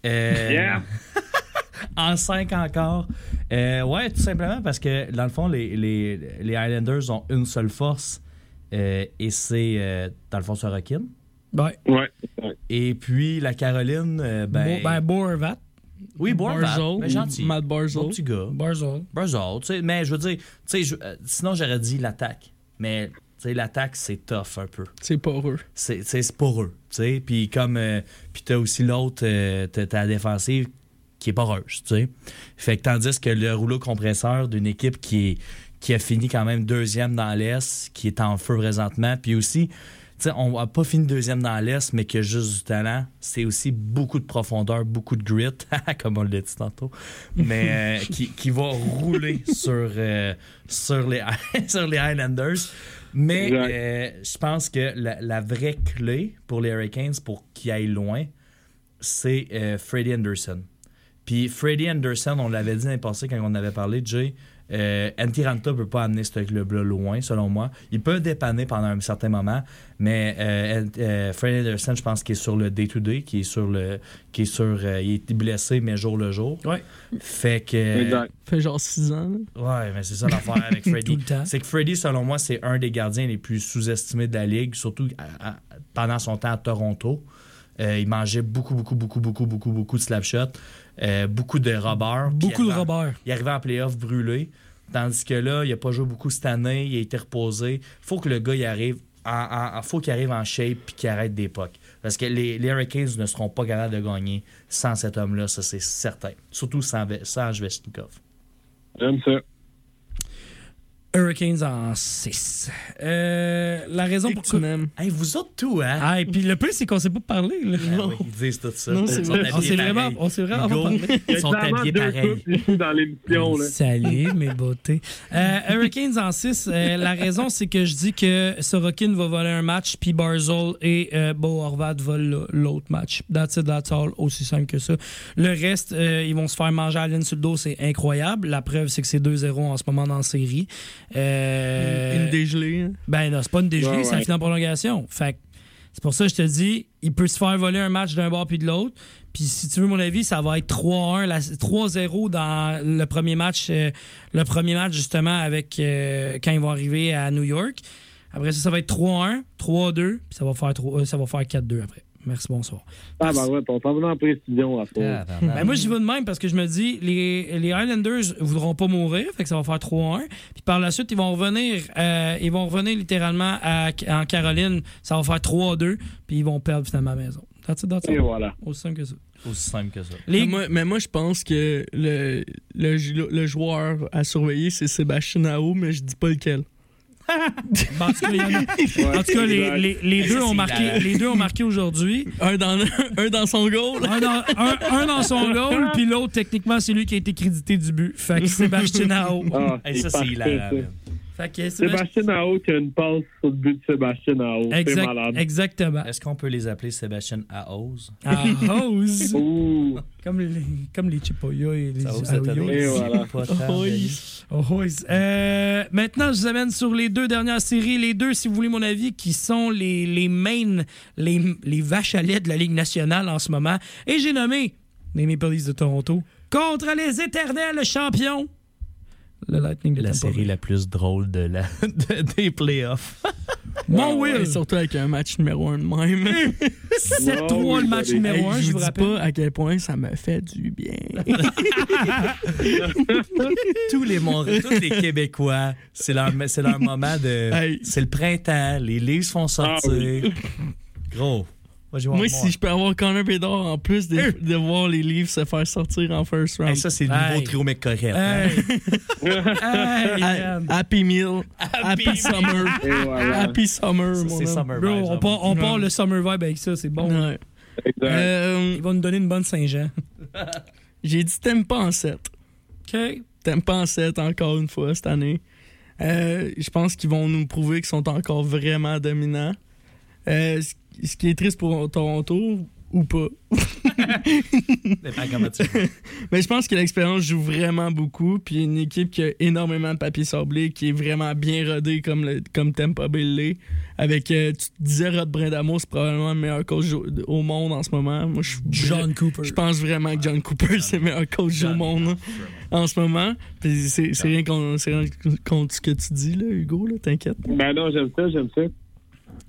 Speaker 9: Euh,
Speaker 8: Yeah!
Speaker 9: en 5 encore. Euh, ouais, tout simplement parce que, dans le fond, les, les, les Highlanders ont une seule force euh, et c'est, euh, dans le fond, Sorokin.
Speaker 1: Ouais.
Speaker 8: Ouais. ouais.
Speaker 9: Et puis, la Caroline, euh, ben...
Speaker 1: Bo- ben, Boervat.
Speaker 9: oui, Bourne,
Speaker 5: Barzal,
Speaker 9: mais gentil.
Speaker 5: Matt
Speaker 9: Bon
Speaker 5: Barzal.
Speaker 9: petit gars. Mais je veux dire, tu sais, je- euh, sinon j'aurais dit l'attaque. Mais, tu sais, l'attaque, c'est tough un peu.
Speaker 5: C'est pas eux.
Speaker 9: c'est pour eux. tu sais. Puis comme euh, puis t'as aussi l'autre, euh, t'as t'as la défensive qui est poreuse. tu sais. Fait que tandis que le rouleau compresseur d'une équipe qui, est, qui a fini quand même deuxième dans l'Est, qui est en feu présentement, puis aussi, tu sais, on n'a pas fini deuxième dans l'Est, mais qui a juste du talent, c'est aussi beaucoup de profondeur, beaucoup de grit, comme on l'a dit tantôt, mais euh, qui, qui va rouler sur, euh, sur, les, sur les Highlanders. Mais euh, je pense que la, la vraie clé pour les Hurricanes pour qu'ils aillent loin, c'est Freddie Anderson. Puis Freddie Anderson, on l'avait dit l'année passée quand on avait parlé, Jay, euh, Antiranta ne peut pas amener ce club-là loin, selon moi. Il peut dépanner pendant un certain moment, mais euh, euh, Freddie Anderson, je pense qu'il est sur le day-to-day, qui est sur le. qui est sur. euh, il est blessé, mais jour le jour.
Speaker 1: Ouais.
Speaker 9: Fait que.
Speaker 8: Exact.
Speaker 5: fait genre 6 ans.
Speaker 9: Ouais, mais c'est ça l'affaire avec
Speaker 1: Tout
Speaker 9: Freddy.
Speaker 1: le temps.
Speaker 9: c'est que Freddy, selon moi, c'est un des gardiens les plus sous-estimés de la ligue, surtout à- à- pendant son temps à Toronto. Euh, il mangeait beaucoup, beaucoup, beaucoup, beaucoup, beaucoup, beaucoup de slap shots, euh, beaucoup de robbers. puis
Speaker 1: Beaucoup de Robert.
Speaker 9: Il arrivait en playoff brûlé. Tandis que là, il n'a pas joué beaucoup cette année, il a été reposé. faut que le gars il arrive. En, en- en- faut qu'il arrive en shape puis qu'il arrête d'époque. Parce que les, les Hurricanes ne seront pas capables de gagner sans cet homme-là, ça c'est certain. Surtout sans, sans.
Speaker 8: J'aime ça.
Speaker 1: Hurricanes en 6. la raison pour
Speaker 5: que m'aimes.
Speaker 9: Hey, vous autres tout, hein?
Speaker 1: Ah, et puis le plus, c'est qu'on sait pas parler. Là.
Speaker 9: Ah oui, ils disent tout ça.
Speaker 5: Non, c'est vrai.
Speaker 1: On s'est vraiment,
Speaker 9: pareil.
Speaker 1: on s'est vraiment pas parlé.
Speaker 9: Ils sont habillés pareil.
Speaker 8: dans l'émission.
Speaker 1: Salut, mes beautés. Euh, Hurricanes en 6. la raison, c'est que je dis que Sorokin va voler un match, puis Barzol et euh, Bo Horvat volent l'autre match. That's it, that's all. Aussi simple que ça. Le reste, euh, ils vont se faire manger à la ligne sur le dos. C'est incroyable. La preuve, c'est que c'est 2-0 en ce moment dans la série. Euh,
Speaker 5: Une dégelée. hein?
Speaker 1: Ben non, c'est pas une dégelée,
Speaker 8: Ouais,
Speaker 1: c'est un final en prolongation. Fait que c'est pour ça que je te dis, il peut se faire voler un match d'un bord puis de l'autre. Puis si tu veux mon avis, ça va être 3-1, la- 3-0 dans le premier match, euh, le premier match justement avec euh, quand ils vont arriver à New York. Après ça, ça va être 3-1, 3-2, puis ça va faire trois- euh, ça va faire 4-2 après. Merci, bonsoir.
Speaker 8: Ah, ben ouais, on s'en va en précision à.
Speaker 9: Ah, pardon.
Speaker 1: Ben moi, j'y vais de même parce que je me dis, les, les Highlanders voudront pas mourir, fait que ça va faire 3-1. Puis par la suite, ils vont revenir, euh, ils vont revenir littéralement à- en Caroline, ça va faire 3-2, puis ils vont perdre finalement à la maison. That's it, that's
Speaker 8: Et voilà.
Speaker 1: Aussi simple que ça.
Speaker 9: Aussi simple que ça.
Speaker 1: Les-
Speaker 5: Mais, moi, mais moi, je pense que le, le, le joueur à surveiller, c'est Sébastien Nao, mais je dis pas lequel.
Speaker 1: Ben, en tout cas, il y en a- en tout cas, les, les- les
Speaker 9: Ça,
Speaker 1: deux, ont marqué, les deux ont marqué aujourd'hui.
Speaker 5: Un dans, un dans son goal.
Speaker 1: Un dans, un- un dans son goal, puis l'autre, techniquement, c'est lui qui a été crédité du but. Fait que Sébastien Nao.
Speaker 8: Ah,
Speaker 9: ça, c'est hilarant.
Speaker 1: Fait que Sébastien...
Speaker 8: Nao qui a une passe sur le but de Sébastien. C'est
Speaker 1: Exact-
Speaker 8: malade.
Speaker 1: exactement.
Speaker 9: Est-ce qu'on peut les appeler Sébastien
Speaker 1: hose.
Speaker 8: Ouh.
Speaker 1: Comme les, comme les Chipoya et les Aoyos. Oh. Euh, maintenant, je vous amène sur les deux dernières séries. Les deux, si vous voulez mon avis, qui sont les, les main, les, les vaches à lait de la Ligue nationale en ce moment. Et j'ai nommé les Maple Leafs de Toronto contre les éternels champions, le Lightning de
Speaker 9: La
Speaker 1: Tampa Bay.
Speaker 9: série la plus drôle de la, de- des playoffs.
Speaker 1: Mon
Speaker 5: Et
Speaker 1: Will,
Speaker 5: surtout avec un match numéro 1 de même.
Speaker 1: 7-3
Speaker 8: oui,
Speaker 1: le match numéro 1,
Speaker 5: Hey,
Speaker 1: je vous
Speaker 5: vous
Speaker 1: rappelle.
Speaker 5: pas à quel point ça me fait du bien.
Speaker 9: Tous les, tous les Québécois, c'est leur, c'est leur moment de.
Speaker 5: Hey.
Speaker 9: C'est le printemps, les livres se font sortir.
Speaker 8: Ah oui.
Speaker 9: Gros.
Speaker 5: Moi,
Speaker 9: en
Speaker 5: si je peux avoir Connor Bedard en plus de, de voir les livres se faire sortir en first round.
Speaker 9: Hey, ça, c'est le
Speaker 1: Hey.
Speaker 9: nouveau trio mec correct.
Speaker 1: Hey. hey, man.
Speaker 5: Happy Meal, Happy, Summer,
Speaker 8: voilà.
Speaker 5: Happy Summer.
Speaker 9: Ça,
Speaker 5: mon
Speaker 9: c'est. Summer
Speaker 1: Bro,
Speaker 9: Vibes,
Speaker 1: on
Speaker 9: hein.
Speaker 1: part, on part le summer vibe avec ça, c'est bon.
Speaker 5: Ouais. Euh,
Speaker 1: Il va nous donner une bonne Saint-Jean.
Speaker 5: J'ai dit t'aimes pas en 7.
Speaker 1: OK.
Speaker 5: T'aimes pas en 7 encore une fois cette année. Euh, je pense qu'ils vont nous prouver qu'ils sont encore vraiment dominants. Euh, ce- qui est triste pour Toronto, ou pas.
Speaker 9: Dépend comment tu veux.
Speaker 5: Mais je pense que l'expérience joue vraiment beaucoup. Puis une équipe qui a énormément de papier sablé, qui est vraiment bien rodée comme, le, comme Tampa Bay l'est. Avec, euh, tu te disais, Rod Brindamo, c'est probablement le meilleur coach au, monde en ce moment. Moi, je
Speaker 1: John Cooper.
Speaker 5: Je pense vraiment que John Cooper, c'est le meilleur coach au monde en ce moment. Puis c'est rien con- c'est rien contre ce que tu dis, là, Hugo, là, t'inquiète.
Speaker 8: Ben non, j'aime ça, j'aime ça.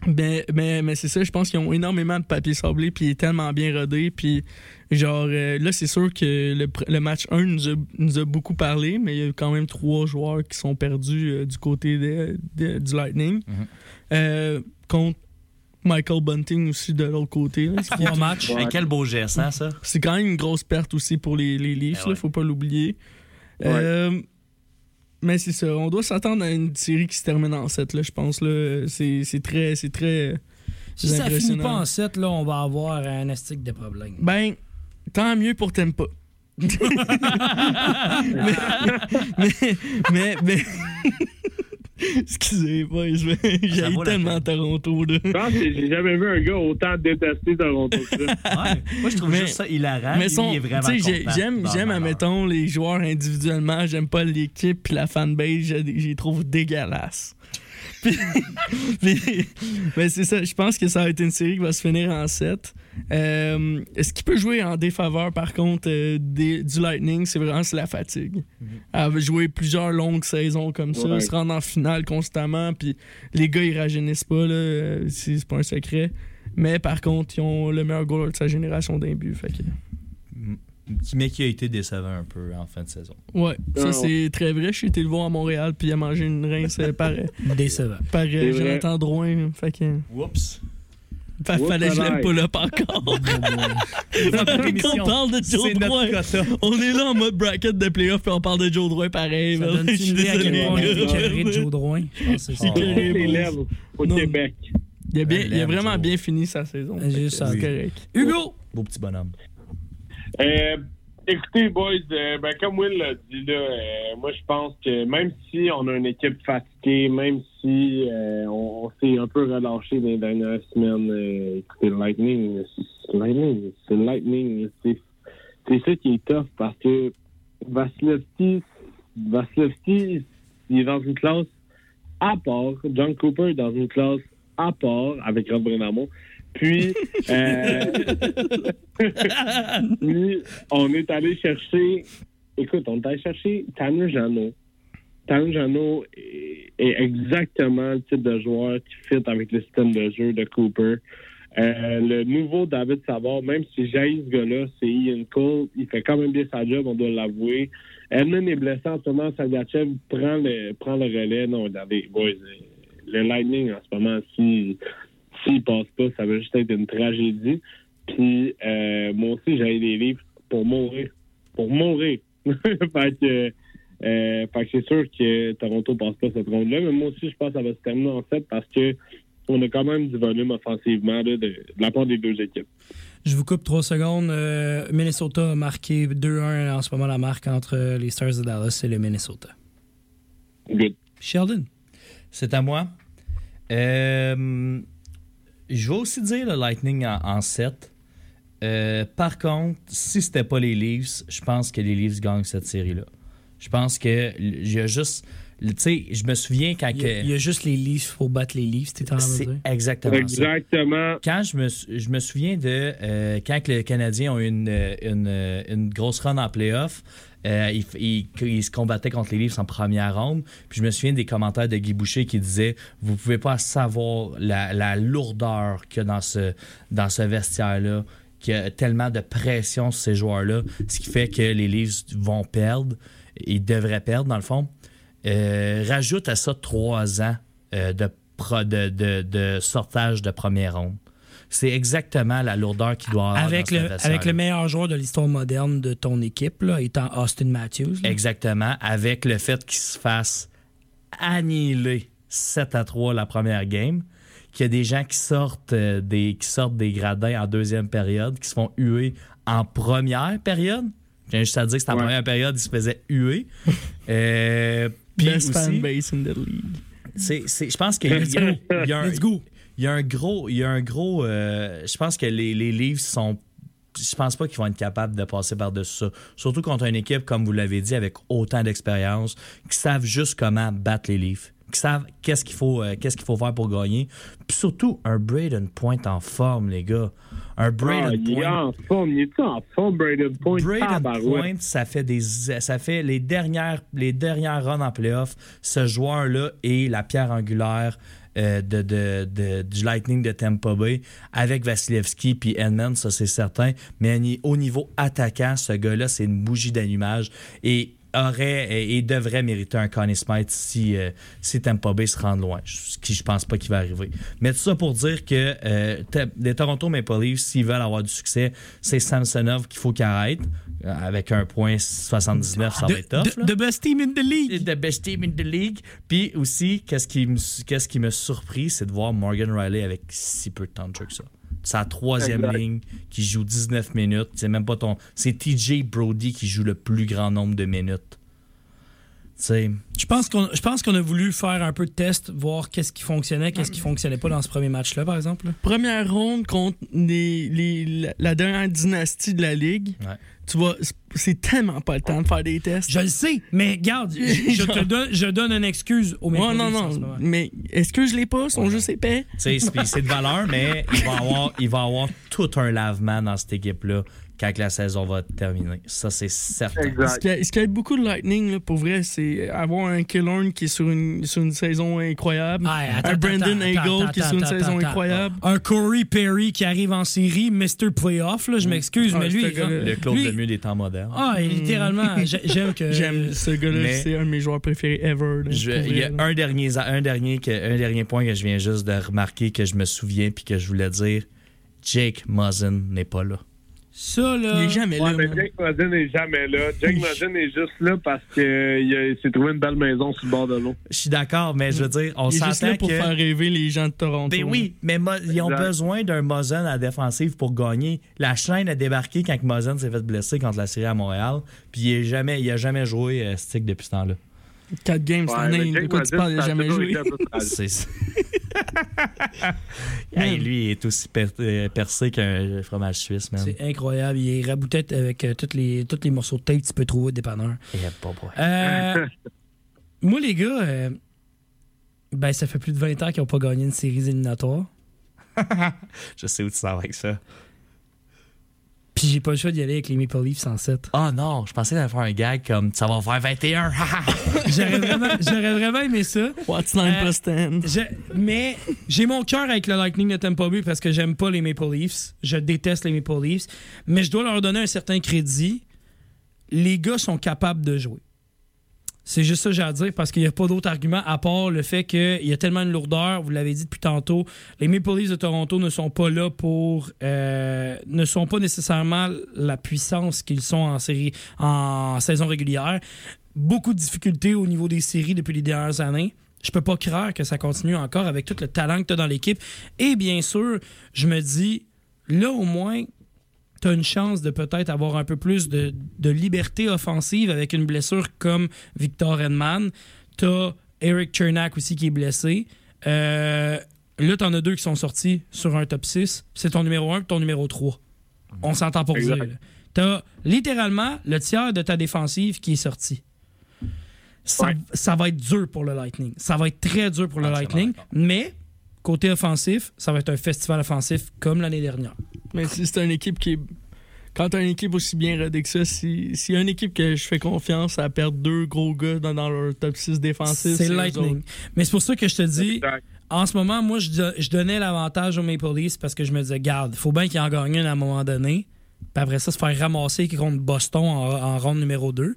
Speaker 5: Mais, mais, mais c'est ça, je pense qu'ils ont énormément de papier sablé, puis il est tellement bien rodé. Puis, genre, euh, là, c'est sûr que le, le match 1 nous a, nous a beaucoup parlé, mais il y a quand même trois joueurs qui sont perdus euh, du côté de- de- du Lightning.
Speaker 9: Mhm.
Speaker 5: Euh, contre Michael Bunting aussi de l'autre côté. là.
Speaker 1: Trois matchs.
Speaker 9: Quel beau geste, hein, ça?
Speaker 5: C'est quand même une grosse perte aussi pour les, les Leafs,
Speaker 9: Eh ouais.
Speaker 5: là, faut pas l'oublier. Euh, mais c'est ça, on doit s'attendre à une série qui se termine en 7, là, je pense. là. C'est c'est très, c'est très
Speaker 1: Si ça finit pas en 7, là, on va avoir un astic de problème.
Speaker 5: Ben, tant mieux pour mais, mais, mais, mais, Excusez, boys, mais j'ai
Speaker 9: la
Speaker 5: tellement Toronto, là.
Speaker 8: Je pense que j'ai jamais vu un gars autant détester Toronto que ça.
Speaker 9: Ouais. Moi, je trouve
Speaker 5: Mais-
Speaker 9: juste ça hilarant.
Speaker 5: Mais
Speaker 9: Lui,
Speaker 5: son, j'aime, j'aime, admettons, les joueurs individuellement. J'aime pas l'équipe puis la fanbase. Je les trouve dégueulasses. Puis- puis- mais c'est ça. Je pense que ça va être une série qui va se finir en 7. Euh, ce qui peut jouer en défaveur, par contre, euh, des- du Lightning, c'est vraiment la fatigue. À jouer plusieurs longues saisons comme ça,
Speaker 8: Ouais.
Speaker 5: se rendre en finale constamment, puis les gars, ils rajeunissent pas, là, euh, c'est pas un secret. Mais par contre, ils ont le meilleur goaler de sa génération d'un but. Fait que...
Speaker 9: Mais qui a été décevant un peu en fin de saison.
Speaker 5: Ouais, ça
Speaker 8: Ah,
Speaker 5: c'est très vrai. Je suis été le voir à Montréal puis il a mangé une rince euh, par,
Speaker 1: Décevant.
Speaker 5: par euh. Jonathan Drouin. Fait que
Speaker 9: Oups.
Speaker 5: fa- fallait que je l'aime pas là encore. on parle de Joe
Speaker 9: quota.
Speaker 5: On est là en mode bracket de playoff puis on parle de Joe Drouin pareil.
Speaker 1: Ça donne
Speaker 5: Je
Speaker 1: une
Speaker 5: suis
Speaker 1: idée à quel
Speaker 5: désolé,
Speaker 1: point on est de Joe que c'est
Speaker 8: lèvres au
Speaker 5: Non.
Speaker 8: Québec.
Speaker 5: Il a, bien, il a vraiment
Speaker 9: Joe.
Speaker 5: bien fini sa saison.
Speaker 1: Juste ça.
Speaker 5: Correct.
Speaker 1: Hugo!
Speaker 9: Beau petit bonhomme.
Speaker 8: Euh, écoutez, boys, euh, ben, comme Will l'a dit, là, euh, moi, je pense que même si on a une équipe fatiguée, même si on, s'est un peu relâché dans les dernières semaines, écoutez, le Lightning, c'est Lightning, c'est Lightning. C'est ça qui est tough parce que Vasilevski, Vasilevski, il est dans une classe à part. John Cooper est dans une classe à part avec Rob Brenamo. Puis, euh, puis, on est allé chercher, écoute, on est allé chercher Tanner Jano. Tanner Jano est, est exactement le type de joueur qui fit avec le système de jeu de Cooper. Euh, le nouveau David Savard, même si j'ai ce gars-là, c'est Ian Cole. Il fait quand même bien sa job, on doit l'avouer. Edmund est blessé en ce moment. Sergachev prend le, prend le relais. Non, regardez, boys, le Lightning en ce moment, si s'il passe pas, ça va juste être une tragédie. Puis euh, moi aussi, j'ai des livres pour mourir. Pour mourir. fait que, euh, fait que c'est sûr que Toronto passe pas cette ronde-là, mais moi aussi, je pense que ça va se terminer en fait parce que on a quand même du volume offensivement là, de, de la part des deux équipes.
Speaker 1: Je vous coupe trois secondes. Euh, Minnesota a marqué 2-1 en ce moment la marque entre les Stars de Dallas et le Minnesota.
Speaker 8: Good.
Speaker 1: Sheldon.
Speaker 9: C'est à moi. Euh, je vais aussi dire le Lightning en, en 7. Euh, par contre, si c'était pas les Leafs, je pense que les Leafs gagnent cette série-là. Je pense que il y a juste. Tu sais, je me souviens quand.
Speaker 1: Il y, a,
Speaker 9: que-
Speaker 1: il y a juste les Leafs pour battre les Leafs, dire?
Speaker 9: exactement ça.
Speaker 8: Exactement.
Speaker 9: Quand je me, je me souviens de euh, quand que les Canadiens ont eu une, une, une grosse run en playoff, euh, ils se combattaient contre les Leafs en première ronde. Puis je me souviens des commentaires de Guy Boucher qui disait Vous pouvez pas savoir la, lourdeur qu'il y a dans ce, dans ce vestiaire-là, qu'il y a tellement de pression sur ces joueurs-là, ce qui fait que les Leafs vont perdre. Ils devraient perdre, dans le fond. Euh, rajoute à ça trois ans euh, de sortage de première ronde. C'est exactement la lourdeur qu'il doit avoir.
Speaker 1: Avec
Speaker 9: dans
Speaker 1: le, avec le meilleur joueur de l'histoire moderne de ton équipe, là, étant Austin Matthews. là.
Speaker 9: Exactement. Avec le fait qu'il se fasse annihiler 7 à 3 la première game, qu'il y a des gens qui sortent, euh, des, qui sortent des gradins en deuxième période, qui se font huer en première période. Je tiens juste à dire que c'est en
Speaker 8: Ouais.
Speaker 9: première période, ils se faisaient huer. Euh, puis
Speaker 5: Best
Speaker 9: aussi-
Speaker 5: fanbase in the league.
Speaker 9: c'est, c'est- je pense qu'il y a, il y a- il y a un,
Speaker 1: Let's go.
Speaker 9: Il y a un gros, il y a un gros, euh, je pense que les, les Leafs sont, je pense pas qu'ils vont être capables de passer par-dessus ça. Surtout contre une équipe, comme vous l'avez dit, avec autant d'expérience, qui savent juste comment battre les Leafs, qui savent qu'est-ce qu'il faut, euh, qu'est-ce qu'il faut faire pour gagner. Puis surtout, un Braden Point en forme, les gars. Un
Speaker 8: Ah,
Speaker 9: Braden
Speaker 8: il est
Speaker 9: Point.
Speaker 8: en forme. Il est en forme, Braden Point?
Speaker 9: Braden. Point, ça fait des ça fait les dernières les dernières runs en playoff. Ce joueur-là est la pierre angulaire euh, de, de- de- du Lightning de Tampa Bay avec Vasilevski puis Edmond, ça c'est certain. Mais au niveau attaquant, ce gars-là, c'est une bougie d'allumage et aurait et, devrait mériter un Connie Smythe si, euh, si Tampa Bay se rend loin, ce qui je pense pas qu'il va arriver. Mais tout ça pour dire que euh, les Toronto Maple Leafs, s'ils veulent avoir du succès, c'est Samsonov qu'il faut qu'il arrête. Euh, Avec un point 79, ça va être tough.
Speaker 1: The, the best team in the league.
Speaker 9: The best team in the league. Puis aussi, qu'est-ce qui me, qu'est-ce qui me surpris, c'est de voir Morgan Riley avec si peu de temps de jeu que ça. Sa troisième
Speaker 8: Exact.
Speaker 9: ligne qui joue 19 minutes. C'est même pas ton. C'est TJ Brody qui joue le plus grand nombre de minutes.
Speaker 1: Je pense qu'on je pense qu'on a voulu faire un peu de test, voir qu'est-ce qui fonctionnait, qu'est-ce qui fonctionnait pas dans ce premier match-là, par exemple.
Speaker 5: Première ronde contre les, les- la, dernière dynastie de la Ligue.
Speaker 9: Ouais.
Speaker 5: Tu vois, c'est- tellement pas le temps de faire des tests.
Speaker 1: Je le sais, mais garde, je, je te donne, je donne une excuse au Maple
Speaker 5: Ouais, non, non.
Speaker 1: moment.
Speaker 5: Mais est-ce que je l'ai pas? Sont
Speaker 9: Ouais.
Speaker 5: juste épais?
Speaker 9: c'est de valeur, mais il va avoir, il va avoir tout un lavement dans cette équipe-là quand la saison va terminer. Ça, c'est certain.
Speaker 5: Ce
Speaker 8: Exact.
Speaker 5: qui, a- ce qui aide beaucoup de Lightning, là, pour vrai, c'est avoir un Killorn qui est sur une, sur une saison incroyable.
Speaker 1: Ouais, attends,
Speaker 5: un Brandon
Speaker 1: attends,
Speaker 5: qui est sur une
Speaker 1: attends,
Speaker 5: saison
Speaker 1: attends,
Speaker 5: incroyable.
Speaker 1: Un Corey Perry qui arrive en série, Mr. Playoff, là, je m'excuse,
Speaker 5: Ah,
Speaker 1: mais lui.
Speaker 5: ce gars-là.
Speaker 9: Le Claude
Speaker 1: lui-
Speaker 9: de mieux des temps modernes.
Speaker 1: Ah, et littéralement, j'ai- j'aime que.
Speaker 5: J'aime ce gars-là,
Speaker 9: mais-
Speaker 5: c'est un de mes joueurs préférés ever.
Speaker 9: il y a un dernier, un, dernier que- un dernier point que je viens juste de remarquer, que je me souviens, puis que je voulais dire. Jake Muzzin n'est pas là.
Speaker 1: Ça, là.
Speaker 5: Il est jamais
Speaker 8: Ouais,
Speaker 5: là.
Speaker 8: mais. Jake Madden n'est jamais là. Jake Madden est juste là parce qu'il s'est trouvé une belle maison sur le bord de l'eau.
Speaker 9: Je suis d'accord, mais je veux dire, on
Speaker 5: est juste
Speaker 9: s'entend
Speaker 5: là pour
Speaker 9: que.
Speaker 5: faire rêver les gens de Toronto.
Speaker 9: Ben oui, mais Mo- ils ont besoin d'un Mozen à la défensive pour gagner. La chaîne a débarqué quand Mozen s'est fait blesser contre la série à Montréal, puis il n'a jamais, il a jamais joué euh, stick depuis ce temps-là.
Speaker 5: 4 games cette année. De quoi tu parles? Il
Speaker 8: ça
Speaker 5: jamais joué.
Speaker 9: C'est Hey, lui, il est aussi per- euh, percé qu'un fromage suisse, man.
Speaker 1: C'est incroyable. Il est rabouté avec euh, tous les, tous les morceaux de tape que tu peux trouver au dépanneur.
Speaker 9: Eh.
Speaker 1: Euh, moi, les gars, euh, ben, ça fait plus de 20 ans qu'ils n'ont pas gagné une série éliminatoire.
Speaker 9: Je sais où tu sors avec ça.
Speaker 1: Puis j'ai pas le choix d'y aller avec les Maple Leafs en 7.
Speaker 9: Oh non, je pensais d'aller faire un gag comme ça va faire 21.
Speaker 1: J'aurais vraiment, j'aurais vraiment aimé ça.
Speaker 5: What's 9
Speaker 1: Euh,
Speaker 5: plus 10?
Speaker 1: Je- mais j'ai mon cœur avec le Lightning de Tampa Bay parce que j'aime pas les Maple Leafs. Je déteste les Maple Leafs. Mais je dois leur donner un certain crédit. Les gars sont capables de jouer. C'est juste ça que j'ai à dire parce qu'il n'y a pas d'autre argument à part le fait qu'il y a tellement de lourdeur. Vous l'avez dit depuis tantôt. Les Maple Leafs de Toronto ne sont pas là pour. euh, ne sont pas nécessairement la puissance qu'ils sont en série, en saison régulière. Beaucoup de difficultés au niveau des séries depuis les dernières années. Je peux pas croire que ça continue encore avec tout le talent que tu as dans l'équipe. Et bien sûr, je me dis, là au moins, tu as une chance de peut-être avoir un peu plus de, de liberté offensive avec une blessure comme Victor Edman. Tu as Eric Chernak aussi qui est blessé. Euh, là, tu en as deux qui sont sortis sur un top 6. C'est ton numéro 1 et ton numéro 3. On s'entend pour
Speaker 8: Exact.
Speaker 1: dire. Tu as littéralement le tiers de ta défensive qui est sorti. Ça,
Speaker 8: Ouais.
Speaker 1: ça va être dur pour le Lightning. Ça va être très dur pour le Lightning. Mais, côté offensif, ça va être un festival offensif comme l'année dernière.
Speaker 5: Mais si c'est une équipe qui est. Quand t'as une équipe aussi bien rodée que ça, si- s'il y a une équipe que je fais confiance à perdre deux gros gars dans, dans leur top 6 défensif,
Speaker 1: C'est Lightning. Mais c'est pour ça que je te dis,
Speaker 8: Exact.
Speaker 1: en ce moment, moi, je, do- je donnais l'avantage aux Maple Leafs parce que je me disais, garde, faut bien qu'ils en gagnent une à un moment donné. Puis après ça, se faire ramasser contre Boston en, en ronde numéro 2,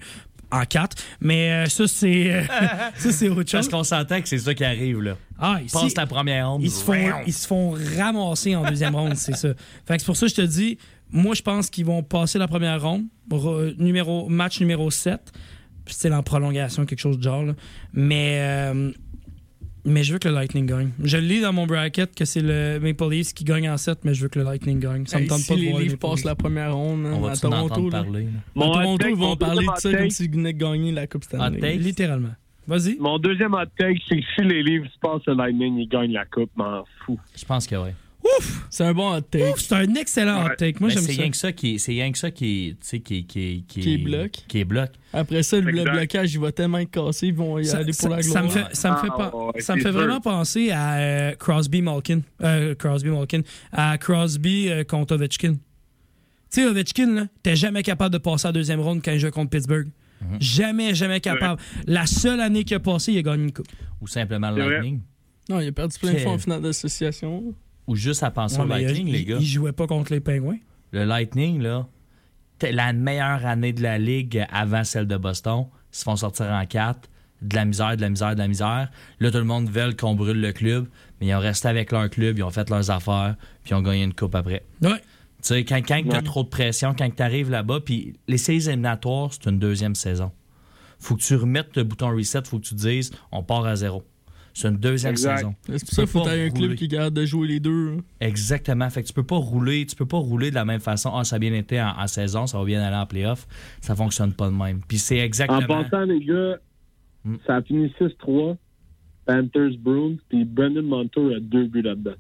Speaker 1: en 4. Mais euh, ça, c'est euh, ça, c'est autre chose.
Speaker 9: Parce qu'on s'entend que c'est ça qui arrive, là.
Speaker 1: Ah, ici,
Speaker 9: Passe la première ronde.
Speaker 1: ils se font, ils se font ramasser en deuxième ronde, c'est ça. Fait que c'est pour ça que je te dis, moi, je pense qu'ils vont passer la première ronde, re- numéro, match numéro 7. Puis c'est en prolongation, quelque chose de genre. là. Mais, euh, mais je veux que le Lightning gagne. Je le lis dans mon bracket que c'est le Maple Leafs qui gagne en 7, mais je veux que le Lightning gagne. Ça me
Speaker 5: Hey,
Speaker 1: tente
Speaker 5: si
Speaker 1: pas de
Speaker 5: les
Speaker 1: voir les
Speaker 5: Leafs passent la première ronde hein,
Speaker 9: On
Speaker 5: à Toronto.
Speaker 9: parler? là?
Speaker 5: À Toronto, ils vont
Speaker 8: mon
Speaker 5: parler de
Speaker 8: deuxième
Speaker 5: ça comme s'ils venaient de gagner la Coupe Stanley.
Speaker 1: Littéralement. Vas-y.
Speaker 8: Mon deuxième hot take, c'est que si les Leafs passent le Lightning, ils gagnent la coupe, m'en fous.
Speaker 9: Je pense que oui.
Speaker 5: C'est un bon hot take.
Speaker 1: Ouf, c'est un excellent hot take. Moi,
Speaker 9: Mais
Speaker 1: j'aime
Speaker 9: c'est
Speaker 1: ça.
Speaker 9: rien que ça qui, c'est rien que ça qui, tu sais, qui, qui, qui,
Speaker 5: Qui est bloc.
Speaker 9: Qui est bloc.
Speaker 5: Après ça, le
Speaker 8: Exact.
Speaker 5: blocage, il va tellement être cassé, ils vont y
Speaker 1: Ça,
Speaker 5: aller
Speaker 1: ça-
Speaker 5: pour la
Speaker 1: ça
Speaker 5: gloire.
Speaker 1: me fait, ça me fait,
Speaker 8: Ah,
Speaker 1: pas-
Speaker 8: ouais,
Speaker 1: ça me
Speaker 8: c'est
Speaker 1: fait
Speaker 8: sûr.
Speaker 1: vraiment penser à euh, Crosby Malkin. Euh, Crosby Malkin. À Crosby euh, contre Ovechkin. Tu sais, Ovechkin, là, t'es jamais capable de passer à la deuxième ronde quand il joue contre Pittsburgh.
Speaker 9: Mhm.
Speaker 1: Jamais, jamais capable. La seule année qu'il a passé, il a gagné une coupe.
Speaker 9: Ou simplement le
Speaker 8: C'est.
Speaker 9: Lightning.
Speaker 5: Non, il a perdu plein de fois en finale d'association.
Speaker 9: Ou juste à penser
Speaker 1: Ouais,
Speaker 9: au Lightning,
Speaker 1: il,
Speaker 9: les gars.
Speaker 1: il jouait pas contre les Penguins.
Speaker 9: Le Lightning, là, t'es la meilleure année de la Ligue avant celle de Boston. Ils se font sortir en quatre. De la misère, de la misère, de la misère. Là, tout le monde veut qu'on brûle le club. Mais ils ont resté avec leur club, ils ont fait leurs affaires, puis ils ont gagné une coupe après.
Speaker 1: Ouais.
Speaker 9: Tu sais, quand, quand tu as
Speaker 8: Ouais.
Speaker 9: trop de pression, quand tu arrives là-bas, puis les séries éliminatoires, c'est une deuxième saison. Faut que tu remettes le bouton reset, faut que tu te dises, on part à zéro. C'est une deuxième
Speaker 8: Exact.
Speaker 9: saison.
Speaker 5: C'est pour ça qu'il faut t'aies un club qui garde de jouer les deux. hein?
Speaker 9: Exactement. Fait que tu peux pas rouler, tu peux pas rouler de la même façon. Ah, ça a bien été en, en saison, ça va bien aller en playoff. Ça fonctionne pas de même. Puis c'est
Speaker 8: En
Speaker 9: exactement.
Speaker 8: passant, les gars,
Speaker 9: Mm.
Speaker 8: Ça a fini 6-3. Panthers, Bruins, puis Brandon Montour a deux buts là-dedans.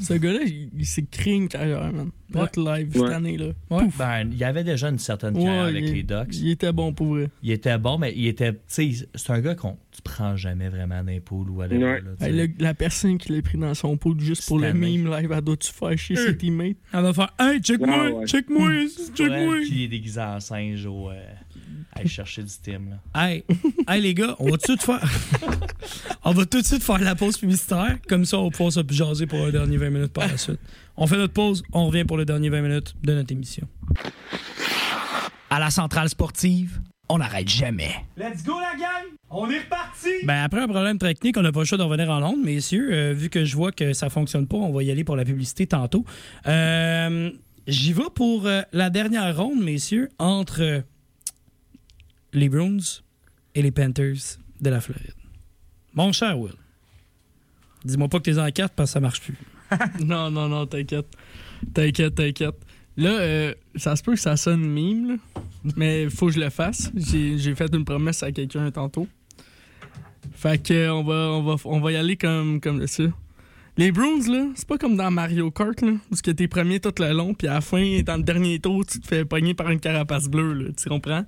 Speaker 5: Ce gars-là, il, il s'est créé une carrière, man. Notre live cette
Speaker 8: Ouais.
Speaker 5: année, là.
Speaker 9: Ouais, ben, il y avait déjà une certaine carrière
Speaker 5: Ouais,
Speaker 9: avec
Speaker 5: il-
Speaker 9: les Ducks.
Speaker 5: Il était bon pour vrai.
Speaker 9: Il était bon, mais il était. Tu sais, c'est un gars qu'on tu prends jamais vraiment d'un pool ou à
Speaker 8: Ouais.
Speaker 9: là,
Speaker 5: le- la personne qui l'a pris dans son pool juste pour le meme live, elle doit-tu faire chier ses teammates?
Speaker 1: Elle va faire Hey, check-moi,
Speaker 8: Ah ouais.
Speaker 1: check-moi,
Speaker 9: Ouais,
Speaker 1: check-moi.
Speaker 9: Puis il est déguisé en singe au. euh, à aller chercher du team. Là.
Speaker 1: Hey, hey les gars, on va tout de suite faire. on va tout de suite faire la pause publicitaire. Comme ça, on va pouvoir se jaser pour un dernier 20 minutes par la suite. On fait notre pause, on revient pour le dernier 20 minutes de notre émission.
Speaker 2: À la centrale sportive, on n'arrête jamais.
Speaker 1: Let's go la gang! On est reparti! Ben après un problème technique, on n'a pas le choix de revenir en Londres, messieurs. Euh, vu que je vois que ça fonctionne pas, on va y aller pour la publicité tantôt. Euh, J'y vais pour euh, la dernière ronde, messieurs, entre euh, les Bruins et les Panthers de la Floride. Mon cher Will, dis-moi pas que t'es en carte parce que ça marche plus.
Speaker 5: non, non, non, t'inquiète. T'inquiète, t'inquiète. Là, euh, ça se peut que ça sonne mime, là, mais faut que je le fasse. J'ai fait une promesse à quelqu'un tantôt. Fait que on va, on va, on va y aller comme, comme ça. Les Bruins, là, c'est pas comme dans Mario Kart, là, où que t'es premier tout le long, puis à la fin, dans le dernier tour, tu te fais pogner par une carapace bleue, là, tu comprends?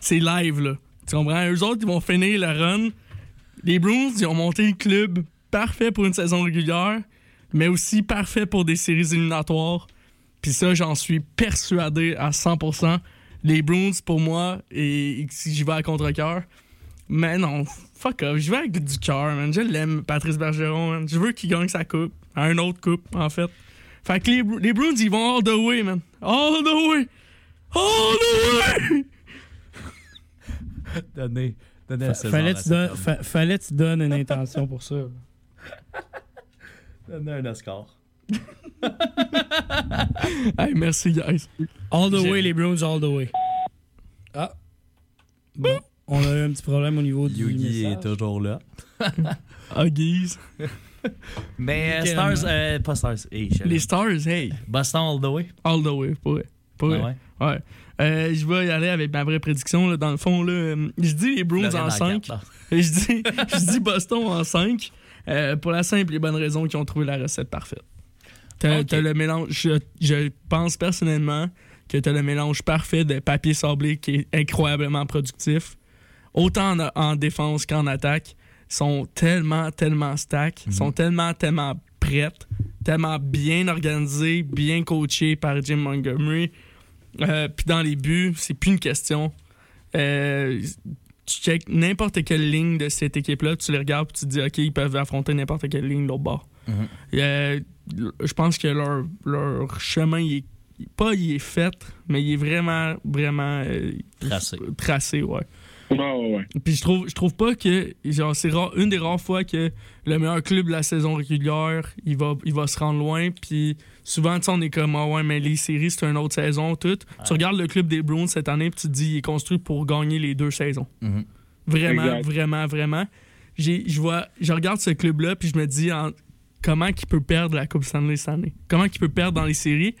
Speaker 5: C'est live, là. Tu comprends? Eux autres, ils vont finir le run. Les Bruins, ils ont monté le club parfait pour une saison régulière, mais aussi parfait pour des séries éliminatoires. Puis ça, j'en suis persuadé à 100%. Les Bruins, pour moi, et, si j'y vais à contre-cœur, mais non, fuck off, je vais avec du cœur, man. Je l'aime, Patrice Bergeron, man. Je veux qu'il gagne sa coupe, un autre coupe, en fait. Fait que les, les Bruins, ils vont all the way, man. All the way! All the way!
Speaker 9: À César
Speaker 1: Fallait
Speaker 9: la
Speaker 1: tu fa- fallait tu donnes une intention pour ça.
Speaker 9: Donnez un Oscar.
Speaker 5: Hey, merci, guys.
Speaker 1: All the
Speaker 9: J'ai-
Speaker 1: way, les Bruins, all the way. Ah. Bon, on a eu un petit problème au niveau du
Speaker 9: Yugi est toujours là.
Speaker 5: Ah.
Speaker 9: Mais euh, Stars,
Speaker 1: euh,
Speaker 9: pas Stars. Hey,
Speaker 5: Les Stars, hey.
Speaker 9: Boston all the way.
Speaker 5: All the way, pour vrai. Pour
Speaker 9: Ah
Speaker 5: vrai.
Speaker 9: ouais?
Speaker 5: Ouais. Euh, je vais y aller avec ma vraie prédiction. Là, dans le fond, là, euh, je dis les
Speaker 9: Floride
Speaker 5: en
Speaker 9: en
Speaker 5: 5.
Speaker 9: quatre,
Speaker 5: je, dis, je dis Boston en 5. pour la simple et bonne raison qu'ils ont trouvé la recette parfaite. T'as le mélange. Je, je pense personnellement que tu as le mélange parfait de papier sablé qui est incroyablement productif. Autant en, en défense qu'en attaque. Ils sont tellement, tellement stack. Sont tellement, tellement prêtes. Tellement bien organisés, bien coachés par Jim Montgomery. Euh, Puis dans les buts, c'est plus une question. Euh, tu check n'importe quelle ligne de cette équipe-là, tu les regardes puis tu te dis, OK, ils peuvent affronter n'importe quelle ligne de l'autre bord.
Speaker 9: Mhm.
Speaker 5: Euh, je pense que leur, leur chemin, il est, pas il est fait, mais il est vraiment, vraiment
Speaker 9: Tracé.
Speaker 5: tracé, ouais.
Speaker 8: Ouais.
Speaker 5: Puis je trouve, je trouve pas que. Genre, c'est rare- une des rares fois que le meilleur club de la saison régulière, il va, il va se rendre loin. Puis souvent, on est comme, ah ouais, mais les séries, c'est une autre saison, tout. Tu regardes le club des Bruins cette année, puis tu te dis, il est construit pour gagner les deux saisons.
Speaker 9: Mhm.
Speaker 5: Vraiment,
Speaker 8: Exact.
Speaker 5: vraiment, vraiment. J'ai- Je vois, je regarde ce club-là, puis je me dis, en- comment il peut perdre la Coupe Stanley cette année? Comment il peut perdre dans les séries?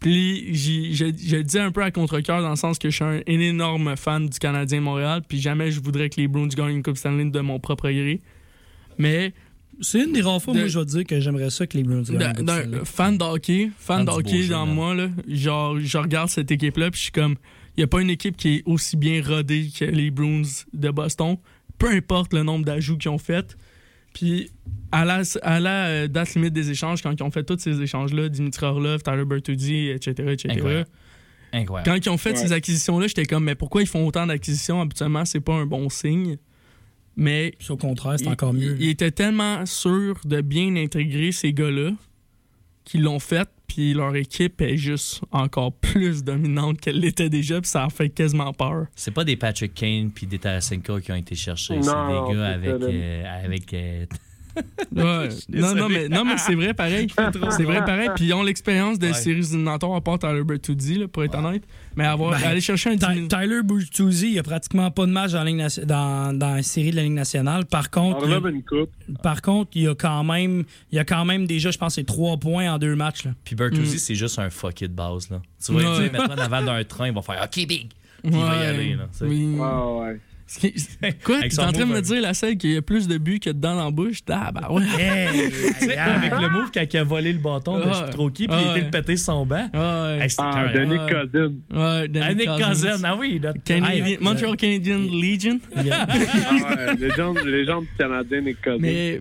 Speaker 5: Puis je dis un peu à contre-cœur dans le sens que je suis un, un énorme fan du Canadien Montréal, puis jamais je voudrais que les Bruins gagnent une Coupe Stanley de mon propre gré. Mais
Speaker 1: C'est une des rares fois,
Speaker 5: De-
Speaker 1: moi, je vais te dire que j'aimerais ça que les Bruins gagnent.
Speaker 5: d'un
Speaker 1: Coupe
Speaker 5: fan d'hockey, fan
Speaker 9: Fan du
Speaker 5: d'hockey
Speaker 9: jeu,
Speaker 5: dans moi, là, genre, je regarde cette équipe-là, puis je suis comme, il n'y a pas une équipe qui est aussi bien rodée que les Bruins de Boston, peu importe le nombre d'ajouts qu'ils ont fait. Puis à la, à la euh, date limite des échanges, quand ils ont fait tous ces échanges-là, Dimitri Orlov, Tyler Bertuzzi, etc., etc.,
Speaker 9: Incroyable. Incroyable.
Speaker 5: quand ils ont fait
Speaker 8: Ouais.
Speaker 5: ces acquisitions-là, j'étais comme, mais pourquoi ils font autant d'acquisitions? Habituellement, c'est pas un bon signe. Mais
Speaker 1: Puis au contraire, c'est encore mieux.
Speaker 5: Il, il était tellement sûr de bien intégrer ces gars-là qu'ils l'ont fait, puis leur équipe est juste encore plus dominante qu'elle l'était déjà, puis ça a fait quasiment peur.
Speaker 9: C'est pas des Patrick Kane puis des Tarasenko qui ont été cherchés. C'est des gars avec. euh, avec euh,
Speaker 5: Ouais. non, non, mais, non, mais c'est vrai pareil. C'est vrai pareil. Puis ils ont l'expérience de
Speaker 9: Ouais.
Speaker 5: séries éliminatoires à part Tyler Bertuzzi, là, pour être honnête. Mais avoir,
Speaker 1: Ben,
Speaker 5: aller chercher un
Speaker 1: Tyler Bertuzzi, il a pratiquement pas de match dans la, Ligue dans, dans la série de la Ligue nationale. Par contre,
Speaker 8: On
Speaker 1: il
Speaker 8: une coupe.
Speaker 1: par contre, il y a quand même, il y a quand même déjà, je pense, c'est trois points en deux matchs. Là.
Speaker 9: Puis Bertuzzi,
Speaker 5: Mm.
Speaker 9: c'est juste un fucké de base. Là. Tu vas
Speaker 5: Ouais.
Speaker 9: lui dire, mets-toi en avant d'un train, il va faire OK, big. Puis il va y aller. Là.
Speaker 5: Oui.
Speaker 8: Ouais, ouais.
Speaker 5: Quoi, t'es en train de me dire la seule qui a plus de buts que de dents dans la bouche? Ah, bah ouais.
Speaker 1: Hey,
Speaker 9: avec le move quand il a volé le bâton de trop qui, puis il
Speaker 5: Ouais.
Speaker 9: était le péter son banc.
Speaker 5: Ouais.
Speaker 9: Hey, c'était
Speaker 8: Ah. Denis. Cousin.
Speaker 5: Ouais,
Speaker 9: Ah,
Speaker 5: Cousins.
Speaker 9: Cousin, ah oui. notre-
Speaker 5: Canadian-
Speaker 9: Hey,
Speaker 5: Montreal Canadian Legion.
Speaker 8: Ah ouais, légende, légende du Canadien, Nick Cousin.
Speaker 5: Mais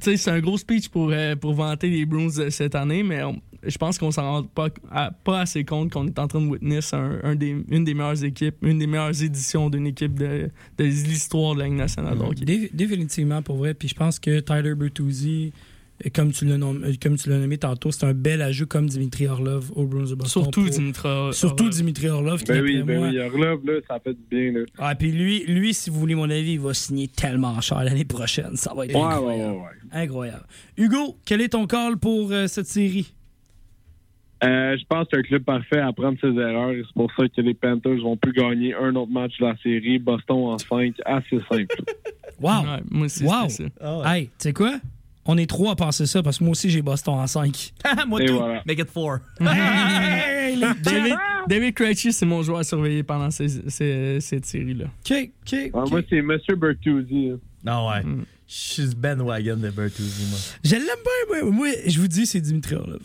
Speaker 5: c'est un gros speech pour, euh, pour vanter les Bruins cette année, mais on- je pense qu'on s'en rend pas, à- pas assez compte qu'on est en train de witness un, un des, une des meilleures équipes, une des meilleures éditions d'une équipe de, de l'histoire de la Ligue nationale.
Speaker 1: Dé- définitivement, pour vrai. Puis je pense que Tyler Bertuzzi, comme tu l'as nommé, euh, comme tu l'as nommé tantôt, c'est un bel ajout comme Dimitri Orlov au Bruins de Boston.
Speaker 5: Surtout
Speaker 1: pour-
Speaker 5: Dimitra.
Speaker 1: Surtout Dimitri Orlov, qui
Speaker 8: Ben oui,
Speaker 1: d'après
Speaker 8: ben
Speaker 1: moi-
Speaker 8: oui, Orlov, là, ça fait du bien, là.
Speaker 1: Ah, puis lui, lui, si vous voulez mon avis, il va signer tellement cher l'année prochaine. Ça va être
Speaker 8: Ouais, ouais,
Speaker 1: incroyable.
Speaker 8: ouais, ouais.
Speaker 1: Incroyable. Hugo, quel est ton call pour euh, cette série?
Speaker 8: Euh, je pense que c'est un club parfait à prendre ses erreurs c'est pour ça que les Panthers vont plus gagner un autre match de la série. Boston en 5, assez simple.
Speaker 1: Wow!
Speaker 5: Ouais, moi aussi,
Speaker 1: Wow!
Speaker 5: ça.
Speaker 9: Ouais.
Speaker 1: Hey, tu sais quoi? On est trois à penser ça parce que moi aussi j'ai Boston en 5.
Speaker 9: Moi,
Speaker 8: Et
Speaker 9: tout.
Speaker 8: voilà.
Speaker 9: Make it four.
Speaker 1: hey, les
Speaker 5: David, David Krejci, c'est mon joueur à surveiller pendant ces- ces- cette série-là.
Speaker 1: OK, OK.
Speaker 8: Ah,
Speaker 1: ok.
Speaker 8: moi, c'est Monsieur Bertuzzi. hein.
Speaker 9: Non, ouais.
Speaker 5: Mm.
Speaker 9: Je suis bandwagon de Bertuzzi, moi.
Speaker 1: Je l'aime bien, moi. Moi, je vous dis, c'est Dimitri Orlov.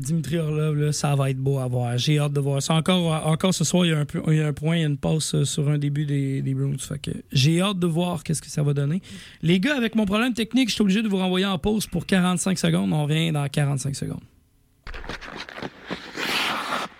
Speaker 1: Dimitri Orlov, là, ça va être beau à voir. J'ai hâte de voir ça. Encore, encore ce soir, il y, a un, peu- il y a un point, il y a une passe euh, sur un début des, des Bruins. J'ai hâte de voir qu'est-ce que ça va donner. Les gars, avec mon problème technique, je suis obligé de vous renvoyer en pause pour 45 secondes. On revient dans 45 secondes.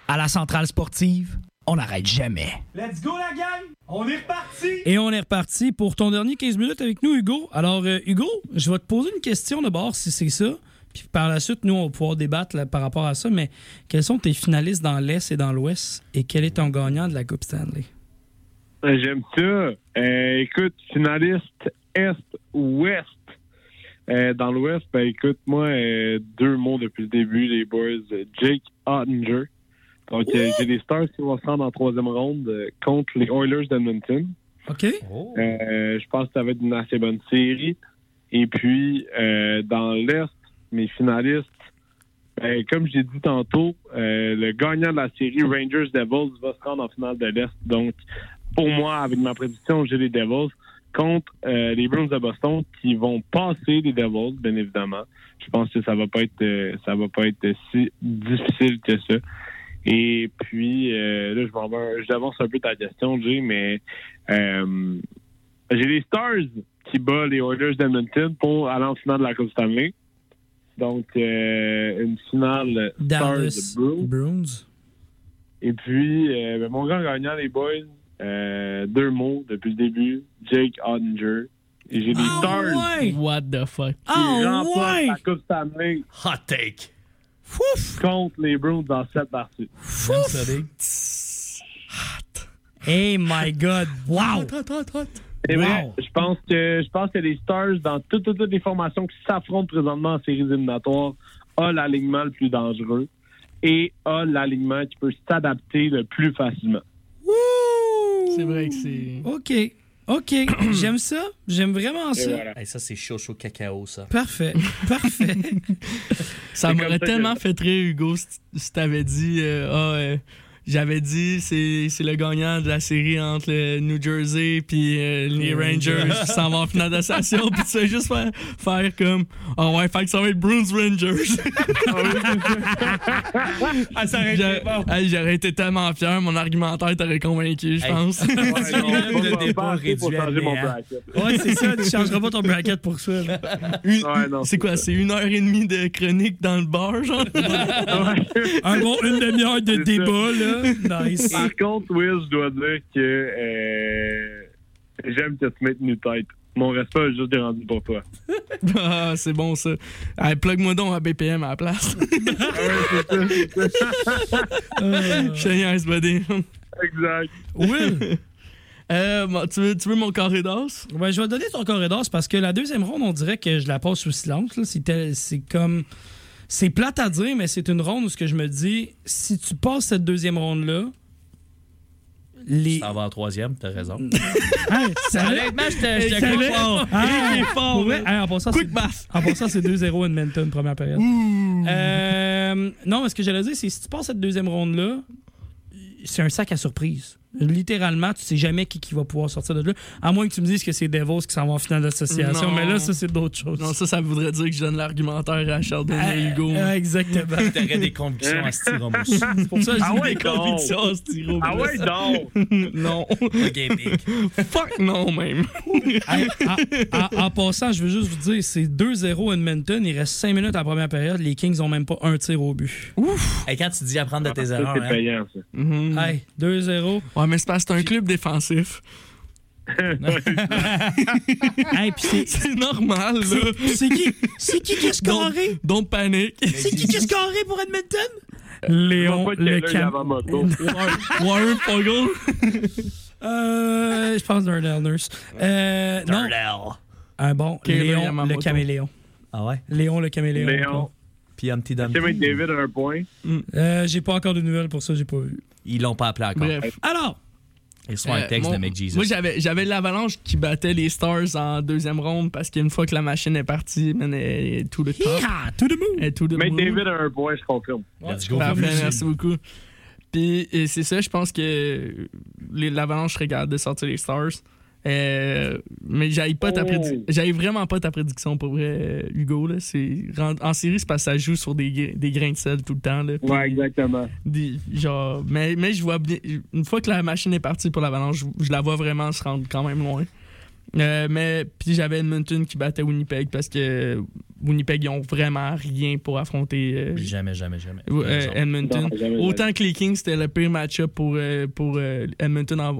Speaker 2: À la centrale sportive, on n'arrête jamais.
Speaker 1: Let's go, la gang! On est reparti! Et on est reparti pour ton dernier 15 minutes avec nous, Hugo. Alors, euh, Hugo, je vais te poser une question d'abord, si c'est ça. Puis par la suite, nous, on va pouvoir débattre là, par rapport à ça. Mais quels sont tes finalistes dans l'Est et dans l'Ouest? Et quel est ton gagnant de la Coupe Stanley?
Speaker 8: Euh, J'aime ça. Euh, écoute, finaliste Est-Ouest. Euh, dans l'Ouest, ben écoute, moi, euh, deux mots depuis le début, les boys. Jake Ottinger. Donc, j'ai les Stars qui vont se rendre en troisième ronde contre les Oilers d'Edmonton.
Speaker 1: OK?
Speaker 8: Je pense que ça va être une assez bonne série. Et puis, dans l'Est, mes finalistes, ben, comme j'ai dit tantôt, euh, le gagnant de la série Rangers Devils va se rendre en finale de l'Est. Donc, pour moi, avec ma prédiction, j'ai les Devils contre euh, les Bruins de Boston qui vont passer les Devils, bien évidemment. Je pense que ça va pas être euh, ça va pas être si difficile que ça. Et puis là, je j'avance un peu ta question, Jay, mais j'ai les Stars qui battent les Oilers d'Edmonton pour aller en finale de la Coupe Stanley. Donc, euh, une finale
Speaker 1: Dallas
Speaker 8: Stars Bruins.
Speaker 1: Bruins.
Speaker 8: Et puis, euh, ben, mon grand gagnant, les boys, euh, deux mots depuis le début, Jake Ottinger. Et j'ai les
Speaker 1: Ah
Speaker 8: Stars
Speaker 1: ouais!
Speaker 5: What the fuck?
Speaker 8: qui remportent
Speaker 1: ouais!
Speaker 8: la Coupe Stanley
Speaker 9: Hot take.
Speaker 1: Fouf!
Speaker 8: contre les Bruins dans cette partie.
Speaker 9: Ça, Big.
Speaker 1: Hey my God! Wow!
Speaker 8: C'est
Speaker 1: Wow.
Speaker 8: vrai, je pense que je pense que les Stars, dans toutes, toutes, toutes les formations qui s'affrontent présentement en séries éliminatoires, ont l'alignement le plus dangereux et a l'alignement qui peut s'adapter le plus facilement.
Speaker 5: C'est vrai que c'est.
Speaker 1: OK. OK. J'aime ça. J'aime vraiment
Speaker 8: Et
Speaker 1: ça.
Speaker 8: voilà.
Speaker 9: Hey, ça, c'est chaud, chaud cacao, ça.
Speaker 1: Parfait. Parfait.
Speaker 5: Ça m'aurait tellement
Speaker 8: que-
Speaker 5: fait rire, Hugo, si si t'avais dit. euh, ah, euh, j'avais dit, c'est c'est le gagnant de la série entre le New Jersey puis euh, les Rangers qui s'en vont en finale d'association. puis tu sais juste faire, faire comme. Ah ouais, fait que ça va être Bruins Rangers.
Speaker 9: Ah, ça aurait
Speaker 5: J'a-
Speaker 9: été bon.
Speaker 5: Hey, J'aurais été tellement fier, mon argumentaire t'aurait convaincu, je
Speaker 9: Hey.
Speaker 5: pense.
Speaker 8: Ouais, non,
Speaker 9: le débat réduit à
Speaker 8: mon bracket.
Speaker 1: Ouais, c'est ça. Tu changeras pas ton bracket pour ça. là.
Speaker 5: Une-
Speaker 8: Ouais, non,
Speaker 5: c'est quoi, c'est une heure et demie de chronique dans le bar, genre?
Speaker 1: Un bon une demi-heure de
Speaker 8: C'est
Speaker 1: débat, là. Nice.
Speaker 8: Par contre, Will, je dois dire que euh, j'aime que tu mettes une tête. Mon respect est juste rendu pour toi.
Speaker 5: ah, c'est bon ça. Plug-moi donc à BPM à la place. Te niaise, buddy.
Speaker 8: Exact.
Speaker 1: Will,
Speaker 5: Euh, tu, veux, tu veux mon carré d'os?
Speaker 1: ouais, je vais donner ton corridor c'est parce que la deuxième ronde, on dirait que je la passe sous silence. C'est comme. C'est plate à dire, mais c'est une ronde où ce que je me dis, si tu passes cette deuxième ronde-là, les.
Speaker 9: Ça va en troisième, t'as raison.
Speaker 1: Hein, ça
Speaker 9: Honnêtement, je te
Speaker 1: Hey,
Speaker 9: je te
Speaker 1: allait-
Speaker 9: fort.
Speaker 1: Ah,
Speaker 5: fort,
Speaker 1: pour vrai, hey, en passant,
Speaker 5: Quick
Speaker 1: c'est-
Speaker 5: math.
Speaker 1: En passant, c'est 2-0 Edmonton, première période. Euh, non, mais ce que j'allais dire, c'est si tu passes cette deuxième ronde-là, c'est un sac à surprise. Littéralement, tu sais jamais qui, qui va pouvoir sortir de là. À moins que tu me dises que c'est Devils qui s'en vont en finale d'association.
Speaker 5: Non.
Speaker 1: Mais là, ça, c'est d'autres choses.
Speaker 5: Non, ça, ça voudrait dire que je donne l'argumentaire à Sheldon et Hugo.
Speaker 1: Ah, exactement.
Speaker 9: T'aurais des convictions à styromousse.
Speaker 5: C'est pour ça que j'ai
Speaker 8: Ah ouais,
Speaker 5: des convictions à styro.
Speaker 8: Ah ouais,
Speaker 5: non.
Speaker 9: Le gaming.
Speaker 5: Fuck non, même.
Speaker 1: Hey, en, passant, je veux juste vous dire, c'est 2-0 Edmonton. Il reste 5 minutes à la première période. Les Kings ont même pas un tir au but.
Speaker 9: Et quand tu dis apprendre de tes
Speaker 8: Ça,
Speaker 9: erreurs,
Speaker 8: c'est
Speaker 9: hein,
Speaker 8: payant, ça.
Speaker 5: Mhm.
Speaker 1: Hey, 2-0.
Speaker 5: Ouais, mais c'est parce que c'est un club défensif.
Speaker 1: Hey, puis c'est.
Speaker 5: C'est normal, là.
Speaker 1: C'est qui? C'est qui qui a scoré?
Speaker 5: Don't panic.
Speaker 1: C'est qui qui a scoré pour Edmonton? Léon le cam...
Speaker 8: Yamamoto.
Speaker 5: Warren Fogle.
Speaker 1: Euh, je pense Darnell Nurse. Euh, non,
Speaker 9: Darnell.
Speaker 1: un bon.
Speaker 5: Kayla
Speaker 1: Léon
Speaker 5: Yamamoto.
Speaker 1: le caméléon.
Speaker 9: Ah ouais?
Speaker 1: Léon le caméléon.
Speaker 8: Léon.
Speaker 9: Puis Humpty Dumpty.
Speaker 8: Tim David a un point.
Speaker 1: Euh, j'ai pas encore de nouvelles pour ça, j'ai pas vu.
Speaker 9: Ils l'ont pas appelé encore.
Speaker 5: Bref.
Speaker 1: Alors,
Speaker 9: Ils sont un
Speaker 5: Euh,
Speaker 9: texte
Speaker 5: mon-
Speaker 9: de McJesus.
Speaker 5: Moi, j'avais, j'avais l'Avalanche qui battait les Stars en deuxième ronde parce qu'une fois que la machine est partie, man, elle tout le temps.
Speaker 1: Hiha, to the moon.
Speaker 5: Elle est tout le
Speaker 8: Mais
Speaker 5: moon.
Speaker 8: David a un point, je confirme.
Speaker 9: Let's go.
Speaker 5: Parfait,
Speaker 9: Merci.
Speaker 5: beaucoup. Puis et c'est ça, je pense que les- l'Avalanche regarde de sortir les Stars. Euh, mais j'aille pas ta
Speaker 8: Oh.
Speaker 5: prédiction. J'aille vraiment pas ta prédiction pour vrai, euh, Hugo. Là. C'est, en, série, c'est parce que ça joue sur des, des grains de sel tout le temps. Là.
Speaker 8: Ouais, exactement.
Speaker 5: des- genre, mais, mais je vois bien. Une fois que la machine est partie pour l'Avalanche, je, je la vois vraiment se rendre quand même loin. Euh, mais puis j'avais Edmonton qui battait Winnipeg parce que Winnipeg ils ont vraiment rien pour affronter euh,
Speaker 9: Jamais, jamais, jamais.
Speaker 5: euh. Edmonton.
Speaker 8: Non, jamais,
Speaker 5: Autant que les Kings, c'était le pire match-up pour, euh, pour euh, Edmonton en,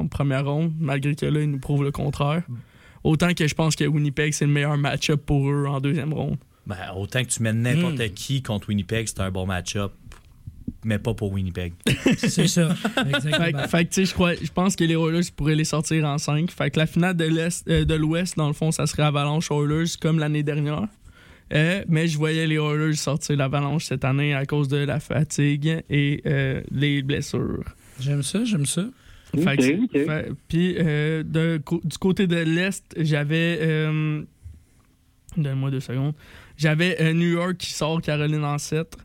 Speaker 5: en première ronde, malgré que là, ils nous prouvent le contraire. Autant que je pense que Winnipeg, c'est le meilleur match-up pour eux en deuxième ronde.
Speaker 9: Ben, autant que tu mets n'importe
Speaker 1: Hmm.
Speaker 9: qui contre Winnipeg, c'est un bon match-up. Mais pas pour Winnipeg.
Speaker 1: C'est ça.
Speaker 5: Fait,
Speaker 1: Exactement.
Speaker 5: que- fait que, tu sais, je crois- je pense que les Oilers pourraient les sortir en 5. Fait que la finale de l'Est, euh, de l'Ouest, dans le fond, ça serait Avalanche Oilers comme l'année dernière. Euh, mais je voyais les Oilers sortir l'Avalanche cette année à cause de la fatigue et euh, les blessures.
Speaker 1: J'aime ça, j'aime ça.
Speaker 5: Puis euh, de co- du côté de l'Est, j'avais. Euh, Donne-moi deux secondes. J'avais euh, New York qui sort Caroline 7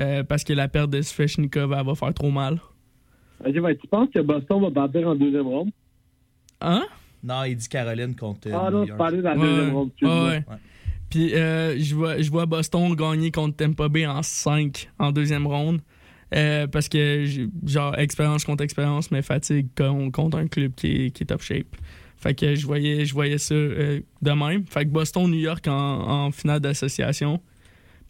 Speaker 5: euh, parce que la perte de Svechnikov elle va faire trop mal.
Speaker 8: Ben, tu penses que Boston va battre en deuxième ronde?
Speaker 5: Hein?
Speaker 9: Non, il dit Caroline contre euh,
Speaker 8: Ah non, tu
Speaker 9: York.
Speaker 8: parlais dans la
Speaker 5: Ouais,
Speaker 8: deuxième ronde.
Speaker 5: ouais. Puis euh, je vois, je vois Boston gagner contre Tampa Bay en 5 en deuxième ronde. Euh, parce que, j'ai- genre, expérience contre expérience, mais fatigue con- contre un club qui est, qui est top shape. Fait que je voyais, je voyais ça euh, de même. Fait que Boston-New York en, en finale d'association.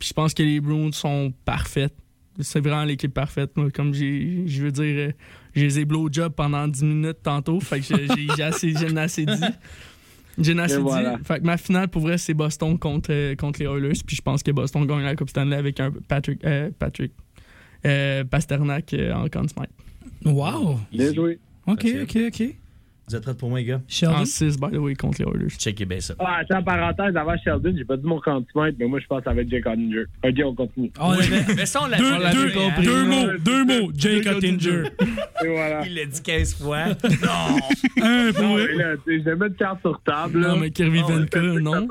Speaker 5: Puis je pense que les Bruins sont parfaites. C'est vraiment l'équipe parfaite. moi. Comme j'ai, je veux dire, euh, je les ai blowjob pendant 10 minutes tantôt. Fait que j'ai, j'ai- j'ai assez, assez dit. J'en ai assez dit.
Speaker 8: voilà.
Speaker 5: Fait que ma finale, pour vrai, c'est Boston contre, euh, contre les Oilers. Puis je pense que Boston gagne la Coupe Stanley avec un Patrick, euh, Patrick euh, Pasternak euh, en Conn Smythe.
Speaker 1: Wow.
Speaker 8: Bien joué.
Speaker 1: OK. OK, OK.
Speaker 9: Vous êtes prêts pour moi, les gars?
Speaker 1: Sheldon?
Speaker 5: En 6, by the way, contre les Oilers.
Speaker 9: Checkez bien ça.
Speaker 8: Ah, attends, parenthèse, avant Sheldon, j'ai pas dit mon candidat, mais moi, je pense que ça va être Jake Ottinger. Ok, on continue.
Speaker 1: On avait
Speaker 9: Mais ça, on l'a
Speaker 1: deux, deux,
Speaker 9: hein.
Speaker 1: deux mots, deux mots. Jake Ottinger.
Speaker 8: Et voilà.
Speaker 9: Il l'a dit 15 fois. non!
Speaker 1: Un point.
Speaker 8: mais là, tu sais, je vais mettre carte sur table. là.
Speaker 5: Non, mais Kirby Venka, non.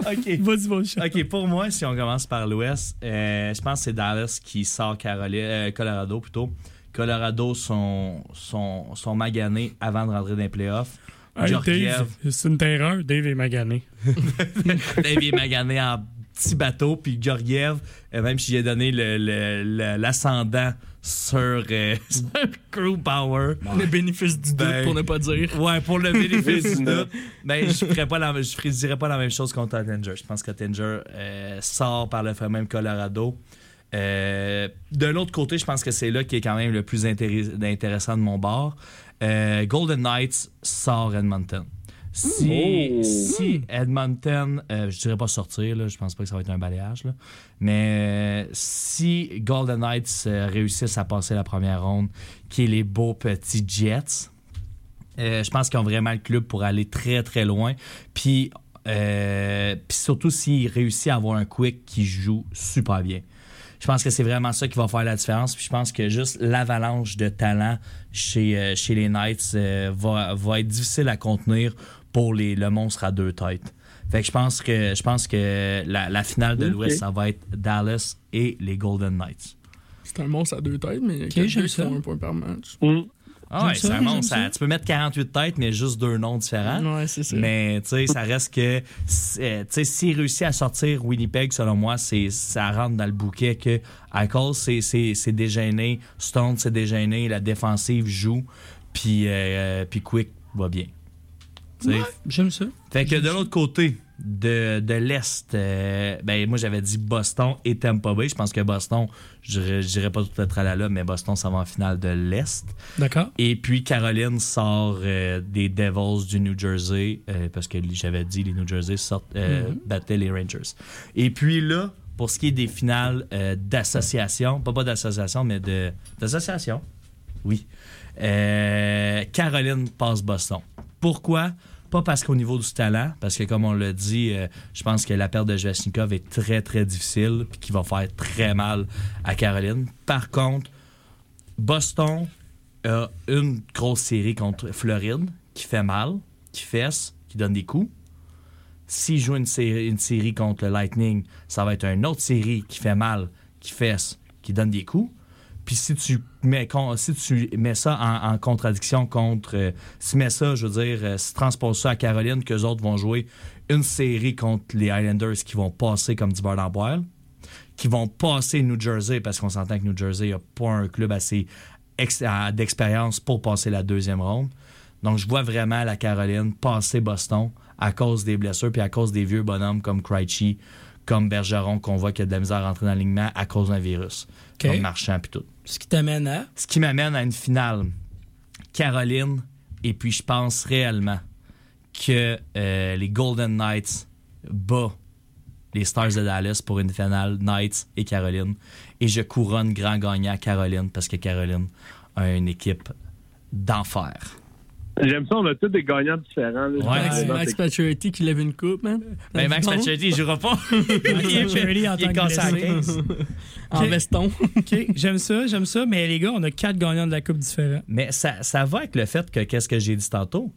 Speaker 9: OK.
Speaker 1: Vas-y, mon chat.
Speaker 9: OK, pour moi, si on commence par l'Ouest, euh, je pense que c'est Dallas qui sort euh, Colorado plutôt. Colorado sont, sont, sont maganés avant de rentrer dans les playoffs.
Speaker 1: Hey, c'est une terreur. Dave est magané.
Speaker 9: Dave est magané en petit bateau. Puis Georgiev, euh, même si j'ai donné le- le- le- l'ascendant sur, euh, sur Crew Power.
Speaker 5: Le bénéfice du doute,
Speaker 9: Ben,
Speaker 5: pour ne pas dire.
Speaker 9: Ouais, pour le bénéfice du doute. Ben, je ferais pas la, je ferais- je dirais pas la même chose contre Ottinger. Je pense qu'Ottinger euh, sort par le fait même Colorado. Euh, de l'autre côté, je pense que c'est là qui est quand même le plus intéress- intéressant de mon bord. Euh, Golden Knights sort Edmonton. Si,
Speaker 8: Oh.
Speaker 9: si Edmonton, euh, je dirais pas sortir, là, je pense pas que ça va être un balayage, là, mais euh, si Golden Knights réussissent à passer la première ronde, qui est les beaux petits Jets, je pense qu'ils ont vraiment le club pour aller très très loin. Puis, puis surtout s'ils réussissent à avoir un quick qui joue super bien. Je pense que c'est vraiment ça qui va faire la différence. Puis je pense que juste l'avalanche de talent chez, euh, chez les Knights euh, va, va être difficile à contenir pour les, le monstre à deux têtes. Fait que je pense que je pense que la, la finale de l'Ouest, ça va être Dallas et les Golden Knights.
Speaker 5: C'est un monstre à deux têtes, mais
Speaker 1: Ok,
Speaker 5: okay, qui
Speaker 1: ça.
Speaker 5: font un point par match.
Speaker 9: Ah ouais,
Speaker 1: ça,
Speaker 9: ça monte, ça-. Tu peux mettre 48 têtes, mais juste deux noms différents.
Speaker 5: Ouais, c'est ça.
Speaker 9: Mais tu sais, ça reste que c'est- tu sais, s'il réussit à sortir Winnipeg, selon moi, c'est ça rentre dans le bouquet que Eichel, c'est- dégêné, Stone, c'est dégêné, la défensive joue, puis euh, puis Quick va bien.
Speaker 1: J'aime ça.
Speaker 9: Fait que de l'autre côté de, de l'Est, euh, ben moi j'avais dit Boston et Tampa Bay. Je pense que Boston, je dirais- je dirais pas tout être là, mais Boston ça va en finale de l'Est.
Speaker 1: D'accord.
Speaker 9: Et puis Caroline sort euh, des Devils du New Jersey, euh, parce que j'avais dit les New Jersey sortent,
Speaker 1: Mhm.
Speaker 9: battaient les Rangers. Et puis là, pour ce qui est des finales d'association, pas pas d'association, mais de d'association, oui. Caroline passe Boston. Pourquoi? Pas parce qu'au niveau du talent, parce que comme on l'a dit, euh, je pense que la perte de Jvechnikov est très très difficile puis qui va faire très mal à Caroline. Par contre, Boston a une grosse série contre Floride qui fait mal, qui fesse, qui donne des coups. S'il joue une série, une série contre le Lightning, ça va être une autre série qui fait mal, qui fesse, qui donne des coups. Puis si tu mets, si tu mets ça en, en contradiction contre. euh, si tu mets ça, je veux dire, euh, si tu transposes ça à Caroline, qu'eux autres vont jouer une série contre les Islanders qui vont passer comme du beurre dans poêle, qui vont passer New Jersey, parce qu'on s'entend que New Jersey n'a pas un club assez d'expérience pour passer la deuxième ronde. Donc, je vois vraiment la Caroline passer Boston à cause des blessures puis à cause des vieux bonhommes comme Krejci, comme Bergeron, qu'on voit qu'il y a de la misère à rentrer dans l'alignement à cause d'un virus.
Speaker 1: OK.
Speaker 9: Comme Marchand puis tout.
Speaker 1: Ce qui t'amène à?
Speaker 9: Ce qui m'amène à une finale. Caroline, et puis je pense réellement que euh, les Golden Knights battent les Stars de Dallas pour une finale Knights et Caroline. Et je couronne grand gagnant Caroline parce que Caroline a une équipe d'enfer.
Speaker 8: J'aime ça, on a tous des gagnants différents. là.
Speaker 9: Ouais.
Speaker 5: Max, Max Pacioretty qui lève une coupe, man.
Speaker 9: Ben, Max. Pacioretty, il jouera pas.
Speaker 1: Pacioretty en
Speaker 9: il est
Speaker 1: tant que
Speaker 9: cassé à
Speaker 1: blessé.
Speaker 9: 15.
Speaker 5: En veston.
Speaker 1: OK, j'aime ça, j'aime ça. Mais les gars, on a quatre gagnants de la Coupe différents.
Speaker 9: Mais ça, ça va avec le fait que, qu'est-ce que j'ai dit tantôt?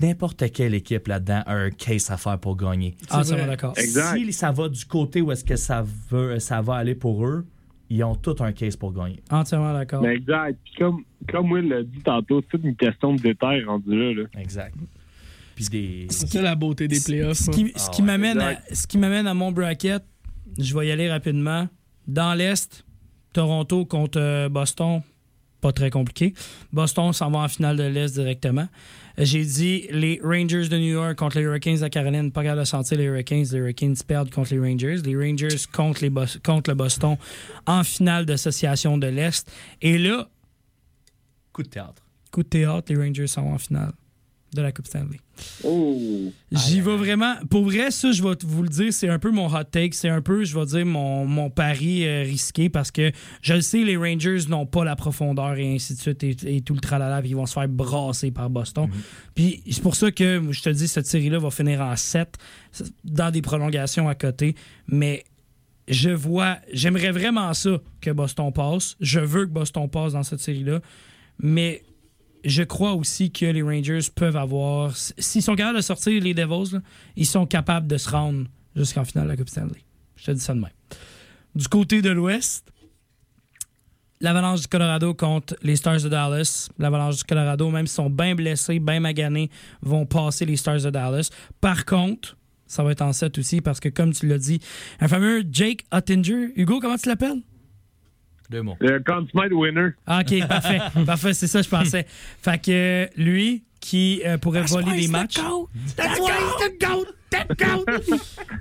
Speaker 9: N'importe quelle équipe là-dedans a un case à faire pour gagner.
Speaker 1: Ah,
Speaker 5: C'est
Speaker 1: ça va, d'accord.
Speaker 8: Exact.
Speaker 9: Si ça va du côté où est-ce que ça, veut, ça va aller pour eux, ils ont tout un case pour gagner.
Speaker 1: Entièrement d'accord.
Speaker 8: Ben, exact. Puis comme, comme Will l'a dit tantôt, c'est toute une question de détail rendu là. là.
Speaker 9: Exact. Puis des.
Speaker 5: C'est ça la beauté des playoffs.
Speaker 1: Ce
Speaker 5: hein.
Speaker 1: qui, ce qui
Speaker 9: Ah ouais,
Speaker 1: m'amène à,
Speaker 8: exact.
Speaker 1: ce qui m'amène à mon bracket, je vais y aller rapidement. Dans l'Est, Toronto contre euh, Boston, pas très compliqué. Boston s'en va en finale de l'Est directement. J'ai dit les Rangers de New York contre les Hurricanes de Caroline. Pas capable de sentir les Hurricanes. Les Hurricanes perdent contre les Rangers. Les Rangers contre, les Bos- contre le Boston en finale d'association de l'Est. Et là,
Speaker 9: Coup de théâtre.
Speaker 1: coup de théâtre, les Rangers sont en finale de la Coupe Stanley.
Speaker 8: Oh!
Speaker 1: J'y vais vraiment. Pour vrai, ça, je vais vous le dire, c'est un peu mon hot take. C'est un peu, je vais dire, mon, mon pari euh, risqué parce que je le sais, les Rangers n'ont pas la profondeur et ainsi de suite et, et tout le tralala, puis ils vont se faire brasser par Boston. Puis c'est pour ça que, je te dis, cette série-là va finir en 7 dans des prolongations à côté. Mais je vois, j'aimerais vraiment ça que Boston passe. Je veux que Boston passe dans cette série-là. Mais je crois aussi que les Rangers peuvent avoir. S'ils sont capables de sortir les Devils, ils sont capables de se rendre jusqu'en finale de la Coupe Stanley. Je te dis ça de. Du côté de l'Ouest, l'Avalanche du Colorado contre les Stars de Dallas. L'Avalanche du Colorado, même s'ils sont bien blessés, bien maganés, vont passer les Stars de Dallas. Par contre, ça va être en 7 aussi parce que, comme tu l'as dit, un fameux Jake Ottinger. Hugo, comment tu l'appelles?
Speaker 9: Deux mots.
Speaker 8: Le Conn Smythe winner.
Speaker 1: OK, parfait. parfait, c'est ça, je pensais. Fait que lui, qui euh, pourrait voler des matchs.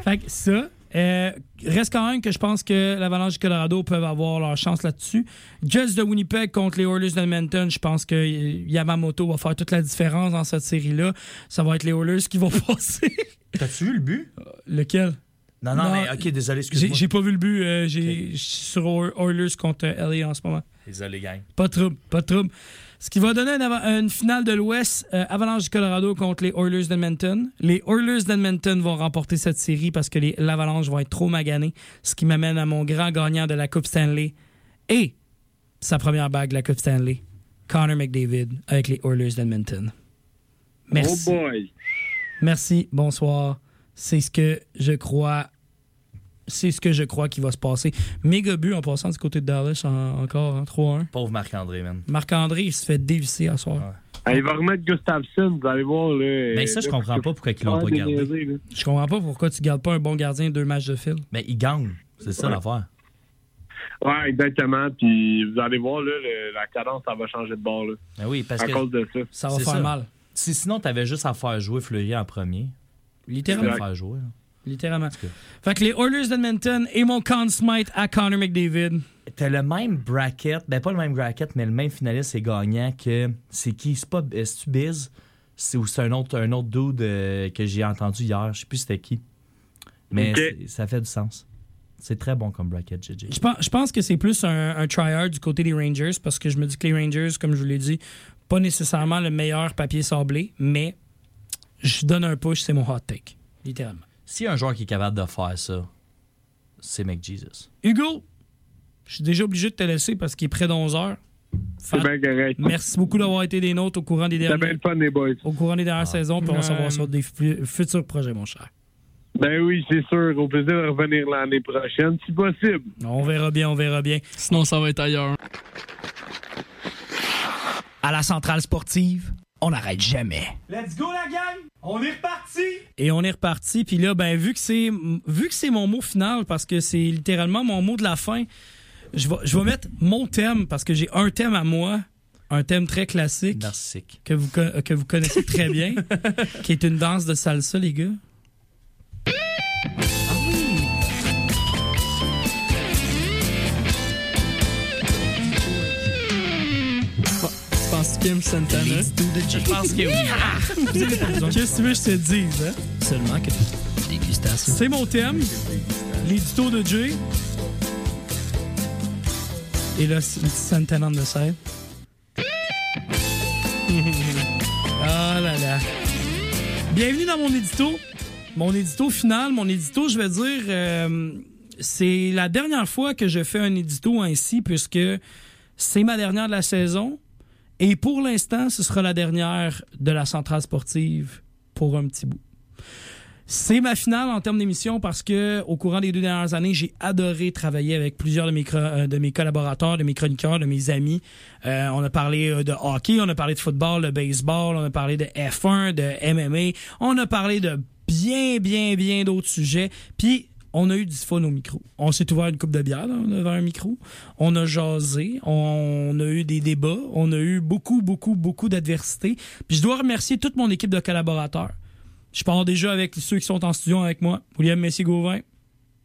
Speaker 1: fait que ça. euh, reste quand même que je pense que l'Avalanche du Colorado peuvent avoir leur chance là-dessus. Jets de Winnipeg contre les Oilers d'Edmonton, je pense que euh, Yamamoto va faire toute la différence dans cette série-là. Ça va être les Oilers qui vont passer.
Speaker 9: T'as-tu vu le but?
Speaker 1: Lequel?
Speaker 9: Non, non,
Speaker 1: Non,
Speaker 9: mais ok, désolé, excuse-moi.
Speaker 1: j'ai pas vu le but. euh, j'ai- Je suis sur Oil- Oilers contre euh, LA en ce moment.
Speaker 9: Désolé, gang.
Speaker 1: Pas de trouble, pas de trouble. Ce qui va donner une, finale de l'Ouest, euh, Avalanche du Colorado contre les Oilers d'Edmonton. Les Oilers d'Edmonton vont remporter cette série parce que les- l'Avalanche vont être trop maganés, ce qui m'amène à mon grand gagnant de la Coupe Stanley et sa première bague de la Coupe Stanley, Connor McDavid avec les Oilers d'Edmonton. Merci.
Speaker 8: Oh boy!
Speaker 1: Merci, bonsoir. C'est ce que je crois c'est ce que je crois qui va se passer. Méga but en passant du côté de Dallas en- encore, hein, 3-1.
Speaker 9: Pauvre Marc-André, man.
Speaker 1: Marc-André, il se fait dévisser à soir.
Speaker 8: Ah, il va remettre Gustafsson, vous allez voir. Là,
Speaker 9: Mais Ben, ça, je comprends pas pourquoi ils l'ont pas gardé.
Speaker 1: Je comprends pas pourquoi tu gardes pas un bon gardien deux matchs de fil.
Speaker 9: Mais il gagne. C'est ça
Speaker 8: Ouais.
Speaker 9: l'affaire.
Speaker 8: Ouais, exactement. Puis vous allez voir, là, le- la cadence, ça va changer de bord. Là,
Speaker 9: Mais oui, parce
Speaker 8: à
Speaker 9: que
Speaker 8: cause de ça.
Speaker 1: Ça va faire
Speaker 9: ça.
Speaker 1: mal.
Speaker 9: si sinon, t'avais juste à faire jouer Fleury en premier.
Speaker 1: Littéralement.
Speaker 9: Tu faire jouer. là.
Speaker 1: Littéralement.
Speaker 9: cas.
Speaker 1: Fait que les Oilers d'Edmonton et mon Conn Smythe à Connor McDavid.
Speaker 9: T'as le même bracket, ben pas le même bracket, mais le même finaliste et gagnant que c'est qui? C'est pas est-ce Biz? C'est- ou c'est un autre un autre dude euh, que j'ai entendu hier, je sais plus c'était qui. Mais ça fait du sens. C'est très bon comme bracket, JJ.
Speaker 1: Je pense, je pense que c'est plus un, un tryhard du côté des Rangers parce que je me dis que les Rangers, comme je vous l'ai dit, pas nécessairement le meilleur papier sablé, mais je donne un push, c'est mon hot take. Littéralement.
Speaker 9: S'il y a un joueur qui est capable de faire ça, c'est McJesus.
Speaker 1: Hugo, je suis déjà obligé de te laisser parce qu'il est près d'11 heures.
Speaker 8: C'est bien correct.
Speaker 1: Merci beaucoup d'avoir été des nôtres au courant des
Speaker 8: C'est bien
Speaker 1: dernières,
Speaker 8: le fun, les boys.
Speaker 1: au courant des dernières saisons, puis on va savoir sur des fu- futurs projets, mon cher.
Speaker 8: Ben oui, c'est sûr. Au plaisir de revenir l'année prochaine, si possible.
Speaker 1: On verra bien, on verra bien.
Speaker 5: Sinon, ça va être ailleurs.
Speaker 1: À la centrale sportive, on n'arrête jamais.
Speaker 9: Let's go la gang! On est reparti!
Speaker 1: Et on est reparti. Puis là, ben, vu que c'est vu que c'est mon mot final, parce que c'est littéralement mon mot de la fin, je vais, je vais mettre mon thème, parce que j'ai un thème à moi, un thème très classique
Speaker 9: Narcissique.
Speaker 1: que vous, que vous connaissez très bien, qui est une danse de salsa, les gars.
Speaker 5: Tu penses Kim Santana?
Speaker 1: Je pense que oui. Qu'est-ce que tu veux que je te dise, hein?
Speaker 2: Seulement que dégustation.
Speaker 1: C'est mon thème, l'édito de Jay. Et là, c'est une petite Santana the side. Ah là là. Bienvenue dans mon édito. Mon édito final, mon édito, je vais dire, euh, c'est la dernière fois que je fais un édito ainsi, puisque c'est ma dernière de la saison. Et pour l'instant, ce sera la dernière de la centrale sportive pour un petit bout. C'est ma finale en termes d'émission parce que au courant des deux dernières années, j'ai adoré travailler avec plusieurs de mes, euh, de mes collaborateurs, de mes chroniqueurs, de mes amis. Euh, on a parlé euh, de hockey, on a parlé de football, de baseball, on a parlé de F1, de MMA, on a parlé de bien, bien, bien d'autres sujets. Puis on a eu du fun au micro. On s'est ouvert une coupe de bière là, un micro. On a jasé, on a eu des débats, on a eu beaucoup, beaucoup, beaucoup d'adversité. Puis je dois remercier toute mon équipe de collaborateurs. Je pars déjà avec ceux qui sont en studio avec moi. William Messier-Gauvin,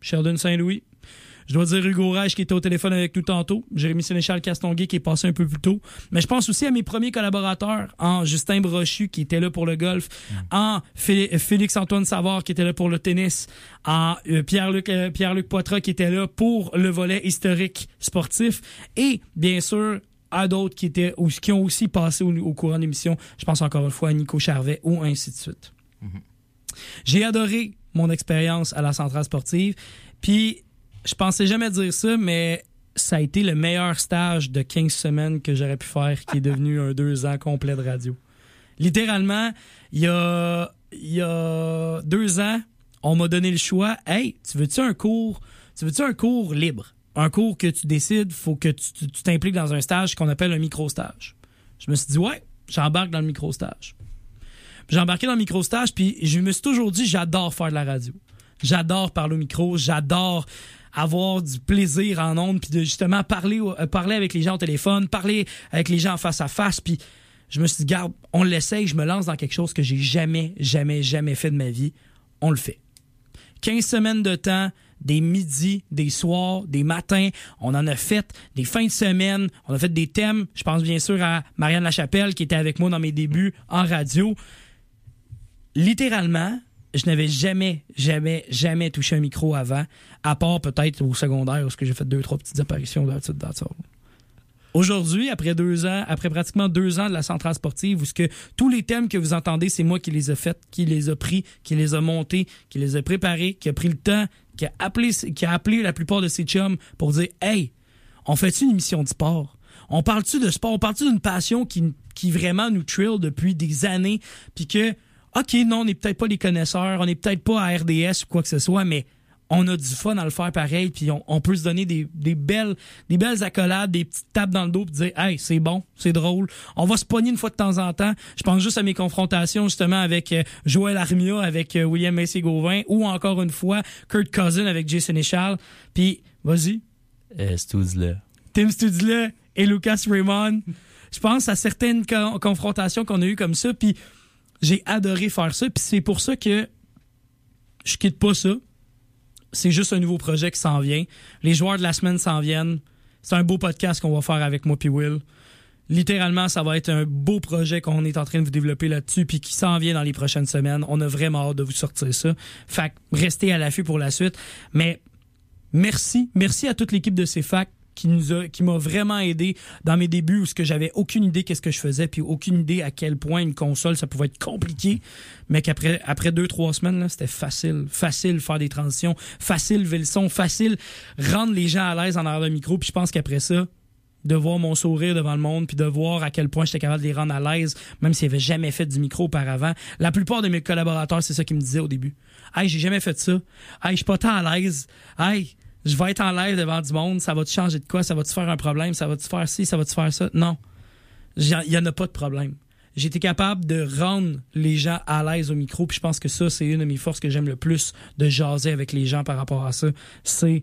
Speaker 1: Sheldon Saint-Louis. Je dois dire Hugo Reich qui était au téléphone avec nous tantôt. Jérémy Sénéchal Castonguay qui est passé un peu plus tôt. Mais je pense aussi à mes premiers collaborateurs, en Justin Brochu qui était là pour le golf, en Fé- Félix-Antoine Savard qui était là pour le tennis, en euh, Pierre-Luc euh, Poitras qui était là pour le volet historique sportif et bien sûr à d'autres qui étaient ou qui ont aussi passé au, au courant de l'émission. Je pense encore une fois à Nico Charvet ou ainsi de suite. J'ai adoré mon expérience à la centrale sportive. Puis, je pensais jamais dire ça, mais ça a été le meilleur stage de 15 semaines que j'aurais pu faire, qui est devenu un deux ans complet de radio. Littéralement, il y a, il y a deux ans, on m'a donné le choix. Hey, tu veux-tu un cours? Tu veux-tu un cours libre? Un cours que tu décides, faut que tu t'impliques dans un stage qu'on appelle un micro-stage. Je me suis dit, ouais, j'embarque dans le micro-stage. J'ai embarqué dans le micro-stage, puis je me suis toujours dit, j'adore faire de la radio. J'adore parler au micro, j'adore avoir du plaisir en ondes, puis de justement parler, euh, parler avec les gens au téléphone, parler avec les gens face à face, puis je me suis dit, garde, on l'essaye, je me lance dans quelque chose que j'ai jamais, jamais, jamais fait de ma vie. On le fait. 15 semaines de temps, des midis, des soirs, des matins. On en a fait des fins de semaine. On a fait des thèmes. Je pense bien sûr à Marianne Lachapelle qui était avec moi dans mes débuts en radio. Littéralement, je n'avais jamais, jamais, jamais touché un micro avant, à part peut-être au secondaire où j'ai fait deux, trois petites apparitions dans ça. Aujourd'hui, après deux ans, après pratiquement deux ans de la centrale sportive, où ce que tous les thèmes que vous entendez, c'est moi qui les ai faits, qui les a pris, qui les a montés, qui les a préparés, qui a pris le temps, qui a appelé, qui a appelé la plupart de ses chums pour dire, hey, on fait-tu une émission de sport? On parle-tu de sport? On parle-tu d'une passion qui, qui vraiment nous trill depuis des années? Puis que, OK, non, on n'est peut-être pas les connaisseurs, on n'est peut-être pas à RDS ou quoi que ce soit, mais on a du fun à le faire pareil, puis on, on peut se donner des, des belles des belles accolades, des petites tapes dans le dos, puis dire hey c'est bon, c'est drôle. On va se pogner une fois de temps en temps. Je pense juste à mes confrontations justement avec euh, Joël Armia, avec euh, William Macy Gauvin, ou encore une fois Kurt Cousin avec Jason Echal. Puis vas-y,
Speaker 9: Euh.
Speaker 1: Tim Studley et Lucas Raymond. Je pense à certaines co- confrontations qu'on a eues comme ça, puis j'ai adoré faire ça, puis c'est pour ça que je quitte pas ça. C'est juste un nouveau projet qui s'en vient. Les joueurs de la semaine s'en viennent. C'est un beau podcast qu'on va faire avec moi puis Will. Littéralement, ça va être un beau projet qu'on est en train de vous développer là-dessus puis qui s'en vient dans les prochaines semaines. On a vraiment hâte de vous sortir ça. Fait restez à l'affût pour la suite. Mais merci, merci à toute l'équipe de CFAC qui nous m'a vraiment aidé dans mes débuts où ce que j'avais aucune idée qu'est-ce que je faisais puis aucune idée à quel point une console ça pouvait être compliqué. Mais qu'après après deux trois semaines là c'était facile. Facile faire des transitions. Facile lever le son. Facile rendre les gens à l'aise en arrière d'un micro. Puis je pense qu'après ça de voir mon sourire devant le monde puis de voir à quel point j'étais capable de les rendre à l'aise même s'ils n'avaient jamais fait du micro auparavant. La plupart de mes collaborateurs c'est ça qu'ils me disaient au début. Hey j'ai jamais fait ça. Hey je suis pas tant à l'aise. Hey je vais être en live devant du monde, ça va te changer de quoi, ça va te faire un problème, ça va te faire ci, ça va te faire ça? Non. Il y en a pas de problème. Été capable de rendre les gens à l'aise au micro, puis je pense que ça, c'est une de mes forces que j'aime le plus de jaser avec les gens par rapport à ça. C'est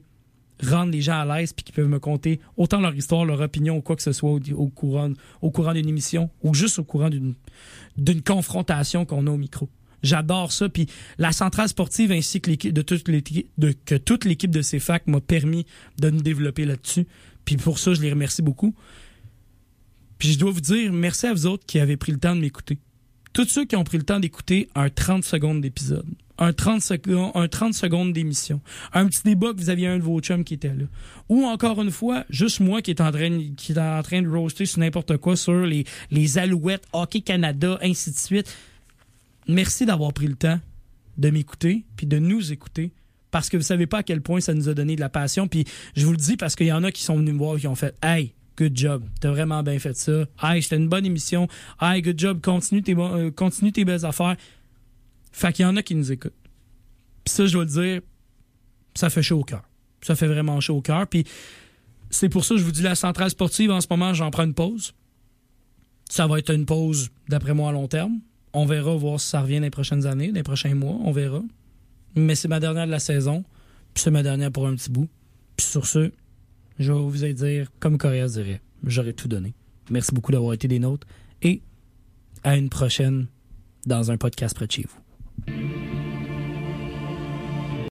Speaker 1: rendre les gens à l'aise puis qu'ils peuvent me conter autant leur histoire, leur opinion ou quoi que ce soit au, courant, au courant d'une émission ou juste au courant d'une confrontation qu'on a au micro. J'adore ça. Puis la centrale sportive ainsi que de toute l'équipe de que toute l'équipe de CFAC m'a permis de nous développer là-dessus. Puis pour ça, je les remercie beaucoup. Puis je dois vous dire merci à vous autres qui avez pris le temps de m'écouter. Tous ceux qui ont pris le temps d'écouter un 30 secondes d'épisode, un 30 secondes, un 30 secondes d'émission, un petit débat que vous aviez un de vos chums qui était là, ou encore une fois, juste moi qui est en train, qui est en train de roaster sur n'importe quoi sur les, les Alouettes, Hockey Canada, ainsi de suite. Merci d'avoir pris le temps de m'écouter puis de nous écouter parce que vous savez pas à quel point ça nous a donné de la passion. Puis je vous le dis parce qu'il y en a qui sont venus me voir et qui ont fait hey good job t'as vraiment bien fait ça. Hey c'était une bonne émission. Hey good job continue tes euh, continue tes belles affaires. Fait qu'il y en a qui nous écoutent. Puis ça je dois le dire ça fait chaud au cœur. Ça fait vraiment chaud au cœur. Puis c'est pour ça que je vous dis la centrale sportive en ce moment j'en prends une pause. Ça va être une pause d'après moi à long terme on verra voir si ça revient les prochaines années, les prochains mois, on verra. Mais c'est ma dernière de la saison, puis c'est ma dernière pour un petit bout. Puis sur ce, je vais vous dire, comme Coréa dirait, j'aurais tout donné. Merci beaucoup d'avoir été des nôtres et à une prochaine dans un podcast près de chez vous.